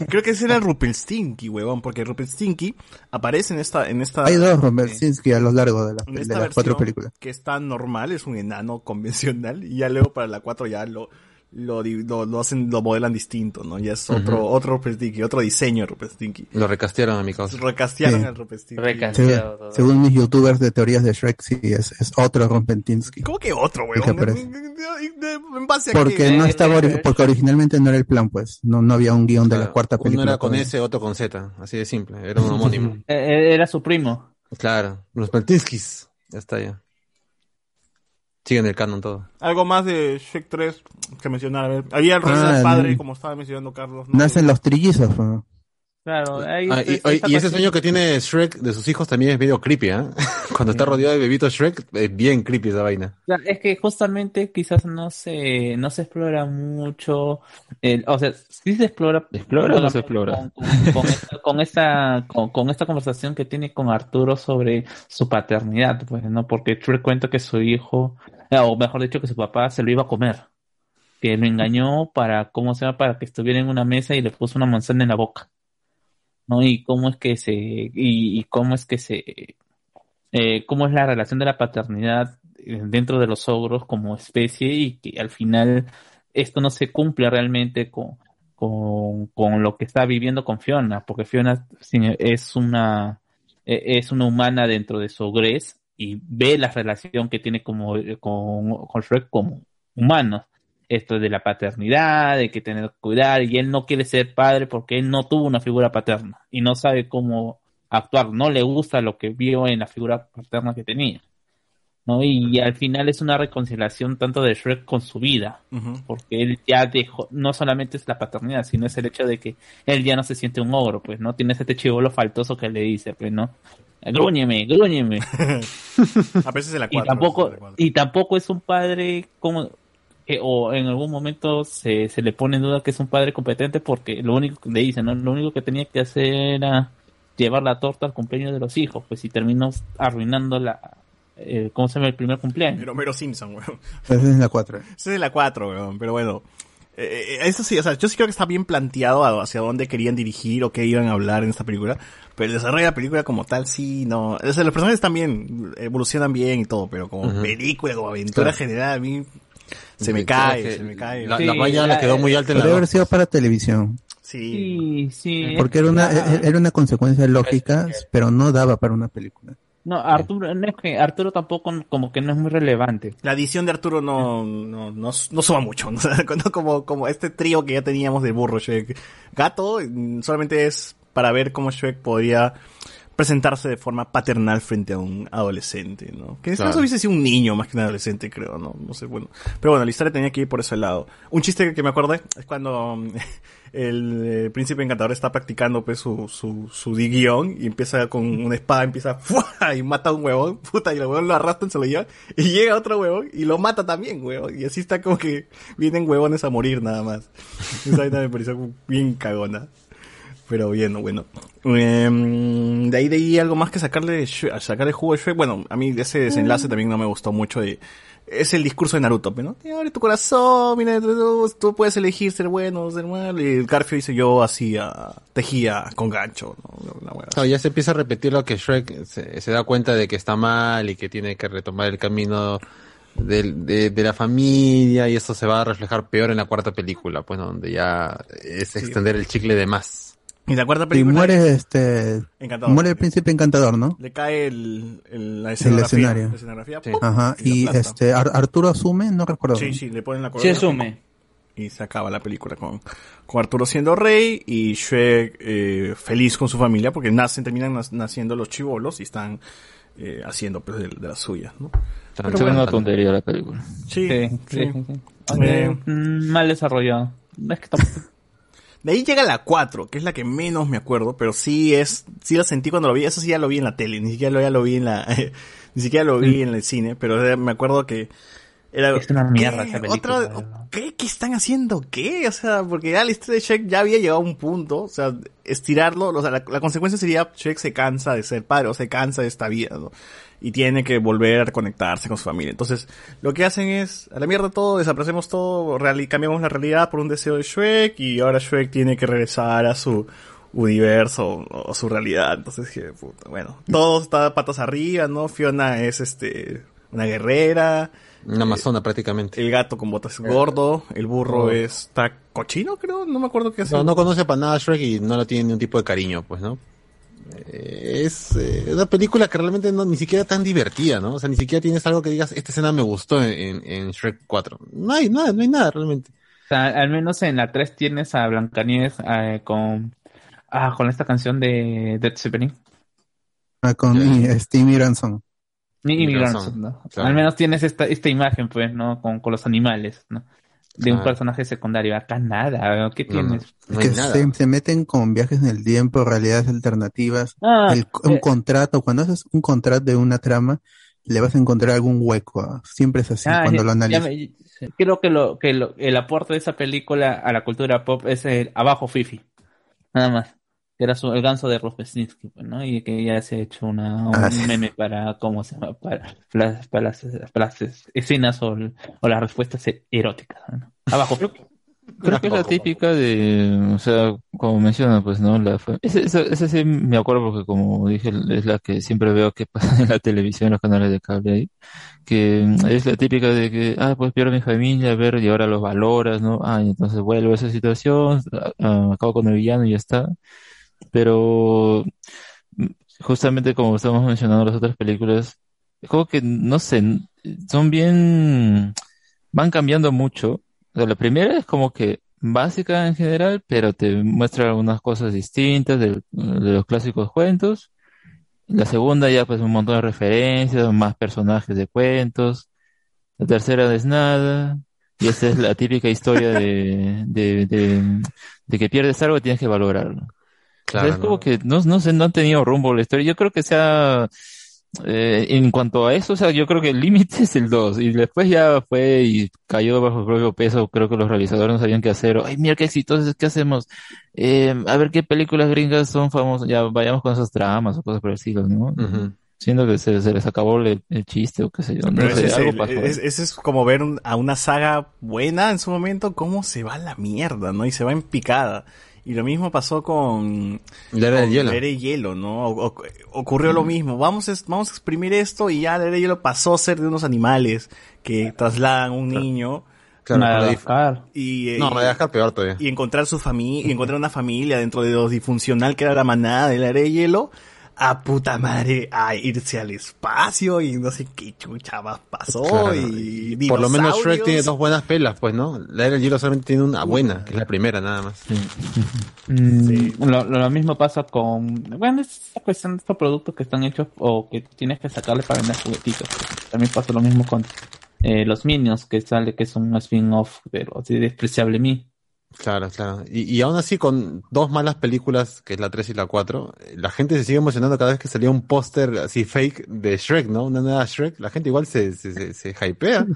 Creo que ese era Rupelstinky, huevón, porque Rupelstinky aparece en esta... En esta Hay dos Romersinski a lo largo de, la- de las cuatro películas. que está normal, es un enano convencional, y ya luego para la 4 ya lo, lo, di- lo, lo hacen, lo modelan distinto, ¿no? Ya es otro, otro Rupelstinky, otro diseño de Rupelstinky. Lo recastearon a mi causa. Recastearon Sí. al Rupelstinky. Según, según mis youtubers de teorías de Shrek, sí, es, es otro Rompentinsky. ¿Cómo que otro, aparece? ¿En base a Porque qué? no estaba, ori- porque originalmente no era el plan, pues. No, no había un guion de la cuarta Uno película. era con. S, otro con Z, así de simple, era un homónimo. Eh, Era su primo. claro, los Peltinskis, ya está ya. Siguen el canon todo. Algo más de Shrek 3 que mencionar. A ver, había el Ah, del padre, no. como estaba mencionando Carlos. ¿no? Nacen los trillizos, pues. Claro, ahí Ah, y, oye, y ese sueño que tiene Shrek de sus hijos también es medio creepy, ¿ah? Cuando está rodeado de bebitos Shrek, es bien creepy esa vaina. Es que justamente quizás no se, no se explora mucho, el- o sea, sí se explora, ¿Explora o no se explora? Con, con- con esta, con esta, con, con esta conversación que tiene con Arturo sobre su paternidad, pues, ¿no? Porque Shrek cuenta que su hijo, eh, o mejor dicho, que su papá se lo iba a comer, que lo engañó para, ¿cómo se llama? Para que estuviera en una mesa y le puso una manzana en la boca. ¿No? Y cómo es que se, y, cómo es que se, eh, cómo es la relación de la paternidad eh, dentro de los ogros como especie y que al final esto no se cumple realmente con, con, con lo que está viviendo con Fiona, porque Fiona es una, eh, es una humana dentro de su ogres y ve la relación que tiene como, con, con Shrek como humano. Esto de la paternidad, de que tener que cuidar, y él no quiere ser padre porque él no tuvo una figura paterna y no sabe cómo actuar, no le gusta lo que vio en la figura paterna que tenía. ¿no? Y, al final es una reconciliación tanto de Shrek con su vida, porque él ya dejó, no solamente es la paternidad, sino es el hecho de que él ya no se siente un ogro, pues, ¿no? Tiene este chivolo faltoso que le dice, pues, ¿no? Grúñeme, grúñeme. A veces en la y 4. tampoco, y tampoco es un padre como, que- o en algún momento se, se le pone en duda que es un padre competente porque lo único que le dicen, ¿no? Lo único que tenía que hacer era llevar la torta al cumpleaños de los hijos, pues, y terminó arruinando la, eh, ¿cómo se llama? El primer cumpleaños. Pero Mero Simpson, weón. Esa es la cuatro. Esa es la 4, weón. Pero bueno. Eh, eh, eso sí, o sea, yo sí creo que está bien planteado a- hacia dónde querían dirigir o qué iban a hablar en esta película. Pero el desarrollo de la película como tal, sí, no. O sea, los personajes también evolucionan bien y todo, pero como película, como aventura Claro. general, a mí se me cae, se me cae. la- la valla le quedó muy alta en la haber sido para televisión. Sí, sí. Porque era una, era una consecuencia lógica, pero no daba para una película. No, Arturo, no es que Arturo tampoco como que no es muy relevante. La edición de Arturo no, no, no, no suma mucho. ¿no? Como, como este trío que ya teníamos de burro, Shrek, gato, mm, solamente es para ver cómo Shrek podría presentarse de forma paternal frente a un adolescente, ¿no? Que en este caso hubiese sido un niño más que un adolescente, creo, ¿no? No sé, bueno. Pero bueno, la historia tenía que ir por ese lado. Un chiste que me acordé es cuando el, príncipe encantador está practicando pues su, su, su guion y empieza con una espada, empieza ¡fua! y mata a un huevón, puta, y el huevón lo arrastran, se lo llevan, y llega otro huevón y lo mata también, huevón. Y así está como que vienen huevones a morir nada más. Esa me pareció bien cagona. Pero bien, bueno. Em, de ahí de ahí algo más que sacarle, de Shrek- a sacarle jugo de Shrek. Bueno, a mí ese desenlace también no me gustó mucho. De, es el discurso de Naruto, pues, ¿no? Te abre tu corazón, mira, tú, tú puedes elegir ser bueno o ser malo. Y el Garfio dice yo hacía, tejía con gancho, ¿no? Una. Claro, ya se empieza a repetir lo que Shrek se, se da cuenta de que está mal y que tiene que retomar el camino del- de, de la familia y esto se va a reflejar peor en la cuarta película, pues donde ya es extender el chicle de más. Y la cuarta Y película muere este, Encantador. muere el príncipe encantador, ¿no? le cae el, el- la El escenografía. escenario. la escenografía, Sí. ¡pum! Ajá. y Y este, Ar- Arturo asume, no recuerdo. Sí, sí, le ponen la corona. asume. y se acaba la película con, con Arturo siendo rey y Shrek eh, feliz con su familia porque nacen, terminan naciendo los chivolos y están eh, haciendo pues de, de las suyas, ¿no? Es una tontería la película. Sí, Sí, sí. sí, sí, sí. Eh, mm, mal desarrollado. Es que tampoco- de ahí llega la 4, que es la que menos me acuerdo, pero sí es, sí la sentí cuando lo vi, eso sí ya lo vi en la tele, ni siquiera lo, ya lo vi en la, ni siquiera lo vi en el cine, pero me acuerdo que Era, Es una mierda ¿qué? esa película. Otra- ¿Qué? ¿Qué están haciendo? ¿Qué? O sea, porque ya la historia de Shrek ya había llegado a un punto. O sea, estirarlo. O sea, la, la consecuencia sería Shrek se cansa de ser padre o se cansa de esta vida, ¿no? Y tiene que volver a reconectarse con su familia. Entonces, lo que hacen es, a la mierda todo, desaparecemos todo, real- y cambiamos la realidad por un deseo de Shrek y ahora Shrek tiene que regresar a su universo o, o su realidad. Entonces, puta, bueno, todo está patas arriba, ¿no? Fiona es este, una guerrera. Una amazona prácticamente. El gato con botas es gordo, el burro Oh. está cochino, creo, no me acuerdo qué es. No, no conoce para nada a Shrek y no le tiene ningún tipo de cariño, pues, ¿no? Eh, Es eh, una película que realmente no, ni siquiera tan divertida, ¿no? O sea, ni siquiera tienes algo que digas, esta escena me gustó en, en, en Shrek 4. No hay nada, no hay nada realmente. O sea, al menos en la 3 tienes a Blancanieves eh, con, ah, con esta canción de Dead Zeppelin. Ah, con eh, Stevie Ransom. Al menos tienes esta, esta imagen, pues, ¿no? Con, con los animales, ¿no? De un personaje secundario. Acá nada, ¿qué tienes? Es que se, se meten con viajes en el tiempo, realidades alternativas, Ah, el- un eh. contrato, cuando haces un contrato de una trama, le vas a encontrar algún hueco. ah. Siempre es así Ah, cuando ya- lo analizas. me- creo que, lo, que lo- el aporte de esa película a la cultura pop es el abajo Fifi. Nada más. Que era su- el ganso de Rufesnitsky, pues, ¿no? Y que ya se ha hecho una, un Ah, sí. meme para, ¿cómo se llama? Para las, para las, para las escenas o, o las respuestas eróticas, ¿no? Abajo Fifi. Creo que es la típica de, o sea, como menciona, pues, ¿no? La, ese, ese sí me acuerdo porque, como dije, es la que siempre veo que pasa en la televisión, en los canales de cable ahí, que es la típica de que, ah, pues pierdo mi familia, a ver, y ahora los valoras, ¿no? Ah, y entonces vuelvo a esa situación, ah, ah, acabo con el villano y ya está. Pero, mm, justamente como estamos mencionando las otras películas, como que, no sé, son bien, van cambiando mucho. La primera es como que básica en general, pero te muestra algunas cosas distintas del- de, los clásicos cuentos. La segunda ya pues un montón de referencias, más personajes de cuentos. La tercera es nada. Y esta es la típica historia de, de, de, de que pierdes algo y tienes que valorarlo. Claro, es como que no, no sé, no han tenido rumbo la historia. Yo creo que sea, eh, en cuanto a eso, o sea, yo creo que el límite es el 2 y después ya fue y cayó bajo su propio peso. Creo que los realizadores no sabían qué hacer. Ay, mira qué exitosos, ¿qué hacemos? Eh, a ver qué películas gringas son famosas. Ya vayamos con esas tramas o cosas por el estilo, ¿no? Siento que se, se les acabó el, el chiste o qué sé yo. No Pero sé, ese, es algo el- pasó. es- ese es como ver un- a una saga buena en su momento, cómo se va a la mierda, ¿no? Y se va en picada. Y lo mismo pasó con La Era con Hielo. La Era del Hielo, ¿no? O- o- ocurrió lo mismo. Vamos a, es- vamos a exprimir esto y ya la Era del Hielo pasó a ser de unos animales que trasladan un niño. Claro, la dif- Madagascar. Y, eh, No, Madagascar peor todavía. y encontrar su familia, y encontrar una familia dentro de lo disfuncional que era la manada de la Era de Hielo, a puta madre, a irse al espacio y no sé qué chucha más pasó Claro. y Por lo menos Shrek tiene dos buenas pelas, pues, ¿no? La era del hielo solamente tiene una buena, que es la primera nada más. Mm, lo, lo mismo pasa con, bueno, es esa cuestión de estos productos que están hechos o que tienes que sacarle para vender juguetitos. También pasa lo mismo con eh, los Minions, que sale que es un spin-off de los de Despreciable Me. Claro, claro. Y, y aún así, con dos malas películas, que es la 3 y la 4, la gente se sigue emocionando cada vez que salía un póster así fake de Shrek, ¿no? Una nueva Shrek. La gente igual se, se, se, se hypea.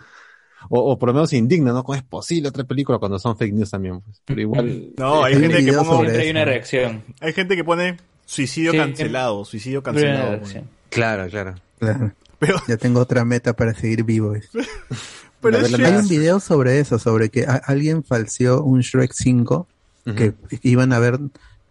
O, o por lo menos se indigna, ¿no? ¿Cómo es posible otra película cuando son fake news también? Pues? Pero igual. No, hay Hay gente que pone, hay eso. una reacción. hay gente que pone suicidio Sí, cancelado, suicidio cancelado. Claro, claro. Claro. Pero- Ya tengo otra meta para seguir vivo. Pero ver, es. Hay un video sobre eso, sobre que alguien falseó un Shrek 5, que iban a haber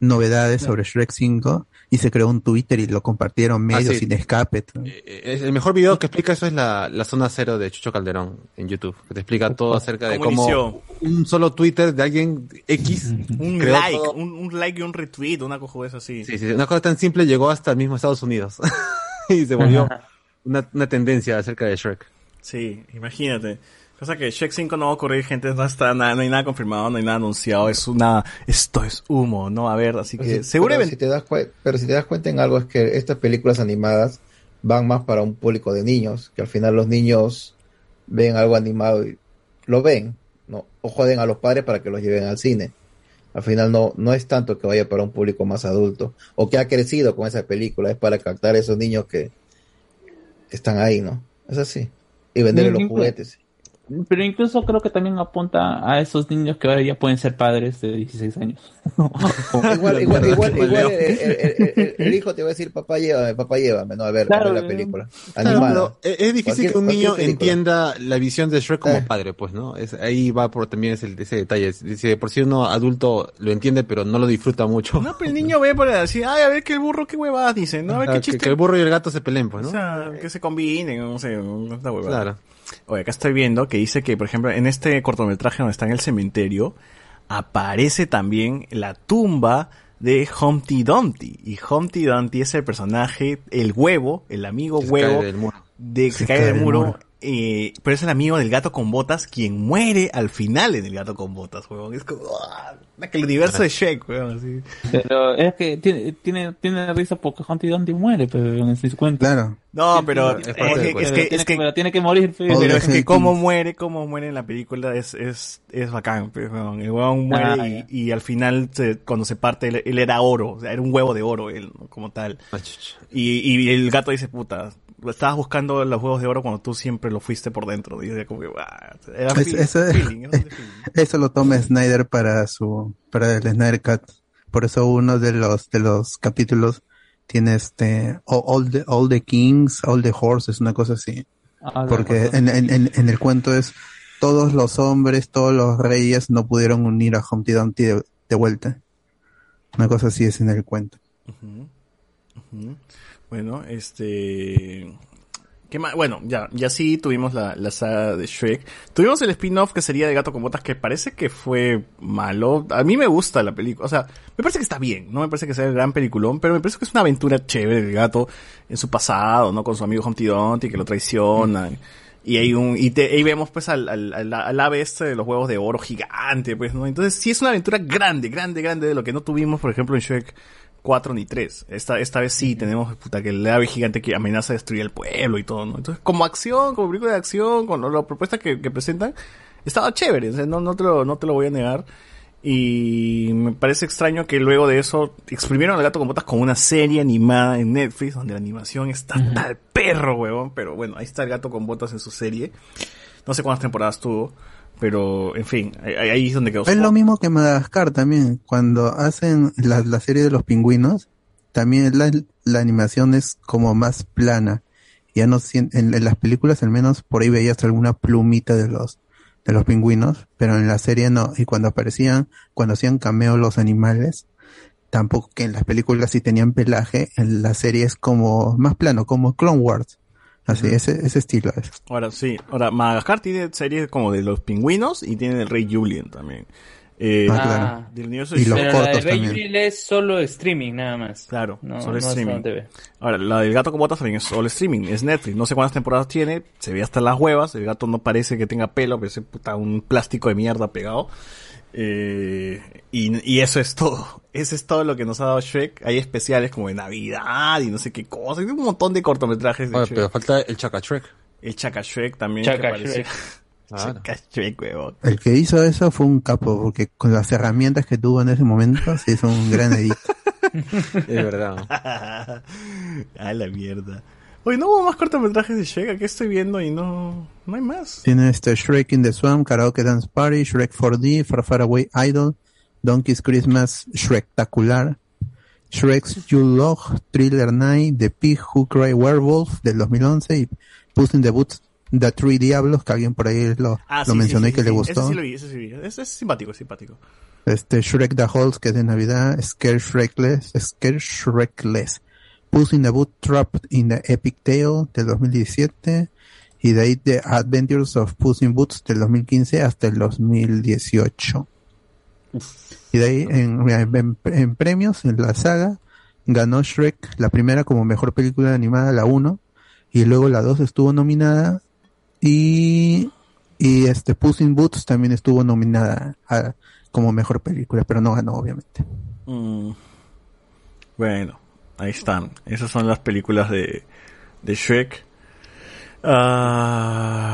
novedades sobre Shrek 5, y se creó un Twitter y lo compartieron Ah, sí. sin escape. Eh, El mejor video que explica eso es la, la zona cero de Chucho Calderón en YouTube, que te explica todo acerca de ¿Cómo un solo Twitter de alguien X Un like, un like y un retweet, una cosa así. Sí, sí, una cosa tan simple llegó hasta el mismo Estados Unidos y se volvió una, una tendencia acerca de Shrek. Sí, imagínate. Cosa que Shrek 5 no va a ocurrir, gente, no está nada, no hay nada confirmado, no hay nada anunciado, es una, esto es humo, no va a haber, así que si- seguramente. Pero si, te das pero si te das cuenta en algo es que estas películas animadas van más para un público de niños, que al final los niños ven algo animado y lo ven, ¿no? O joden a los padres para que los lleven al cine. Al final no, no es tanto que vaya para un público más adulto o que ha crecido con esa película, es para captar a esos niños que están ahí, ¿no? Es así. Y venderle los juguetes. Pero incluso creo que también apunta a esos niños que ahora ya pueden ser padres de 16 años. Igual, igual, igual, igual el, el- el- el hijo te va a decir, papá, llévame, papá, llévame, no, a ver, a ver la película. Claro, es difícil que un niño entienda la visión de Shrek como Eh. padre, pues, ¿no? Es, ahí va por también ese, ese detalle. Dice, por si uno adulto lo entiende, pero no lo disfruta mucho. No, pero el niño ve por así, ay, a ver que el burro, qué huevadas dice, ¿no? A ver qué que, chiste. que el burro y el gato se peleen, pues, ¿no? O sea, que se combinen, no sé, una huevada. Claro. Oye, acá estoy viendo que dice que, por ejemplo, en este cortometraje donde está en el cementerio, aparece también la tumba de Humpty Dumpty. Y Humpty Dumpty es el personaje, el huevo, el amigo huevo, del muro. De que se, cae, del muro. eh, pero es el amigo del gato con botas quien muere al final en el gato con botas, huevón. Es como, ¡ah! que el universo de Shrek, huevón, así. Pero es que tiene, tiene, tiene risa porque Humpty Dumpty muere, pero en el cuenta. Claro. No, pero Es es, parte del que, cuento. es que, es pero tiene que morir, pero es que cómo muere, cómo muere en la película es, es, es bacán, pues, weón. el huevón muere Ah, y, y al final se- cuando se parte él, él era oro, o sea, era un huevo de oro él, como tal. Y, y el gato dice, puta, estabas buscando los huevos de oro cuando tú siempre lo fuiste por dentro. Y decía como que, era Es- feeling, eso, feeling, era un eso lo toma Snyder para su, para el Snyder Cut. Por eso uno de los, de los capítulos tiene este, all, the, all the kings, all the horses, una cosa así. Ah, Porque en, en, en, en el cuento es, todos los hombres, todos los reyes no pudieron unir a Humpty Dumpty de, de vuelta. Una cosa así es en el cuento. Bueno, este... ¿Qué más? Bueno, ya, ya sí tuvimos la, la saga de Shrek. Tuvimos el spin-off que sería de Gato con Botas, que parece que fue malo. A mí me gusta la película. O sea, me parece que está bien. No me parece que sea el gran peliculón, pero me parece que es una aventura chévere del gato en su pasado, ¿no? Con su amigo Humpty Dumpty que lo traiciona. Y hay un, y te, ahí vemos pues al, al, al, al ave este de los huevos de oro gigante, pues, ¿no? Entonces sí es una aventura grande, grande, grande de lo que no tuvimos, por ejemplo, en Shrek 4 ni 3. Esta, esta vez sí tenemos, puta, que el ave gigante que amenaza a destruir el pueblo y todo, ¿no? Entonces, como acción, como película de acción, con lo- la propuesta que, que presentan, estaba chévere, o sea, no, no te lo, no te lo voy a negar. Y me parece extraño que luego de eso exprimieron al gato con botas con una serie animada en Netflix, donde la animación está tal perro, huevón. Pero bueno, ahí está el gato con botas en su serie. No sé cuántas temporadas tuvo, pero en fin, ahí, ahí es donde quedó. Es lo mismo que Madagascar también. Cuando hacen la, la serie de los pingüinos, también la, la animación es como más plana. Ya no en, en las películas al menos por ahí veías alguna plumita de los de los pingüinos, pero en la serie no. Y cuando aparecían, cuando hacían cameo los animales, tampoco que en las películas sí tenían pelaje, en la serie es como más plano, como Clone Wars. Así, ese, ese estilo es. Ahora sí, ahora Madagascar tiene series como de los pingüinos y tiene el Rey Julian también. Eh, Ah, claro. del universo Y de los. Pero la de cortos Rey también. Julian es solo streaming nada más. Claro, No, solo no es streaming. TV. Ahora, la del gato con botas también es solo streaming, es Netflix. No sé cuántas temporadas tiene, se ve hasta las huevas. El gato no parece que tenga pelo, parece puta un plástico de mierda pegado. Eh, y, y eso es todo. Eso es todo lo que nos ha dado Shrek. Hay especiales como de Navidad y no sé qué cosas. Hay un montón de cortometrajes de Oye, Shrek. pero falta el Chaka Shrek. El Chaka Shrek también. Chaka que aparece. Shrek. Claro. Chaka Shrek, huevón. El que hizo eso fue un capo, porque con las herramientas que tuvo en ese momento, se hizo un gran edit. Es verdad. A la mierda. Oye, no hubo más cortometrajes de Shrek. Aquí estoy viendo y no, no hay más. Tiene este Shrek in the Swamp, Karaoke Dance Party, Shrek 4D, Far Far Away Idol, Donkey's Christmas Shrektacular, Shrek's You Love, Thriller Night, The Pig Who Cry Werewolf del 2011 y Puss in the Boots, The Three Diablos, que alguien por ahí lo, Ah, lo sí, mencionó sí, y que le gustó. Ese sí lo vi, ese sí vi. Ese es simpático, es simpático. Este Shrek the Halls, que es de Navidad, Scare Shrekless, Scare Shrekless, Puss in the Boot Trapped in the Epic Tale del 2017 y de ahí The Adventures of Puss in Boots del 2015 hasta el 2018. Y de ahí en, en- en premios, en la saga, ganó Shrek la primera como mejor película animada, la 1, y luego la 2 estuvo nominada y, y este Puss in Boots también estuvo nominada a- como mejor película, pero no ganó obviamente. Mm. Bueno, ahí están. Esas son las películas de, de Shrek. Ah,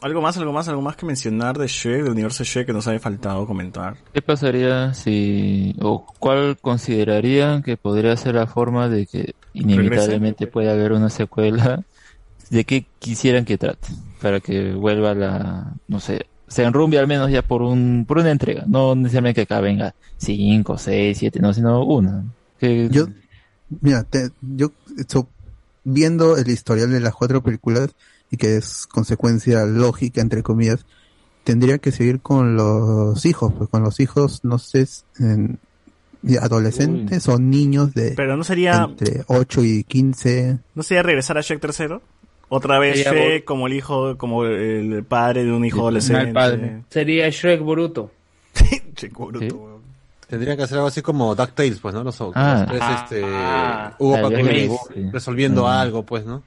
algo más, algo más, algo más que mencionar de Shrek, del universo de Shrek que nos haya faltado comentar. ¿Qué pasaría si, o cuál considerarían que podría ser la forma de que inevitablemente pueda haber una secuela de qué quisieran que trate para que vuelva la, no sé, se enrumbe al menos ya por un, por una entrega, no necesariamente que acá venga cinco, seis, siete, no, sino una. Que, Yo, mira, te- yo so- viendo el historial de las cuatro películas y que es consecuencia lógica entre comillas, tendría que seguir con los hijos, pues con los hijos, no sé, en- adolescentes o niños de Pero no sería, entre 8 y 15. ¿no sería regresar a Shrek tercero? Otra vez Sería Shrek como el hijo, como el padre de un hijo adolescente. Sería Shrek Boruto. Shrek Boruto. Tendrían que hacer algo así como DuckTales, pues, ¿no? Los, los Ah. tres, este, Ah. Hugo Ah, Paco resolviendo Mm. algo, pues, ¿no?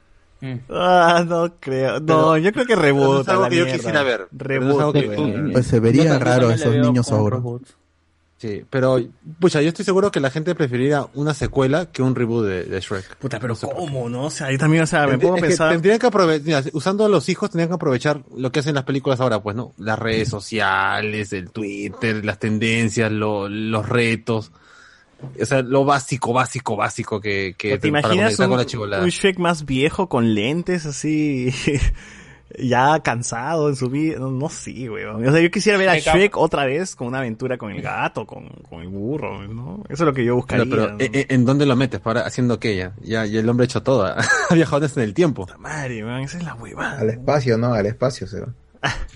Ah, no creo. No, Pero- yo creo que pero reboot. es algo la que yo quisiera ver. No es que- güey. Pues se vería raro esos niños ahora. Sí, pero, pucha, yo estoy seguro que la gente preferiría una secuela que un reboot de, de Shrek. Puta, pero ¿cómo, no? O sea, ahí también, o sea, me que pensar. tendrían que aprovechar, usando a los hijos, tendrían que aprovechar lo que hacen las películas ahora, pues, ¿no? Las redes sociales, el Twitter, las tendencias, lo- los retos. O sea, lo básico, básico, básico que, que ¿Te para imaginas conectar un, con la un Shrek más viejo con lentes así? ya cansado en su vida. No, no sé, weón. O sea, yo quisiera ver a Shrek- otra vez con una aventura con el gato, con, con el burro, ¿no? Eso es lo que yo buscaría. Pero, pero, ¿en, en dónde lo metes? Para, haciendo que ya, ya, ya el hombre ha hecho todo. ha viajado desde el tiempo. Madre, weón, esa es la huevada. Al espacio, ¿no? Al espacio se va.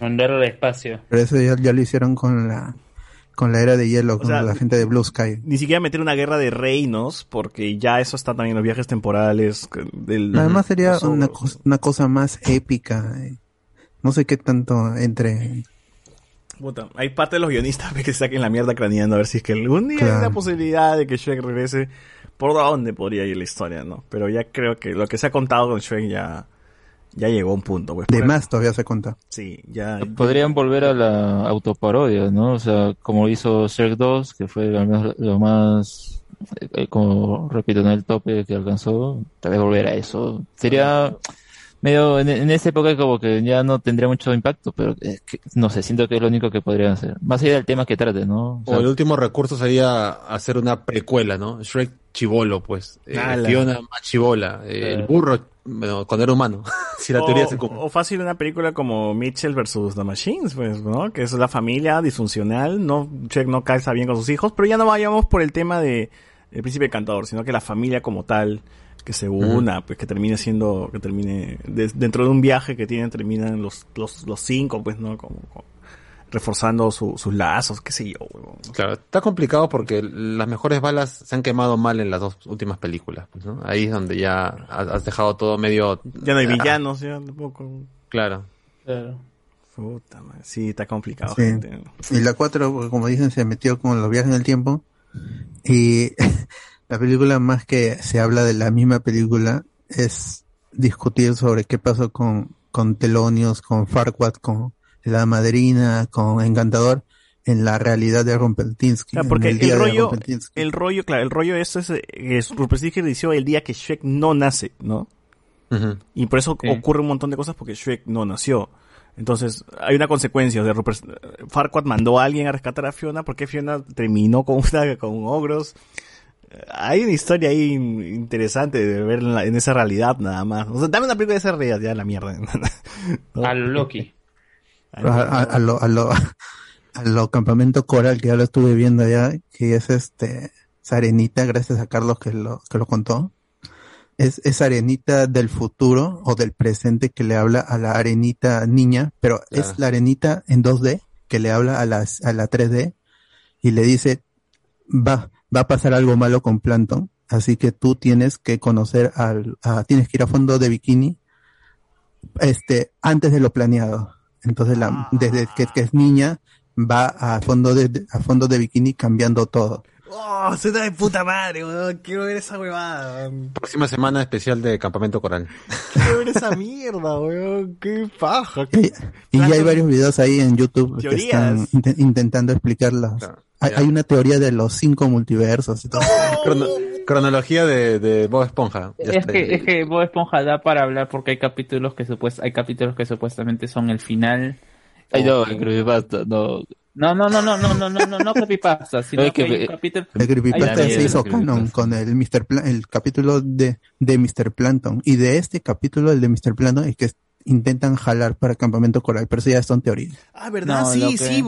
Mandar al espacio. Pero eso ya, ya lo hicieron con la con la era de hielo, con sea, la gente de Blue Sky. Ni siquiera meter una guerra de reinos, porque ya eso está también en los viajes temporales. Del, Además sería una, cosa más épica. eh. No sé qué tanto entre... Puta, hay parte de los guionistas que se saquen la mierda craneando a ver si es que algún día hay Claro. una posibilidad de que Shrek regrese. ¿Por dónde podría ir la historia, no? Pero ya creo que lo que se ha contado con Shrek ya, ya llegó a un punto. Pues, De más todavía se cuenta. Sí, ya. Podrían volver a la autoparodia, ¿no? O sea, como hizo Shrek 2, que fue al menos lo más, eh, como repito, en el tope que alcanzó, tal vez volver a eso. Sería medio, en, en esa época como que ya no tendría mucho impacto, pero es que, no sé, siento que es lo único que podrían hacer. Más allá del tema que trate, ¿no? O O el último recurso sería hacer una precuela, ¿no? Shrek chivolo, pues. Eh, Ala. Fiona más chivola. eh, el burro, bueno, cuando era humano. si la teoría se o, cumple. o fácil una película como Mitchell versus The Machines, pues, ¿no? Que es la familia disfuncional, no, Shrek no calza bien con sus hijos, pero ya no vayamos por el tema de el príncipe encantador, sino que la familia como tal, que se una, pues que termine siendo, que termine, de- dentro de un viaje que tienen, terminan los, los, los cinco, pues, ¿no? Como, como reforzando su- sus lazos, qué sé yo, huevón. Claro, está complicado porque las mejores balas se han quemado mal en las dos últimas películas, pues, ¿no? Ahí es donde ya has has dejado todo medio... Ya no hay Ah, villanos, ya tampoco. Claro. Puta madre, sí, está complicado, Sí. gente. Y la 4, como dicen, se metió con los viajes en el tiempo. Y la película, más que se habla de la misma película, es discutir sobre qué pasó con, con Telonios, con Farquaad, con la madrina, con Encantador, en la realidad de Rumpeltinsky. Claro, en porque el, rollo, el rollo, claro, el rollo es, eh, es Rumpelstiltskin inició el día que Shrek no nace, ¿no? Y por eso Sí. ocurre un montón de cosas porque Shrek no nació. Entonces, hay una consecuencia. O sea, Rupert- Farquaad mandó a alguien a rescatar a Fiona porque Fiona terminó con, una, con ogros. Hay una historia ahí interesante de ver en, la- en esa realidad nada más. O sea, dame una película de esa realidad, ya la mierda. ¿No? A lo Loki. a, a- a lo, a lo, a lo campamento coral que ya lo estuve viendo allá, que es este, esa arenita, gracias a Carlos que lo, que lo contó. Es esa arenita del futuro o del presente que le habla a la arenita niña, pero Claro. es la arenita en 2D que le habla a las, a la 3D y le dice, va, va a pasar algo malo con Plankton, así que tú tienes que conocer al, tienes que ir a fondo de bikini, este, antes de lo planeado. Entonces la, desde que, que es niña, va a fondo de, a fondo de bikini cambiando todo. Oh, suena de puta madre, weón. Quiero ver esa huevada. weón. Próxima semana especial de Campamento Coral. Quiero ver esa mierda, weón. Qué paja. qué- Y ya hay varios videos ahí en YouTube que Teorías. están inte- intentando explicarlas. hay, hay una teoría de los cinco multiversos y todo. Crono- cronología de, de Bob Esponja. Ya Es que, es que Bob Esponja da para hablar porque hay capítulos que supuest hay capítulos que supuestamente son el final. Ay, no, el creepypasta, no. No, no, no, no, no, no, no, no, no creepypasta, sino Oye, que que- hay un capítulo. El creepypasta se hizo canon con el Mr. Pla- el capítulo de, de Mr. Planton. Y de este capítulo, el de Mr. Planton, es que intentan jalar para Campamento Coral, pero eso ya son teorías. Ah, ¿verdad? No, sí, que- sí,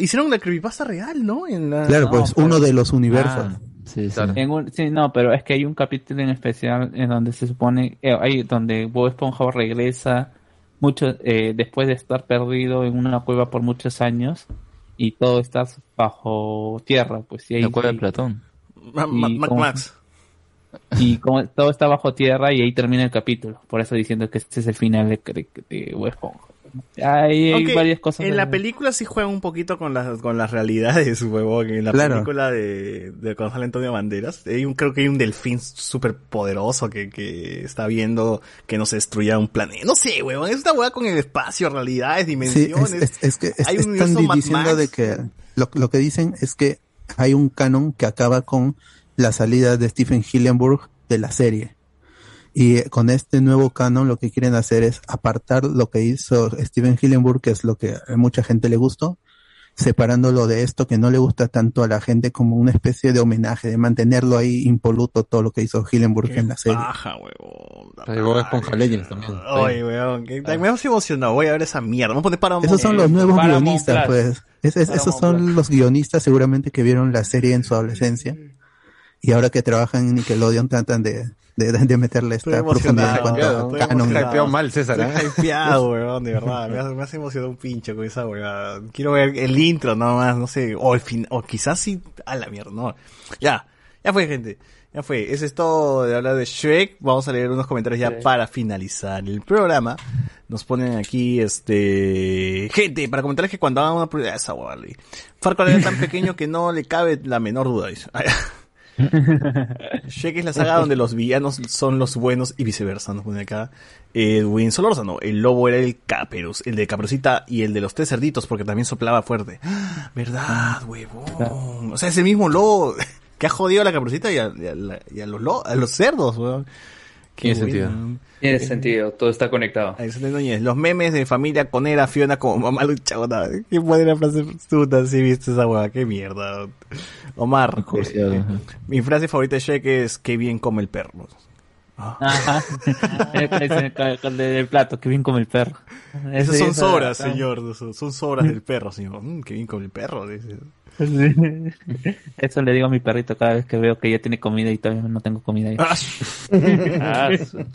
hicieron la creepypasta real, ¿no? En la... Claro, no, pues pero- uno de los universos. Ah, sí, sí. En un- sí, no, pero es que hay un capítulo en especial en donde se supone, eh, hay donde Bob Esponja regresa mucho eh, después de estar perdido en una cueva por muchos años y todo está bajo tierra, pues y ahí La de Platón. Mac Max. y como todo está bajo tierra y ahí termina el capítulo, por eso diciendo que este es el final de, de, de. Hay, hay Aunque varias cosas. En de- la película sí juega un poquito con las, con las realidades, huevón. En la Claro. película de, de cuando sale Antonio Banderas, hay un, creo que hay un delfín súper poderoso que, que está viendo que no se destruya un planeta. No sé, huevón. Es una hueá con el espacio, realidades, Sí, dimensiones. es, es- es que es- Hay un están diciendo de que lo, lo que dicen es que hay un canon que acaba con la salida de Stephen Hillenburg de la serie. Y eh, con este nuevo canon lo que quieren hacer es apartar lo que hizo Steven Hillenburg, que es lo que a mucha gente le gustó, separándolo de esto que no le gusta tanto a la gente como una especie de homenaje, de mantenerlo ahí impoluto todo lo que hizo Hillenburg en la serie. Baja, huevón. Legends también. Ay, weón, que- me hemos emocionado. Voy a ver esa mierda. Vamos a poner para Esos son los nuevos guionistas, pues. Es- es- esos son los guionistas seguramente que vieron la serie en su adolescencia. Y ahora que trabajan en Nickelodeon tratan de, de, de meterle esta Estoy profundidad en emocionado, cuanto estoy a canon. Hypeado mal, César, ¿eh? Estoy hypeado, weón, de verdad. Me hace, me hace emocionado un pincho con esa weón. Quiero ver el intro nomás, no sé. O el fin, o quizás sí, a la mierda, no. Ya, ya fue, gente. Ya fue. Eso es todo de hablar de Shrek. Vamos a leer unos comentarios ya Sí. para finalizar el programa. Nos ponen aquí, este... Gente, para comentarles que cuando hagan una prueba... Esa. Farquaad era tan pequeño que no le cabe la menor duda, dice. Shrek es la saga donde los villanos son los buenos y viceversa, nos pone acá. Edwin Solórzano, el lobo era el Caperus, el de Caperucita y el de los tres cerditos porque también soplaba fuerte. ¿Verdad, huevón? O sea, es el mismo lobo que ha jodido a la Caperucita y a, y a la- y a los, lo- a los cerdos, weón. Qué sentido. Bueno. Tiene sentido, todo está conectado. Alexander Núñez, los memes de familia con era Fiona como mamá luchona. Qué buena frase puta, si viste esa hueá, qué mierda. Omar, eh, ajá. mi frase favorita de Shrek es qué bien come el perro. Ajá. Con- con el del plato, que bien come el perro. Esas son sobras, ah. señor. Son, son sobras del perro, señor. Mm, qué bien come el perro. dice. Sí. Eso le digo a mi perrito cada vez que veo que ya tiene comida y todavía no tengo comida. Ah, Ah,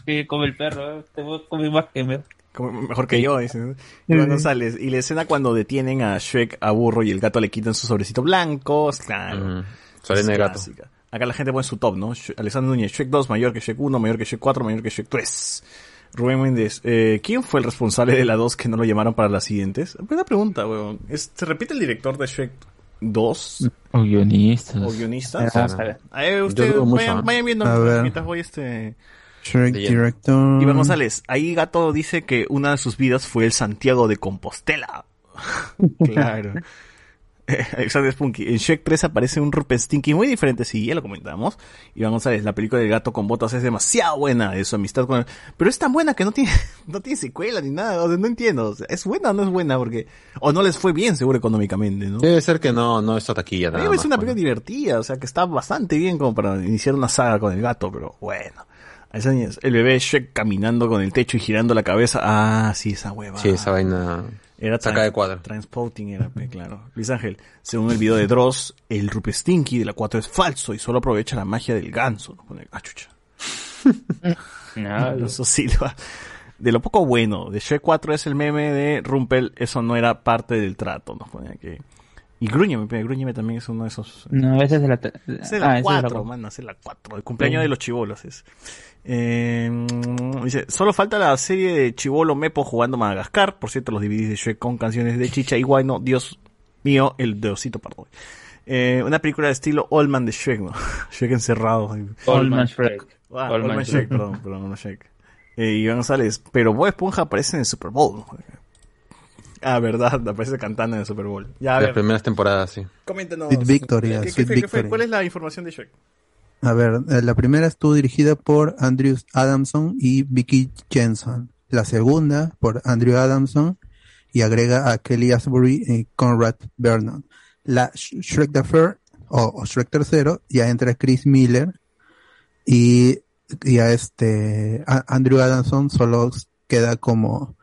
que come el perro, eh, te voy a comer más que me. como- mejor que yo, dice. Iván González. Y la escena cuando detienen a Shrek a Burro y el gato le quitan su sobrecito blanco. Claro. Mm, Salen de gato. Acá la gente pone su top, ¿no? Alexander Núñez, Shrek 2 mayor que Shrek 1, mayor que Shrek 4, mayor que Shrek 3. Rubén Méndez, eh, ¿quién fue el responsable de la 2 que no lo llamaron para las siguientes? Buena pregunta, weón. ¿Se repite el director de Shrek 2 O guionistas. o guionistas? Vamos a ver. A ver, ustedes vayan, vayan viendo mientras voy este... Shrek. Director. Iván González, ahí Gato dice que una de sus vidas fue el Santiago de Compostela. claro. Alexander Spunky, en Shrek 3 aparece un Rupestinky muy diferente, sí, ya lo comentamos. Iván González, la película del gato con botas es demasiado buena de su amistad con él. Pero es tan buena que no tiene, no tiene secuela ni nada, o sea, no entiendo. O sea, ¿Es buena o no es buena? Porque, o no les fue bien seguro económicamente, ¿no? Debe ser que no, no es taquilla A mí nada me parece más, una pues. película divertida, o sea, que está bastante bien como para iniciar una saga con el gato, pero bueno. A el bebé Shrek caminando con el techo y girando la cabeza. Ah, sí, esa hueva. Sí, esa vaina Era saca de cuadro. Transpotting era, claro. Luis Ángel, según el video de Dross, el Rupestinky de la 4 es falso y solo aprovecha la magia del ganso. Nos pone- Ah, chucha. No, Eso sí, lo- de lo poco bueno, de Shrek 4 es el meme de Rumpel, eso no era parte del trato, nos pone aquí. Y Grúñeme, pe, Grúñeme también es uno de esos. No, a veces de la. te- Es de Ah, la es 4, la- mano, es de la 4. El cumpleaños Sí. de los chivolos es. Eh, mm, dice, solo falta la serie de Chivolo Mepo jugando Madagascar. Por cierto, los DVDs de Shrek con canciones de Chicha y Guayno. Dios mío, el de Osito, perdón. Eh, una película de estilo Allman de Shrek, ¿no? Shrek encerrado. Allman Shrek. Ah, Allman Allman Shrek. Shrek, perdón, perdón, no Shrek. Eh, Iván González, pero Bob Esponja aparece en el Super Bowl. ¿no? Ah, verdad, aparece cantando en el Super Bowl. Ya, a Las ver, primeras temporadas, sí. coméntenos. Sweet Victory, ¿Qué- qué Sweet fue- qué fue? Victory. ¿Cuál es la información de Shrek? A ver, eh, la primera estuvo dirigida por Andrew Adamson y Vicky Jensen. La segunda por Andrew Adamson y agrega a Kelly Asbury y Conrad Vernon. La Sh- Shrek the Affair o, o Shrek tercero ya entra Chris Miller y, y a este a- Andrew Adamson solo queda como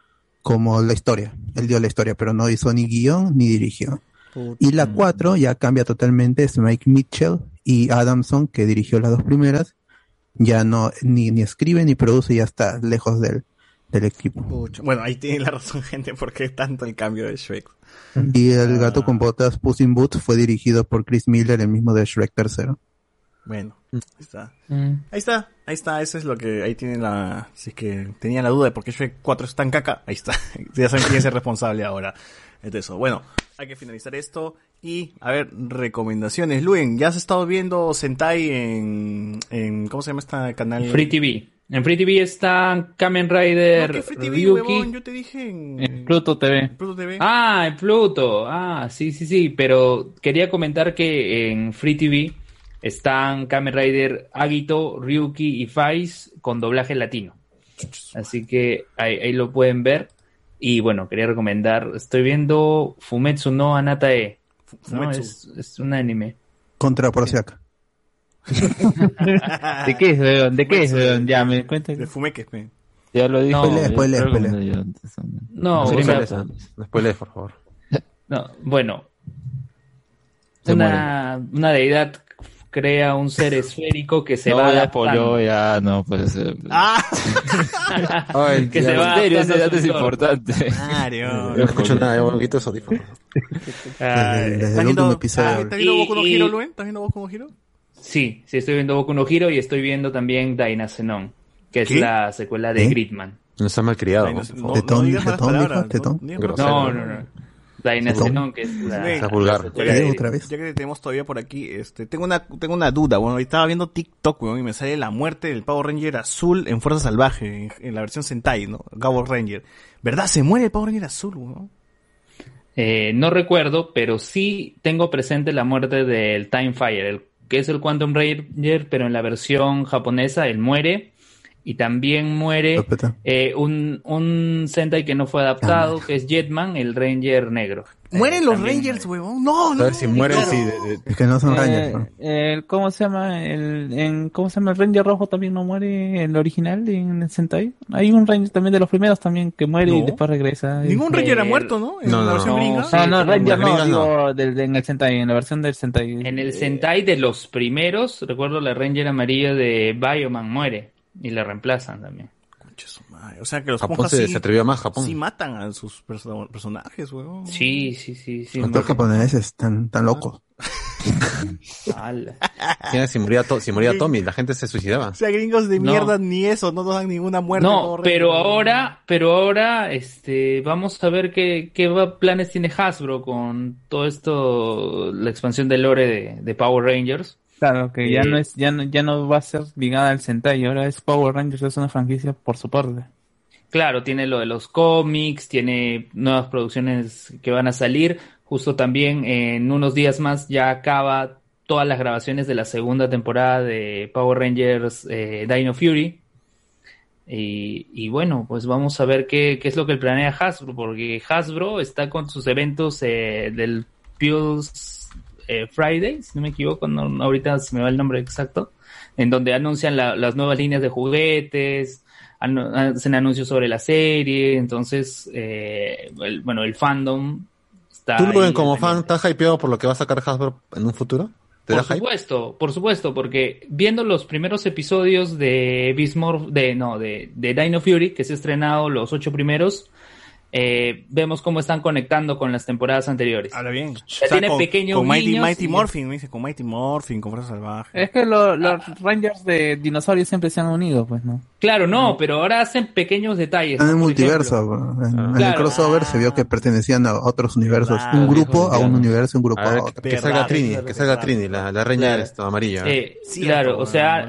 como la historia. Él dio la historia, pero no hizo ni guion ni dirigió. Y la 4 ya cambia totalmente, es Mike Mitchell y Adamson, que dirigió las dos primeras, ya no ni, ni escribe ni produce, ya está lejos del, del equipo. Pucha. Bueno, ahí tiene la razón, gente, porque tanto el cambio de Shrek. Y el gato con botas Puss in Boots fue dirigido por Chris Miller, el mismo de Shrek tercero. Bueno, ahí está. Mm. Ahí está, ahí está, eso es lo que, ahí tienen la, si es que tenían la duda de por qué Shrek 4 es tan caca, ahí está, ya saben quién es el responsable ahora de eso. Bueno, hay que finalizar esto y, a ver, recomendaciones. Luen, ¿ya has estado viendo Sentai en, en ¿cómo se llama este canal? Free TV. En Free TV está Kamen Rider No, que Free TV, Ryuki. huevón, yo te dije en... En Pluto TV. Pluto TV. Ah, en Pluto. Ah, sí, sí, sí. Pero quería comentar que en Free TV están Kamen Rider Agito, Ryuki y Faiz con doblaje latino. Así que ahí, ahí lo pueden ver. Y bueno, quería recomendar. Estoy viendo Fumetsu no Anatae. ¿No? Es, es un anime. Contra Porciaca. ¿De qué es, weón? ¿De qué es, weón? Ya, me cuenta. De Fumeques, pe. Ya lo dijo. No, spoiler, spoiler. No, No, spoilees, por favor. No, bueno. Se Una, una deidad crea un ser esférico que se no, va ya adaptando. spoileó, ya, no puede ser. Ah, Ay, que se va En serio, ese a dato es importante. Mario. No escucho nada, yo me quito esos audífonos. ¿Estás el viendo, último episodio. ¿estás viendo Boku no Hero, Luen? ¿Estás viendo Boku no Hero? Sí, sí, estoy viendo Boku no Hero y estoy viendo también Dynazenon, que es ¿Qué? la secuela de ¿Eh? Gridman. No está mal criado. Ay, no, por no, no. No, malas no, no. Dynazenon, que es la... Está vulgar. Ya que, otra vez. ya que te tenemos todavía por aquí, este, tengo una, tengo una duda, bueno, estaba viendo TikTok, weón, y me sale la muerte del Power Ranger azul en Fuerza Salvaje, en, en la versión Sentai, ¿no? Power Ranger. ¿Verdad? Se muere el Power Ranger azul, weón. Eh, no recuerdo, pero sí tengo presente la muerte del Time Fire, el, que es el Quantum Ranger, pero en la versión japonesa él muere. Y también muere eh, un, un Sentai que no fue adaptado, que es Jetman, el Ranger negro. Mueren Eh, los Rangers, weón. No, A no. ver si mueren, claro. sí. de- de- Es que no son Rangers. Eh, ¿no? el- ¿Cómo se llama? El, en, ¿Cómo se llama? El Ranger Rojo también no muere en el original, en el Sentai. Hay un Ranger también de los primeros también que muere y después regresa. Ningún Ranger ha muerto, ¿no? En No, la no, versión no, gringa. sí. No, no, Ranger no, digo del- en el Sentai, en la versión del Sentai. En el Sentai de los primeros, recuerdo la Ranger amarilla de Bioman muere y la reemplazan también. Concha su madre. O sea que los Japón se, sí, se atrevió más, Japón. sí matan a sus perso- personajes, weón. Sí, sí, sí, sí. ¿Cuántos muere. japoneses tan, tan locos? Ala. Mira, Si moría, To- si moría Tommy, la gente se suicidaba. O sea, gringos de No. mierda, ni eso, no nos dan ninguna muerte. No, pero ahora, pero ahora, este, vamos a ver qué, qué planes tiene Hasbro con todo esto, la expansión del lore de, de Power Rangers. Claro, que ya no es, ya no, ya no va a ser ligada al Sentai, ahora es Power Rangers, es una franquicia por su parte. Claro, tiene lo de los cómics, tiene nuevas producciones que van a salir. Justo también en unos días más ya acaba todas las grabaciones de la segunda temporada de Power Rangers eh, Dino Fury. Y, y bueno, pues vamos a ver qué, qué es lo que planea Hasbro, porque Hasbro está con sus eventos eh, del Pulse eh, Friday, si no me equivoco, no- ahorita se me va el nombre exacto, en donde anuncian la- las nuevas líneas de juguetes, anu- hacen anuncios sobre la serie, entonces, eh, el- bueno, el fandom está... ¿Tú, como fan, estás hypeado por lo que va a sacar Hasbro en un futuro? ¿Te por hype? supuesto, por supuesto, porque viendo los primeros episodios de Beast Morph- de no, de, de Dino Fury, que se ha estrenado los ocho primeros, eh, vemos cómo están conectando con las temporadas anteriores. Habla bien. Tiene con, pequeños con Mighty, Mighty y- Morphin, me dice, con Mighty Morphin, con Fuerza Salvaje. Es que lo- los Rangers de dinosaurios siempre se han unido, pues, ¿no? Claro, no, pero ahora hacen pequeños detalles. En el ¿no? Por multiverso, ejemplo. en, en el Claro. crossover se vio que pertenecían a otros universos. Verdad, un grupo a un universo, un grupo A ver, a otro. que Verdad, salga Trini, que salga. Trini, la, la reina esta, amarilla. Eh, Cierto, claro, o sea,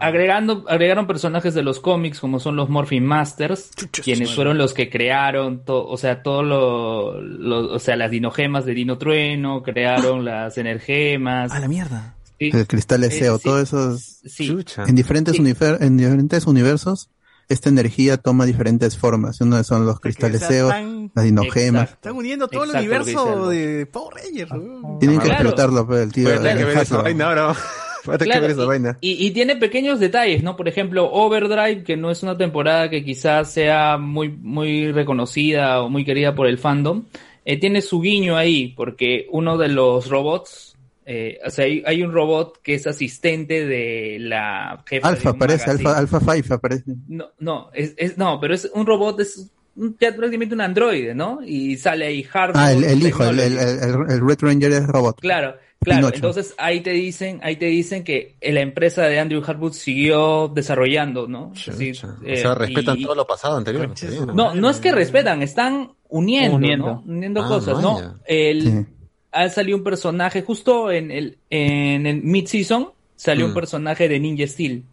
agregando, agregaron personajes de los cómics como son los Morphin Masters, quienes fueron los que crearon, to- o sea, todo lo, lo- o sea, las dinogemas de Dino Trueno, crearon las energemas. A la mierda. Sí, El cristal Eh, Eseo, sí. todos esos sí. En diferentes Sí. univer- en diferentes universos esta energía toma diferentes formas. Uno son los cristales tan- las dinogemas. Están uniendo todo Exacto el universo de Power Rangers. weón. Tienen que Claro. explotarlo, pues, el tío. Que ver esa vaina ahora. Claro, ver esa y- vaina. Y, y tiene pequeños detalles, ¿no? Por ejemplo, Overdrive, que no es una temporada que quizás sea muy, muy reconocida o muy querida por el fandom, eh, tiene su guiño ahí, porque uno de los robots, eh, o sea, hay, hay un robot que es asistente de la jefa Alfa magazine. Alfa, Alfa 5 aparece. No, no, es, es- no, pero es un robot, es un- ya prácticamente un androide, ¿no? Y sale ahí Hardware. Ah, el, el hijo, el, el, el, el Red Ranger es robot. Claro, claro. Pinocho. Entonces ahí te dicen, ahí te dicen que la empresa de Andrew Harwood siguió desarrollando, ¿no? O eh, sea, respetan y- todo lo pasado anterior. No, no es que respetan, están uniendo, Uniendo. ¿no? Uniendo Ah, cosas, vaya. ¿no? El, Sí. Ha salido un personaje justo en el en el mid season salió un Mm. personaje de Ninja Steel,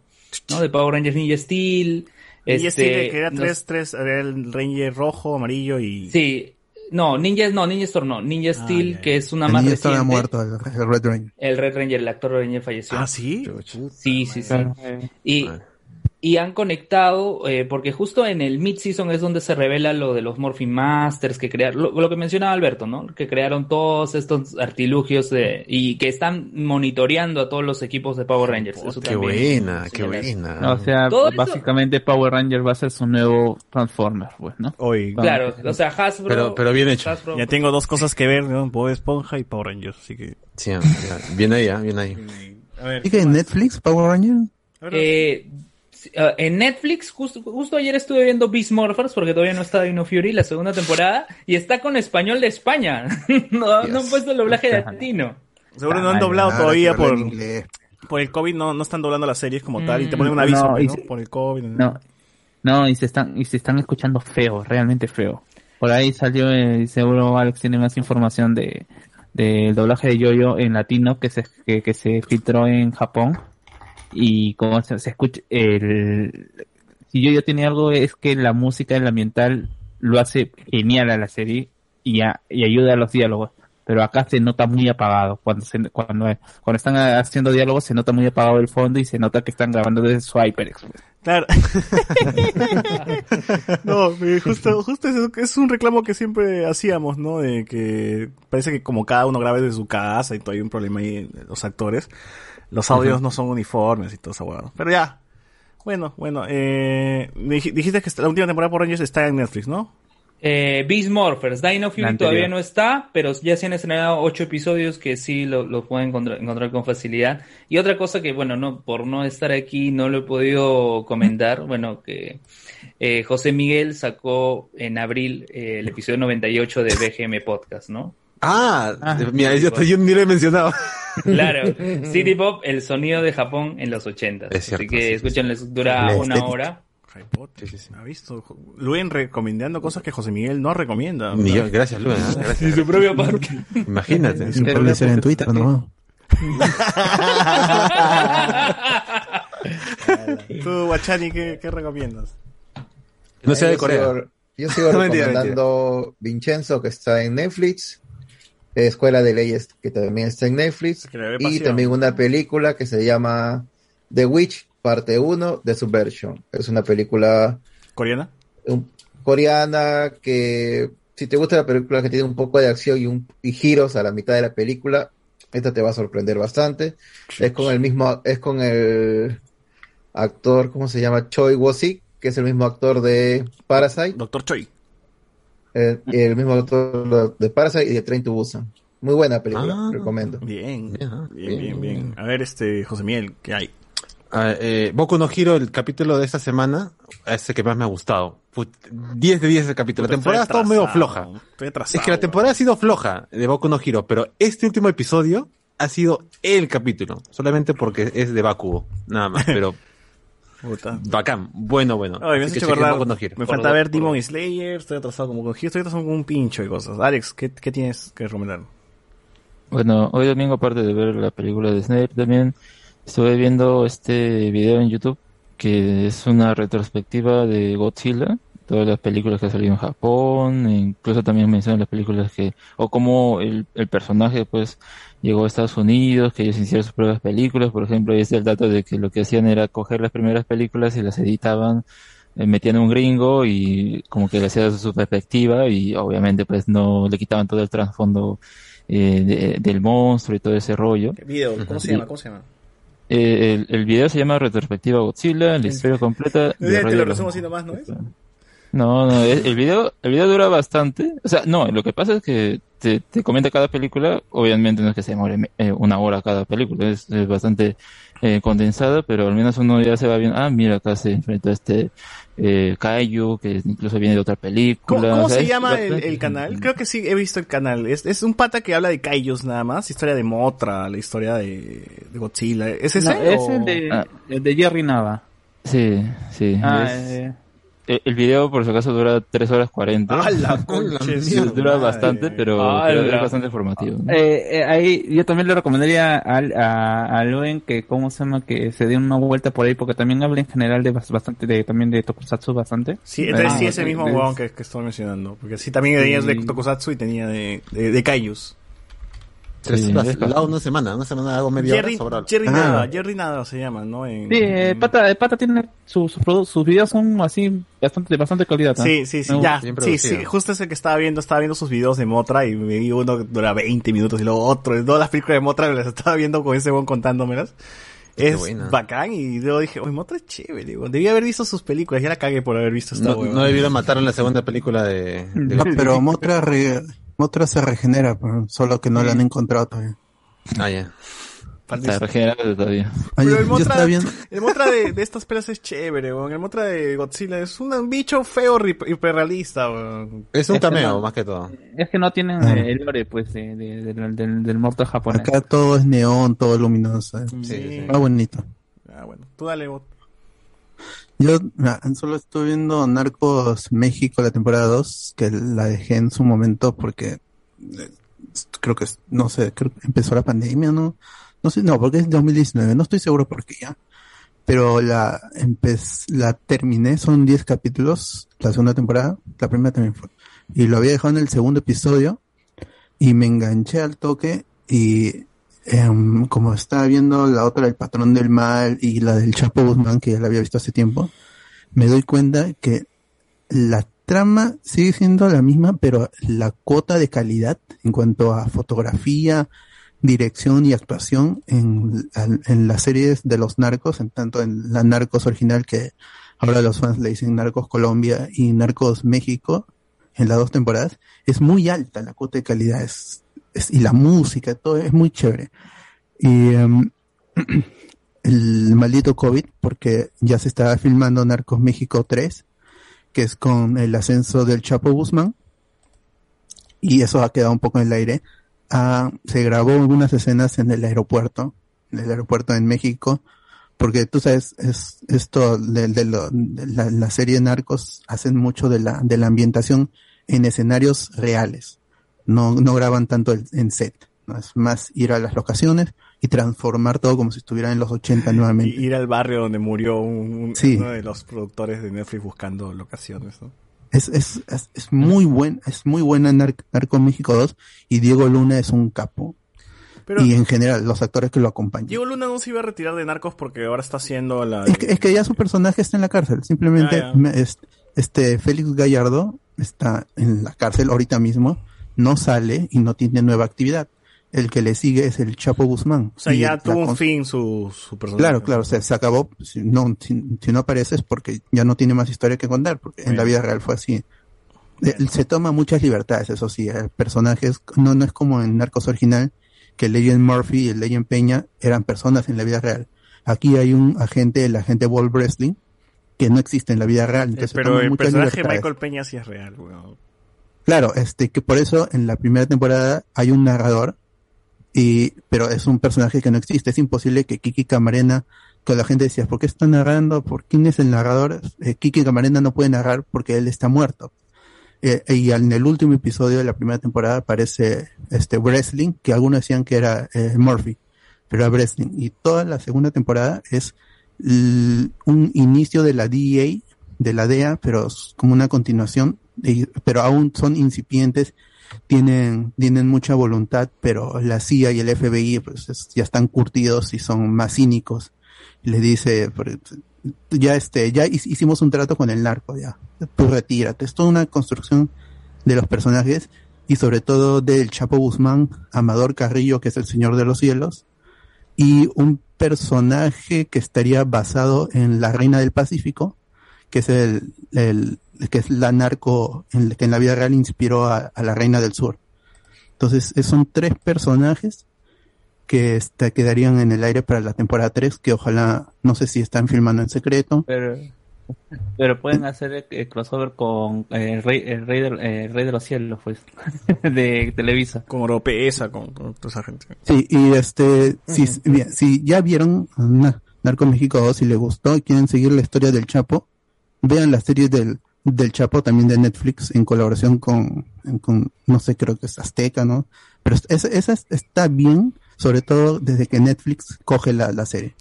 ¿no? De Power Rangers Ninja Steel. Y Este, este, que era nos- tres, tres, era el Ranger rojo, amarillo y... Sí, no, Ninja, no, Ninja Storm no, Ninja Steel, ya, que es una El más estaba reciente. muerto, el, el Red Ranger. El Red Ranger, el actor Ranger falleció. Ah, ¿sí? Sí, sí, sí. Claro. Y, y han conectado, eh, porque justo en el mid-season es donde se revela lo de los Morphin Masters que crearon, lo, lo que mencionaba Alberto, ¿no? Que crearon todos estos artilugios de, y que están monitoreando a todos los equipos de Power Rangers. Eso Qué también buena, qué buena. O sea, Todo eso- básicamente Power Ranger va a ser su nuevo Transformer, pues, ¿no? Hoy. Claro, o sea, Hasbro. Pero- pero bien hecho. Hasbro- Ya tengo dos cosas que ver, ¿no? Bob Esponja y Power Rangers, así que... Sí, bien ahí, ah, bien ahí. A ver, ¿Y que en Netflix, Power Ranger? Eh, ah, en Netflix, justo, justo ayer estuve viendo Beast Morphers porque todavía no está Dino Fury, la segunda temporada, y está con español de España. no, no han puesto el doblaje latino. Seguro no han doblado todavía por, el COVID, no, no están doblando las series como Mm, tal y te ponen un aviso, no, ¿no? se- Por el COVID. No, no, y se están, y se están escuchando feo, realmente feo. Por ahí salió, eh, seguro Alex tiene más información de del doblaje de Yoyo en latino que se, que, que se filtró en Japón y como se, se escucha el si Yoyo tiene algo es que la música, el ambiental lo hace genial a la serie y, a- y ayuda a los diálogos. Pero acá se nota muy apagado. Cuando se, cuando, cuando están haciendo diálogos se nota muy apagado el fondo y se nota que están grabando desde su HyperX. Claro. no, eh, justo, justo es, es un reclamo que siempre hacíamos, ¿no? De que parece que como cada uno graba desde su casa y todo hay un problema ahí en los actores, los audios no son uniformes y todo eso, bueno. Pero ya. Bueno, bueno, eh, dij- dijiste que la última temporada por Rangers está en Netflix, ¿no? Eh, Beast Morphers, Dino Fury todavía no está, pero ya se han estrenado ocho episodios que sí lo, lo pueden encontrar, encontrar con facilidad. Y otra cosa que, bueno, no por no estar aquí no lo he podido comentar, bueno, que eh, José Miguel sacó en abril eh, el episodio 98 de BGM Podcast, ¿no? Ah, Ah. mira, yo, yo ni lo he mencionado. Claro, City Pop, el sonido de Japón en los 80. Es cierto, Así que sí, sí, escúchenles, dura La una estética. hora. Rebote, ¿Ha visto? Luen recomendando cosas que José Miguel no recomienda. Yo, gracias, Luis. ¿eh? Gracias. En su propio podcast. Imagínate. Eso puede ser en Twitter, ¿no? Tú, Guachani, ¿qué, qué recomiendas? No sea de Yo Corea. sigo- Yo sigo No, mentira, recomendando Vincenzo, que está en Netflix. Escuela de Leyes, que también está en Netflix. Y también una película que se llama The Witch, parte 1 de Subversion. Es una película ¿Coreana? coreana que, si te gusta la película que tiene un poco de acción y, un, y giros a la mitad de la película, esta te va a sorprender bastante. Es con el mismo, es con el actor, ¿cómo se llama? Choi Woo-sik, que es el mismo actor de Parasite. Doctor Choi. El, el mismo actor de Parasite y de Train to Busan. Muy buena película, Ah. recomiendo. Bien, Bien, ¿ah? bien, bien, bien. A ver, este, José Miguel, ¿qué hay? Ah, eh, Boku no Hero, el capítulo de esta semana, es el que más me ha gustado. Put- 10 de 10 el capítulo. La temporada ha estado medio floja. Estoy atrasado. Es que la temporada ha sido floja de Boku no Hero, pero este último episodio ha sido el capítulo. Solamente porque es de Bakugo. Nada más, pero Puta. bacán. Bueno, bueno. Ay, me has hecho acordar. Hero. Falta ver Demon Slayer, estoy atrasado como con Hero, estoy atrasado con un pincho de cosas. Alex, ¿qué, qué tienes que recomendar? Bueno, hoy domingo, aparte de ver la película de Snape, también estuve viendo este video en YouTube que es una retrospectiva de Godzilla, todas las películas que han salido en Japón, e incluso también mencionan las películas que, o cómo el, el personaje pues llegó a Estados Unidos, que ellos hicieron sus propias películas, por ejemplo, está el dato de que lo que hacían era coger las primeras películas y las editaban eh, metían un gringo y como que le hacía su perspectiva y obviamente pues no le quitaban todo el trasfondo eh, de- del monstruo y todo ese rollo. Video, ¿cómo se llama? ¿Cómo se llama? eh, el, el video se llama Retrospectiva Godzilla, la historia completa. Te de lo de los resumo así nomás, ¿no es? No, no, el video, el video dura bastante. O sea, no, lo que pasa es que te, te comenta cada película. Obviamente no es que se demore eh, una hora cada película, es, es bastante eh, condensada, pero al menos uno ya se va viendo, ah, mira, acá se enfrentó a este eh, Kaiju, que incluso viene de otra película. ¿Cómo, cómo O sea, se llama el, canal? Creo que sí, he visto el canal. Es, es un pata que habla de Kaijus nada más. Historia de Motra, la historia de, de Godzilla. ¿Es ese? No, es o- el de, Ah. el de Jerry Nava. Sí, sí. Ah, es- eh. El, el video, por si acaso, dura 3 horas 40. ¡Ah, la concha dura madre! bastante, pero, Ah, pero es bastante informativo. ¿no? Eh, eh, ahí yo también le recomendaría al- a, a Luen que cómo se llama que se dé una vuelta por ahí porque también habla en general de bas- bastante de también de Tokusatsu bastante. Sí, entonces Ah, sí, ese mismo de- huevón que, que estoy mencionando. Porque sí, también tenía de. Tokusatsu y tenía de, de, de Kaijus. Tres Sí, la una semana, una semana hago media Jerry, hora. Jerry Ah. Nada, Jerry Nada se llama, ¿no? En- Sí, eh, Pata, eh, Pata tiene sus sus videos son así bastante de bastante calidad. ¿no? Sí, sí, sí, Me ya, sí, sí, justo ese que estaba viendo, estaba viendo sus videos de Motra y me vi uno que dura 20 minutos y luego otro, y todas las películas de Motra las estaba viendo con ese buen contándomelas. Es bacán y yo dije, oye, Motra es chévere, weón. debía haber visto sus películas, ya la cagué por haber visto esta No, no he debido matar en la segunda película de... de- No, pero Motra, re- Motra se regenera, pero solo que no la han encontrado todavía. Ah, ya. Está regenerado todavía. Ay, Pero yo el Motra, el Motra de, de estas pelas es chévere, weón. El Motra de Godzilla es un, bicho feo hiperrealista, weón. Es un Es cameo, no- más que todo. Es que no tienen Ah. el lore pues de, de- del- del, del mortal japonés. Acá todo es neón, todo luminoso. eh. Sí, sí. Está bonito. Ah, bueno, tú dale, bot. Yo solo estoy viendo Narcos México la temporada 2, que la dejé en su momento porque eh, creo que, no sé, creo que empezó la pandemia, ¿no? No sé, no, porque es 2019, no estoy seguro por qué ya. Pero la, la terminé, son 10 capítulos, la segunda temporada, la primera también fue. Y lo había dejado en el segundo episodio y me enganché al toque y em, como estaba viendo la otra, El Patrón del Mal y la del Chapo Guzmán, que ya la había visto hace tiempo, me doy cuenta que la trama sigue siendo la misma, pero la cuota de calidad en cuanto a fotografía, dirección y actuación en, en las series de los narcos, en tanto en la Narcos original que ahora los fans le dicen Narcos Colombia y Narcos México, en las dos temporadas, es muy alta la cuota de calidad, es, y la música, todo es muy chévere. Y em, el maldito COVID, porque ya se está filmando Narcos México 3, que es con el ascenso del Chapo Guzmán, y eso ha quedado un poco en el aire. Ah, se grabó algunas escenas en el aeropuerto, en el aeropuerto en México, porque tú sabes, es esto de, de la, la serie Narcos hacen mucho de la, de la ambientación en escenarios reales. No, no graban tanto el- en set. ¿no? Es más ir a las locaciones y transformar todo como si estuviera en los 80 nuevamente. Y ir al barrio donde murió un, un- Sí. uno de los productores de Netflix buscando locaciones, ¿no? Es, es, es, es muy buen, es muy buena Nar- Narco México 2 y Diego Luna es un capo. Pero- y en general, los actores que lo acompañan. Diego Luna no se iba a retirar de Narcos porque ahora está haciendo la... Es que, es que ya su personaje está en la cárcel. Simplemente es- este Félix Gallardo está en la cárcel ahorita mismo, no sale y no tiene nueva actividad. El que le sigue es el Chapo Guzmán. O sea, ya el- tuvo un fin su, su personaje. Claro, claro, o sea, se acabó. Si no, si, si no aparece es porque ya no tiene más historia que contar, porque en la vida real fue así. Eh, Se toma muchas libertades, eso sí. El personaje es- no, no es como en Narcos original, que Legend Murphy y el Legend Peña eran personas en la vida real. Aquí hay un agente, el agente Wolf Wrestling, que no existe en la vida real. Pero el personaje de libertades. Michael Peña sí es real, weón. Claro, este, que por eso en la primera temporada hay un narrador, y, pero es un personaje que no existe. Es imposible que Kiki Camarena, que la gente decía, ¿por qué está narrando? ¿Por quién es el narrador? Eh, Kiki Camarena no puede narrar porque él está muerto. Eh, y en el último episodio de la primera temporada aparece este Wrestling, que algunos decían que era eh, Murphy, pero era Wrestling. Y toda la segunda temporada es un inicio de la DEA, de la DEA, pero como una continuación, pero aún son incipientes, tienen, tienen mucha voluntad, pero la CIA y el FBI pues es- ya están curtidos y son más cínicos. Le dice, ya este, ya hic- hicimos un trato con el narco, ya. Tú retírate. Es toda una construcción de los personajes y sobre todo del Chapo Guzmán, Amador Carrillo, que es el Señor de los Cielos, y un personaje que estaría basado en la Reina del Pacífico, que es el que es la narco en, que en la vida real inspiró a, a la Reina del Sur. Entonces, eh, son tres personajes que este, quedarían en el aire para la temporada 3, que ojalá, no sé si están filmando en secreto. Pero, pero pueden hacer el, el crossover con eh, el, rey, el, rey de, eh, el Rey de los Cielos, pues, de Televisa. Con Oropesa, con, con toda esa gente. Sí, y este, si, bien, si ya vieron Na- Narco México 2 y les gustó y quieren seguir la historia del Chapo, vean la serie del, del Chapo también de Netflix en colaboración con, con no sé, creo que es Azteca, ¿no? Pero esa, esa está bien, sobre todo desde que Netflix coge la, la serie.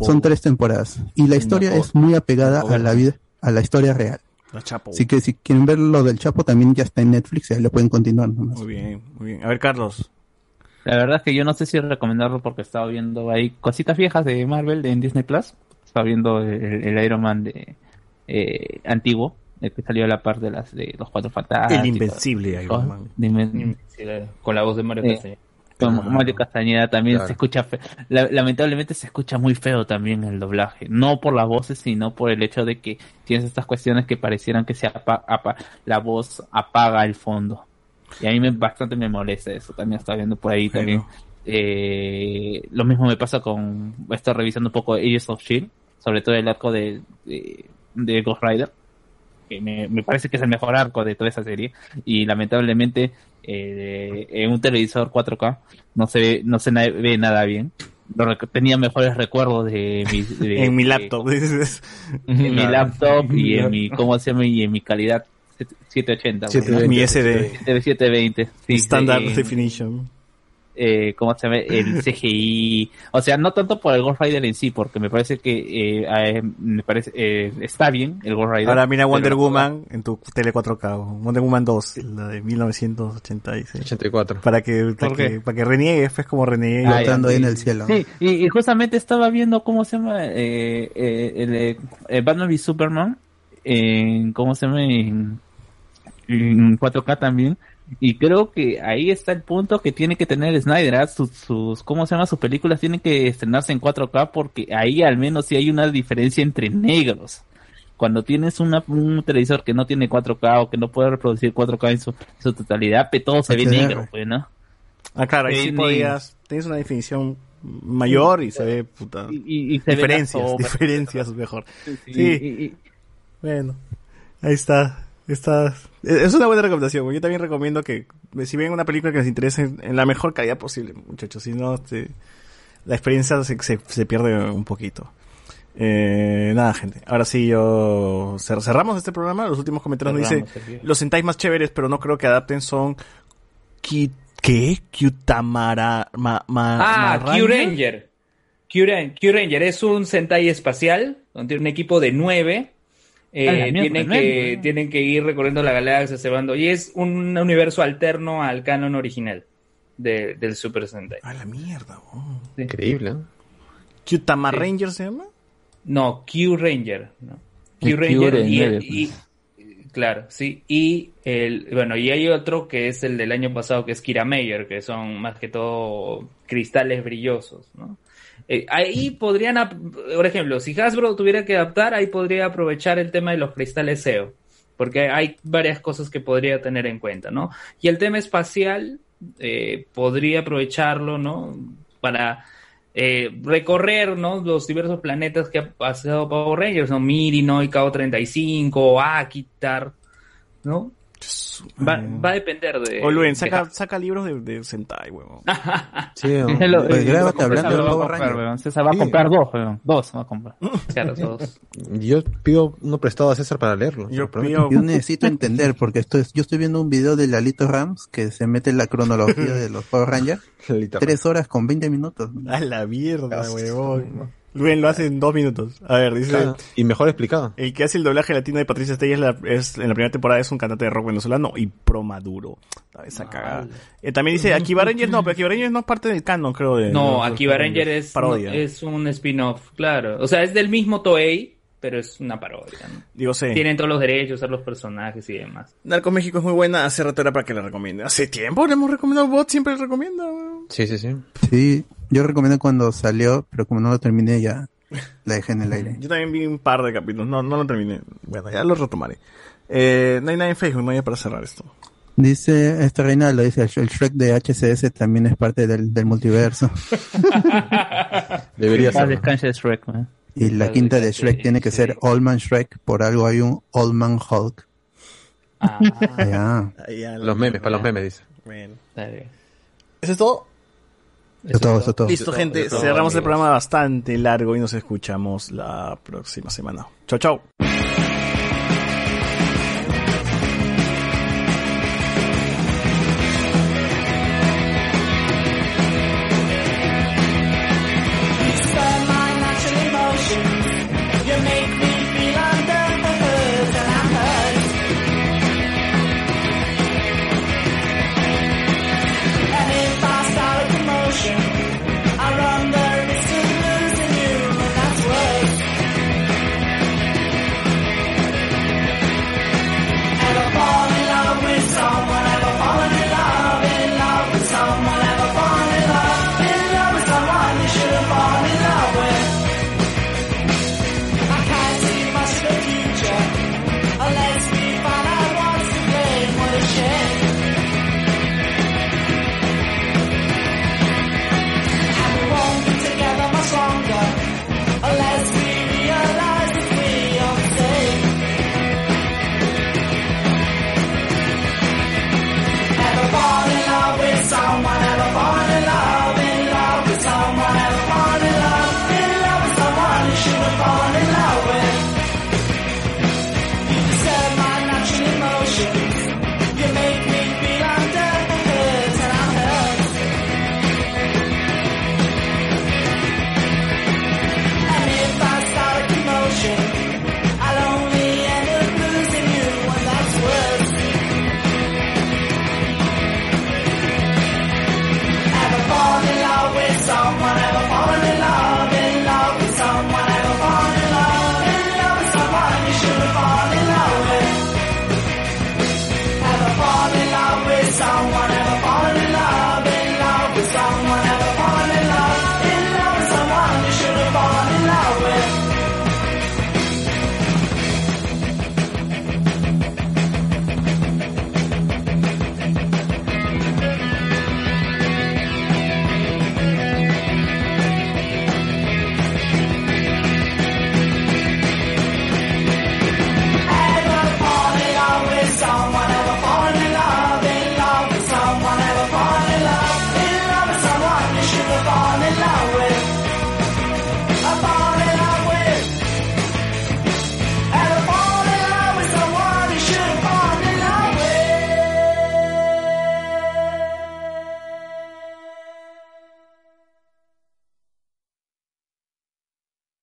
Son tres temporadas y la historia es muy apegada a la vida, a la historia real. La Chapo. Así que si quieren ver lo del Chapo también ya está en Netflix y ahí lo pueden continuar nomás. Muy bien, muy bien. A ver, Carlos. La verdad es que yo no sé si recomendarlo porque estaba viendo ahí cositas viejas de Marvel de- en Disney Plus. Estaba viendo el, el Iron Man de eh, antiguo, el que salió a la par de las de los cuatro fantásticos. El invencible Iron Oh, Man. Con la voz de Mario Eh, Castañeda. Con Mario Castañeda también Claro. se escucha fe- la- lamentablemente se escucha muy feo también el doblaje, no por las voces, sino por el hecho de que tienes estas cuestiones que parecieran que se apa- apa- la voz apaga el fondo. Y a mí me, bastante me molesta eso, también estaba viendo por ahí también. Eh, lo mismo me pasa con, estoy revisando un poco Agents of Shield, sobre todo el arco de, de, de Ghost Rider, que me, me parece que es el mejor arco de toda esa serie, y lamentablemente eh, en un televisor 4K no se ve, no se na- ve nada bien. Tenía mejores recuerdos de mi, de- En mi de- laptop. en mi laptop y en mi, ¿cómo se llama? Y en mi calidad 780. Siete- bueno. mi SD. 720. sí, Standard eh, Definition. Eh, ¿cómo se llama? El CGI. O sea, no tanto por el Ghost Rider en sí, porque me parece que eh, eh, me parece eh, está bien el Ghost Rider. Ahora mira Wonder pero- Woman en tu tele 4K. o Wonder Woman 2, la de 1986. 84. Para que, para ¿Por que, para que reniegue, pues como reniegue. Ah, Flotando ya, ahí en el cielo. Sí, y, y justamente estaba viendo cómo se llama eh, eh, el, eh, eh, Batman v Superman en cómo se llama en, en 4K también y creo que ahí está el punto que tiene que tener Snyder ¿ah? sus, sus cómo se llama sus películas tienen que estrenarse en 4K porque ahí al menos sí hay una diferencia entre negros cuando tienes una, un televisor que no tiene 4K o que no puede reproducir 4K en su, su totalidad, todo se ve HDR. negro, pues, ¿no? Ah, claro, ahí sí ve podías. Tienes una definición mayor y se ve puta. y- y se ve diferencias, sombras. diferencias mejor. Sí, Sí. y- y- Bueno, ahí está. Está, es una buena recomendación. Yo también recomiendo que si ven una película que les interese en la mejor calidad posible, muchachos. Si no, este, la experiencia se, se, se pierde un poquito. Eh, nada, gente. Ahora sí, yo cer- cerramos este programa. Los últimos comentarios nos Cerramos, dice Sergio. los sentais más chéveres, pero no creo que adapten son Ki- ¿qué? Kyutamara ma, ma- Ah? Q-Ranger. Q-Ran- Q-Ranger es un Sentai espacial, donde tiene un equipo de nueve. Eh, A la mierda, tienen, que, tienen que ir recorriendo la galaxia, cebando. Y es un universo alterno al canon original de- del Super Sentai. A la mierda, Increíble. ¿eh? ¿Kyutama Sí. Ranger se llama? No, Q-Ranger. ¿no? El Q-Ranger y, Q-Ranger, y- Claro, sí. Y el, bueno, y hay otro que es el del año pasado, que es Kira Meyer, que son más que todo cristales brillosos, ¿no? Eh, ahí podrían, por ejemplo, si Hasbro tuviera que adaptar, ahí podría aprovechar el tema de los cristales SEO, porque hay varias cosas que podría tener en cuenta, ¿no? Y el tema espacial, eh, podría aprovecharlo, ¿no? Para eh, recorrer, ¿no? Los diversos planetas que ha pasado Power Rangers, ¿no? Mirino y KO35, Akitar, ¿no? Va, va a depender de... O Luen, saca, saca libros de, de Sentai, huevón. Sí, Lo- pues eh, grábate César hablando de va a Power comprar, Ranger. weón. César va a comprar dos, weón. Dos va a comprar. Claro, todos. Yo pido uno prestado a César para leerlo. Yo necesito entender, porque esto es, yo estoy viendo un video de Lalito Rams que se mete en la cronología de los Power Rangers. Lalito Tres horas con 20 minutos. A la mierda, huevón. Luen lo hace en dos minutos. A ver, dice... Claro, Y mejor explicado. El que hace el doblaje latino de Patricia Estella es, la- es- en la primera temporada es un cantante de rock venezolano y pro maduro. Esa cagada. Eh, también dice, Akiba Rangers no, pero Akiba Rangers no es parte del canon, creo. De, No, Akiba Ranger es, parodia. es un spin-off, claro. O sea, es del mismo Toei, pero es una parodia. ¿no? Digo, sí. Tienen todos los derechos, ser los personajes y demás. Narcos México es muy buena, hace rato era para que la recomiende. Hace tiempo le hemos recomendado bot, siempre le recomienda. weón. Sí, sí, sí. Sí, yo recomiendo cuando salió, pero como no lo terminé ya la dejé en el aire. Yo también vi un par de capítulos, no, no lo terminé. Bueno, ya lo retomaré. Eh, no hay nada en Facebook, no hay para cerrar esto. Dice, este Reinaldo dice, el Shrek de HCS también es parte del, del multiverso. Debería ser. descanse Shrek, man. Y la quinta de Shrek tiene que ser Old Man Shrek, por algo hay un Old Man Hulk. Ah, Ya. Ahí ya Los memes, para los memes, dice. Bueno. está bien. ¿Eso es todo? Eso todo, eso todo. Listo, gente. Eso, Cerramos el programa bastante largo y nos escuchamos la próxima semana. Chao, chao.